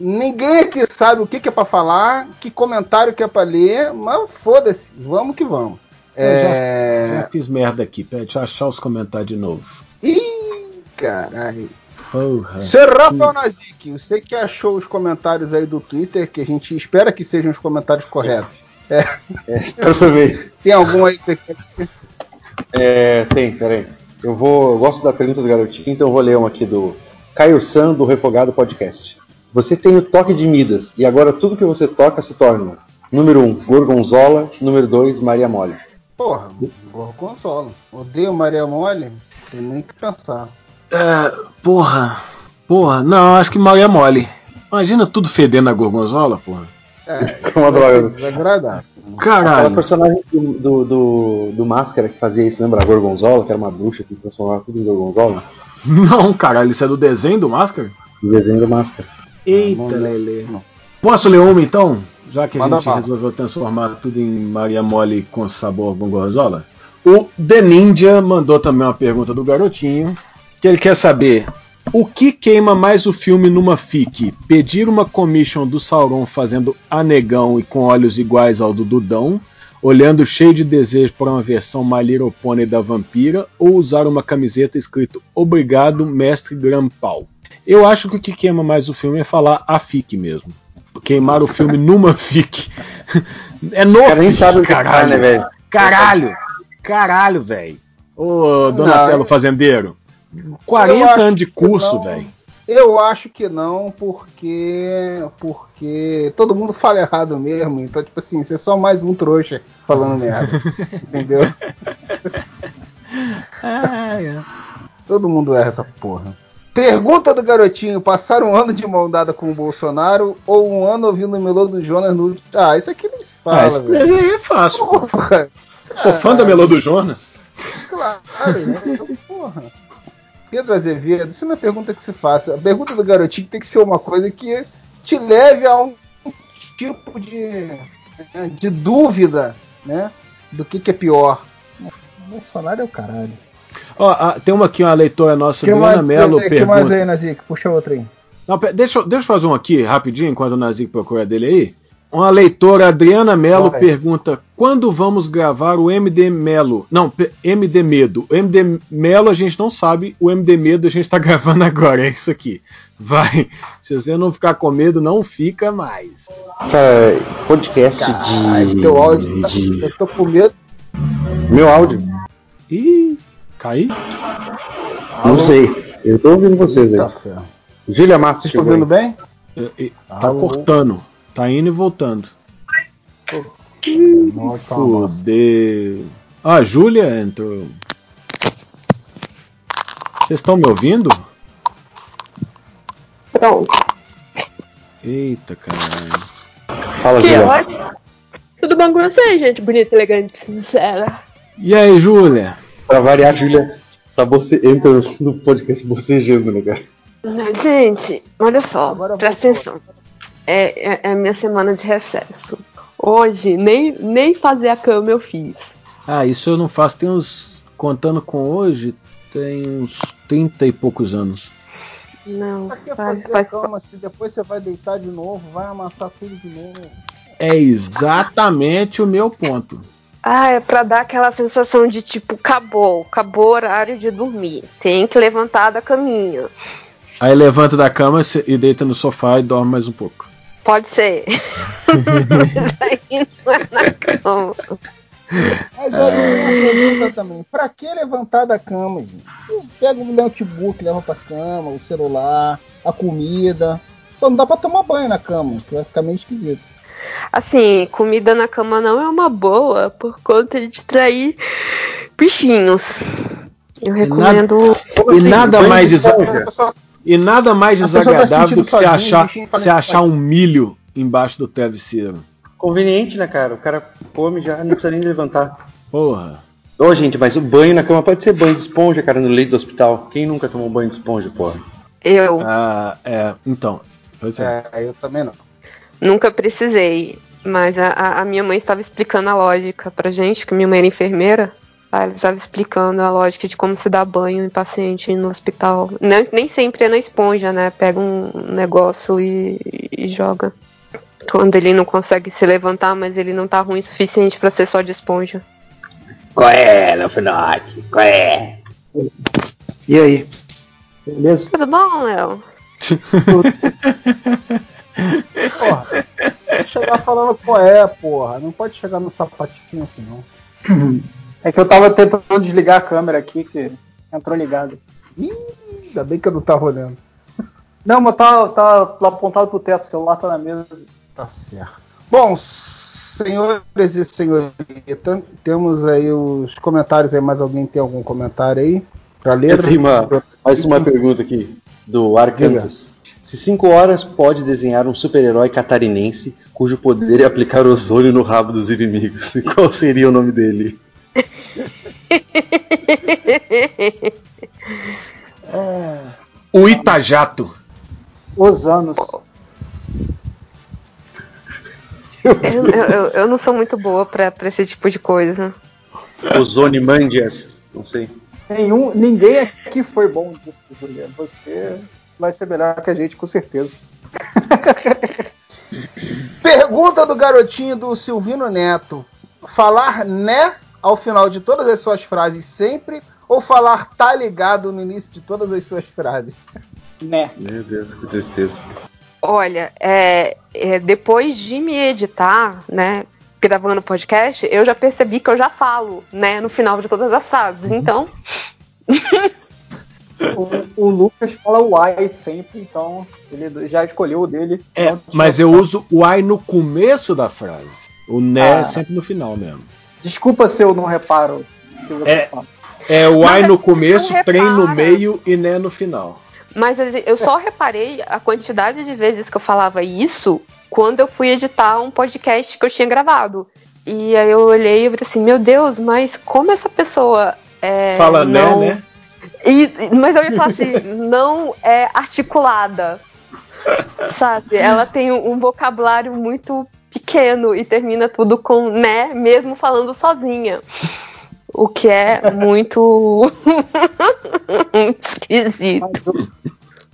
Ninguém aqui sabe o que, que é pra falar, que comentário que é pra ler, mas foda-se, vamos que vamos. Eu É... já, já fiz merda aqui. Pera, deixa eu achar os comentários de novo. Ih, caralho. Porra. Seu Rafael Nazik, você que achou os comentários aí do Twitter, que a gente espera que sejam os comentários corretos. É, É, espero também. tem algum aí É, tem, peraí. Eu vou. Eu gosto da pergunta do garotinho, então eu vou ler uma aqui do Caio San do Refogado Podcast. Você tem o toque de Midas, e agora tudo que você toca se torna. Número 1, um, Gorgonzola. Número 2, Maria Mole. Porra, Gorgonzola. Odeio Maria Mole, tem nem que pensar. É, porra. Porra, não, acho que Maria Mole. Imagina tudo fedendo a gorgonzola, porra. É, uma droga. desagradável. Aquela Caralho. personagem do, do, do, do Máscara que fazia isso, lembra? A Gorgonzola, que era uma bruxa que transformava tudo em Gorgonzola. Não, caralho, isso é do desenho do Máscara? O desenho do Máscara. Eita, Não, Lele. não. Posso ler uma então? Já que a Manda gente resolveu transformar tudo em Maria Mole com sabor gorgonzola. O The Ninja mandou também uma pergunta do garotinho, que ele quer saber o que queima mais o filme numa FIC? Pedir uma commission do Sauron fazendo anegão e com olhos iguais ao do Dudão, olhando cheio de desejo para uma versão My Little Pony da vampira, ou usar uma camiseta escrito Obrigado, mestre Grampal? Eu acho que o que queima mais o filme é falar a FIC mesmo. Queimar o filme numa FIC. É no O cara nem sabe o que caralho. né, velho? Caralho! Caralho, velho! Ô, Donatello Não, Fazendeiro. Eu 40 acho anos de curso, velho. Eu acho que não, porque. Porque todo mundo fala errado mesmo. Então, tipo assim, você é só mais um trouxa falando merda. entendeu? Ah, é. Todo mundo erra essa porra. Pergunta do garotinho: passar um ano de mão dada com o Bolsonaro ou um ano ouvindo o Melô do Jonas no. Ah, isso aqui nem se fala, Ah, isso aí é fácil. Porra. Sou fã da Melô do Jonas. Claro, né? Então, Porra. Pedro Azevedo, isso é pergunta que se faça. A pergunta do garotinho tem que ser uma coisa que te leve a um tipo de, né, de dúvida, né? Do que, que é pior. Bolsonaro é o caralho. Ó, ah, tem uma aqui, uma leitora nossa, que mais, Mello, que, que mais pergunta. aí, Nazik? Puxa outra aí. Não, deixa, eu- deixa eu fazer um aqui rapidinho, enquanto o Nazik procura dele aí. Uma leitora, Adriana Mello, Vai. pergunta: quando vamos gravar o MD Melo? Não, MD Medo. O MD Melo a gente não sabe, o MD Medo a gente tá gravando agora, é isso aqui. Vai. Se você não ficar com medo, não fica mais. Cara, podcast Caralho, de. teu áudio tá, de- Eu tô com medo. Meu áudio? Ih, caí? Não sei. Eu tô ouvindo vocês aí. Ferro. Júlia Massa Vocês estão vendo bem? É, é, Tá Alô? cortando. Tá indo e voltando. Tá bosta. Fudeu. Ah, a Júlia entrou. Vocês estão me ouvindo? Pronto. Eita, caralho. Fala, Que Júlia. ótimo. Tudo bom com vocês, gente? Bonita, elegante, sincera. E aí, Júlia? Pra variar, Júlia tá boce... entra no podcast bocejando, né, cara? Gente, olha só, Agora presta vou- atenção. É, é, é minha semana de recesso. Hoje, nem, nem fazer a cama eu fiz. Ah, isso eu não faço. Tem uns. Contando com hoje, tem uns 30 e poucos anos. Não, Pra que faz, fazer a faz, cama se depois você vai deitar de novo, vai amassar tudo de novo? É exatamente o meu ponto. Ah, é pra dar aquela sensação de tipo, acabou, acabou o horário de dormir. Tem que levantar da caminha. Aí levanta da cama e deita no sofá e dorme mais um pouco. Pode ser. Mas aí não é na cama. Mas aí tem uma pergunta também: pra que levantar da cama, gente? Eu pego o notebook, leva pra cama, o celular, a comida. Só não dá pra tomar banho na cama, que vai ficar meio esquisito. Assim, comida na cama não é uma boa por conta de distrair bichinhos. Eu recomendo. E nada banho mais de E nada mais tá desagradável sentindo do que você sozinho, achar, isso achar um milho embaixo do travesseiro. Conveniente, né, cara? O cara come já, não precisa nem levantar. Porra. Ô, gente, mas o banho na cama pode ser banho de esponja, cara, no leito do hospital. Quem nunca tomou banho de esponja, porra? Eu Ah, é. Então. Pois é. É, eu também não. nunca precisei, mas a, a- a minha mãe estava explicando a lógica pra gente, que minha mãe era enfermeira. Aí ela estava explicando a lógica de como se dá banho em paciente no hospital. Nem, nem sempre é na esponja, né? Pega um negócio e, e joga. Quando ele não consegue se levantar, mas ele não tá ruim o suficiente pra ser só de esponja. Qual é, Lafinock? Qual é? E aí? Beleza? Tudo bom, Léo? Porra, chegar falando qual é, porra. Não pode chegar no sapatinho assim, não. É que eu tava tentando desligar a câmera aqui, que entrou ligado. Ih, ainda bem que eu não tava olhando. Não, mas tá, tá apontado pro teto, o celular tá na mesa. Tá certo. Bom, senhores e senhorita, temos aí os comentários aí. Mais alguém tem algum comentário aí? Pra ler? Eu tenho uma, mais uma pergunta aqui, do Arcantus. Se 5 horas pode desenhar um super-herói catarinense cujo poder é aplicar ozônio no rabo dos inimigos, qual seria o nome dele? O Itajato. Os anos. Eu, eu, eu- eu não sou muito boa pra, pra esse tipo de coisa. Ozonimandias, não sei. Nenhum, ninguém aqui foi bom disso, Juliano. Você vai ser melhor que a gente, com certeza. Pergunta do garotinho do Silvino Neto: falar né ao final de todas as suas frases sempre ou falar tá ligado no início de todas as suas frases? Né. Meu Deus, que tristeza. Olha, é, é, depois de me editar, né, gravando podcast, eu já percebi que eu já falo, né, no final de todas as frases. Então, O, o Lucas fala o ai sempre, então ele já escolheu o dele. É, mas eu uso o ai no começo da frase. O né Ah. é sempre no final mesmo. Desculpa se eu não reparo você É. É o ai no começo, trem no repara. meio e né no final. mas eu só reparei a quantidade de vezes que eu falava isso quando eu fui editar um podcast que eu tinha gravado. E aí eu olhei e falei assim, meu Deus, mas como essa pessoa é, Fala não... né, né? E- mas eu ia falar assim, não é articulada. Sabe? Ela tem um vocabulário muito pequeno e termina tudo com né, mesmo falando sozinha. O que é muito esquisito.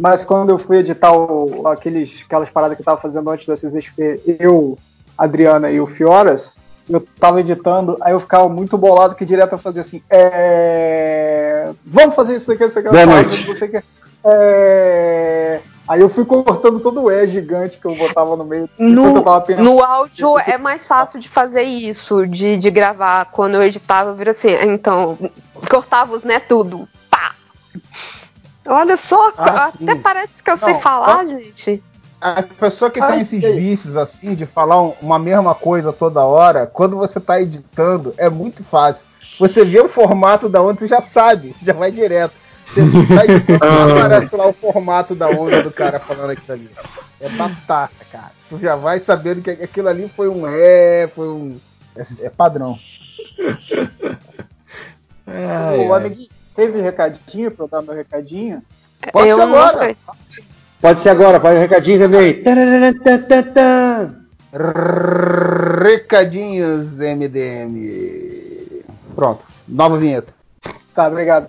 Mas, quando eu fui editar o- aqueles, aquelas paradas que eu tava fazendo antes da CCXP, eu, Adriana e o Fioras, eu tava editando, aí eu ficava muito bolado que direto eu fazia assim, é... vamos fazer isso aqui, isso aqui, Boa noite. não sei o que. É... Aí eu fui cortando todo o E gigante que eu botava no meio. enquanto eu tava No, no áudio é mais fácil de fazer isso, de, de gravar. Quando eu editava, eu vira assim, então, cortava os né tudo. Pá! Olha só, Ah, até sim. parece que eu sei Não, falar, gente. A pessoa que Ah, tem esses sei. vícios assim, de falar um- uma mesma coisa toda hora, quando você tá editando, é muito fácil. Você vê o formato da onda, você já sabe, você já vai direto. Você editando, já aparece lá o formato da onda do cara falando aquilo ali. É batata, cara. Tu já vai sabendo que aquilo ali foi um é, foi um. É, é padrão. Ai, o ai. amiguinho teve recadinho pra eu dar meu recadinho? Pode eu ser agora. Pode ser agora, vai o recadinho também. Recadinhos MDM. Pronto, nova vinheta. Tá, obrigado.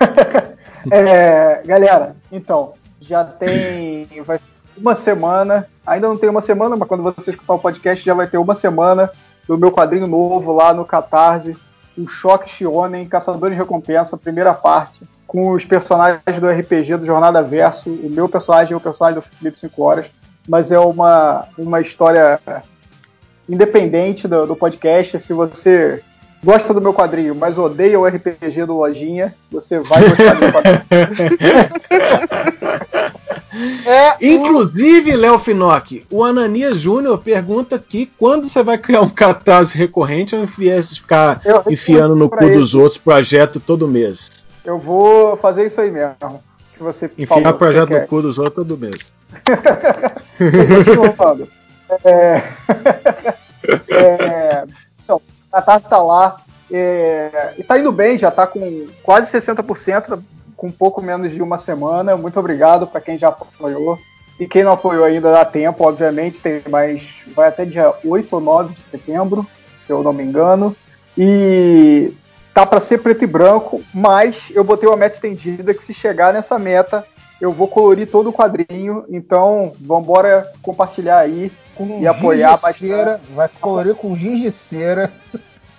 É, galera, então, já tem vai, uma semana, ainda não tem uma semana, mas quando você escutar o podcast já vai ter uma semana do meu quadrinho novo lá no Catarse, o Choque Shionen, Caçador de Recompensa, primeira parte, com os personagens do RPG do Jornada Verso. O meu personagem é o personagem do Felipe 5 Horas, mas é uma, uma história independente do, do podcast. Se você gosta do meu quadrinho, mas odeia o RPG do Lojinha, você vai gostar do quadrinho. É, inclusive, Léo Finocchi, o Ananias Júnior pergunta aqui quando você vai criar um catarse recorrente ao invés de ficar Eu- eu enfiando no cu ele. dos outros projeto todo mês. Eu vou fazer isso aí mesmo. Que você Enfiar falou, que projeto no cu dos outros todo mês. É... é... A Catarse está lá. é, E está indo bem, já está com quase 60%, com pouco menos de uma semana. Muito obrigado para quem já apoiou. E quem não apoiou ainda dá tempo, obviamente, tem mais. Vai até dia 8 ou 9 de setembro, se eu não me engano. E tá para ser preto e branco, mas eu botei uma meta estendida que se chegar nessa meta, eu vou colorir todo o quadrinho. Então, vambora compartilhar aí Com e apoiar giz de bastante. cera, vai colorir com giz de cera.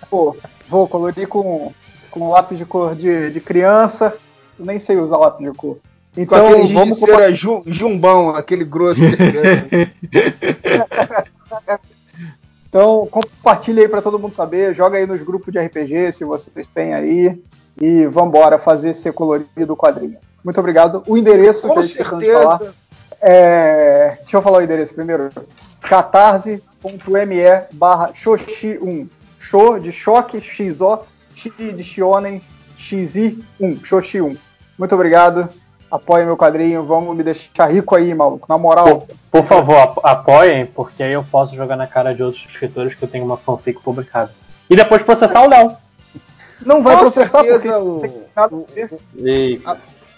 Pô, vou colorir com, com lápis de cor de, de criança. Eu nem sei usar lápis de cor. Com Então, aquele giz de vamos cera ju- jumbão, aquele grosso. de. Então, compartilha aí para todo mundo saber, joga aí nos grupos de RPG se vocês têm aí e vambora fazer ser colorido o quadrinho. Muito obrigado. O endereço Com de falar, certeza. é, deixa eu falar o endereço primeiro. catarse.me barra xoxi1. Show de choque, XO, X de Shionen, XI1, Xoxi1. Muito obrigado Apoiem meu quadrinho, vamos me deixar rico aí, maluco. Na moral. Por favor, ap- apoiem, porque aí eu posso jogar na cara de outros escritores que eu tenho uma fanfic publicada. E depois processar o Léo. Não vai Com processar certeza porque o- tem nada a ver.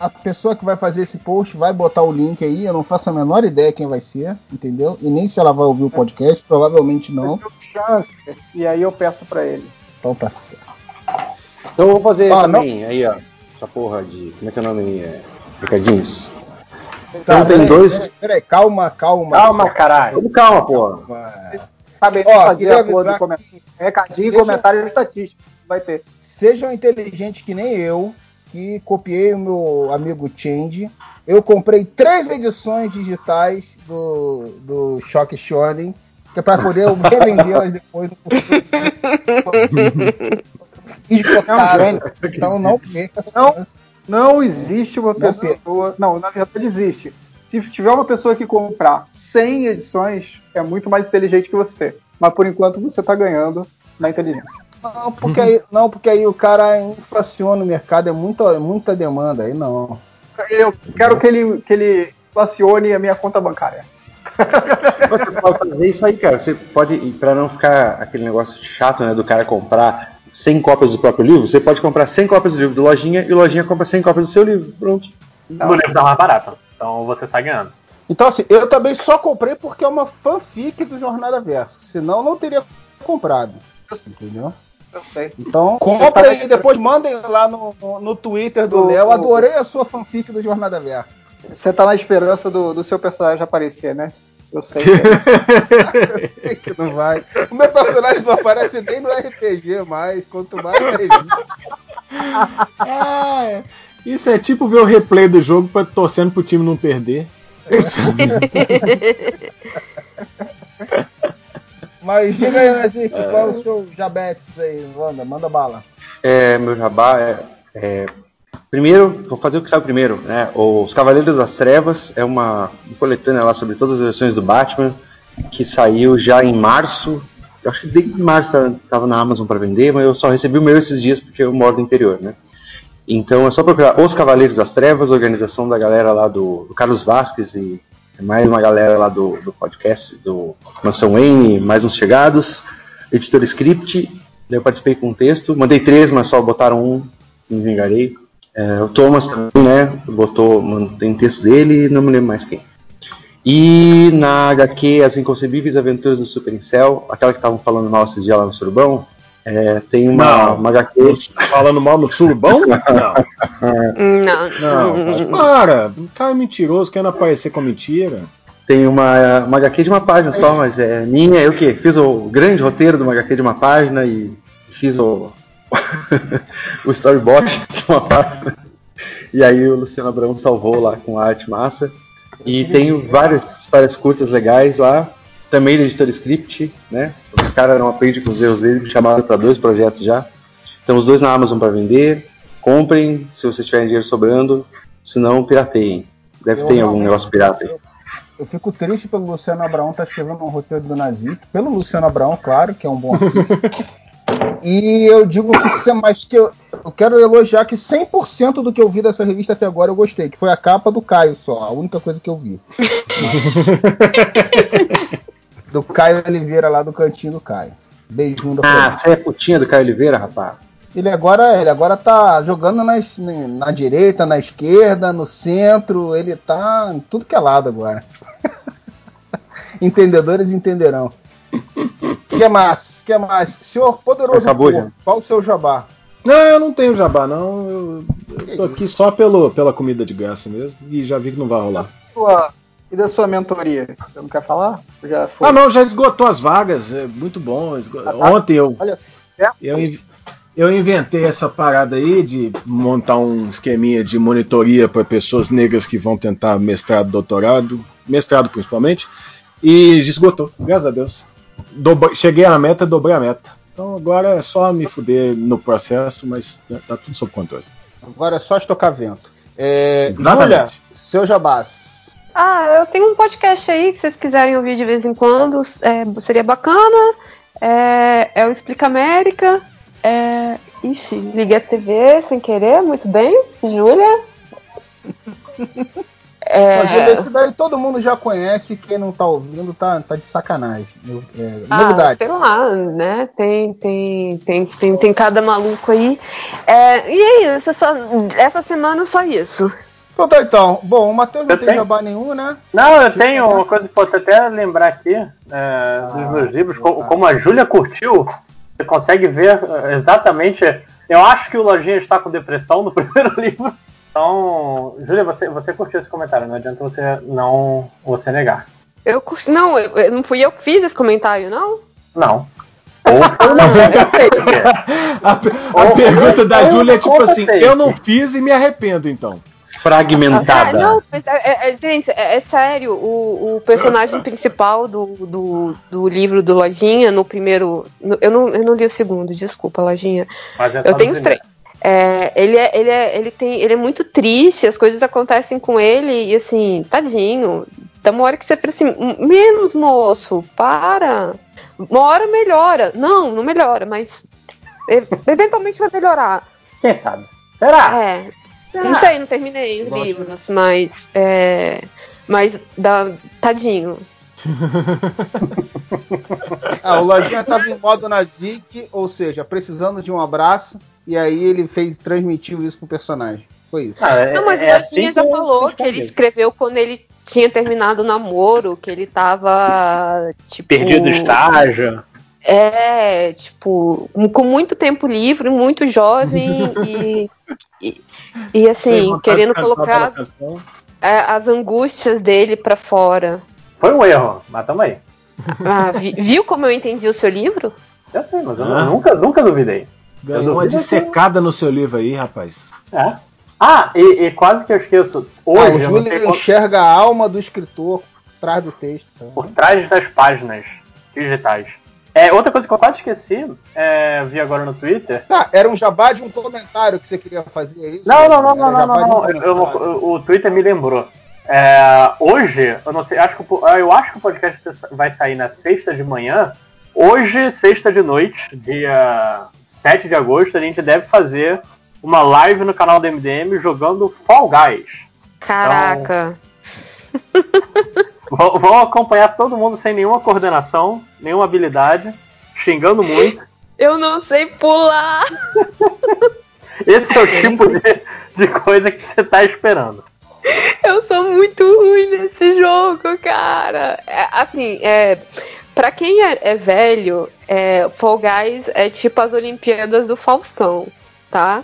A pessoa que vai fazer esse post vai botar o link aí, eu não faço a menor ideia quem vai ser, entendeu? E nem se ela vai ouvir o podcast, provavelmente não. chance. E aí eu peço pra ele. Então tá certo. então eu vou fazer Ah, também, aí ó, essa porra de. Como é que é o nome aí? É, recadinhos. Tá, Então tem peraí, dois. Peraí, peraí, calma, calma. Calma, caralho. Vamos calma, porra. Calma. Sabe, Ó, fazer queria a porra do avisar comentário. Recadinho e seja- comentário estatístico. Vai ter. Sejam inteligentes que nem eu, que copiei o meu amigo Change. Eu comprei três edições digitais do, do Shock Shonen, que é para poder eu revendê-las depois no gênio. Então não perca essa Não. chance. Não existe uma Não pessoa. Não, na verdade existe. Se tiver uma pessoa que comprar 100 edições, é muito mais inteligente que você. Mas por enquanto você tá ganhando na inteligência. Não, porque aí, não, porque aí o cara inflaciona o mercado, é muita, muita demanda, aí não. Eu quero que ele, que ele inflacione a minha conta bancária. Você pode fazer isso aí, cara. Você pode, para não ficar aquele negócio chato, né, do cara comprar 100 cópias do próprio livro, você pode comprar 100 cópias do livro do Lojinha e o Lojinha compra 100 cópias do seu livro. Pronto. No livro tá mais barato. Então você sai ganhando. Então, assim, eu também só comprei porque é uma fanfic do Jornada Verso. Senão, não teria comprado. Entendeu? Sei. Então, compre aí, depois mandem lá no, no, Twitter do Léo. Adorei a sua fanfic do Jornada Verso. Você tá na esperança do, do seu personagem aparecer, né? Eu sei. que é. Eu sei que não vai. O meu personagem não aparece nem no RPG mais, quanto mais. Ah, é. Isso é tipo ver o replay do jogo pra torcendo pro time não perder. Mas diga aí, Nazik, qual é o seu Jabetes aí, Wanda? Manda bala. É, meu jabá é, é- Primeiro, vou fazer o que saiu primeiro, né? Os Cavaleiros das Trevas é uma coletânea lá sobre todas as versões do Batman, que saiu já em março. Eu acho que desde março estava na Amazon para vender, mas eu só recebi o meu esses dias porque eu moro no interior, né? Então é só procurar Os Cavaleiros das Trevas, organização da galera lá do, do Carlos Vasques e mais uma galera lá do, do podcast do Mansão Wayne, mais uns chegados, editor script, eu participei com um texto, mandei três, mas só botaram um, me vingarei. É, o Thomas também, né, botou, tem texto dele, não me lembro mais quem. E na HQ As Inconcebíveis Aventuras do Super Incel, aquela que estavam falando mal dias lá no Surubão, é, tem uma, Não. uma HQ. Falando mal no surubão? Não. Não. Não, para. O cara é mentiroso, querendo aparecer com mentira. Tem uma, uma HQ de uma página só, mas é minha. Eu que fiz o grande roteiro de uma HQ de uma página e fiz o, o storyboard de uma página. E aí o Luciano Abrão salvou lá com a arte massa. E tenho várias histórias curtas legais lá. Também do editor script, né? Os caras não aprendem com os erros dele, me chamaram para dois projetos já. Então os dois na Amazon para vender. Comprem se vocês tiverem dinheiro sobrando. Se não, pirateiem. Deve Eu ter algum realmente- negócio pirata aí. Eu fico triste pelo Luciano Abraão estar escrevendo um roteiro do Nazik. Pelo Luciano Abraão, claro, que é um bom. E eu digo que isso é mais que eu, eu quero elogiar que 100% do que eu vi dessa revista até agora eu gostei, que foi a capa do Caio só, a única coisa que eu vi. do Caio Oliveira lá do cantinho do Caio. Beijinho da Ah, você é putinha do Caio Oliveira, rapaz? ele agora, ele agora tá jogando nas- na direita, na esquerda, no centro, ele tá em tudo que é lado agora. Entendedores entenderão. que mais? que mais? Senhor Poderoso Acabou já. qual o seu jabá? Não, eu não tenho jabá, não. Eu, eu tô aqui só pelo, pela comida de graça mesmo. E já vi que não vai rolar. Sua- e da sua mentoria? Você não quer falar? Já foi. Ah, não, já esgotou as vagas. É muito bom. Ah, tá. Ontem eu, Olha só. eu, eu inventei essa parada aí de montar um esqueminha de monitoria para pessoas negras que vão tentar mestrado, doutorado, mestrado principalmente, e esgotou, graças a Deus. Dobro- cheguei na meta, dobrei a meta. Então agora é só me fuder no processo, mas tá tudo sob controle. Agora é só estocar vento. É, Exatamente. Júlia, seu jabás. Ah, eu tenho um podcast aí que vocês quiserem ouvir de vez em quando, é, seria bacana. É, é o Explica América. É, ixi, liguei a TV sem querer, muito bem. Júlia. É, Júlia, esse daí todo mundo já conhece, quem não tá ouvindo tá, tá de sacanagem. É, ah, novidades. sei lá, né? Tem, tem, tem, tem, tem cada maluco aí. É, e é isso, só, essa semana só isso. Então tá então. Bom, o Matheus não Eu tem tenho. jabá nenhum, né? Não, eu tenho uma coisa que posso até lembrar aqui é, dos meus livros. co- Como a Júlia curtiu, você consegue ver é, exatamente. Eu acho que o Lojinha está com depressão no primeiro livro. Então, Júlia, você, você curtiu esse comentário, não adianta você não você negar. Eu curti. Não, eu, não fui eu que fiz esse comentário, não? Não. A, pe- a Ou- pergunta ou- da ou Júlia é tipo assim: eu não fiz e me arrependo então. Fragmentada. É, não, mas é, é- é- gente, é, é sério, o, o personagem principal do, do, do livro do Lojinha, no primeiro. no- eu, não, eu não li o segundo, desculpa, Lojinha. Mas é só Eu no tenho três. É, ele, é, ele, é, ele, tem, ele é muito triste, as coisas acontecem com ele e assim, tadinho. Tem uma hora que você pensa assim, menos moço, para. Uma hora melhora. Não, não melhora, mas eventualmente vai melhorar. Quem sabe? Será? É. Não sei, não terminei os Gosto. livros, mas. É, mas dá, tadinho. Ah, o Lojinha tava em modo Nazik, ou seja, precisando de um abraço, e aí ele fez, transmitiu isso pro personagem. Foi isso. Ah, é- Não, mas é o assim Lojinha já eu- falou que ele escreveu quando ele tinha terminado o namoro, que ele tava. Tipo, Perdido no estágio. É, tipo, com muito tempo livre, muito jovem e, e, e, assim, querendo colocar é, as angústias dele pra fora. Foi um erro, mas tamo aí. Ah, vi- viu como eu entendi o seu livro? Eu sei, mas eu Ah. nunca, nunca duvidei. Ganhou uma dissecada no seu livro aí, rapaz. É. Ah, e, e quase que eu esqueço. Hoje, Ah, o Júlio enxerga a alma do escritor por trás do texto. por trás das páginas digitais. É, outra coisa que eu quase esqueci, é, vi agora no Twitter. Tá, era um jabá de um comentário que você queria fazer, é isso? Não, não, não, Era não, não, não, de um não. Eu- eu- o Twitter me lembrou. É, hoje, eu não sei, acho que, o- eu acho que o podcast vai sair na sexta de manhã. Hoje, sexta de noite, dia 7 de agosto, a gente deve fazer uma live no canal do MDM jogando Fall Guys. Caraca. Vou, vou acompanhar todo mundo sem nenhuma coordenação, nenhuma habilidade, xingando muito. Eu não sei pular. Esse é o tipo de, de coisa que você tá esperando. Eu sou muito ruim nesse jogo, cara. É, assim, é, pra quem é, é velho, é, Fall Guys é tipo as Olimpíadas do Faustão, tá?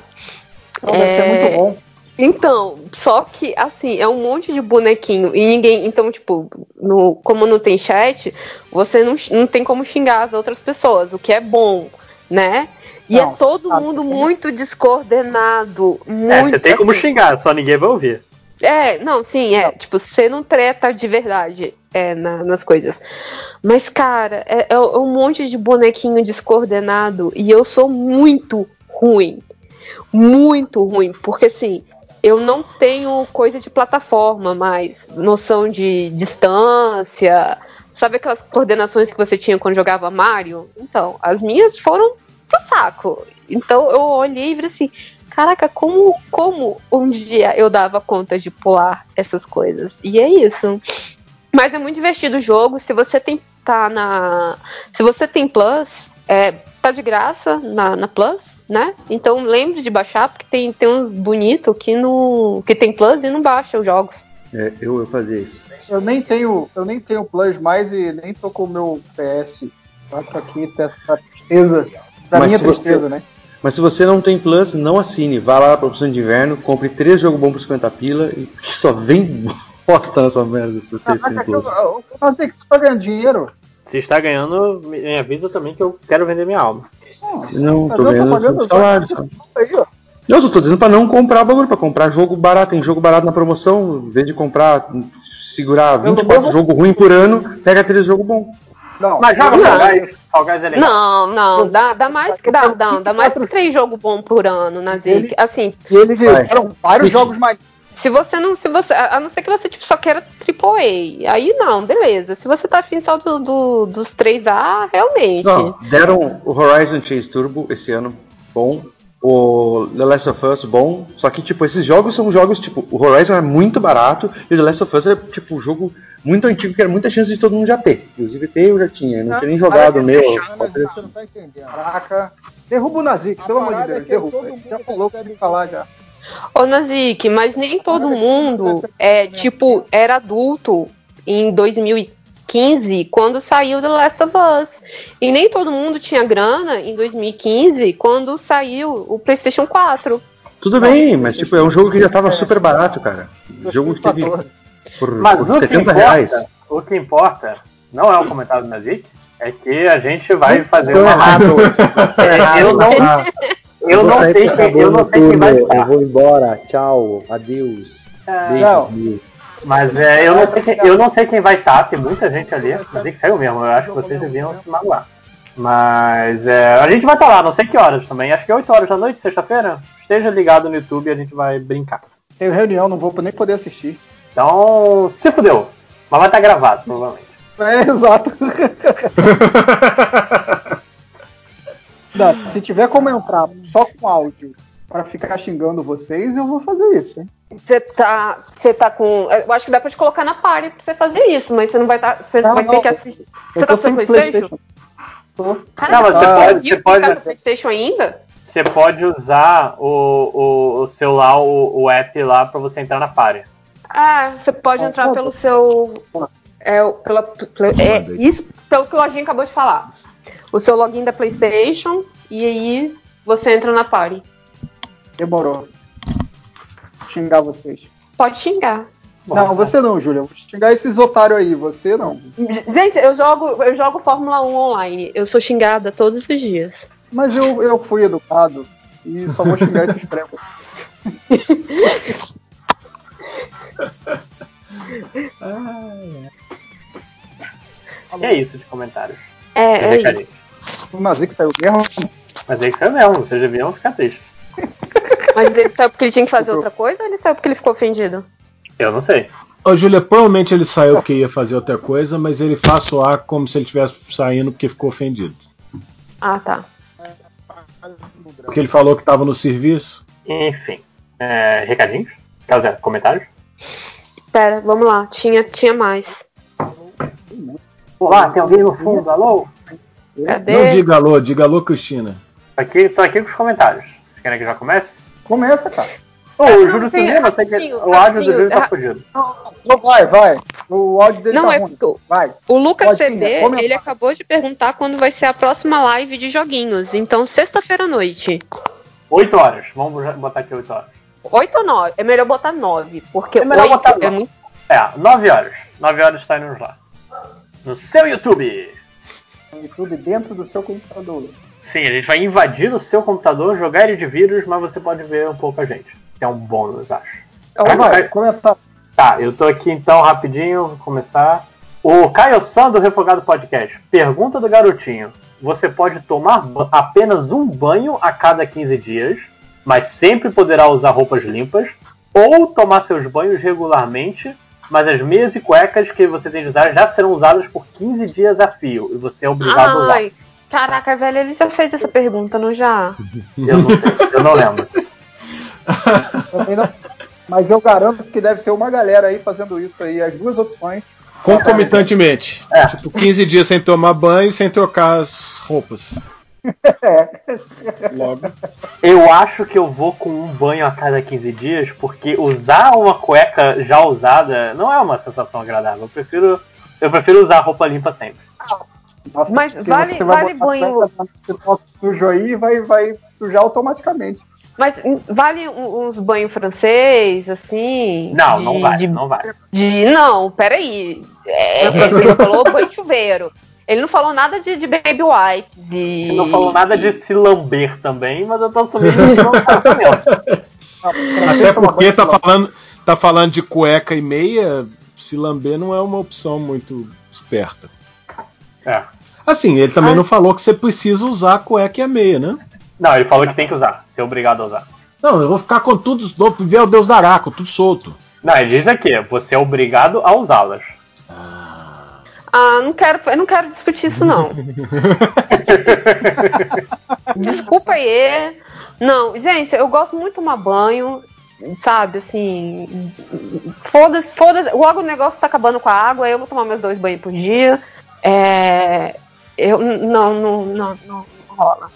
Então deve ser É, muito bom. Então, só que assim, é um monte de bonequinho e ninguém. Então, tipo, no, como não tem chat, você não, não tem como xingar as outras pessoas, o que é bom, né? E Não, é todo nossa, mundo sim. muito descoordenado. Muito, É, você tem como assim, xingar, só ninguém vai ouvir. é, não, sim, é. Tipo, você não treta de verdade é, na- nas coisas. Mas, cara, é, é um monte de bonequinho descoordenado e eu sou muito ruim. Muito ruim. Porque, assim, eu não tenho coisa de plataforma mais. Noção de distância. Sabe aquelas coordenações que você tinha quando jogava Mario? Então, as minhas foram pro saco. Então, eu olhei e falei assim caraca, como, como um dia eu dava conta de pular essas coisas? E é isso. Mas é muito divertido o jogo. Se você tem tá na, se você tem Plus, é, tá de graça na, na Plus, né? Então lembre de baixar porque tem tem uns bonito que no que tem Plus e não baixa os jogos. É, eu, eu fazia isso. Eu nem tenho, eu nem tenho Plus mais e nem tô com o meu PS. Tá aqui, tá essa tristeza. Da Mas minha se você- tristeza, né? Mas se você não tem Plus, não assine. Vá lá pra opção de inverno, compre três jogos bons por 50 pila e só vem bosta nessa merda se você tem sem Caraca, eu, Plus. eu, eu sei que tu tá ganhando dinheiro. Se está ganhando, me avisa também que eu quero vender minha alma. Não, Mas tô ganhando um salário. só. Aí, ó. Não, eu só tô dizendo pra não comprar bagulho, pra comprar jogo barato. Tem jogo barato na promoção, em vez de comprar, segurar Eu não 24 vou- jogos ruins por ano, pega três jogos bons. Não, Mas joga Não. Fall Guys, Fall Guys é legal. Não, não, dá, dá mais que dá, dá, dá mais que três jogos bons por ano na Zic. Assim, E eles fizeram vários jogos mais. Se você não. Se você, a não ser que você tipo, só queira AAA. Aí não, beleza. Se você tá afim só do, do- dos 3A, realmente. Não, deram o Horizon Chase Turbo esse ano, bom. o The Last of Us bom, só que tipo, esses jogos são jogos, tipo, o Horizon é muito barato e o The Last of Us é tipo um jogo muito antigo que era muita chance de todo mundo já ter. Inclusive ter eu já tinha, eu não tinha nem jogado o meu. Você não tá entendendo. Caraca. Derruba o Nazik, pelo amor de Deus, é que derruba. todo mundo Já falou tem que falar já. Ô Nazik, mas nem todo mundo é tipo era adulto em 2015 quando saiu The Last of Us. E nem todo mundo tinha grana em 2015 quando saiu o PlayStation 4. Tudo bem, mas tipo, é um jogo que já tava super barato, cara. O jogo que teve por, Mas por o que 70 importa, reais. o que importa não é o comentário do Nazik, é que a gente vai fazer Tô uma errado. É, eu não, eu vou não sei quem, eu não sei quem vai estar. Eu vou embora. Tchau. Adeus. É, Beijos não. mil. Mas é, eu, não sei quem, eu não sei quem vai estar, tem muita gente ali. Nazik saiu mesmo, eu acho que vocês deviam se magoar. Mas é, a gente vai estar lá, não sei que horas também. Acho que é 8 horas da noite, sexta-feira. Esteja ligado no YouTube e a gente vai brincar. Tenho reunião, não vou nem poder assistir. Então, se fudeu. Mas vai estar gravado, provavelmente. É, exato. Não, se tiver como entrar só com áudio pra ficar xingando vocês, eu vou fazer isso, hein? Você tá, você tá com. Eu acho que dá pra te colocar na party pra você fazer isso, mas você não vai estar. Você Não, vai não, ter que assistir. Você Eu tá com sem PlayStation? PlayStation. Tô. Caraca, Não, mas você você pode- você pode- no PlayStation ainda? Você pode usar o, o, o celular, o, o app lá pra você entrar na party. Ah, você pode Ah, entrar tá pelo seu. É, pela- é, isso pelo que o Lojinha acabou de falar. O seu login da PlayStation e aí você entra na party. Demorou. Vou xingar vocês. Pode xingar. não, você não, Júlia. Vou xingar esses otários aí, você não. Gente, eu jogo, eu jogo Fórmula 1 online. Eu sou xingada todos os dias. Mas eu, eu fui educado e só vou xingar esses pregos. Que é isso de comentários. É, é recadinho. isso. O saiu mesmo? Mas é que saiu mesmo, vocês deviam ficar tristes. Mas ele saiu porque ele tinha que fazer outra coisa ou ele saiu porque ele ficou ofendido? Eu não sei. Ô, Júlia, provavelmente ele saiu porque ia fazer outra coisa, mas ele faz soar como se ele estivesse saindo porque ficou ofendido. Ah, tá. Porque ele falou que estava no serviço. Enfim. É, recadinhos? Quer dizer, comentários? Pera, vamos lá. Tinha, tinha mais. Olá, tem alguém no fundo? Alô? Cadê? Não diga alô, diga alô, Cristina. Tô aqui, tô aqui com os comentários. Vocês querem que já comece? Começa, cara. Ô, o não, Júlio sumiu, eu sei que o áudio do Júlio tá fudido. Não, vai, vai. O áudio dele Não, tá é ruim. Vai. o Lucas CB, ele acabou de perguntar quando vai ser a próxima live de joguinhos. Então, sexta-feira à noite. 8 horas. Vamos botar aqui 8 horas. 8 ou 9? É melhor botar 9, porque É melhor 8 botar é nove. muito. É, 9 horas. 9 horas está indo lá. No seu YouTube. No YouTube dentro do seu computador. Sim, a gente vai invadir o seu computador, jogar ele de vírus, mas você pode ver um pouco a gente. Que é um bônus, acho. Então vai, comenta. Tá, eu tô aqui então rapidinho, vou começar. O Caio San do Refogado Podcast. Pergunta do garotinho. Você pode tomar apenas um banho a cada 15 dias, mas sempre poderá usar roupas limpas, ou tomar seus banhos regularmente, mas as meias e cuecas que você tem de usar já serão usadas por 15 dias a fio, e você é obrigado a usar. Ai, caraca, velho, ele já fez essa pergunta, não já? Eu não sei, eu não lembro. Mas eu garanto que deve ter uma galera aí fazendo isso aí, as duas opções. Concomitantemente. Tipo, 15 dias sem tomar banho e sem trocar as roupas. Logo. Eu acho que eu vou com um banho a cada 15 dias, porque usar uma cueca já usada não é uma sensação agradável. Eu prefiro, eu prefiro usar roupa limpa sempre. Nossa, Mas vale- você vai vale banho- sujo aí vai, vai sujar automaticamente. Mas vale uns banhos francês, assim? Não, de- não vai, de- não vai. de- não, peraí. É, ele falou banho chuveiro. Ele não falou nada de, de baby wipe. De... Ele não falou nada de se lamber também, mas eu tô assumindo que não tá. Até porque tá falando, tá falando de cueca e meia, se lamber não é uma opção muito esperta. É. Assim, ele também não falou que você precisa usar a cueca e a meia, né? Não, ele falou que tem que usar, ser obrigado a usar. Não, eu vou ficar com tudo, vou ver o Deus da Araco, tudo solto. Não, ele diz aqui, você é obrigado a usá-las. Ah, não quero, eu não quero discutir isso, não. Desculpa aí, Não, gente, eu gosto muito de tomar banho, sabe, assim. Foda-se, foda-se. Logo o negócio tá acabando com a água, eu vou tomar meus dois banhos por dia. É. Eu. Não, não, não, não rola.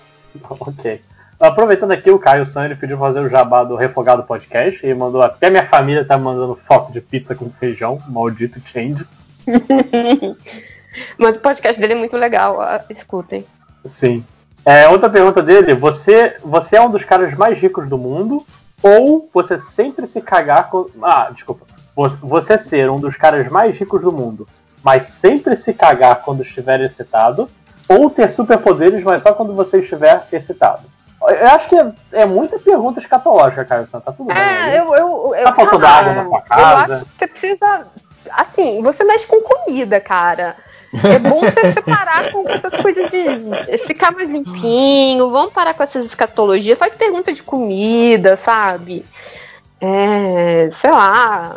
Ok. Aproveitando aqui, o Caio San ele pediu fazer o jabá do Refogado Podcast e mandou até minha família tá mandando foto de pizza com feijão, maldito change. Mas o podcast dele é muito legal, ah, escutem. Sim. É, outra pergunta dele: você, você é um dos caras mais ricos do mundo ou você sempre se cagar com. Ah, desculpa. Você- ser um dos caras mais ricos do mundo, mas sempre se cagar quando estiver excitado, ou ter superpoderes, mas só quando você estiver excitado? Eu acho que é, é muita pergunta escatológica, Caio San. Tá tudo bem. aí? É, eu. eu, eu Tá faltando água na sua Eu casa? acho que você precisa. Assim, você mexe com comida, cara. É bom você separar com essas coisas de ficar mais limpinho. Vamos parar com essas escatologias. Faz pergunta de comida, sabe? É, sei lá.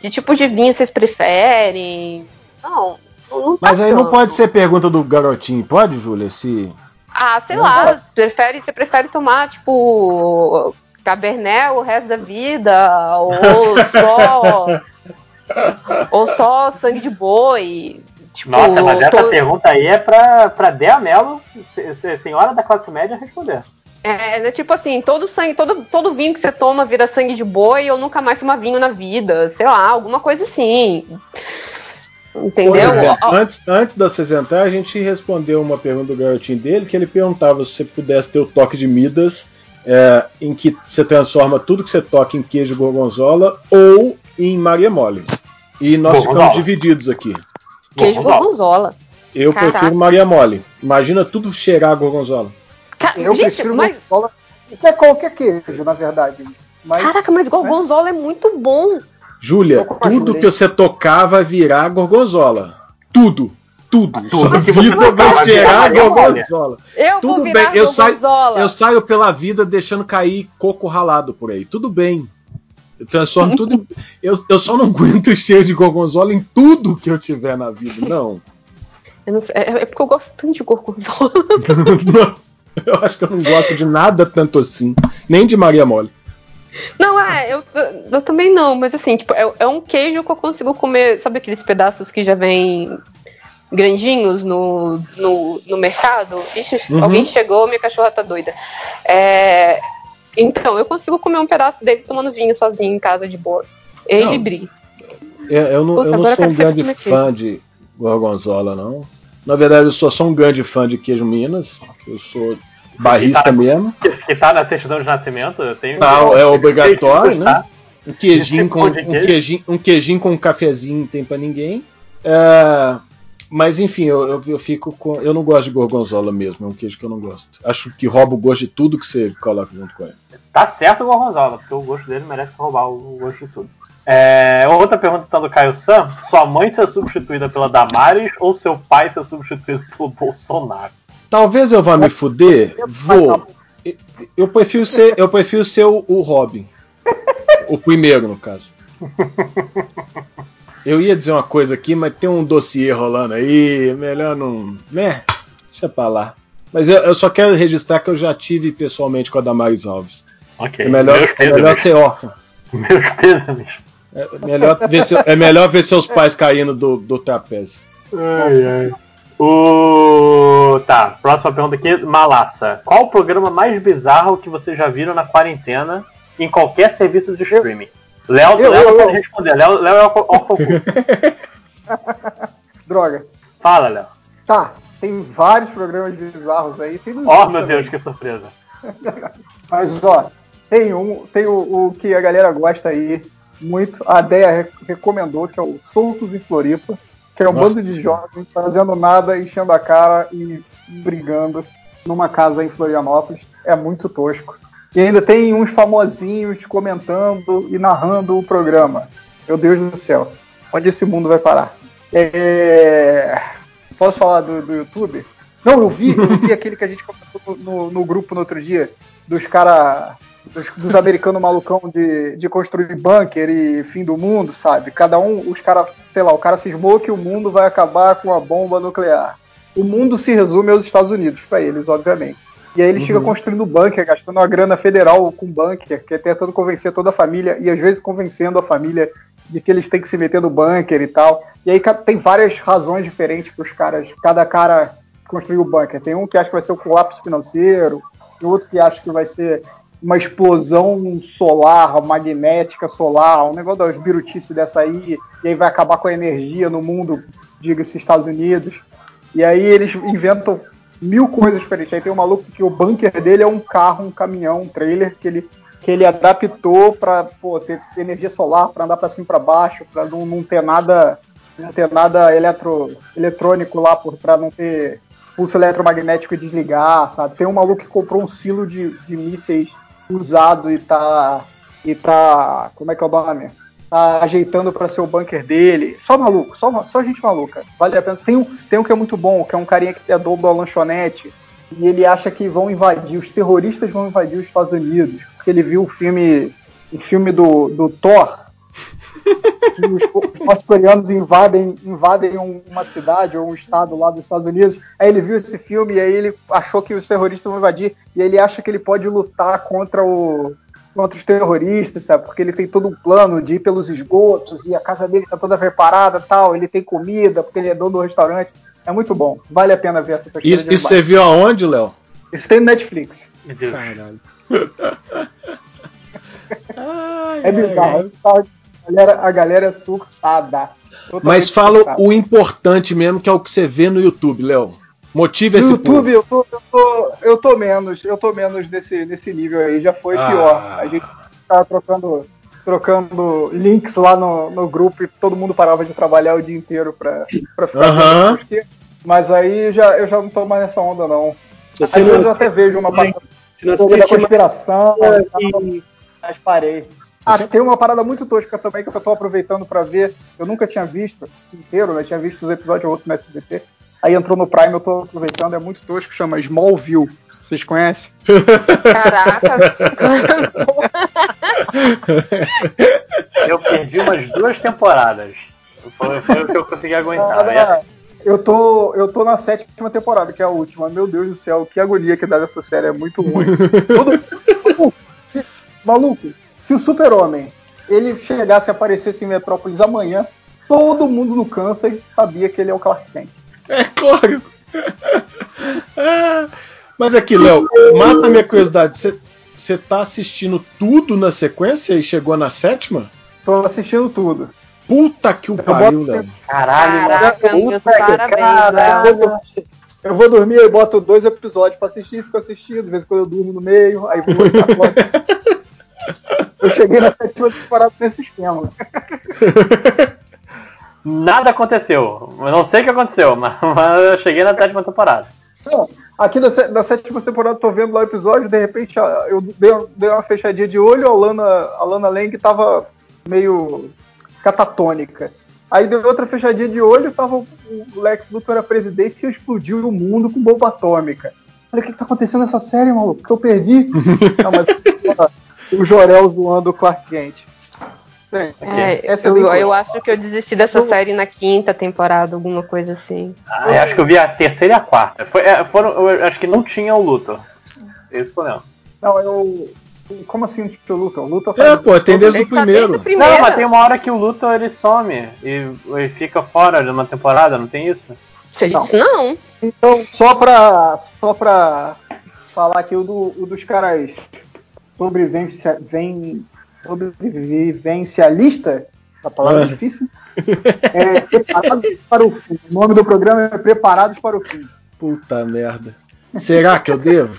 Que tipo de vinho vocês preferem? Não, não, Mas aí não pode ser pergunta do garotinho, pode, Júlia? Se... Ah, sei Não lá, pode. prefere, você prefere tomar, tipo, Cabernet o resto da vida, ou só. Ou só sangue de boi. Tipo, Nossa, mas essa to- pergunta aí é pra, pra Dea Mello, se- se- senhora da classe média, responder. É, né, tipo assim, todo sangue, todo, todo vinho que você toma vira sangue de boi ou nunca mais toma vinho na vida, sei lá, alguma coisa assim. Entendeu? É, Antes, antes de vocês entrar, a gente respondeu uma pergunta do garotinho dele, que ele perguntava se você pudesse ter o toque de Midas, é, em que você transforma tudo que você toca em queijo gorgonzola ou em Maria Mole. E nós Gorgonzola. ficamos divididos aqui. queijo gorgonzola. Eu Caraca. prefiro Maria Mole. Imagina tudo cheirar a gorgonzola. Ca- Eu Gente, prefiro mas- gorgonzola. Que é qualquer queijo, na verdade. Mas, Caraca, mas gorgonzola é muito bom. Júlia, tudo que você tocar vai virar gorgonzola. Tudo. Tudo. Sua que você vida vai cheirar gorgonzola. Eu Tudo vou bem, eu saio, gorgonzola. eu saio pela vida deixando cair coco ralado por aí. Tudo bem. Eu transformo tudo em. Eu, eu só não aguento o cheiro de gorgonzola em tudo que eu tiver na vida. Não. É, é porque eu gosto tanto de gorgonzola. Não. Eu acho que eu não gosto de nada tanto assim. Nem de Maria Mole. Não, é, eu, eu, eu também não, mas assim, tipo, é, é um queijo que eu consigo comer, sabe aqueles pedaços que já vem grandinhos no, no, no mercado? Ixi, Uhum. alguém chegou, minha cachorra tá doida. É, então, eu consigo comer um pedaço dele tomando vinho sozinho em casa de boa. Ele Não. e Bri. É, eu não, Puta, eu não sou eu um grande é que fã de gorgonzola, não. Na verdade, eu sou só um grande fã de queijo Minas. Eu sou barrista mesmo. Que, que tá na certidão de nascimento, eu tenho Ah, que- é obrigatório, que né? Um queijinho, com, um, queijo. queijinho, um queijinho com um cafezinho não tem pra ninguém. É, mas enfim, eu, eu, eu fico com. Eu não gosto de gorgonzola mesmo, é um queijo que eu não gosto. Acho que rouba o gosto de tudo que você coloca junto com ele. Tá certo o Gorgonzola, porque o gosto dele merece roubar o gosto de tudo. É, outra pergunta então do Caio Sam: sua mãe ser substituída pela Damares ou seu pai ser substituído pelo Bolsonaro? Talvez eu vá me fuder, vou. Eu- Eu prefiro ser, eu prefiro ser o, o Robin. O primeiro, no caso. Eu ia dizer uma coisa aqui, mas tem um dossiê rolando aí, melhor não. Né? Deixa pra lá. Mas eu, eu só quero registrar que eu já tive pessoalmente com a Damaris Alves. Ok. É melhor, Meus é melhor ser órfão. Meus pêsames. É melhor ver, seu- é melhor ver seus pais caindo do, do trapézio. Ai, ai. O... Tá, próxima pergunta aqui, Malassa. Qual o programa mais bizarro que vocês já viram na quarentena em qualquer serviço de streaming? Léo, Eu, Léo eu, eu. pode responder. Léo, Léo é órfão. Droga. Fala, Léo. Tá, tem vários programas bizarros aí. Tem Oh, meu também. Deus, que surpresa. Mas, ó, tem um, tem o, o que a galera gosta aí muito. A Deia re- recomendou, que é o Soltos em Floripa, que é um Nossa bando de jovens fazendo nada, enchendo a cara e brigando numa casa em Florianópolis. É muito tosco. E ainda tem uns famosinhos comentando e narrando o programa. Meu Deus do céu. Onde esse mundo vai parar? É... Posso falar do, do YouTube? Não, eu vi, eu vi aquele que a gente comentou no, no grupo no outro dia, dos caras. Dos, dos americanos malucão de, de construir bunker e fim do mundo, sabe? Cada um, os caras, sei lá, o cara cismou que o mundo vai acabar com a bomba nuclear. O mundo se resume aos Estados Unidos, pra eles, obviamente. E aí ele chega Uhum. construindo bunker, gastando uma grana federal com bunker, que é tentando convencer toda a família, e às vezes convencendo a família de que eles têm que se meter no bunker e tal. E aí tem várias razões diferentes para os caras, cada cara construir o bunker. Tem um que acha que vai ser o colapso financeiro, tem outro que acha que vai ser uma explosão solar, magnética solar, um negócio das birutices dessa aí, e aí vai acabar com a energia no mundo, diga-se Estados Unidos. E aí eles inventam mil coisas diferentes. Aí tem um maluco que o bunker dele é um carro, um caminhão, um trailer que ele, que ele adaptou para ter energia solar, para andar para cima para baixo, para não, não ter nada, não ter nada eletro, eletrônico lá, para não ter pulso eletromagnético e desligar, sabe? Tem um maluco que comprou um silo de, de mísseis usado e tá e tá, como é que é o nome? Tá ajeitando para ser o bunker dele. Só maluco, só, só gente maluca. Vale a pena. Tem um, tem um que é muito bom, que é um carinha que é dono da lanchonete e ele acha que vão invadir, os terroristas vão invadir os Estados Unidos, porque ele viu o filme, o filme do, do Thor, que os norte-coreanos invadem, invadem um- uma cidade ou um estado lá dos Estados Unidos. Aí ele viu esse filme e aí ele achou que os terroristas vão invadir e ele acha que ele pode lutar contra o contra os terroristas, sabe? Porque ele tem todo um plano de ir pelos esgotos e a casa dele tá toda preparada, tal. Ele tem comida porque ele é dono do restaurante. É muito bom. Vale a pena ver essa pesquisa. Isso, isso você viu aonde, Léo? Isso tem no Netflix. Meu Deus. Caralho. É bizarro. A galera, a galera é surtada. Totalmente Mas fala surtada. o importante mesmo, que é o que você vê no YouTube, Léo. Motive esse YouTube eu tô, eu, tô, eu tô menos, eu tô menos nesse, nesse nível aí, já foi Ah. pior. A gente tava trocando, trocando links lá no, no grupo e todo mundo parava de trabalhar o dia inteiro pra, pra ficar vendo curtir. Mas aí já, eu já não tô mais nessa onda, não. Você Às vezes eu até vejo uma parada da conspiração, mais- tal, mas parei. Ah, tem uma parada muito tosca também que eu tô aproveitando pra ver. Eu nunca tinha visto inteiro, né? Tinha visto os episódios outros no SBT. Aí entrou no Prime, eu tô aproveitando, é muito tosco, chama Smallville. Vocês conhecem? Caraca. Eu perdi umas duas temporadas. Foi, foi o que eu consegui aguentar. Cara, eu tô, eu tô na sétima temporada, que é a última. Meu Deus do céu, que agonia que dá dessa série, é muito ruim. Todo- Maluco, se o super-homem ele chegasse a aparecesse em Metrópolis amanhã, todo mundo no Kansas sabia que ele é o Clark Kent. É claro. Ah, Mas aqui, Léo, mata a minha curiosidade. Você- tá assistindo tudo na sequência e chegou na sétima? Tô assistindo tudo. Puta que o pariu, Léo. Caralho, Caraca, Puta que parabéns, caralho. Léo. Eu vou dormir e boto dois episódios pra assistir, fico assistindo, de vez em quando eu durmo no meio, aí vou Eu cheguei na sétima temporada nesse esquema. Nada aconteceu. Eu não sei o que aconteceu, mas, mas eu cheguei na sétima temporada. Não, aqui sé- da sétima temporada, tô vendo lá o episódio, de repente eu dei, dei uma fechadinha de olho, a Lana, a Lana Lang tava meio catatônica. Aí deu outra fechadinha de olho, tava o Lex Luthor era presidente e explodiu o mundo com bomba atômica. Falei, o que, que tá acontecendo nessa série, maluco? Que eu perdi? Não, mas ó, o Jorel zoando o Clark Kent. É, essa é eu, eu acho que eu desisti dessa série na quinta temporada, alguma coisa assim. Ah, eu acho que eu vi a terceira e a quarta. Foi, é, foram, eu acho que não tinha o Luthor. Isso foi não. Não, eu. Como assim o tio Luthor? O Luthor É, pô, tem desde o Ele tá primeiro. desde o primeiro. Não, mas tem uma hora que o Luthor ele some e, e fica fora de uma temporada, não tem isso? Você Não. disse não. Então, só pra, só pra falar aqui, o, do, o dos caras sobrevivencia, vem, sobrevivencialista, a palavra é Ah. difícil, é preparados para o fim. O nome do programa é Preparados para o Fim. Puta merda. Será que eu devo?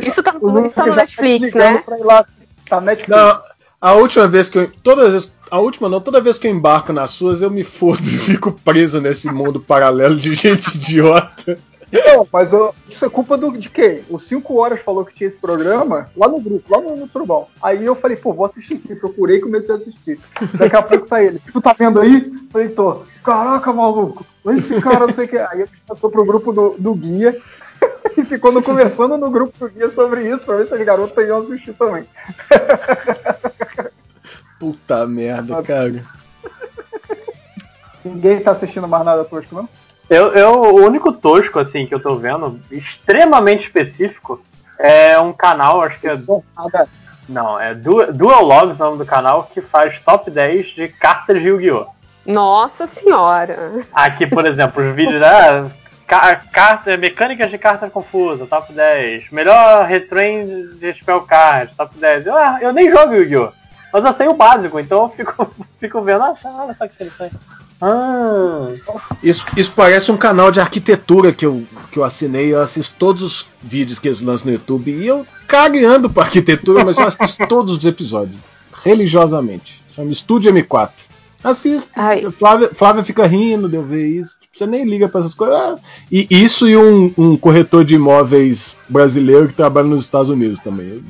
Isso tá, isso tá no já Netflix, né? Pra ir lá. Tá Netflix. Não, a última vez que eu. Todas as. A última não, toda vez que eu embarco nas suas, eu me fodo e fico preso nesse mundo paralelo de gente idiota. Não, mas eu- isso é culpa do, de quem? O 5 Horas falou que tinha esse programa lá no grupo, lá no, no Turbão. Aí eu falei, pô, vou assistir aqui. Procurei e comecei a assistir. Daqui a pouco tá ele. Tu tá vendo aí? Falei, tô. Caraca, maluco. Esse cara, não sei o que. Aí a gente passou pro grupo do, do Guia e ficou no- conversando no grupo do Guia sobre isso, pra ver se as garotas iam assistir também. Puta merda, cara. Ninguém tá assistindo mais nada tosco, não? Eu, eu, o único tosco assim que eu tô vendo, extremamente específico, É um canal, acho que é. Não, é Du- Dual Logs o nome do canal, que faz top 10 de cartas de Yu-Gi-Oh! Nossa senhora. Aqui, por exemplo, os vídeos da. Ca carta, mecânicas de cartas confusas, top 10. Melhor retrain de spell card, top 10. Eu, ah, eu nem jogo Yu-Gi-Oh! Mas eu sei o básico, então eu fico, fico vendo, ah, olha só que interessante. Ah, Isso, isso parece um canal de arquitetura que eu, que eu assinei. Eu assisto todos os vídeos que eles lançam no YouTube. E eu cagueando pra arquitetura, mas eu assisto todos os episódios. Religiosamente. Chama Estúdio M4. Assisto. Flávia, Flávia fica rindo de eu ver isso. Você nem liga pra essas coisas. Ah, E isso e um, um corretor de imóveis brasileiro que trabalha nos Estados Unidos também.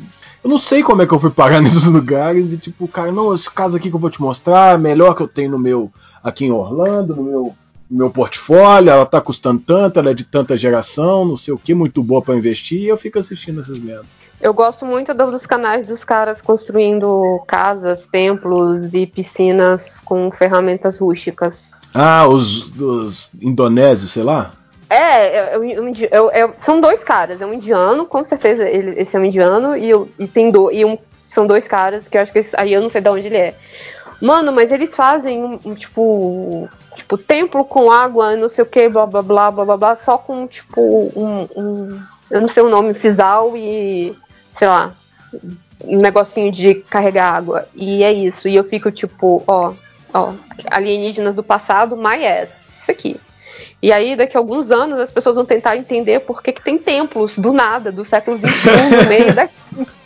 Eu, não sei como é que eu fui parar nesses lugares. De tipo, cara, não, esse caso aqui que eu vou te mostrar é melhor que eu tenho no meu. Aqui em Orlando, no meu, no meu portfólio. Ela tá custando tanto, ela é de tanta geração, não sei o que, muito boa pra investir. E eu fico assistindo essas merdas. Eu gosto muito do- dos canais dos caras construindo casas, templos e piscinas com ferramentas rústicas. Ah, os, os indonésios, sei lá. É, é, é é- são dois caras, é um indiano, com certeza ele, esse é um indiano, e, e tem do, e um, são dois caras que eu acho que esse- aí eu não sei de onde ele é. Mano, mas eles fazem um, um, tipo. Tipo, templo com água, não sei o que, blá blá blá blá blá só com tipo um. um- eu não sei o nome, fisal e. sei lá. Um negocinho de carregar água. E é isso. E eu fico tipo, ó, ó, alienígenas do passado, my ass. Isso aqui. E aí, daqui a alguns anos, as pessoas vão tentar entender por que, que tem templos do nada, do século XXI, no meio da.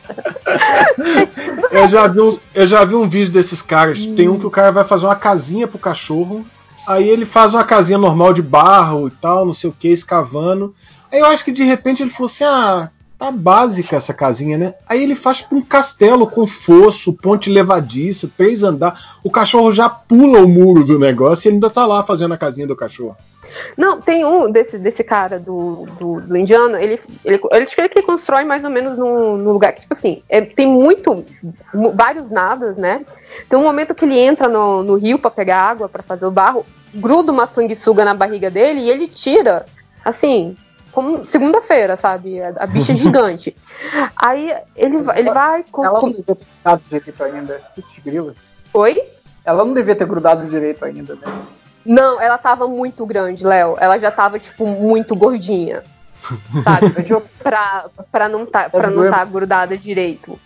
Eu já vi, uns- eu já vi um vídeo desses caras. Tem um que o cara vai fazer uma casinha pro cachorro. Aí ele faz uma casinha normal de barro e tal, não sei o que, escavando. Aí eu acho que de repente ele falou assim: ah, tá básica essa casinha, né? Aí ele faz tipo um castelo com fosso, ponte levadiça, três andares. O cachorro já pula o muro do negócio e ele ainda tá lá fazendo a casinha do cachorro. Não, tem um desse, desse cara do, do, do indiano, ele, ele, ele, que ele constrói mais ou menos num, num lugar que, tipo assim, é, tem muito, mu- vários nadas, né? Tem um momento que ele entra no, no rio pra pegar água, pra fazer o barro, gruda uma sanguessuga na barriga dele e ele tira, assim, como segunda-feira, sabe? A, bicha é gigante. Aí ele, vai- ele vai com. Ela não devia ter grudado direito ainda. Putz, grila. Oi? Ela não devia ter grudado direito ainda, né? Não, ela tava muito grande, Léo. Ela já tava, tipo, muito gordinha. Sabe? pra, pra não tá, pra não tá grudada direito.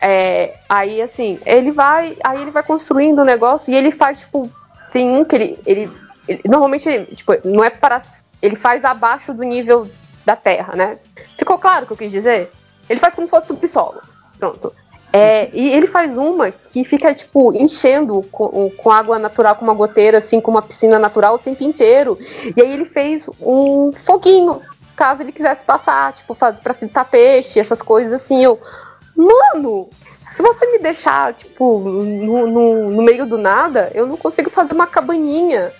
É, aí, assim, ele vai. Aí ele vai construindo o negócio e ele faz, tipo. Tem um que ele. ele, ele- normalmente, ele, tipo, não é para. Ele faz abaixo do nível da terra, né? Ficou claro o que eu quis dizer? Ele faz como se fosse subsolo. Pronto. É, e ele faz uma que fica, tipo, enchendo com, com água natural, com uma goteira, assim, com uma piscina natural o tempo inteiro. E aí ele fez um foguinho, caso ele quisesse passar, tipo, faz, pra fritar peixe, essas coisas assim. Eu, mano, se você me deixar, tipo, no, no, no meio do nada, eu não consigo fazer uma cabaninha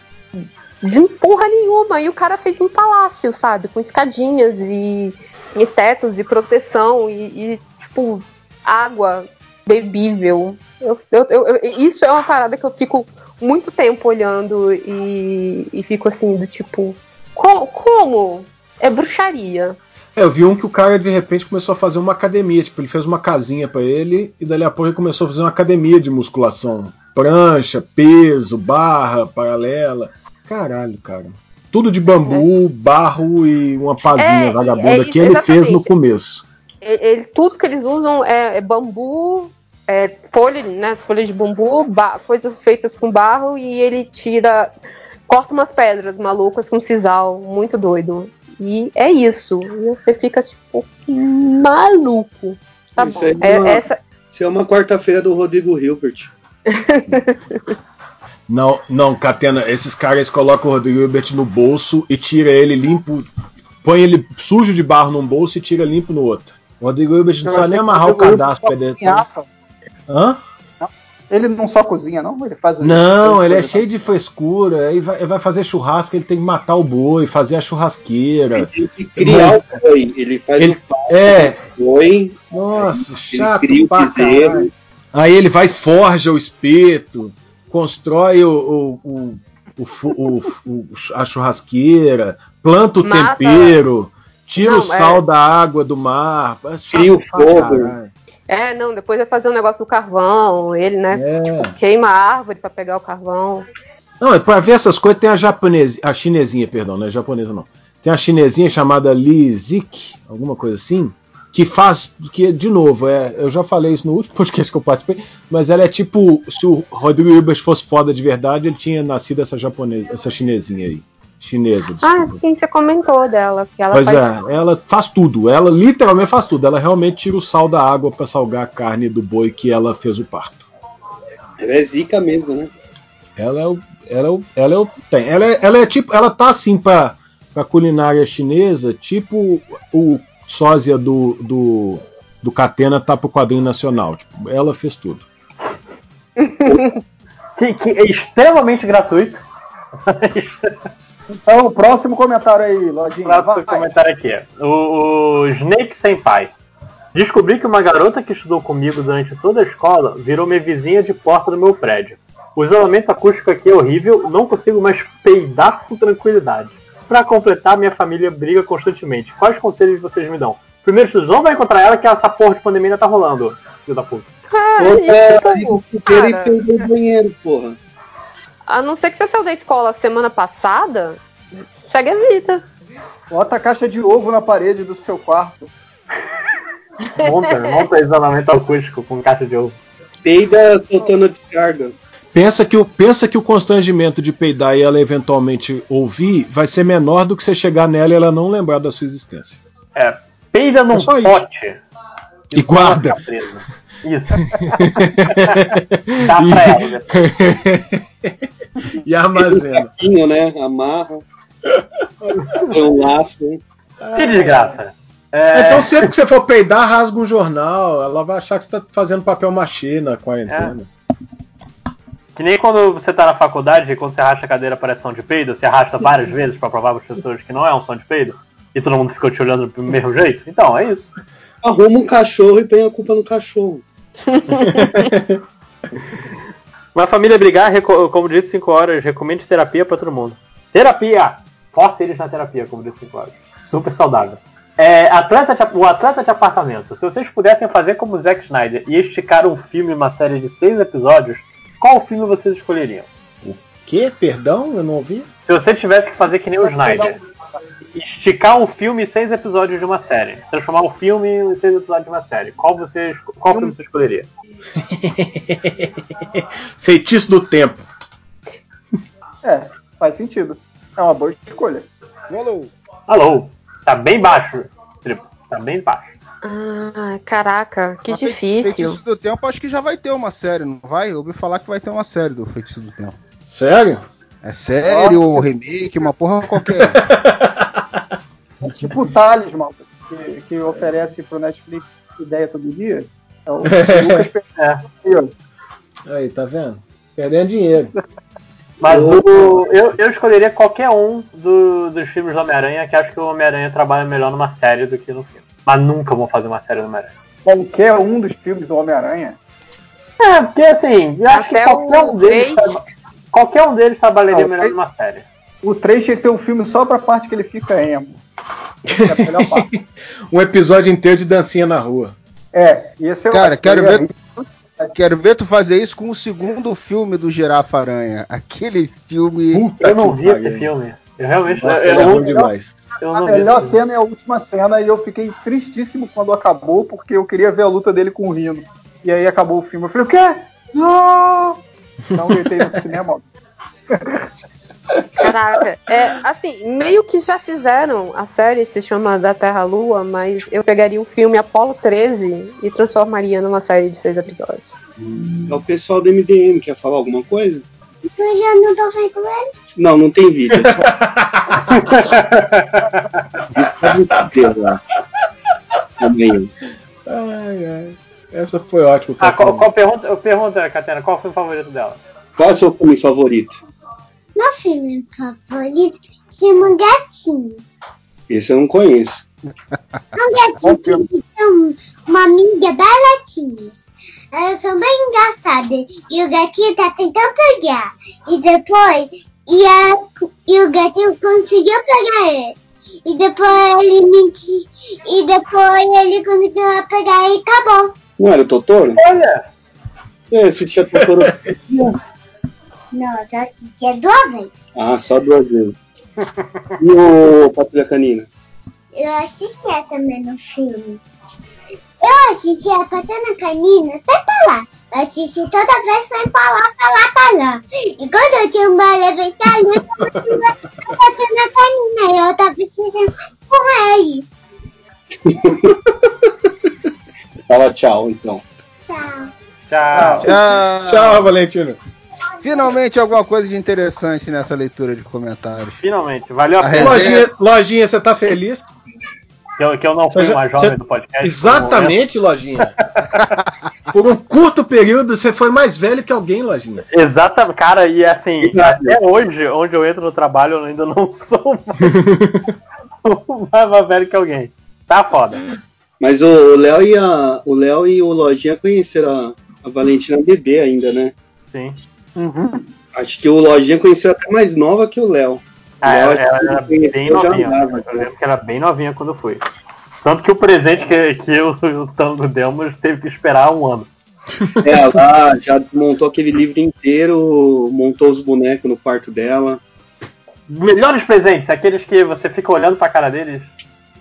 de porra nenhuma. E o cara fez um palácio, sabe? Com escadinhas e, e tetos e proteção e, e, tipo, água bebível. Eu, eu, eu- isso é uma parada que eu fico muito tempo olhando e, e fico assim, do tipo, "Co- como? É bruxaria. É, eu vi um que o cara de repente começou a fazer uma academia, tipo, ele fez uma casinha pra ele e dali a pouco ele começou a fazer uma academia de musculação. Prancha, peso, barra, paralela. Caralho, cara. Tudo de bambu, barro e uma pazinha É, vagabunda é isso, que ele fez no exatamente. começo. Ele- tudo que eles usam é, é bambu, é folha, né, folhas de bambu, ba- coisas feitas com barro e ele tira, corta umas pedras malucas com sisal, muito doido. E é isso. E você fica tipo maluco. Tá Isso bom. aí É- é uma- essa, Isso é uma quarta-feira do Rodrigo Hilbert. Não, não, Catena, esses caras colocam o Rodrigo Hilbert no bolso e tira ele limpo, põe ele sujo de barro num bolso e tira limpo no outro. O Rodrigo Hilbert não achei nem que amarrar o cadastro pra cozinhava. Hã? Ele não só cozinha, não? Ele faz o- Não, ele é cheio de frescura. Aí vai, vai fazer churrasco, ele tem que matar o boi, fazer a churrasqueira. Criar o boi. Ele faz Ele- o pau é. boi. Nossa, ele chato cria o pra piseiro. caralho. Aí ele vai e forja o espeto, constrói o, o, o, o fu- o- o- a churrasqueira, planta o Mata. tempero, Tira Não, o sal é- da água do mar. é Cria o fogo. É, não, depois vai fazer um negócio do carvão, ele, né? É. Queima a árvore pra pegar o carvão. Não, é pra ver essas coisas tem a japonesa, a chinesinha, perdão, não é japonesa não. Tem a chinesinha chamada Li Zik, alguma coisa assim, que faz, que de novo, é, eu já falei isso no último podcast que eu participei, mas ela é tipo, se o Rodrigo Hilbert fosse foda de verdade, ele tinha nascido essa japonesa, essa chinesinha aí. Chinesa, Ah, desculpa. sim, você comentou dela. Que ela Pois faz... é, ela faz tudo, ela literalmente faz tudo, ela realmente tira o sal da água pra salgar a carne do boi que ela fez o parto. Ela é zica mesmo, né? Ela é o. Ela é o. Ela é, o, tem. Ela é, ela é tipo. Ela tá assim pra, pra culinária chinesa, tipo o sósia do, do, do Catena tá pro quadrinho nacional. Tipo, ela fez tudo. Que, que é extremamente gratuito. Então, próximo comentário aí, Lojinha. Próximo vai. comentário aqui. O, o Snake Senpai. Descobri que uma garota que estudou comigo durante toda a escola virou minha vizinha de porta do meu prédio. O isolamento acústico aqui é horrível, não consigo mais peidar com tranquilidade. Pra completar, minha família briga constantemente. Quais conselhos vocês me dão? Primeiro, vocês não vão encontrar ela que essa porra de pandemia ainda tá rolando, filho da puta. Ah, Outra isso, pô, inteira e cara. perdeu o banheiro, porra. A não ser que você saiu da escola semana passada, segue a vida. Bota a caixa de ovo na parede do seu quarto. Monta, monta isolamento acústico com caixa de ovo. Peida soltando a descarga. Pensa que, o, pensa que o constrangimento de peidar e ela eventualmente ouvir vai ser menor do que você chegar nela e ela não lembrar da sua existência. É, peida num É pote. E guarda. Isso. Dá pra ela. né? e armazena. Saquinho, né? Amarra. Põe um laço. né? Que desgraça. É, Então sempre que você for peidar, rasga um jornal. Ela vai achar que você tá fazendo papel machê na quarentena. Que nem quando você tá na faculdade e quando você arrasta a cadeira parece som de peido, você arrasta várias vezes pra provar pras pessoas que não é um som de peido, e todo mundo ficou te olhando do mesmo jeito. Então, é isso. Arruma um cachorro e põe a culpa no cachorro. Uma família brigar, como disse 5 horas, recomende terapia pra todo mundo. Terapia! Force eles na terapia, como disse 5 horas. Super saudável. É, atleta de- o atleta de apartamento. Se vocês pudessem fazer como o Zack Snyder e esticar um filme em uma série de seis episódios, qual filme vocês escolheriam? Que? Perdão? Eu não ouvi? Se você tivesse que fazer que nem o Snyder, esticar um filme em seis episódios de uma série, transformar um filme em seis episódios de uma série, qual você, qual filme você escolheria? Feitiço do tempo. É, faz sentido. É uma boa escolha. Alô. Alô, tá bem baixo, Triplo, tá bem baixo. Ah, caraca, que Mas difícil. Feitiço do Tempo, acho que já vai ter uma série, não vai? Eu ouvi falar que vai ter uma série do Feitiço do Tempo. Sério? É série ou remake, uma porra qualquer. É tipo o Talismã, que, que oferece pro Netflix ideia todo dia. É o Lucas Perry. Aí, tá vendo? Perdendo dinheiro. Mas o, eu, eu escolheria qualquer um do- dos filmes do Homem-Aranha, que acho que o Homem-Aranha trabalha melhor numa série do que no filme. Mas nunca vou fazer uma série do Homem-Aranha. Qualquer um dos filmes do Homem-Aranha. É, porque assim, eu acho que Até qualquer o um deles. três. Qualquer um deles trabalharia melhor numa série. O 3 tinha que ter um filme só pra parte que ele fica emo. É a melhor parte. Um episódio inteiro de dancinha na rua. É, ia ser Cara, ótimo. quero ver, quero ver tu fazer isso com o segundo filme do Girafa Aranha. Aquele filme. Eu não vi esse filme. Eu realmente. Nossa, eu, ele é eu, ruim demais. eu A não vi melhor esse filme. cena é a última cena e eu fiquei tristíssimo quando acabou, porque eu queria ver a luta dele com o Rino. E aí acabou o filme. Eu falei, o quê? Não! Não gritei no cinema. Caraca, é assim, meio que já fizeram a série, se chama Da Terra à Lua, mas eu pegaria o filme Apollo 13 e transformaria numa série de seis episódios. É o pessoal do MDM, quer falar alguma coisa? Não. Não, não tem vídeo. Isso pode me fuder, eu acho. Amanhã. Ai, ai. Essa foi ótima. Ah, qual, qual pergunta, eu pergunto, Catena, qual foi o favorito dela? Qual é o seu filme favorito? Meu filme favorito chama Gatinho. Esse eu não conheço. É um gatinho que são uma amiga das latinhas. Elas são bem engraçadas. E o gatinho tá tentando pegar. E depois, e, a, e o gatinho conseguiu pegar ele. e depois ele mentiu. E depois ele conseguiu pegar e acabou. Não era o Totoro? Olha! Eu assistia Totoro. Não, só assistia duas vezes. ah, só duas vezes. E o Patrulha Canina? Eu assistia também no filme. Eu assistia a Patana Canina sem falar. Eu assisti toda vez sem falar, falar, falar. E quando eu tinha uma aniversário, eu tava assistindo a Patana Canina. E eu tava assistindo com ele. Fala tchau, então. Tchau. Tchau. Tchau. Tchau, Valentino. Finalmente alguma coisa de interessante nessa leitura de comentários. Finalmente, valeu a A pena. Lojinha, lojinha, você tá feliz? Que eu, que eu não fui Você mais jovem você- do podcast. Exatamente, Lojinha. Por um curto período, você foi mais velho que alguém, Lojinha. Exatamente, cara, e assim, até hoje, onde eu entro no trabalho, eu ainda não sou mais, mais velho que alguém. Tá foda. Mas o Léo e a, o Léo e o Lojinha conheceram a, a Valentina bebê ainda, né? Sim. Acho que o Lojinha conheceu até mais nova que o Léo. Ah, ela, ela era bem novinha. andava. Eu lembro que era bem novinha quando fui. Tanto que o presente que, que o, o Tango deu, mas teve que esperar um ano. É, ela já montou aquele livro inteiro, montou os bonecos no quarto dela. Melhores presentes, aqueles que você fica olhando pra cara deles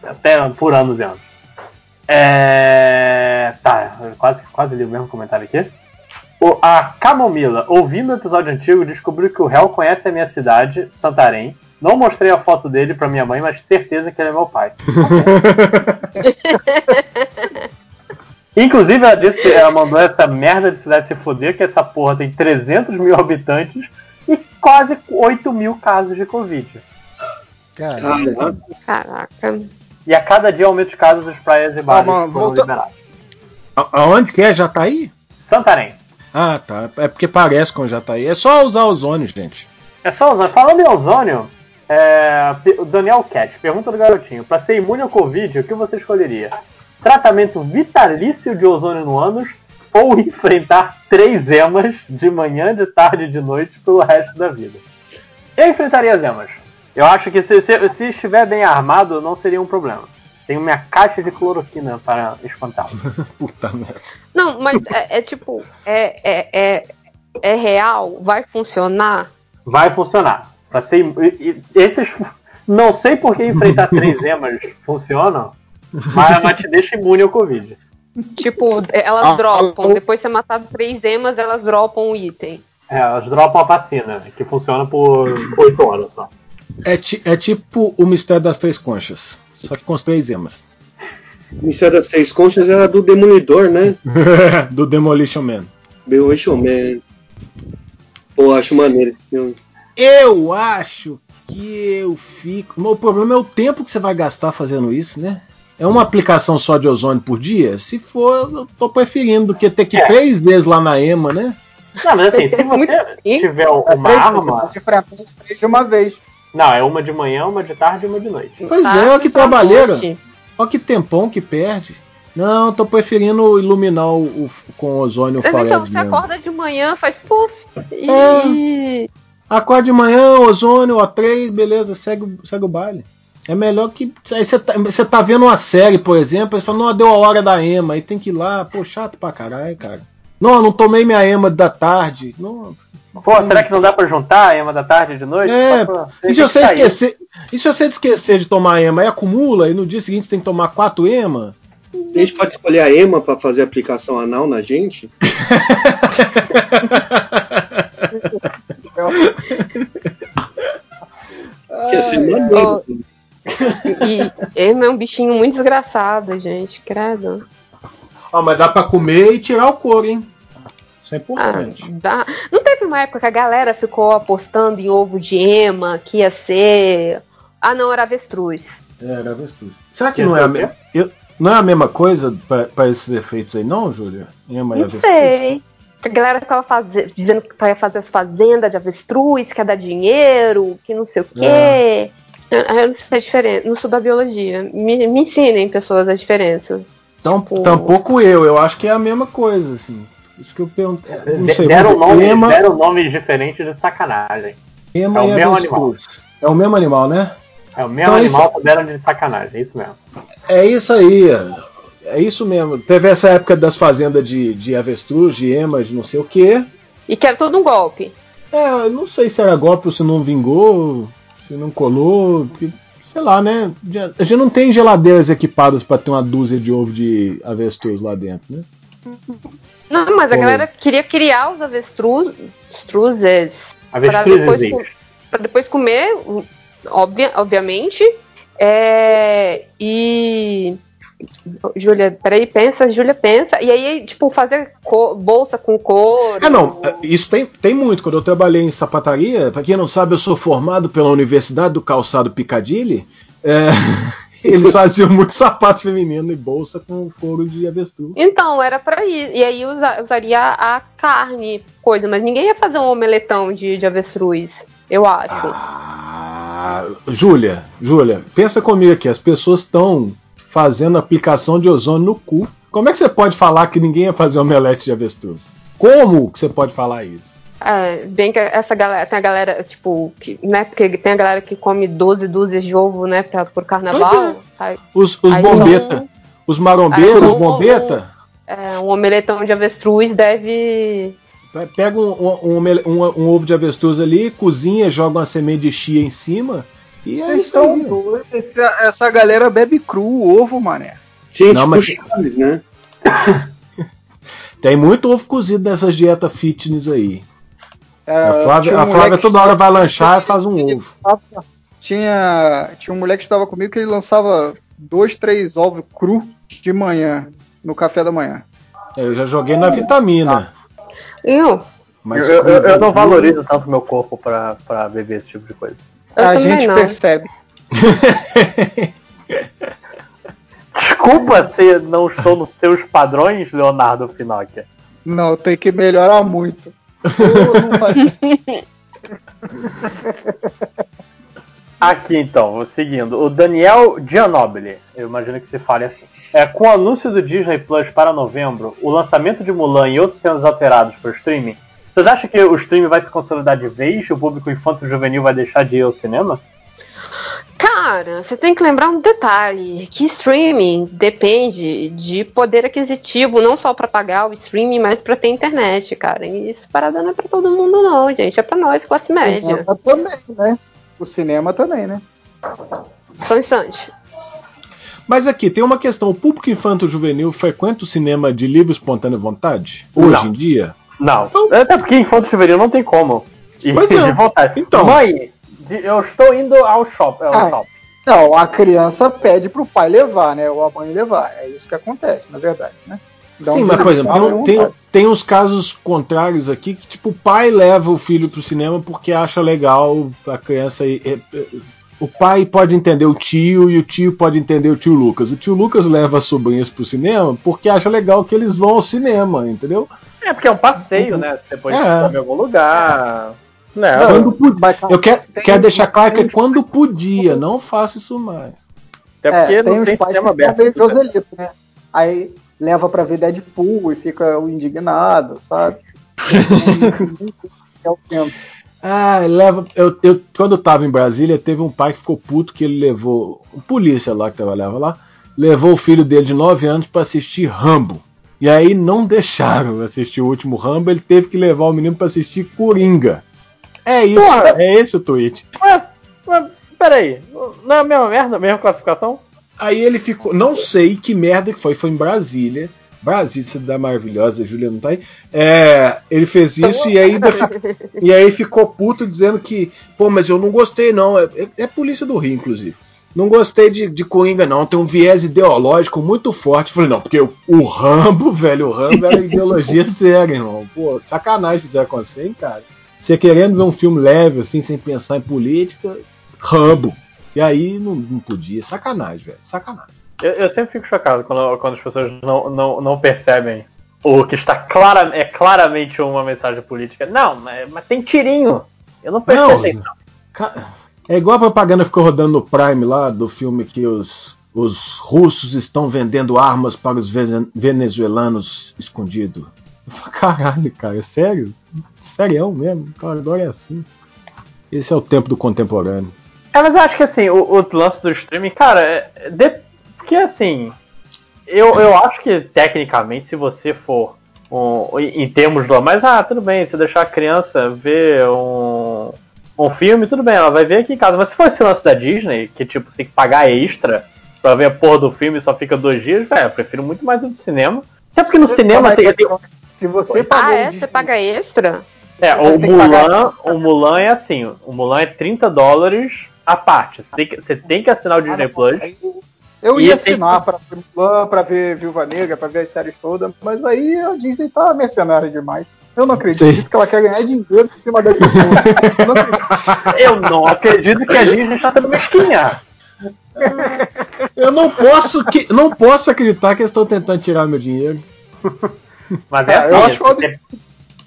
até por anos e anos. É... Tá, eu quase, quase li o mesmo comentário aqui. O- a Camomila, ouvindo o episódio antigo, descobriu que o réu conhece a minha cidade, Santarém. Não mostrei a foto dele pra minha mãe, mas certeza que ele é meu pai. Inclusive, ela, disse, ela mandou essa merda de cidade se foder, que essa porra tem 300 mil habitantes e quase 8 mil casos de Covid. Caralho. Caraca. E a cada dia aumenta os casos das praias e bares mas foram volta- liberados. Aonde que é? Jataí? Santarém. Ah, tá. É porque parece com Jataí. É só usar ozônio, gente. É só ozônio. Falando em ozônio, é, o Daniel Cat pergunta do garotinho: para ser imune ao Covid, o que você escolheria? Tratamento vitalício de ozônio no ânus ou enfrentar três emas de manhã, de tarde e de noite pelo resto da vida? Eu enfrentaria as emas. Eu acho que se, se, se estiver bem armado, não seria um problema. Tenho minha caixa de cloroquina para espantá-lo. Puta merda. Não, mas é, é tipo, é, é, é, é real? Vai funcionar? vai funcionar. Pra ser, e- e- esses, não sei por que enfrentar três emas funcionam, mas, mas te deixa imune ao Covid. Tipo, elas Ah, dropam. ah, Depois de ser matado três emas, elas dropam um item. É, elas dropam a vacina, que funciona por 8 horas só. É, ti- é tipo o mistério das três conchas. Só que com os três emas. O Mistério das Três Conchas era do Demolidor, né? Do Demolition Man. Demolition Man. Pô, acho maneiro esse filme. Eu acho que eu fico. O problema é o tempo que você vai gastar fazendo isso, né? É uma aplicação só de ozônio por dia? Se for, eu tô preferindo do que ter que ir três vezes lá na EMA, né? Não, mas assim, se você tiver uma É três, você arma. pode enfrentar os três de uma vez. Não, é uma de manhã, uma de tarde e uma de noite. Pois é, olha que trabalheira. Olha que tempão que perde. Não, tô preferindo iluminar o, o- com ozônio Mas então, Forever você mesmo. acorda de manhã, faz puff. E. É. Acorda de manhã, ozônio, O3, beleza, segue, o- segue o baile. É melhor que. Aí você tá, você tá vendo uma série, por exemplo, aí você fala, não, deu a hora da EMA, aí tem que ir lá, pô, chato pra caralho, cara. Não, não tomei minha EMA da tarde. Não, Pô, será que não dá pra juntar a EMA da tarde e de noite? É, Só pra- e se você esquecer. E se você esquecer de tomar EMA e acumula, e no dia seguinte você tem que tomar quatro EMA? A gente pode escolher a EMA pra fazer aplicação anal na gente? Que assim, maneiro. E ema é um bichinho muito desgraçado, gente, credo. Ó, mas dá pra comer e tirar o couro, hein? Isso é Ah, importante. dá. Não teve uma época que a galera ficou apostando em ovo de ema, que ia ser. Ah, não, era avestruz. É, era avestruz. Será que não é, a saber? me... eu- não é a mesma coisa pra, pra esses efeitos aí, não, Júlia? Ema e Não avestruz? sei. A galera ficava faze- dizendo que ia fazer as fazendas de avestruz, que ia dar dinheiro, que não sei o quê. É. Eu, não sei a diferença, não sou da biologia. Me, me ensinem, pessoas, as diferenças. Então, Tipo- tampouco eu, eu acho que é a mesma coisa, assim. Isso que eu pergunto. Não De- sei, deram, nome, ema, deram nomes diferentes de sacanagem. ema é o mesmo avestruz. É o mesmo animal, né? É o mesmo Então, animal isso- deram de sacanagem, é isso mesmo. É isso aí. É isso mesmo. Teve essa época das fazendas de, de avestruz, de ema, de não sei o quê. E que era todo um golpe. É, eu não sei se era golpe ou se não vingou, se não colou. que- sei lá, né? A gente não tem geladeiras equipadas pra ter uma dúzia de ovo de avestruz lá dentro, né? Não, mas a galera queria criar os avestruz, avestruzes Avestruzes. depois, pra depois comer, obvia- obviamente. É, e. Júlia, peraí, pensa, Júlia pensa. E aí, tipo, fazer bolsa com couro. Ah, não, isso tem, tem muito. Quando eu trabalhei em sapataria, pra quem não sabe, eu sou formado pela Universidade do Calçado Piccadilly. é, eles faziam muitos sapatos femininos e bolsa com couro de avestruz. Então, era pra ir. E aí usa- usaria a carne, coisa, mas ninguém ia fazer um omeletão de, de avestruz, eu acho. Ah, Júlia, Júlia, pensa comigo aqui. As pessoas estão fazendo aplicação de ozônio no cu. Como é que você pode falar que ninguém ia fazer omelete de avestruz? Como que você pode falar isso? É, bem que essa galera, tem a galera, tipo, que, né, porque tem a galera que come 12 dúzias de ovo, né, pra, por carnaval. Pois tá? Os, os bombeta, um- os marombeiros, os um- bombeta, É, um omeletão de avestruz deve. pega um, um- um um- um ovo de avestruz ali, cozinha, joga uma semente de chia em cima e é Eles isso aí. estão doidos. Essa, essa galera bebe cru o ovo, mané. Gente, Não, mas- puxados, né? Tem muito ovo cozido nessas dietas fitness aí. É, a Flávia, um a Flávia toda hora vai lanchar e faz um ovo. Tinha, tinha um moleque que estava comigo que ele lançava dois, três ovos cru de manhã, no café da manhã. Eu já joguei na vitamina. Eu, Mas eu, eu- eu não valorizo tanto meu corpo pra, pra beber esse tipo de coisa. eu a gente não. percebe. Desculpa se não estou nos seus padrões, Leonardo Finocchia. Não, tem que melhorar muito. Aqui então, vou seguindo. O Daniel Gianobili, eu imagino que se fale assim. É, com o anúncio do Disney Plus para novembro, o lançamento de Mulan e outros cenas alterados para o streaming, vocês acham que o streaming vai se consolidar de vez? O público infanto juvenil vai deixar de ir ao cinema? Cara, você tem que lembrar um detalhe: que streaming depende de poder aquisitivo, não só pra pagar o streaming, mas pra ter internet, cara. E isso parada não é pra todo mundo, não, gente. É pra nós, classe média. cinema também, né? O cinema também, né? Só um instante. Mas aqui, tem uma questão. O público infanto-juvenil frequenta o cinema de livre e espontânea vontade? Hoje Não. em dia? Não. Até porque infanto juvenil não tem como. Ir Pois é. de vontade. Então. Mãe, eu estou indo ao shopping. Ao Ah. shopping. Não, a criança pede pro pai levar, né? Ou a mãe levar. É isso que acontece, na verdade, né? Dá Sim, mas por exemplo, tem, tem- tem uns casos contrários aqui que, tipo, o pai leva o filho pro cinema porque acha legal a criança ir. é, é, O pai pode entender o tio e o tio pode entender o tio Lucas. O tio Lucas leva as sobrinhas pro cinema porque acha legal que eles vão ao cinema, entendeu? É porque é um passeio, né? Você depois É. come em algum lugar. Né? Quando Mas Eu quero, tem- quero deixar claro que é quando podia, não faço isso mais. Até porque É, não tem tem que são aberto. meio Joselito, né? Aí leva pra ver Deadpool e fica o indignado, sabe? é o tempo. Ah, leva. Eu, eu, quando eu tava em Brasília, teve um pai que ficou puto que ele levou. O polícia lá que trabalhava lá, levou o filho dele de 9 anos pra assistir Rambo. E aí não deixaram assistir o último Rambo, ele teve que levar o menino pra assistir Coringa. É isso, Porra. é esse o tweet. Ué, ué, peraí. Não é a mesma merda, a mesma classificação? Aí ele ficou. Não sei que merda que foi, foi em Brasília. Brasília, cidade maravilhosa, a Júlia não tá aí. É, ele fez isso e aí, e aí ficou puto dizendo que, pô, mas eu não gostei não. É, é- é polícia do Rio, inclusive. Não gostei de, de Coringa, não. Tem um viés ideológico muito forte. Falei, não, porque o, o Rambo, velho, o Rambo era ideologia séria, irmão. Pô, sacanagem fizeram com você, hein, cara. Você querendo ver um filme leve, assim, sem pensar em política, Rambo. E aí não, não podia. Sacanagem, velho. Sacanagem. Eu, eu sempre fico chocado quando, quando as pessoas não, não, não percebem o que está clara, é claramente uma mensagem política. Não, mas, mas tem tirinho. Eu não percebi. Não, É igual a propaganda ficou rodando no Prime lá do filme que os, os russos estão vendendo armas para os vene- venezuelanos escondido. Eu Caralho, cara, é sério? Serião mesmo? Então agora é assim. Esse é o tempo do contemporâneo. É, mas eu acho que assim, o, o lance do streaming, cara, é, de- porque assim, eu, eu acho que tecnicamente, se você for um, em termos do. Mas ah, tudo bem, se eu deixar a criança ver um, um filme, tudo bem, ela vai ver aqui em casa. Mas se for esse lance da Disney, que tipo, você tem que pagar extra pra ver a porra do filme e só fica dois dias, velho, eu prefiro muito mais ir no cinema. Até porque no cinema tem. Se você Ah, pagou é? o Você paga extra? É, o que pagar Mulan, o Mulan é assim, o Mulan é 30 dólares a parte. Você tem que, você tem que assinar o Disney Plus. Eu ia tem- assinar pra ver Mulan, pra ver Viúva Negra, pra ver as séries todas, mas aí a Disney tá mercenária demais. Eu não acredito Sim. que ela quer ganhar dinheiro em cima das pessoas. Eu não acredito. Eu não acredito que a Disney está sendo mesquinha. Eu não posso, que, não posso acreditar que eles estão tentando tirar meu dinheiro. Mas é Ah, eu assim, acho você-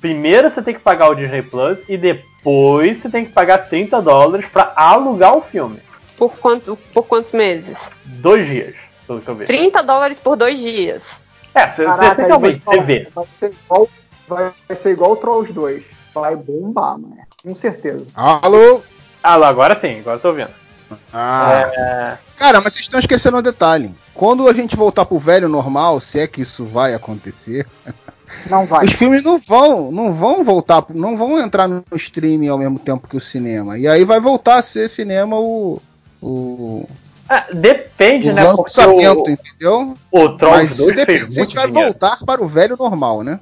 primeiro você tem que pagar o Disney Plus e depois você tem que pagar 30 dólares pra alugar o filme. Por, quanto, por quantos meses? Dois dias, pelo que eu vi. 30 dólares por dois dias. É, você, Caraca, te você vê. Vai ser igual, vai ser igual o Trolls 2. Vai bombar, mano. Com certeza. Alô? Lá, agora sim, agora eu tô vendo. Ah. É, Cara, mas vocês estão esquecendo um detalhe. Quando a gente voltar pro velho normal, se é que isso vai acontecer, Não vai. os filmes não vão, não vão voltar, não vão entrar no streaming ao mesmo tempo que o cinema. E aí vai voltar a ser cinema o o, ah, depende, o né? Lançamento, o, entendeu? o Trolls Mas 2 depende fez a vai dinheiro. voltar para o velho normal, né?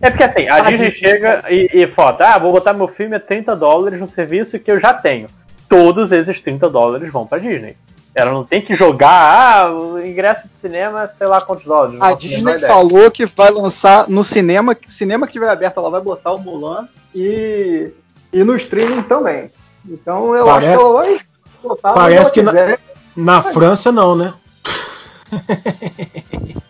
É porque assim, a Ah, Disney Disney. chega e, e fala, ah, vou botar meu filme a 30 dólares no serviço que eu já tenho. Todos esses 30 dólares vão pra Disney. Ela não tem que jogar, ah, o ingresso de cinema, é sei lá quantos dólares. A Disney falou que vai lançar no cinema, cinema que tiver aberto, ela vai botar o Mulan e, e no streaming também. Então eu Pare- acho que ela vai botar Parece que na- quiser. Na França não, né?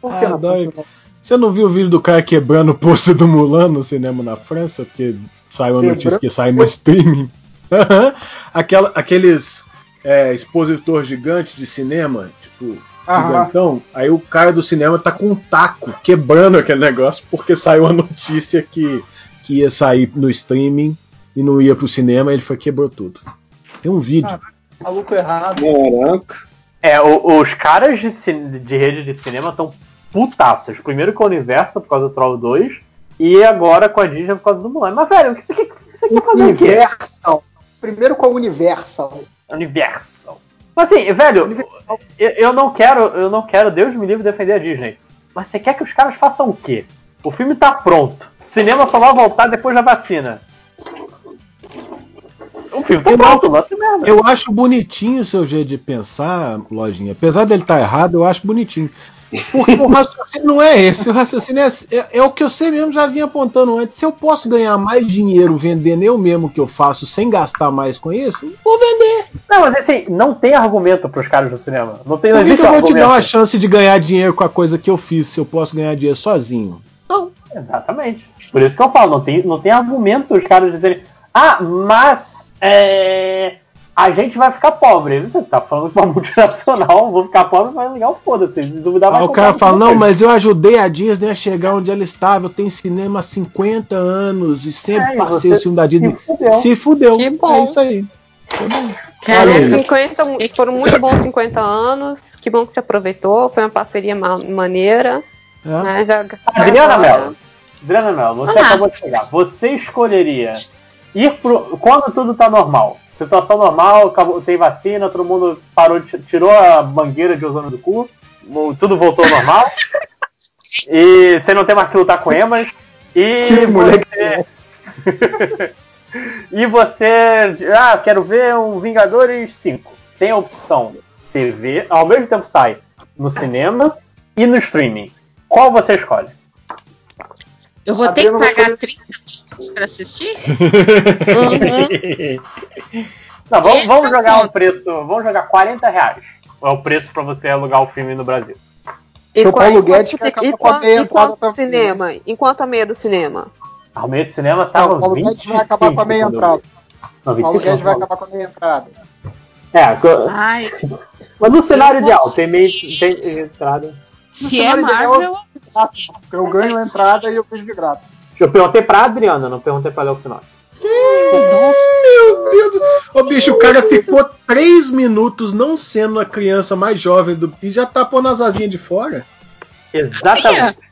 Por que Ah, não? Você não viu o vídeo do cara quebrando o pôster do Mulan no cinema na França? Porque saiu a notícia que sai no streaming. Aquela, aqueles é, expositor gigante de cinema, tipo, gigantão. Aí o cara do cinema tá com um taco quebrando aquele negócio porque saiu a notícia que, que ia sair no streaming e não ia pro cinema. Ele foi e quebrou tudo. Tem um vídeo. Maluco errado. Caraca. É, o- os caras de, de rede de cinema estão putaços. Primeiro com a Universal por causa do Troll 2 e agora com a Disney por causa do Mulan. Mas, velho, o que você quer, você quer fazer o? Universal. Primeiro com a Universal. Universal. Mas assim, velho, eu, eu não quero, eu não quero, Deus me livre, defender a Disney. Mas você quer que os caras façam o quê? O filme tá pronto. Cinema só vai voltar depois da vacina. O filme tá Eu pronto, lance merda. Eu acho bonitinho o seu jeito de pensar, Lojinha. Apesar dele estar errado, eu acho bonitinho. Porque o raciocínio não é esse. O raciocínio é, é, é o que você mesmo já vinha apontando antes. Se eu posso ganhar mais dinheiro vendendo eu mesmo que eu faço sem gastar mais com isso, vou vender. Não, mas assim, não tem argumento pros caras do cinema. Não tem não Por que, que eu vou te argumento. dar uma chance de ganhar dinheiro com a coisa que eu fiz se eu posso ganhar dinheiro sozinho? Exatamente. Por isso que eu falo, não tem, não tem argumento os caras dizerem, ah, mas é, a gente vai ficar pobre. Você tá falando com uma multinacional, vou ficar pobre, vai ligar o foda-se. Se duvidar, vai Aí o cara fala, não, mas eu ajudei a Disney a chegar onde ela estava. Eu tenho cinema há 50 anos e sempre É, e passei o filme da Disney. se fudeu. Se fudeu. Que bom. É isso aí. Aí. 50, mu- foram muito bons 50 anos. Que bom que você aproveitou. Foi uma parceria ma- maneira. É. Mas a- Adriana Mello, Adriana Mello, você Olá. acabou de chegar. Você escolheria ir pro. Quando tudo tá normal? Situação normal, acabou- tem vacina, todo mundo parou, tirou a mangueira de ozônio do cu, tudo voltou ao normal. e você não tem mais que lutar com emas. E Que moleque você. e você. Ah, quero ver um Vingadores 5. Tem a opção TV, ao mesmo tempo sai no cinema e no streaming. Qual você escolhe? Eu vou ter que pagar 30 dólares pra assistir? Não, vamos, vamos é o jogar um preço. Vamos jogar 40 reais. É o preço pra você alugar o filme no Brasil. E o qual- Paulo enquanto Guedes você- quer acabar e com a quanto- meia e entrada cinema? Enquanto a meia do cinema? A meia de cinema tava Não, o Paulo 25. Guedes vai acabar com a meia entrada. Não, O 25 Paulo Guedes vai acabar com a meia entrada. É, Ai, mas no cenário ideal, tem meia tem entrada. Se é Marvel, Eu ganho a entrada e eu fiz de graça. Eu perguntei pra Adriana, não perguntei pra Léo Final. Meu Deus! do- Ô bicho, o cara ficou três minutos não sendo a criança mais jovem do. e já tá pondo as asinhas de fora. Exatamente.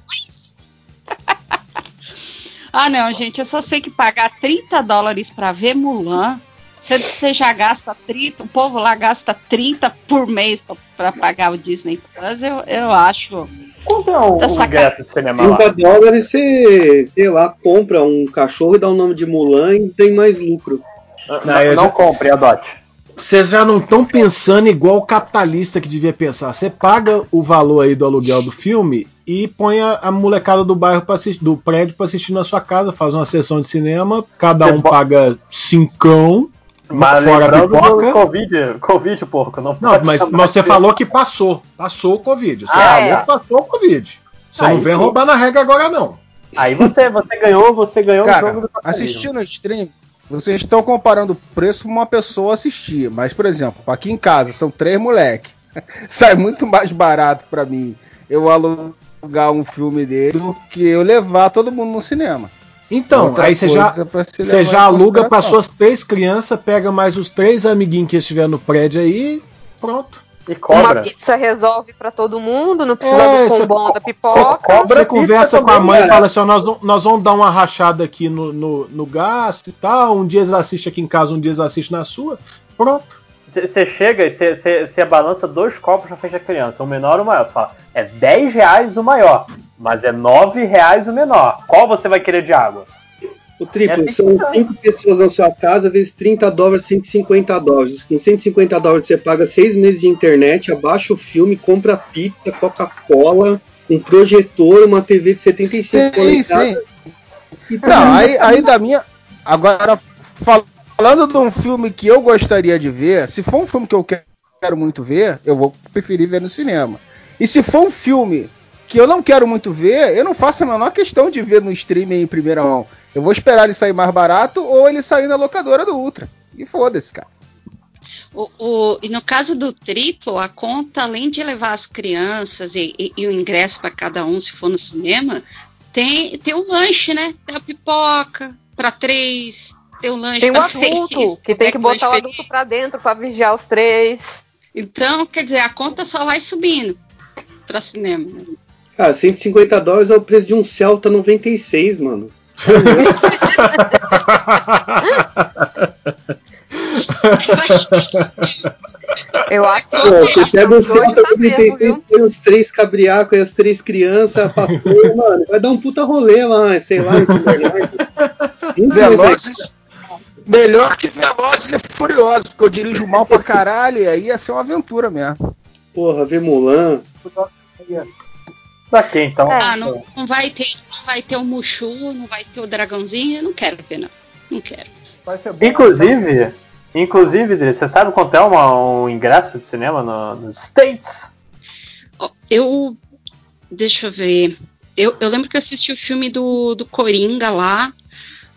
Ah, não, gente, eu só sei que pagar 30 dólares pra ver Mulan, sendo que você já gasta 30, o povo lá gasta 30 por mês pra, pra pagar o Disney Plus, eu, eu acho. Quanto é um, Tá um sacanagem. ingresso de cinema lá? 30 dólares você, sei lá, compra um cachorro e dá o nome de Mulan e tem mais lucro. Não, eu não já- compre, adote. Vocês já não estão pensando igual o capitalista que devia pensar. Você paga o valor aí do aluguel do filme e põe a, a molecada do bairro pra assistir, do prédio para assistir na sua casa, faz uma sessão de cinema, cada Você um paga cincão, Mas fora a lembrando do pipoca. Covid, Covid, porco. Não, Não, pode mas, mas você falou que passou. Passou o Covid. Você Ah, falou é. que passou o Covid. Você Aí não vem sim. roubar na regra agora, não. Aí você, você ganhou, você ganhou o Cara, jogo do assistindo o stream, vocês estão comparando o preço pra uma pessoa assistir. Mas, por exemplo, aqui em casa são três moleque. Sai muito mais barato pra mim eu alugar um filme dele do que eu levar todo mundo no cinema. Então, Outra aí você já, você já aluga para suas três crianças, pega mais os três amiguinhos que estiver no prédio aí, pronto. E Uma pizza resolve pra todo mundo, não precisa É, do combão da pipoca. você conversa com a mãe e cara. fala assim: ó, nós, vamos- nós vamos dar uma rachada aqui no, no, no gasto e tal. Um dia eles assistem aqui em casa, um dia eles assistem na sua. Pronto. Você chega e você balança dois copos na frente da criança, o menor e o maior. Você fala, é 10 reais o maior, mas é 9 reais o menor. Qual você vai querer de água? O triplo, É assim são funciona. 5 pessoas na sua casa, vezes 30 dólares, 150 dólares. Com 150 dólares você paga 6 meses de internet, abaixa o filme, compra pizza, Coca-Cola, um projetor, uma TV de 75 Sim, polegadas. sim. E tá Não, aí, aí da minha. Agora, fal- falando de um filme que eu gostaria de ver, se for um filme que eu que- quero muito ver, eu vou preferir ver no cinema. E se for um filme que eu não quero muito ver, eu não faço a menor questão de ver no streaming em primeira mão. Eu vou esperar ele sair mais barato ou ele sair na locadora do Ultra. E foda-se, cara. O, o- e no caso do triplo, a conta, além de levar as crianças e, e- e o ingresso para cada um, se for no cinema, tem, tem o lanche, né? Tem a pipoca para três, tem o lanche Tem o adulto, três, que tem que McLanche botar o feliz. adulto pra dentro pra vigiar os três. Então, quer dizer, a conta só vai subindo para cinema. Cara, 150 dólares é o preço de um Celta 96, mano. Eu acho que Pô, você pega um Celta tá 96, mesmo, põe os três cabriacos e as três crianças, pra pôr, mano, vai dar um puta rolê lá, sei lá, em Velozes. Melhor que Velozes e Furiosos, porque eu dirijo mal pra caralho, e aí ia ser uma aventura mesmo. Porra, ver Mulan. Saquei, então. Ah, não, não vai ter, não vai ter o Mushu, não vai ter o dragãozinho, eu não quero ver, não. Não quero. Vai ser bom. Inclusive, inclusive, Dri, você sabe quanto é uma- um ingresso de cinema no- nos States? Eu. Deixa eu ver. Eu, eu lembro que eu assisti o filme do, do Coringa lá.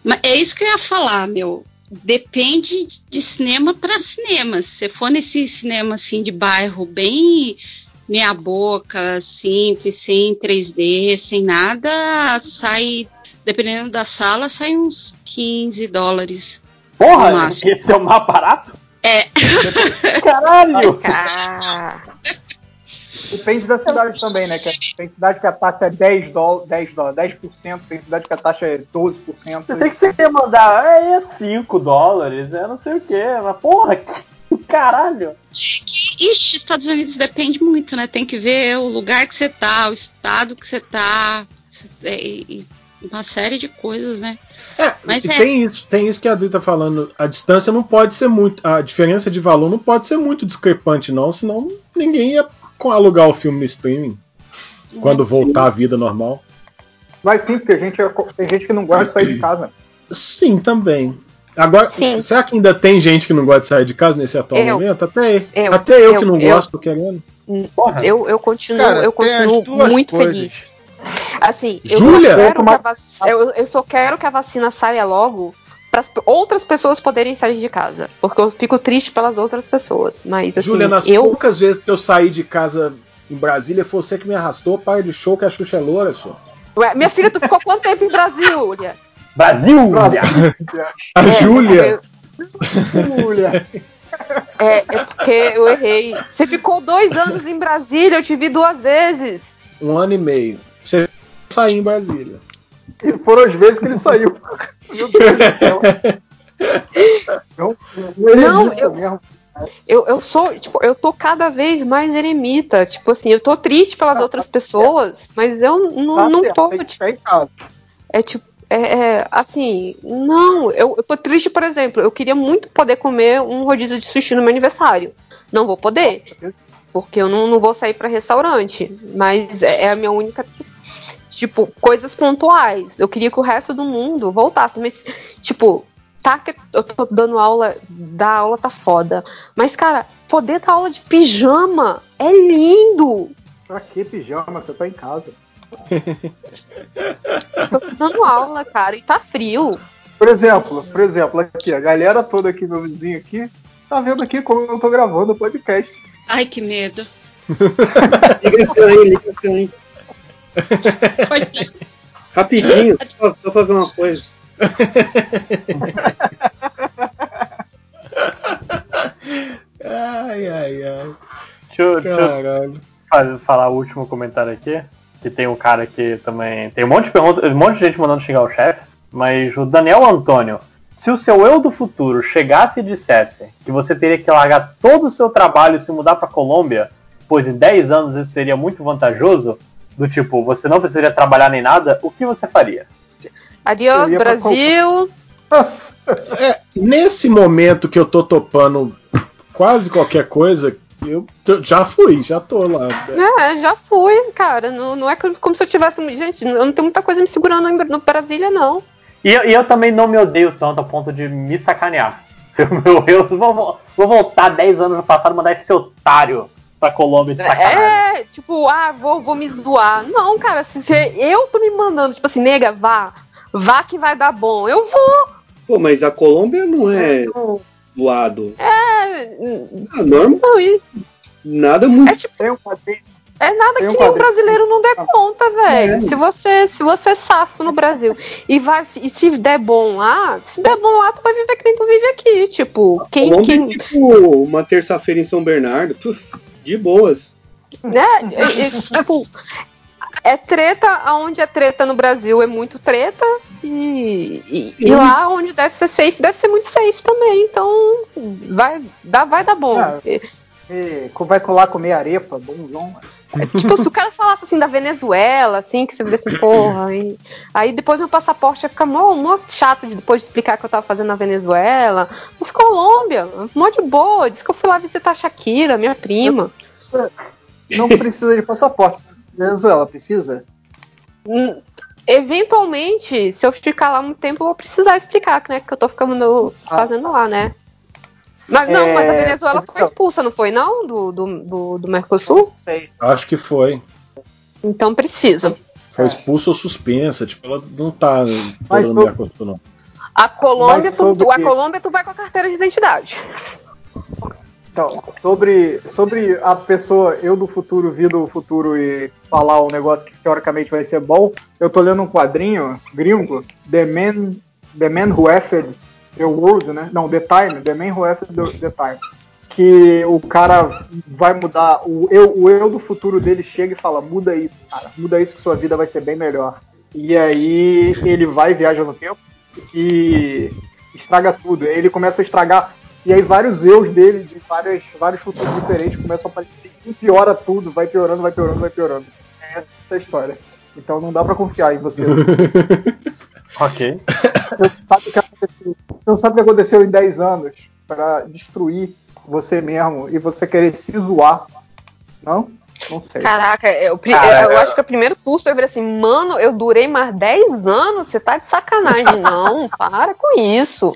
Mas é isso que eu ia falar, meu. Depende de cinema para cinema. Se você for nesse cinema assim de bairro bem meia boca, simples, sem 3D, sem nada, sai, dependendo da sala, sai uns 15 dólares. no Porra, máximo. esse é o mais barato? É. Caralho! Ah, Depende da cidade também, né? Que tem cidade que a taxa é 10 dólares, 10 dólares, 10%, tem cidade que a taxa é 12%. Pensei que você ia mandar, é, é 5 dólares, é não sei o que, mas porra, que caralho! Ixi, Estados Unidos depende muito, né? Tem que ver o lugar que você tá, o estado que você tá, e- e uma série de coisas, né? Mas e é. tem isso, tem isso que a Adri tá falando. A distância não pode ser muito. A diferença de valor não pode ser muito discrepante, não, senão ninguém ia alugar o filme no streaming. Quando voltar à vida normal. Vai sim, porque a gente é tem gente que não gosta de sair de casa. Sim, também. Agora, será que ainda tem gente que não gosta de sair de casa nesse atual Eu. momento? Até Eu. até eu, Eu. que não Eu. gosto, tô querendo. eu, eu continuo, Cara, eu continuo muito coisas. feliz. Assim, eu Júlia? só, quero que a vac- eu, eu só quero que a vacina saia logo para outras pessoas poderem sair de casa. Porque eu fico triste pelas outras pessoas. Mas assim, Júlia, nas eu. poucas vezes que eu saí de casa em Brasília, foi você que me arrastou, pai de show que a Xuxa é loura, só. Ué, minha filha, tu ficou quanto tempo em Brasília? Brasil! A Júlia. Júlia. É, é porque eu errei. Você ficou dois anos em Brasília, eu te vi duas vezes. Um ano e meio. Você saiu em Brasília. E foram as vezes que ele saiu. Meu Deus do céu. Não, Não, eu, eu, eu sou, tipo, eu tô cada vez mais eremita. Tipo assim, eu tô triste pelas outras pessoas, mas eu não, Tá não certo, tô. casa. É tipo, é, é, assim, não, eu, eu tô triste, por exemplo, eu queria muito poder comer um rodízio de sushi no meu aniversário. Não vou poder, porque eu não, não vou sair pra restaurante. Mas é, é a minha única, tipo, coisas pontuais. Eu queria que o resto do mundo voltasse, mas, tipo, tá que eu tô dando aula, dar aula tá foda. Mas, cara, poder dar aula de pijama é lindo! Pra que pijama? Você tá em casa. Tô dando aula, cara, e tá frio. Por exemplo, por exemplo, aqui, a galera toda aqui, meu vizinho aqui, tá vendo aqui como eu tô gravando o podcast. Ai, que medo. Liga esse aí, liga esse aí. Rapidinho, só, só pra ver uma coisa. Ai, ai, ai. Deixa eu, deixa eu falar o último comentário aqui. Que tem um cara que também. Tem um monte de perguntas, um monte de gente mandando xingar o chefe. Mas o Daniel Antônio. Se o seu eu do futuro chegasse e dissesse que você teria que largar todo o seu trabalho e se mudar pra Colômbia, pois em 10 anos isso seria muito vantajoso, do tipo, você não precisaria trabalhar nem nada, o que você faria? Adiós, Brasil. É, nesse momento que eu tô topando quase qualquer coisa, eu já fui, já tô lá. É, já fui, cara. Não, não é como se eu tivesse. Gente, eu não tenho muita coisa me segurando no Brasília, não. E eu, e eu também não me odeio tanto a ponto de me sacanear. Se o meu eu vou, vou voltar 10 anos no passado e mandar esse otário pra Colômbia de sacanagem. É, tipo, ah, vou, vou me zoar. Não, cara, se você- eu tô me mandando, tipo assim, nega, vá. Vá que vai dar bom. Eu vou. Pô, mas a Colômbia não é voado. É. Ah, normal. Nada muito. É tipo. É nada Tem um que o brasileiro não dê conta, velho. Se você, se você é safo no Brasil e vai e se der bom lá, se der bom lá, tu vai viver que nem tu vive aqui, tipo, quem, Colômbia quem é tipo uma terça-feira em São Bernardo. puf, de boas. né? É, é, tipo, é treta aonde é treta no Brasil é muito treta e, e, e lá onde deve ser safe deve ser muito safe também. Então vai dar, vai dar bom. Ah, E, vai colar comer arepa, bonzão. Tipo, se o cara falasse assim da Venezuela, assim, que você vira assim, porra, e... aí depois meu passaporte ia ficar mó, mó chato de depois de explicar que eu tava fazendo na Venezuela. Mas Colômbia, mó de boa, disse que eu fui lá visitar a Shakira, minha prima. Não precisa de passaporte. Venezuela, precisa? Hum, Eventualmente, se eu ficar lá muito tempo, eu vou precisar explicar, né? Que eu tô ficando fazendo lá, né? Mas não, É, mas a Venezuela mas foi então- expulsa, não foi não? Do, do, do, do Mercosul? Acho que foi. Então precisa. Foi expulsa ou suspensa. Tipo, ela não tá no sobre- Mercosul, não. A Colômbia, Mas tu, sobre- tu- a Colômbia tu vai com a carteira de identidade. Então, sobre, sobre a pessoa, eu do futuro, vir do futuro e falar um negócio que teoricamente vai ser bom, eu tô lendo um quadrinho gringo, The Man, The Man Who Effed the World, né? Não, The Time, The Man Who Effed the, Time. Que o cara vai mudar, o eu, o eu do futuro dele chega e fala: muda isso, cara, muda isso que sua vida vai ser bem melhor. E aí ele vai, viaja no tempo e estraga tudo. Ele começa a estragar. E aí vários eus dele, de várias, vários futuros diferentes, começam a aparecer e piora tudo, vai piorando, vai piorando, vai piorando. É essa a história. Então não dá pra confiar em você. Ok. Você sabe o que aconteceu, você não sabe o que aconteceu em 10 anos pra destruir você mesmo e você querer se zoar. Não? Não sei. Caraca, eu, Cara, eu eu- acho que o primeiro susto eu virei assim, mano, eu durei mais 10 anos, você tá de sacanagem. Não, para com isso.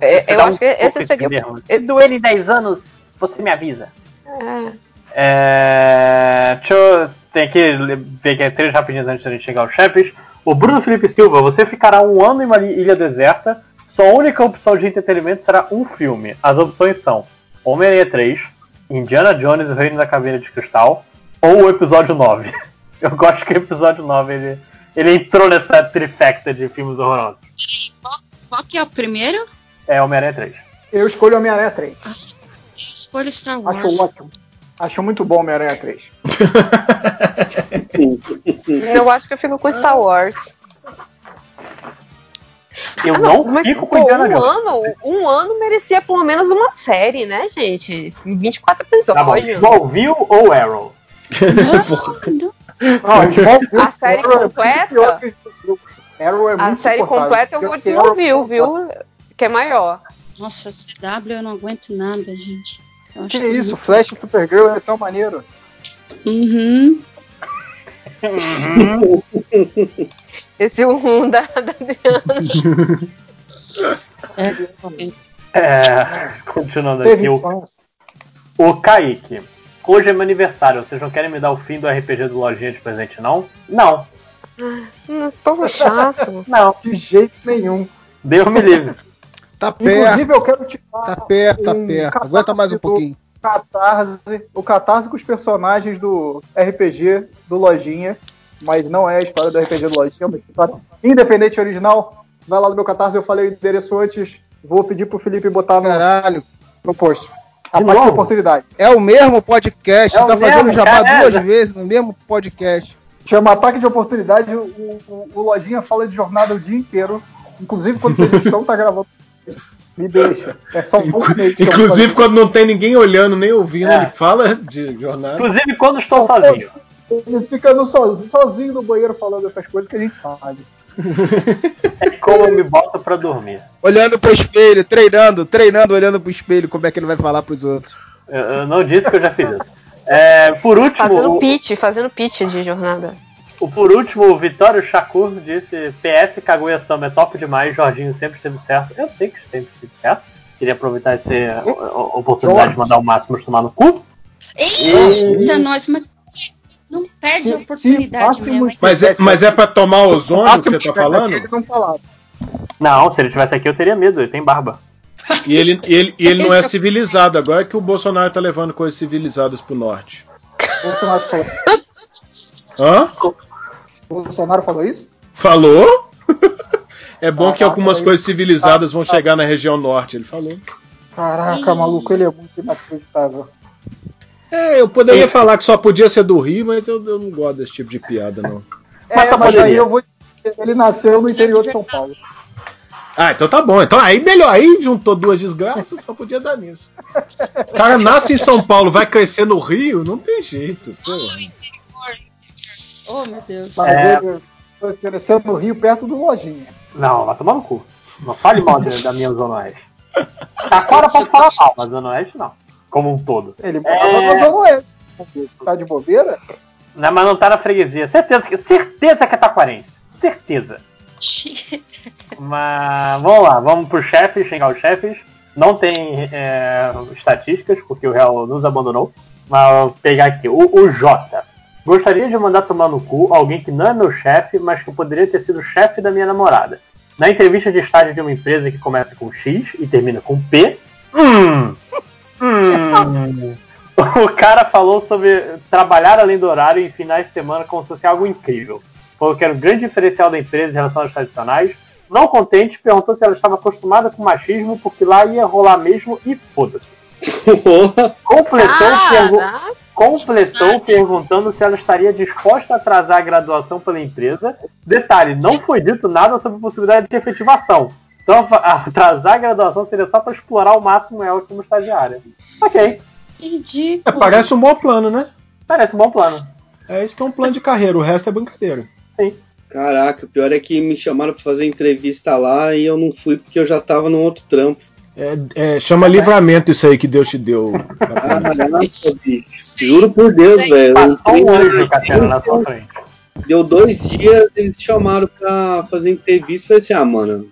É, eu acho um que esse seria. mesmo. Doer em 10 anos, você me avisa. É. É, deixa eu. Tem que ver aqui três rapidinhos antes da gente chegar aos chefes. O Bruno Felipe Silva, você ficará um ano em uma ilha deserta. Sua única opção de entretenimento será um filme. As opções são Homem-Aranha 3, Indiana Jones e o Reino da Caveira de Cristal, ou o episódio 9. Eu gosto que o episódio 9 ele, Ele entrou nessa trifecta de filmes horrorosos. Qual que é o primeiro? É Homem-Aranha 3. Eu escolho Homem-Aranha 3. Eu escolho Star Wars. Acho ótimo. Acho muito bom Homem-Aranha 3. Eu acho que eu fico com Star Wars. Eu Ah, não mas, fico com pô, Indiana um Jones. ano, um ano merecia pelo menos uma série, né, gente? 24 Tá bom, episódios. Smallville ou Arrow? Não, Smallville- A série Arrow é muito completa? Arrow é A muito série completa eu vou que Arrow é Smallville, viu? Que é maior. Nossa, CW eu não aguento nada, gente. Eu Que acho tudo isso, muito- Flash Supergirl é tão maneiro. Uhum. Esse um da, da Adriana. É, continuando Teve aqui, o, o Kaique. Hoje é meu aniversário, vocês não querem me dar o fim do RPG do Lojinha de presente, não? Não, Tão chato. não. De jeito nenhum. Deus me livre. Tá perto, Inclusive, eu quero tirar tá perto, tá um perto. Aguenta mais um pouquinho. Catarse, o Catarse com os personagens do RPG do Lojinha, mas não é a história do RPG do Lojinha, é uma história independente original. Vai lá no meu Catarse, eu falei o endereço antes, vou pedir pro Felipe botar no, Caralho. no post. A De oportunidade. É o mesmo podcast. É Você o tá fazendo mesmo, jabá caralho. duas vezes no mesmo podcast. Chama Ataque de Oportunidade, o, o- o Lojinha fala de jornada o dia inteiro, inclusive quando eles estão tá gravando. Me deixa. É só um Inclusive, quando não tem ninguém olhando nem ouvindo, É. ele fala de jornada. Inclusive quando estou Tá sozinho. Ele fica no sozinho, sozinho no banheiro falando essas coisas que a gente sabe. É como eu me boto pra dormir. Olhando pro espelho, treinando, treinando, olhando pro espelho, como é que ele vai falar pros outros. Eu, eu não disse que eu já fiz isso. É, por último, Fazendo pitch, fazendo pitch de jornada. O- por último, o Vitório Shakur disse: PS Kaguya Sama é top demais, Jorginho sempre esteve certo. Eu sei que sempre esteve certo. Queria aproveitar essa oportunidade de mandar o Máximo tomar no cu. Eita, nós, mas não perde a oportunidade mesmo. Mas é, mas é pra tomar ozônio que você tá falando? Ele não se ele tivesse aqui eu teria medo, ele tem barba. E ele, e ele, e ele não é civilizado. Agora é que o Bolsonaro tá levando coisas civilizadas pro norte. Bolsonaro Hã? Bolsonaro falou isso? Falou? É bom que algumas aí- coisas civilizadas vão chegar na região norte, ele falou. Caraca, maluco, ele é muito inacreditável. É, eu poderia falar que só podia ser do Rio, mas eu, eu não gosto desse tipo de piada, não. Mas É, só mas aí eu vou. Ele nasceu no interior de São Paulo. Ah, então tá bom. Então aí melhor. Aí juntou duas desgraças, só podia dar nisso. O cara nasce em São Paulo, vai crescer no Rio, não tem jeito. porra. Oh, meu Deus. Mas É. crescendo no Rio, perto do Lojinha. Não, vai tomar no cu. Não fale mal de- da minha Zona Oeste. Taquara pode falar mal, mas Zona Oeste não. Como um todo. Ele morava É. na Zona Oeste. Tá de bobeira? Não, mas não tá na freguesia. Certeza que, certeza que é taquarense. Certeza. Mas vamos lá, vamos pro chefe, xingar os chefes. Não tem é, estatísticas, porque o Real nos abandonou. Mas vou pegar aqui. O, o Jota. Gostaria de mandar tomar no cu alguém que não é meu chefe, mas que poderia ter sido chefe da minha namorada. Na entrevista de estágio de uma empresa que começa com X e termina com P. Hum. Hum. O cara falou sobre trabalhar além do horário em finais de semana como se fosse algo incrível. Falou que era o grande diferencial da empresa em relação aos tradicionais. Não contente, perguntou se ela estava acostumada com machismo, porque lá ia rolar mesmo e foda-se. Completou, pergu- Caraca. completou perguntando se ela estaria disposta a atrasar a graduação pela empresa. Detalhe, não foi dito nada sobre a possibilidade de efetivação. Então, atrasar a graduação seria só para explorar ao máximo ela como estagiária. Ok, É, Ridículo. parece um bom plano, né? parece um bom plano. É isso que é um plano de carreira, o resto é brincadeira. Caraca, o pior é que me chamaram pra fazer entrevista lá e eu não fui porque eu já tava num outro trampo. É, é, chama livramento isso aí que Deus te deu. Bicho. Juro por Deus, velho. Passou um na- anjo, Catena, na sua frente. Deu dois dias, eles chamaram pra fazer entrevista. Falei assim: ah, mano,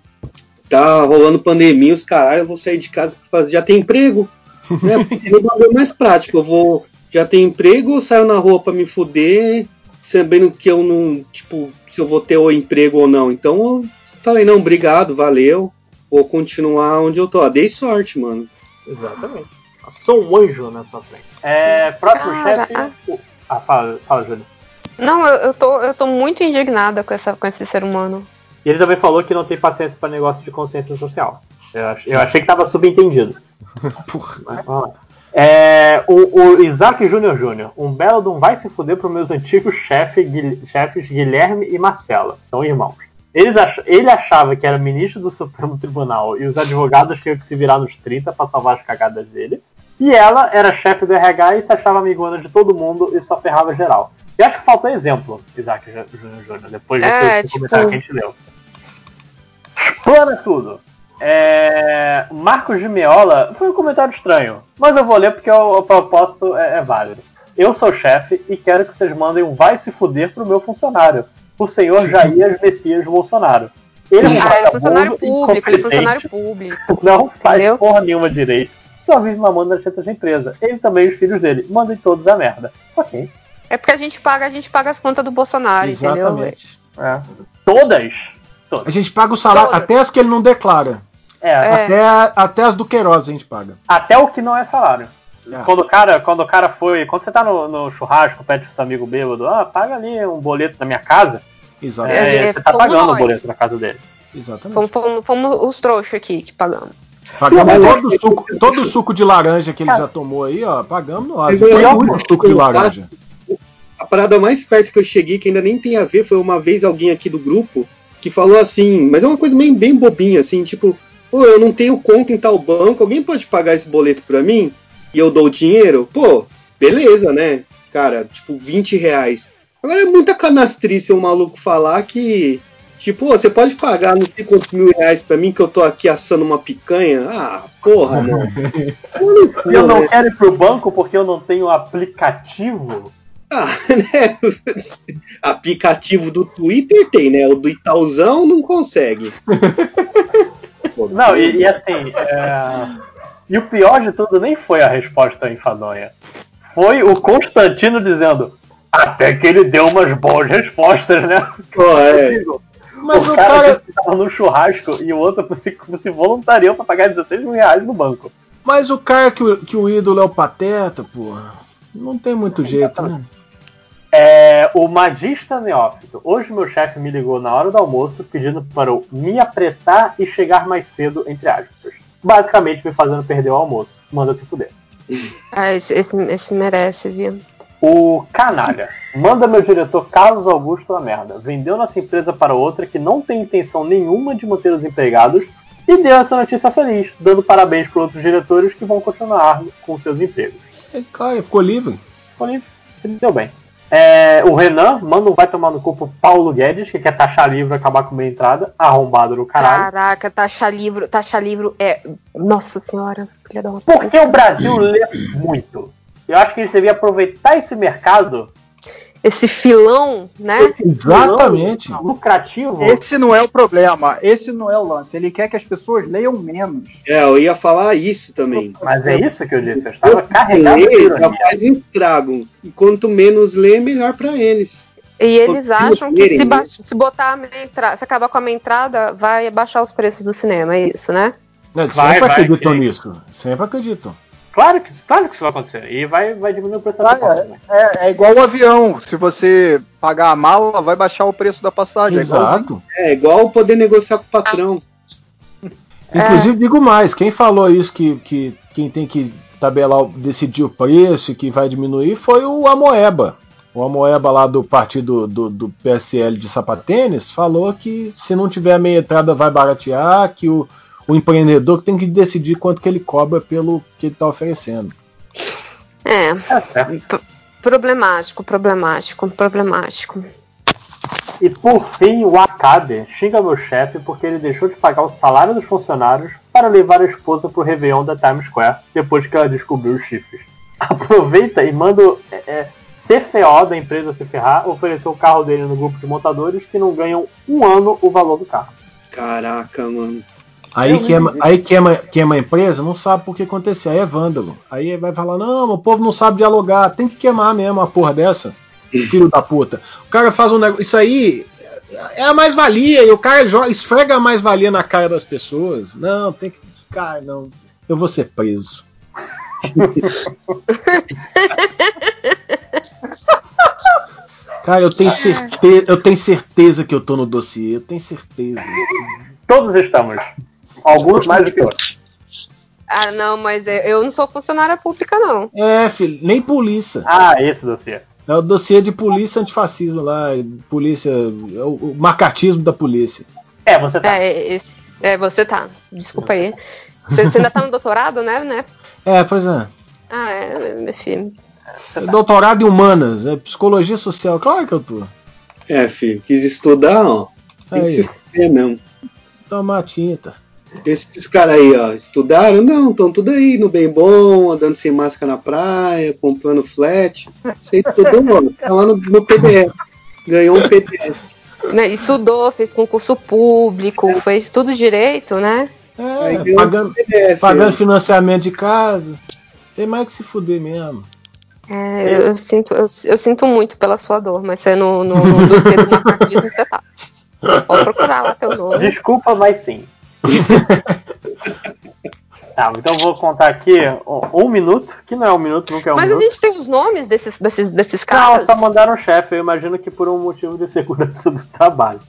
tá rolando pandemia, os caralho, eu vou sair de casa pra fazer. Já tem emprego? Né? Seria bagulho mais prático. Eu vou. Já tenho emprego, saio na rua pra me fuder, sabendo que eu não. Tipo, se eu vou ter o emprego ou não. Então eu falei: não, obrigado, valeu. Vou continuar onde eu tô. Ah, dei sorte, mano. Exatamente. Passou um anjo na sua frente. É, próximo Cara, chefe. Ah, fala, fala, Júlio. Não, eu, eu, tô, eu tô muito indignada com, essa, com esse ser humano. E ele também falou que não tem paciência para negócio de consciência social. Eu, ach- eu achei que tava subentendido. Mas, vamos lá. É, o, o Isaac Júnior Júnior, um belo um vai se fuder para meus antigos chefe, Guil- chefes Guilherme e Marcela, são irmãos. Eles ach- ele achava que era ministro do Supremo Tribunal e os advogados tinham que se virar nos 30 para salvar as cagadas dele. E ela era chefe do RH e se achava amigona de todo mundo e só ferrava geral. E acho que faltou exemplo, Isaac Júnior Júnior, depois desse É, tipo- comentário que a gente leu. Explana tudo. É, Marcos de Meola foi um comentário estranho, mas eu vou ler porque o, o propósito é, é válido. Eu sou chefe e quero que vocês mandem um vai se fuder pro meu funcionário, o senhor Jair Messias Bolsonaro. Ele é um Ah, ele é funcionário público, ele é funcionário público. não faz porra nenhuma direito, só vive mamando nas tetas da empresa. Ele também e os filhos dele, mandem todos a merda. Ok. É porque a gente paga, a gente paga as contas do Bolsonaro, entendeu? Exatamente. É. Todas? A gente paga o salário, até as que ele não declara. É, Até, até as do Queiroz a gente paga. Até o que não é salário. É. Quando o cara, quando o cara foi. Quando você tá no, no churrasco, pede pro seu amigo bêbado, ah, paga ali um boleto na minha casa. Exatamente. É, É, você tá fomos pagando o boleto na casa dele. Exatamente. Fomos, fomos- fomos os trouxas aqui que pagamos. Pagamos todo o, suco, todo o suco de laranja que ele já tomou aí, ó. Pagamos nós. Mas Foi muito suco de laranja. A parada mais perto que eu cheguei, que ainda nem tem a ver, foi uma vez alguém aqui do grupo que falou assim, mas é uma coisa bem, bem bobinha, assim, tipo, pô, eu não tenho conta em tal banco, alguém pode pagar esse boleto pra mim? E eu dou o dinheiro? Pô, beleza, né? Cara, tipo, 20 reais. Agora é muita canastrice o maluco falar que, tipo, "Ô, você pode pagar não sei quantos mil reais pra mim que eu tô aqui assando uma picanha? Ah, porra, mano. Eu não né? quero ir pro banco porque eu não tenho aplicativo. Ah, né? Aplicativo do Twitter tem, né? O do Itauzão não consegue. Não, e, e assim, é, e o pior de tudo nem foi a resposta enfadonha. Foi o Constantino dizendo, até que ele deu umas boas respostas, né? Pô, é. Mas o o cara, cara- disse que tava num churrasco e o outro se, se voluntariou pra pagar 16 mil reais no banco. Mas o cara que o, que o ídolo é o Pateta, porra. Não tem muito jeito, né? É, o Magista Neófito. Hoje meu chefe me ligou na hora do almoço pedindo para eu me apressar e chegar mais cedo, entre aspas. Basicamente me fazendo perder o almoço. Manda se fuder. Ah, esse, esse, esse merece, viu? O canalha. Manda meu diretor Carlos Augusto a merda. Vendeu nossa empresa para outra que não tem intenção nenhuma de manter os empregados e deu essa notícia feliz, dando parabéns para outros diretores que vão continuar com seus empregos. É, claro, ficou livre. Ficou livre. Se deu bem. É, o Renan manda um vai tomar no cu pro Paulo Guedes, que quer taxar livro e acabar com meia entrada. Arrombado no caralho. Caraca, taxa livro, taxa livro é. Nossa senhora, filha da uma Porque o Brasil lê muito. Eu acho que eles deviam aproveitar esse mercado. Esse filão, né? Exatamente. filão lucrativo. Esse não é o problema, esse não é o lance. Ele quer que as pessoas leiam menos. É, eu ia falar isso também. Mas é isso que eu disse. Eu estava carregado de Lê, ironia. já faz um estrago. E quanto menos lê, melhor pra eles. E eles Quanto acham que lerem, se, né? se botar a entrada, se acabar com a meia entrada, vai baixar os preços do cinema, é isso, né? Eles Vai, sempre vai, acreditam que- nisso. Sempre acreditam. Claro que, claro que isso vai acontecer. E vai, vai diminuir o preço da pipoca também. É, é igual o avião. Se você pagar a mala, vai baixar o preço da passagem. É igualzinho. Exato. É igual poder negociar com o patrão. Inclusive, digo mais, quem falou isso que, que quem tem que tabelar, decidir o preço e que vai diminuir foi o Amoeba. O Amoeba lá do partido do, do PSL de Sapatênis falou que se não tiver a meia entrada vai baratear, que o, o empreendedor tem que decidir quanto que ele cobra pelo que ele está oferecendo. É. certo. P- problemático, problemático, problemático. E por fim, o Acabe xinga meu chefe porque ele deixou de pagar o salário dos funcionários para levar a esposa pro Réveillon da Times Square depois que ela descobriu os chifres. Aproveita e manda o é, é, CFO da empresa se ferrar oferecer o carro dele no grupo de montadores que não ganham um ano o valor do carro. Caraca, mano. Aí queima, aí queima, queima a empresa, não sabe por que aconteceu. Aí é vândalo. Aí vai falar: não, o povo não sabe dialogar, tem que queimar mesmo uma porra dessa. Filho da puta. O cara faz um negócio. Isso aí é a mais-valia, e o cara joga, esfrega a mais-valia na cara das pessoas. Não, tem que. Cara, não. Eu vou ser preso. Cara, eu tenho, certeza, eu tenho certeza que eu tô no dossiê, eu tenho certeza. Todos estamos. Alguns mais do que outros. Ah, não, mas eu- eu não sou funcionária pública, não. É, filho, nem polícia. Ah, esse dossiê. É o dossiê de polícia antifascismo lá, polícia. É o, o marcatismo da polícia. É, você tá. É, esse, é, você tá. Desculpa aí. Você, você ainda tá no doutorado, né, né? É, pois é. Ah, é, meu filho. Doutorado em humanas, é psicologia social, claro que eu tô. É, filho, quis estudar, ó. Tem que Aí. se fuder mesmo. Tomar tinta. Esses caras aí, ó, estudaram? Não, estão tudo aí, no bem bom, andando sem máscara na praia, comprando flat. Isso aí tudo, mano. Tá lá no, no PDF. Ganhou um PDF. Né, estudou, fez concurso público, fez tudo direito, né? É, pagando, pagando financiamento de casa. Tem mais que se fuder mesmo. É, eu, eu sinto, eu, eu sinto muito pela sua dor, mas você do você tá. Pode procurar lá teu nome. Desculpa, mas sim. tá, então eu vou contar aqui um, um minuto, que não é um minuto, nunca é um Mas a minuto. gente tem os nomes desses, desses, desses Não, caras? só mandaram o chefe, eu imagino que por um motivo de segurança do trabalho.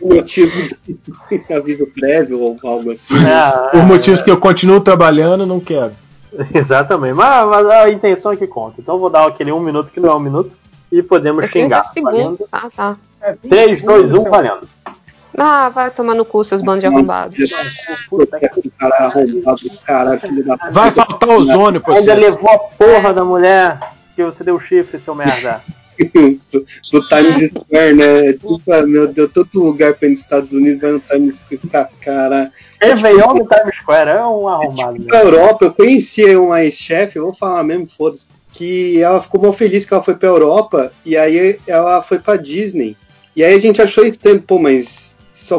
Motivo de aviso prévio ou algo assim. É, Por motivos que eu continuo trabalhando, não quero. Exatamente, mas, mas a intenção é que conta. Então vou dar aquele um minuto que não é um minuto e podemos É 30 xingar. segundos. Ah, tá. 3, 2, 1, valendo. Ah, vai tomar no cu, seus bandos de arrombados. Cara arrombado filho da Vai faltar ozônio pra Ainda você. levou a porra da mulher que você deu chifre, seu merda. do, Times Square, né? É Tipo, ah, meu Deus, todo lugar pra ir nos Estados Unidos vai no Times Square. Ca- Cara, Réveillon no Times Square é um arrombado. pra Europa, eu conhecia uma ex-chefe, eu vou falar mesmo, foda-se, que ela ficou mal feliz que ela foi pra Europa e aí ela foi pra Disney. E aí a gente achou estranho, pô, mas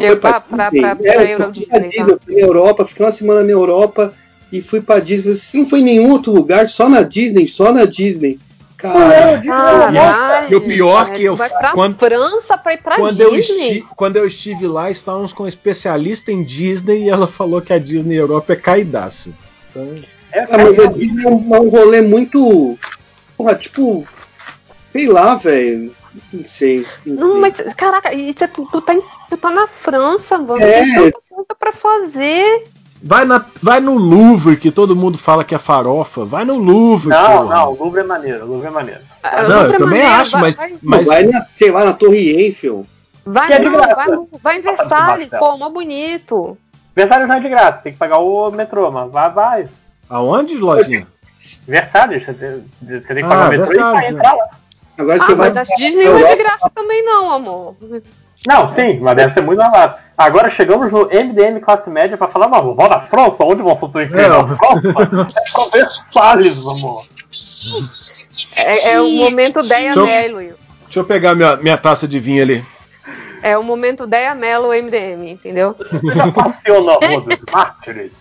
só Eu foi pra, pra- pra- Disney. pra- é, eu fui pra Disney, Disney, eu fui na Europa, fiquei uma semana na Europa e fui pra Disney. Você não foi em nenhum outro lugar, só na Disney, só na Disney. Cara, Caralho, E o pior cara, que eu vai pra quando, França pra ir pra quando eu, Disney. esti- quando eu estive lá, estávamos com um especialista em Disney e ela falou que a Disney Europa é caidaça. Então, Ah, mas a Disney é um, é um rolê muito. Porra, tipo. Sei lá, velho. Não sei. Não, mas caraca, e tu tá, em- tu tá na França, mano. É. Tem tanta coisa pra fazer. vai, na, vai no Louvre, que todo mundo fala que é farofa. Vai no Louvre, Não, porra. não, o Louvre é maneiro, o Louvre é maneiro. Ah, Não, eu também acho, mas, mas Vai na, sei lá, na Torre Eiffel. Vai, Que é de não, graça. vai, no- vai em Versalhes, pô, mó bonito. Versalhes não é de graça, tem que pagar o metrô, mas vai, vai. aonde, lojinha? Versalhes, você tem, você tem que Ah, pagar o metrô e Versalhes, vai entrar lá. Agora Ah, você vai. mas a Disney não é de graça também não, amor. Não, sim, mas deve ser muito barato. Agora chegamos no MDM classe média pra falar, não, vou na França, onde vão substituir Não. na França? É só Versalhes, amor. É, é o momento Deia Mello. Deixa eu pegar minha, minha taça de vinho ali. É o momento Deia Mello MDM, entendeu? Você já passeou na Rua dos Mártires?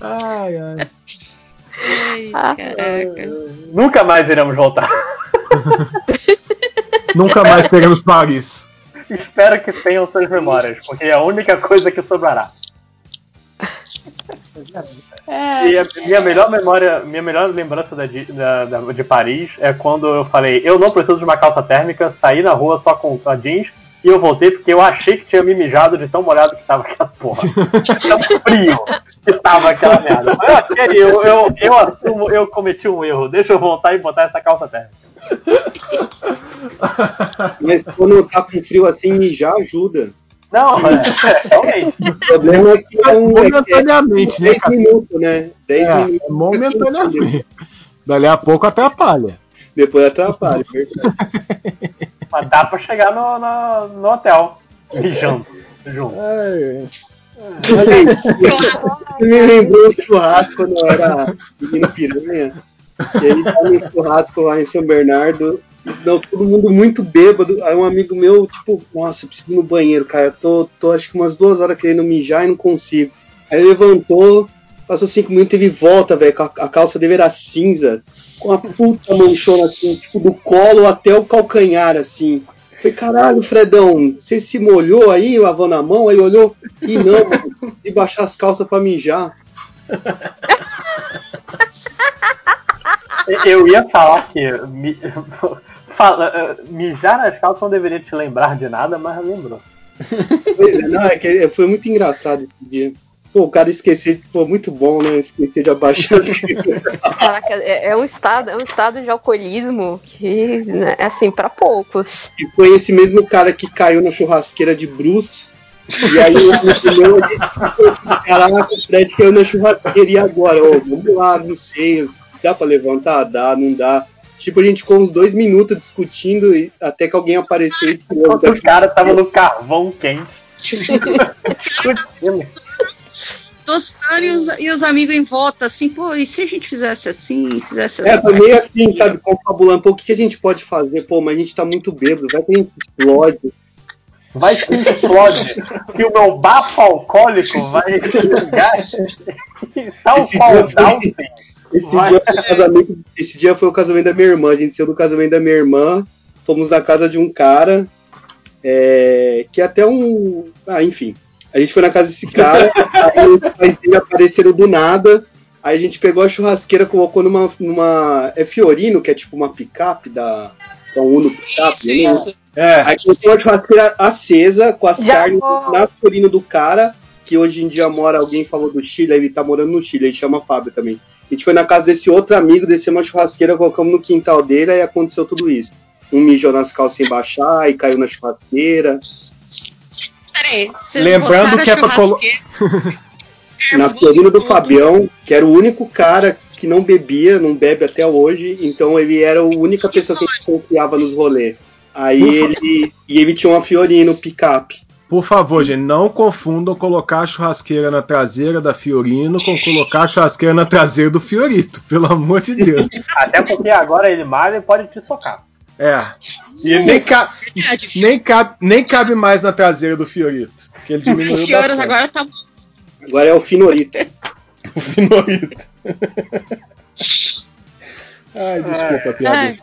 Ai, ai. Ah, Nunca mais iremos voltar. Nunca mais pegamos Paris. Espero que tenham suas memórias, porque é a única coisa que sobrará. E a minha melhor memória, minha melhor lembrança da, da- da- de Paris é quando eu falei, eu não preciso de uma calça térmica, saí na rua só com a jeans e eu voltei porque eu achei que tinha me mijado de tão molhado que tava aquela porra. tão frio que tava aquela merda. Mas ok, eu, eu, eu assumo, eu cometi um erro. Deixa eu voltar e botar essa calça térmica. Mas quando tá com frio assim, mijar ajuda. Não, é, realmente. O problema é que é um. Momentaneamente, né, 10 cara? minutos, né? 10 É, minutos. é momentaneamente. Dali a pouco atrapalha. Depois atrapalha, é verdade. Mas dá pra chegar no, no, no hotel mijando junto. Gente, Você me lembrou do churrasco quando eu era menino piranha. E aí tava no churrasco lá em São Bernardo. Não, todo mundo muito bêbado. Aí um amigo meu, tipo, nossa, eu preciso ir no banheiro, cara. Eu tô, tô acho que umas duas horas querendo mijar e não consigo. Aí ele levantou, passou cinco minutos e ele volta, velho. A, a calça dele era cinza, com a puta manchona assim, tipo, do colo até o calcanhar, assim. Falei, caralho, Fredão, você se molhou aí, lavando a mão? Aí olhou, e não, de baixar as calças pra mijar. Eu ia falar que mi- fala, eh, mijar nas calças não deveria te lembrar de nada, mas lembrou. Não, é que foi muito engraçado esse dia. Pô, o cara esquecer, pô, muito bom, né? Esquecer de abaixar. Caraca, é, é um estado, é um estado de alcoolismo que né, é assim para poucos. E foi esse mesmo cara que caiu na churrasqueira de Bruce. E aí o amigo meu disse, caraca, o Fred caiu na churrasqueira e agora? Ô, vamos lá, não sei, dá pra levantar? Dá, não dá. Tipo, a gente ficou uns dois minutos discutindo e até que alguém apareceu e. Enquanto o cara tava no carvão quente. Tostando e os, e os amigos em volta, assim, pô, e se a gente fizesse assim, fizesse É, assim? foi meio assim, sabe, confabulando, pô, o que que a gente pode fazer? Pô, mas a gente tá muito bêbado, vai que a gente explode. Vai que explode. que o meu bafo alcoólico vai chegar tal Esse qual Dalton. Esse Vai. dia, foi o casamento, esse dia foi o casamento da minha irmã. A gente saiu do casamento da minha irmã, fomos na casa de um cara, é, que é até um. Ah, enfim. A gente foi na casa desse cara, aí os pais dele apareceram do nada. Aí a gente pegou a churrasqueira, colocou numa. numa é Fiorino, que é tipo uma picape da. É um Uno picape, né? É. Aí colocou a churrasqueira acesa, com as Já carnes vou- na Fiorino do cara, que hoje em dia mora, alguém falou do Chile, ele tá morando no Chile, ele chama Fábio também. A gente foi na casa desse outro amigo, desceu uma churrasqueira, colocamos no quintal dele, aí aconteceu tudo isso. Um mijou nas calças sem baixar, e caiu na churrasqueira. Peraí, vocês Lembrando que é pra colo- churrasqueira- Na Fiorino do Fabião, que era o único cara que não bebia, não bebe até hoje, então ele era a única pessoa que a gente confiava nos rolês. Aí ele. E ele tinha uma Fiorino picape. Por favor, gente, não confundam colocar a churrasqueira na traseira da Fiorino com colocar a churrasqueira na traseira do Fiorito, pelo amor de Deus. Até porque agora ele malha e pode te socar. É. E nem, ca- nem, cabe, nem cabe mais na traseira do Fiorito. Porque ele diminuiu bastante. agora tá. Agora é o Finorito. O Finorito. Ai, desculpa a piada.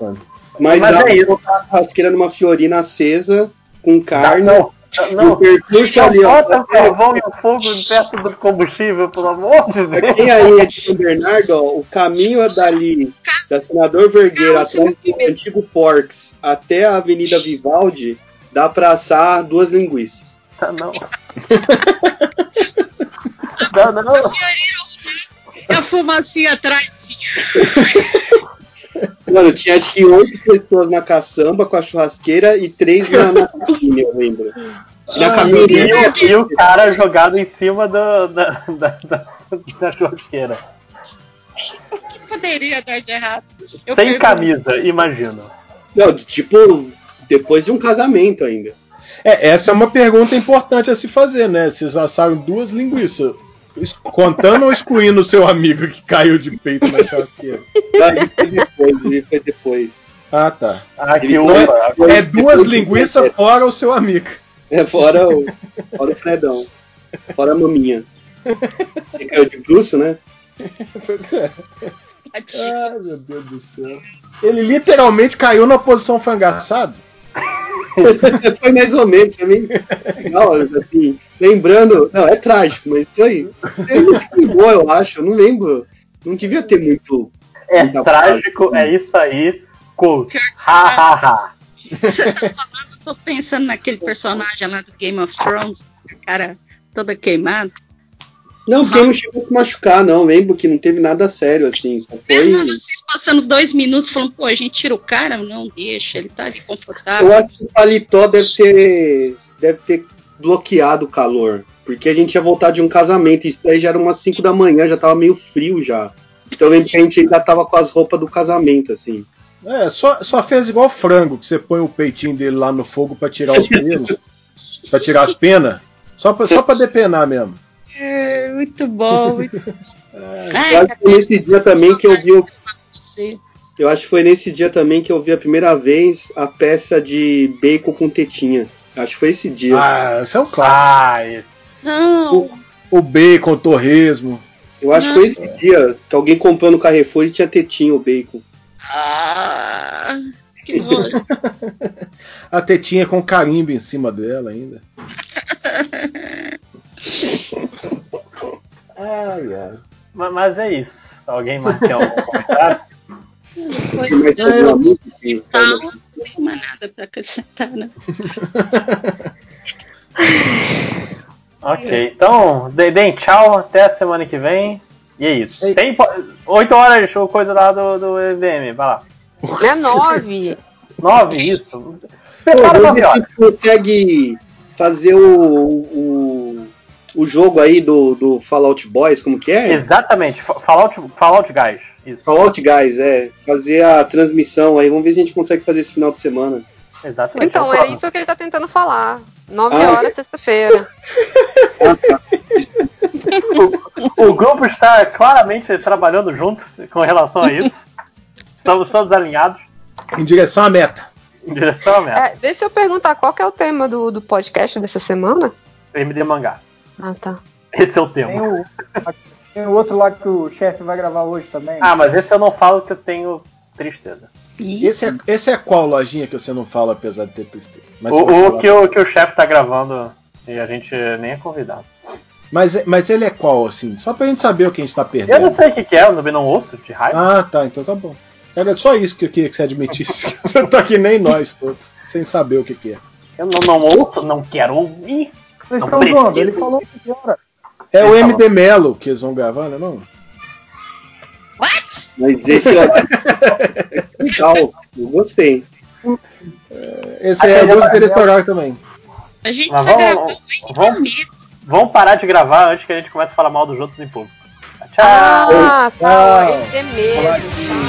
Mas, Mas dá é pra isso. colocar a churrasqueira numa Fiorina acesa, com carne. Não, e não. o percurso ali, ó. bota o carvão e o fogo perto do combustível, pelo amor de Pra Deus. quem aí é de São Bernardo, ó, o caminho é dali, da Senador Vergueira até o antigo Porks, até a Avenida Vivaldi, dá pra assar duas linguiças. Tá, não. Não, não. É a fumacinha atrás, assim. Mano, tinha acho que oito pessoas na caçamba com a churrasqueira e três na, na eu lembro. Na E, cabine. o- e o cara jogado em cima do- da, da, da, da churrasqueira. Poderia dar de errado. Eu Sem pergunto. camisa, imagino. Não, tipo, depois de um casamento ainda. É, essa é uma pergunta importante a se fazer, né? Vocês assaram duas linguiças. Contando ou excluindo o seu amigo que caiu de peito na churrasqueira? Ele foi depois, ele foi depois. Ah, tá. Ah, que foi- É duas linguiças fora o seu amigo. É, fora o, fora o Fredão. Fora a maminha. Ele caiu de bruxo, né? Pois é. Ai, meu Deus do céu. Ele literalmente caiu na posição frangaçado. foi mais ou menos também. Não, assim, lembrando. Não, é trágico, mas foi. Ele se ligou, eu acho. Eu não lembro. Não devia ter muito. É trágico, é isso aí. Coach. Ha, ha, ha. Você tá falando, tô pensando naquele personagem lá do Game of Thrones, a cara toda queimada. Não, porque não chegou a se machucar, não. Lembro que não teve nada sério, assim. Só Mesmo foi. vocês passando dois minutos falando, pô, a gente tira o cara, não deixa, ele tá ali confortável. Eu acho que o paletó deve ter, deve ter bloqueado o calor. Porque a gente ia voltar de um casamento. Isso daí já era umas 5 da manhã, já tava meio frio já. Então eu lembro que a gente ainda tava com as roupas do casamento, assim. É, só, só fez igual frango, que você põe o peitinho dele lá no fogo pra tirar os pelos, pra tirar as penas. Só pra, só pra depenar mesmo. É, muito bom. Muito... Eu acho que foi nesse dia também que eu vi o- Eu acho que foi nesse dia também que eu vi a primeira vez a peça de bacon com tetinha. Acho que foi esse dia. Ah, isso é um clássico. Não, O bacon, o torresmo. Eu acho que foi esse dia que alguém comprou no Carrefour e tinha tetinha o bacon. Ah, que nojo. A tetinha com carimbo em cima dela ainda. Ai, ai. Ma- Mas é isso. Alguém mais tem algum comentário? Pois Mas é, tenho mais nada pra acrescentar, né? Ok, então, de- deem tchau, até a semana que vem. E é isso. Tem po- 8 horas o coisa lá do, do MDM, vai lá. É nove. 9, isso. Prepara vamos nove ver horas. se consegue fazer o, o, o jogo aí do, do Fallout Boys, como que é? Exatamente, Fa- Fallout, Fallout Guys. Isso. Fallout Guys, é. Fazer a transmissão aí. Vamos ver se a gente consegue fazer esse final de semana. Exatamente. Então, é isso que ele tá tentando falar. Nove Ah, horas, sexta-feira. O grupo está claramente trabalhando junto com relação a isso. Estamos todos alinhados Em direção à meta. em direção à meta. É, deixa eu perguntar, qual que é o tema do, do podcast dessa semana? MD Mangá. Ah, tá. Esse é o tema. Tem o, tem o outro lá que o chefe vai gravar hoje também. Ah, mas esse eu não falo que eu tenho tristeza. Esse é, esse é qual lojinha que você não fala, apesar de ter tristeza? Mas, O, o que, o que o chefe tá gravando e a gente nem é convidado. mas, mas ele é qual, assim? Só pra gente saber o que a gente tá Eu perdendo. não sei o que, que é, eu também não ouço de raiva. Ah, tá, então tá bom. Era só isso que eu queria que você admitisse. Você tá que nem nós todos, sem saber o que, que é. Eu não, não ouço, não quero ouvir. Vocês não estão zoando, ele falou que era. É o Ele falou. MD Melo que eles vão gravar, não é não? Mas esse ó, legal, eu gostei. Esse é Aquele o é- desse horário também. A gente Mas vamos, vamos, vamos parar de gravar antes que a gente comece a falar mal dos outros em público. Tchau! Ah, tá. Tchau. Esse é mesmo.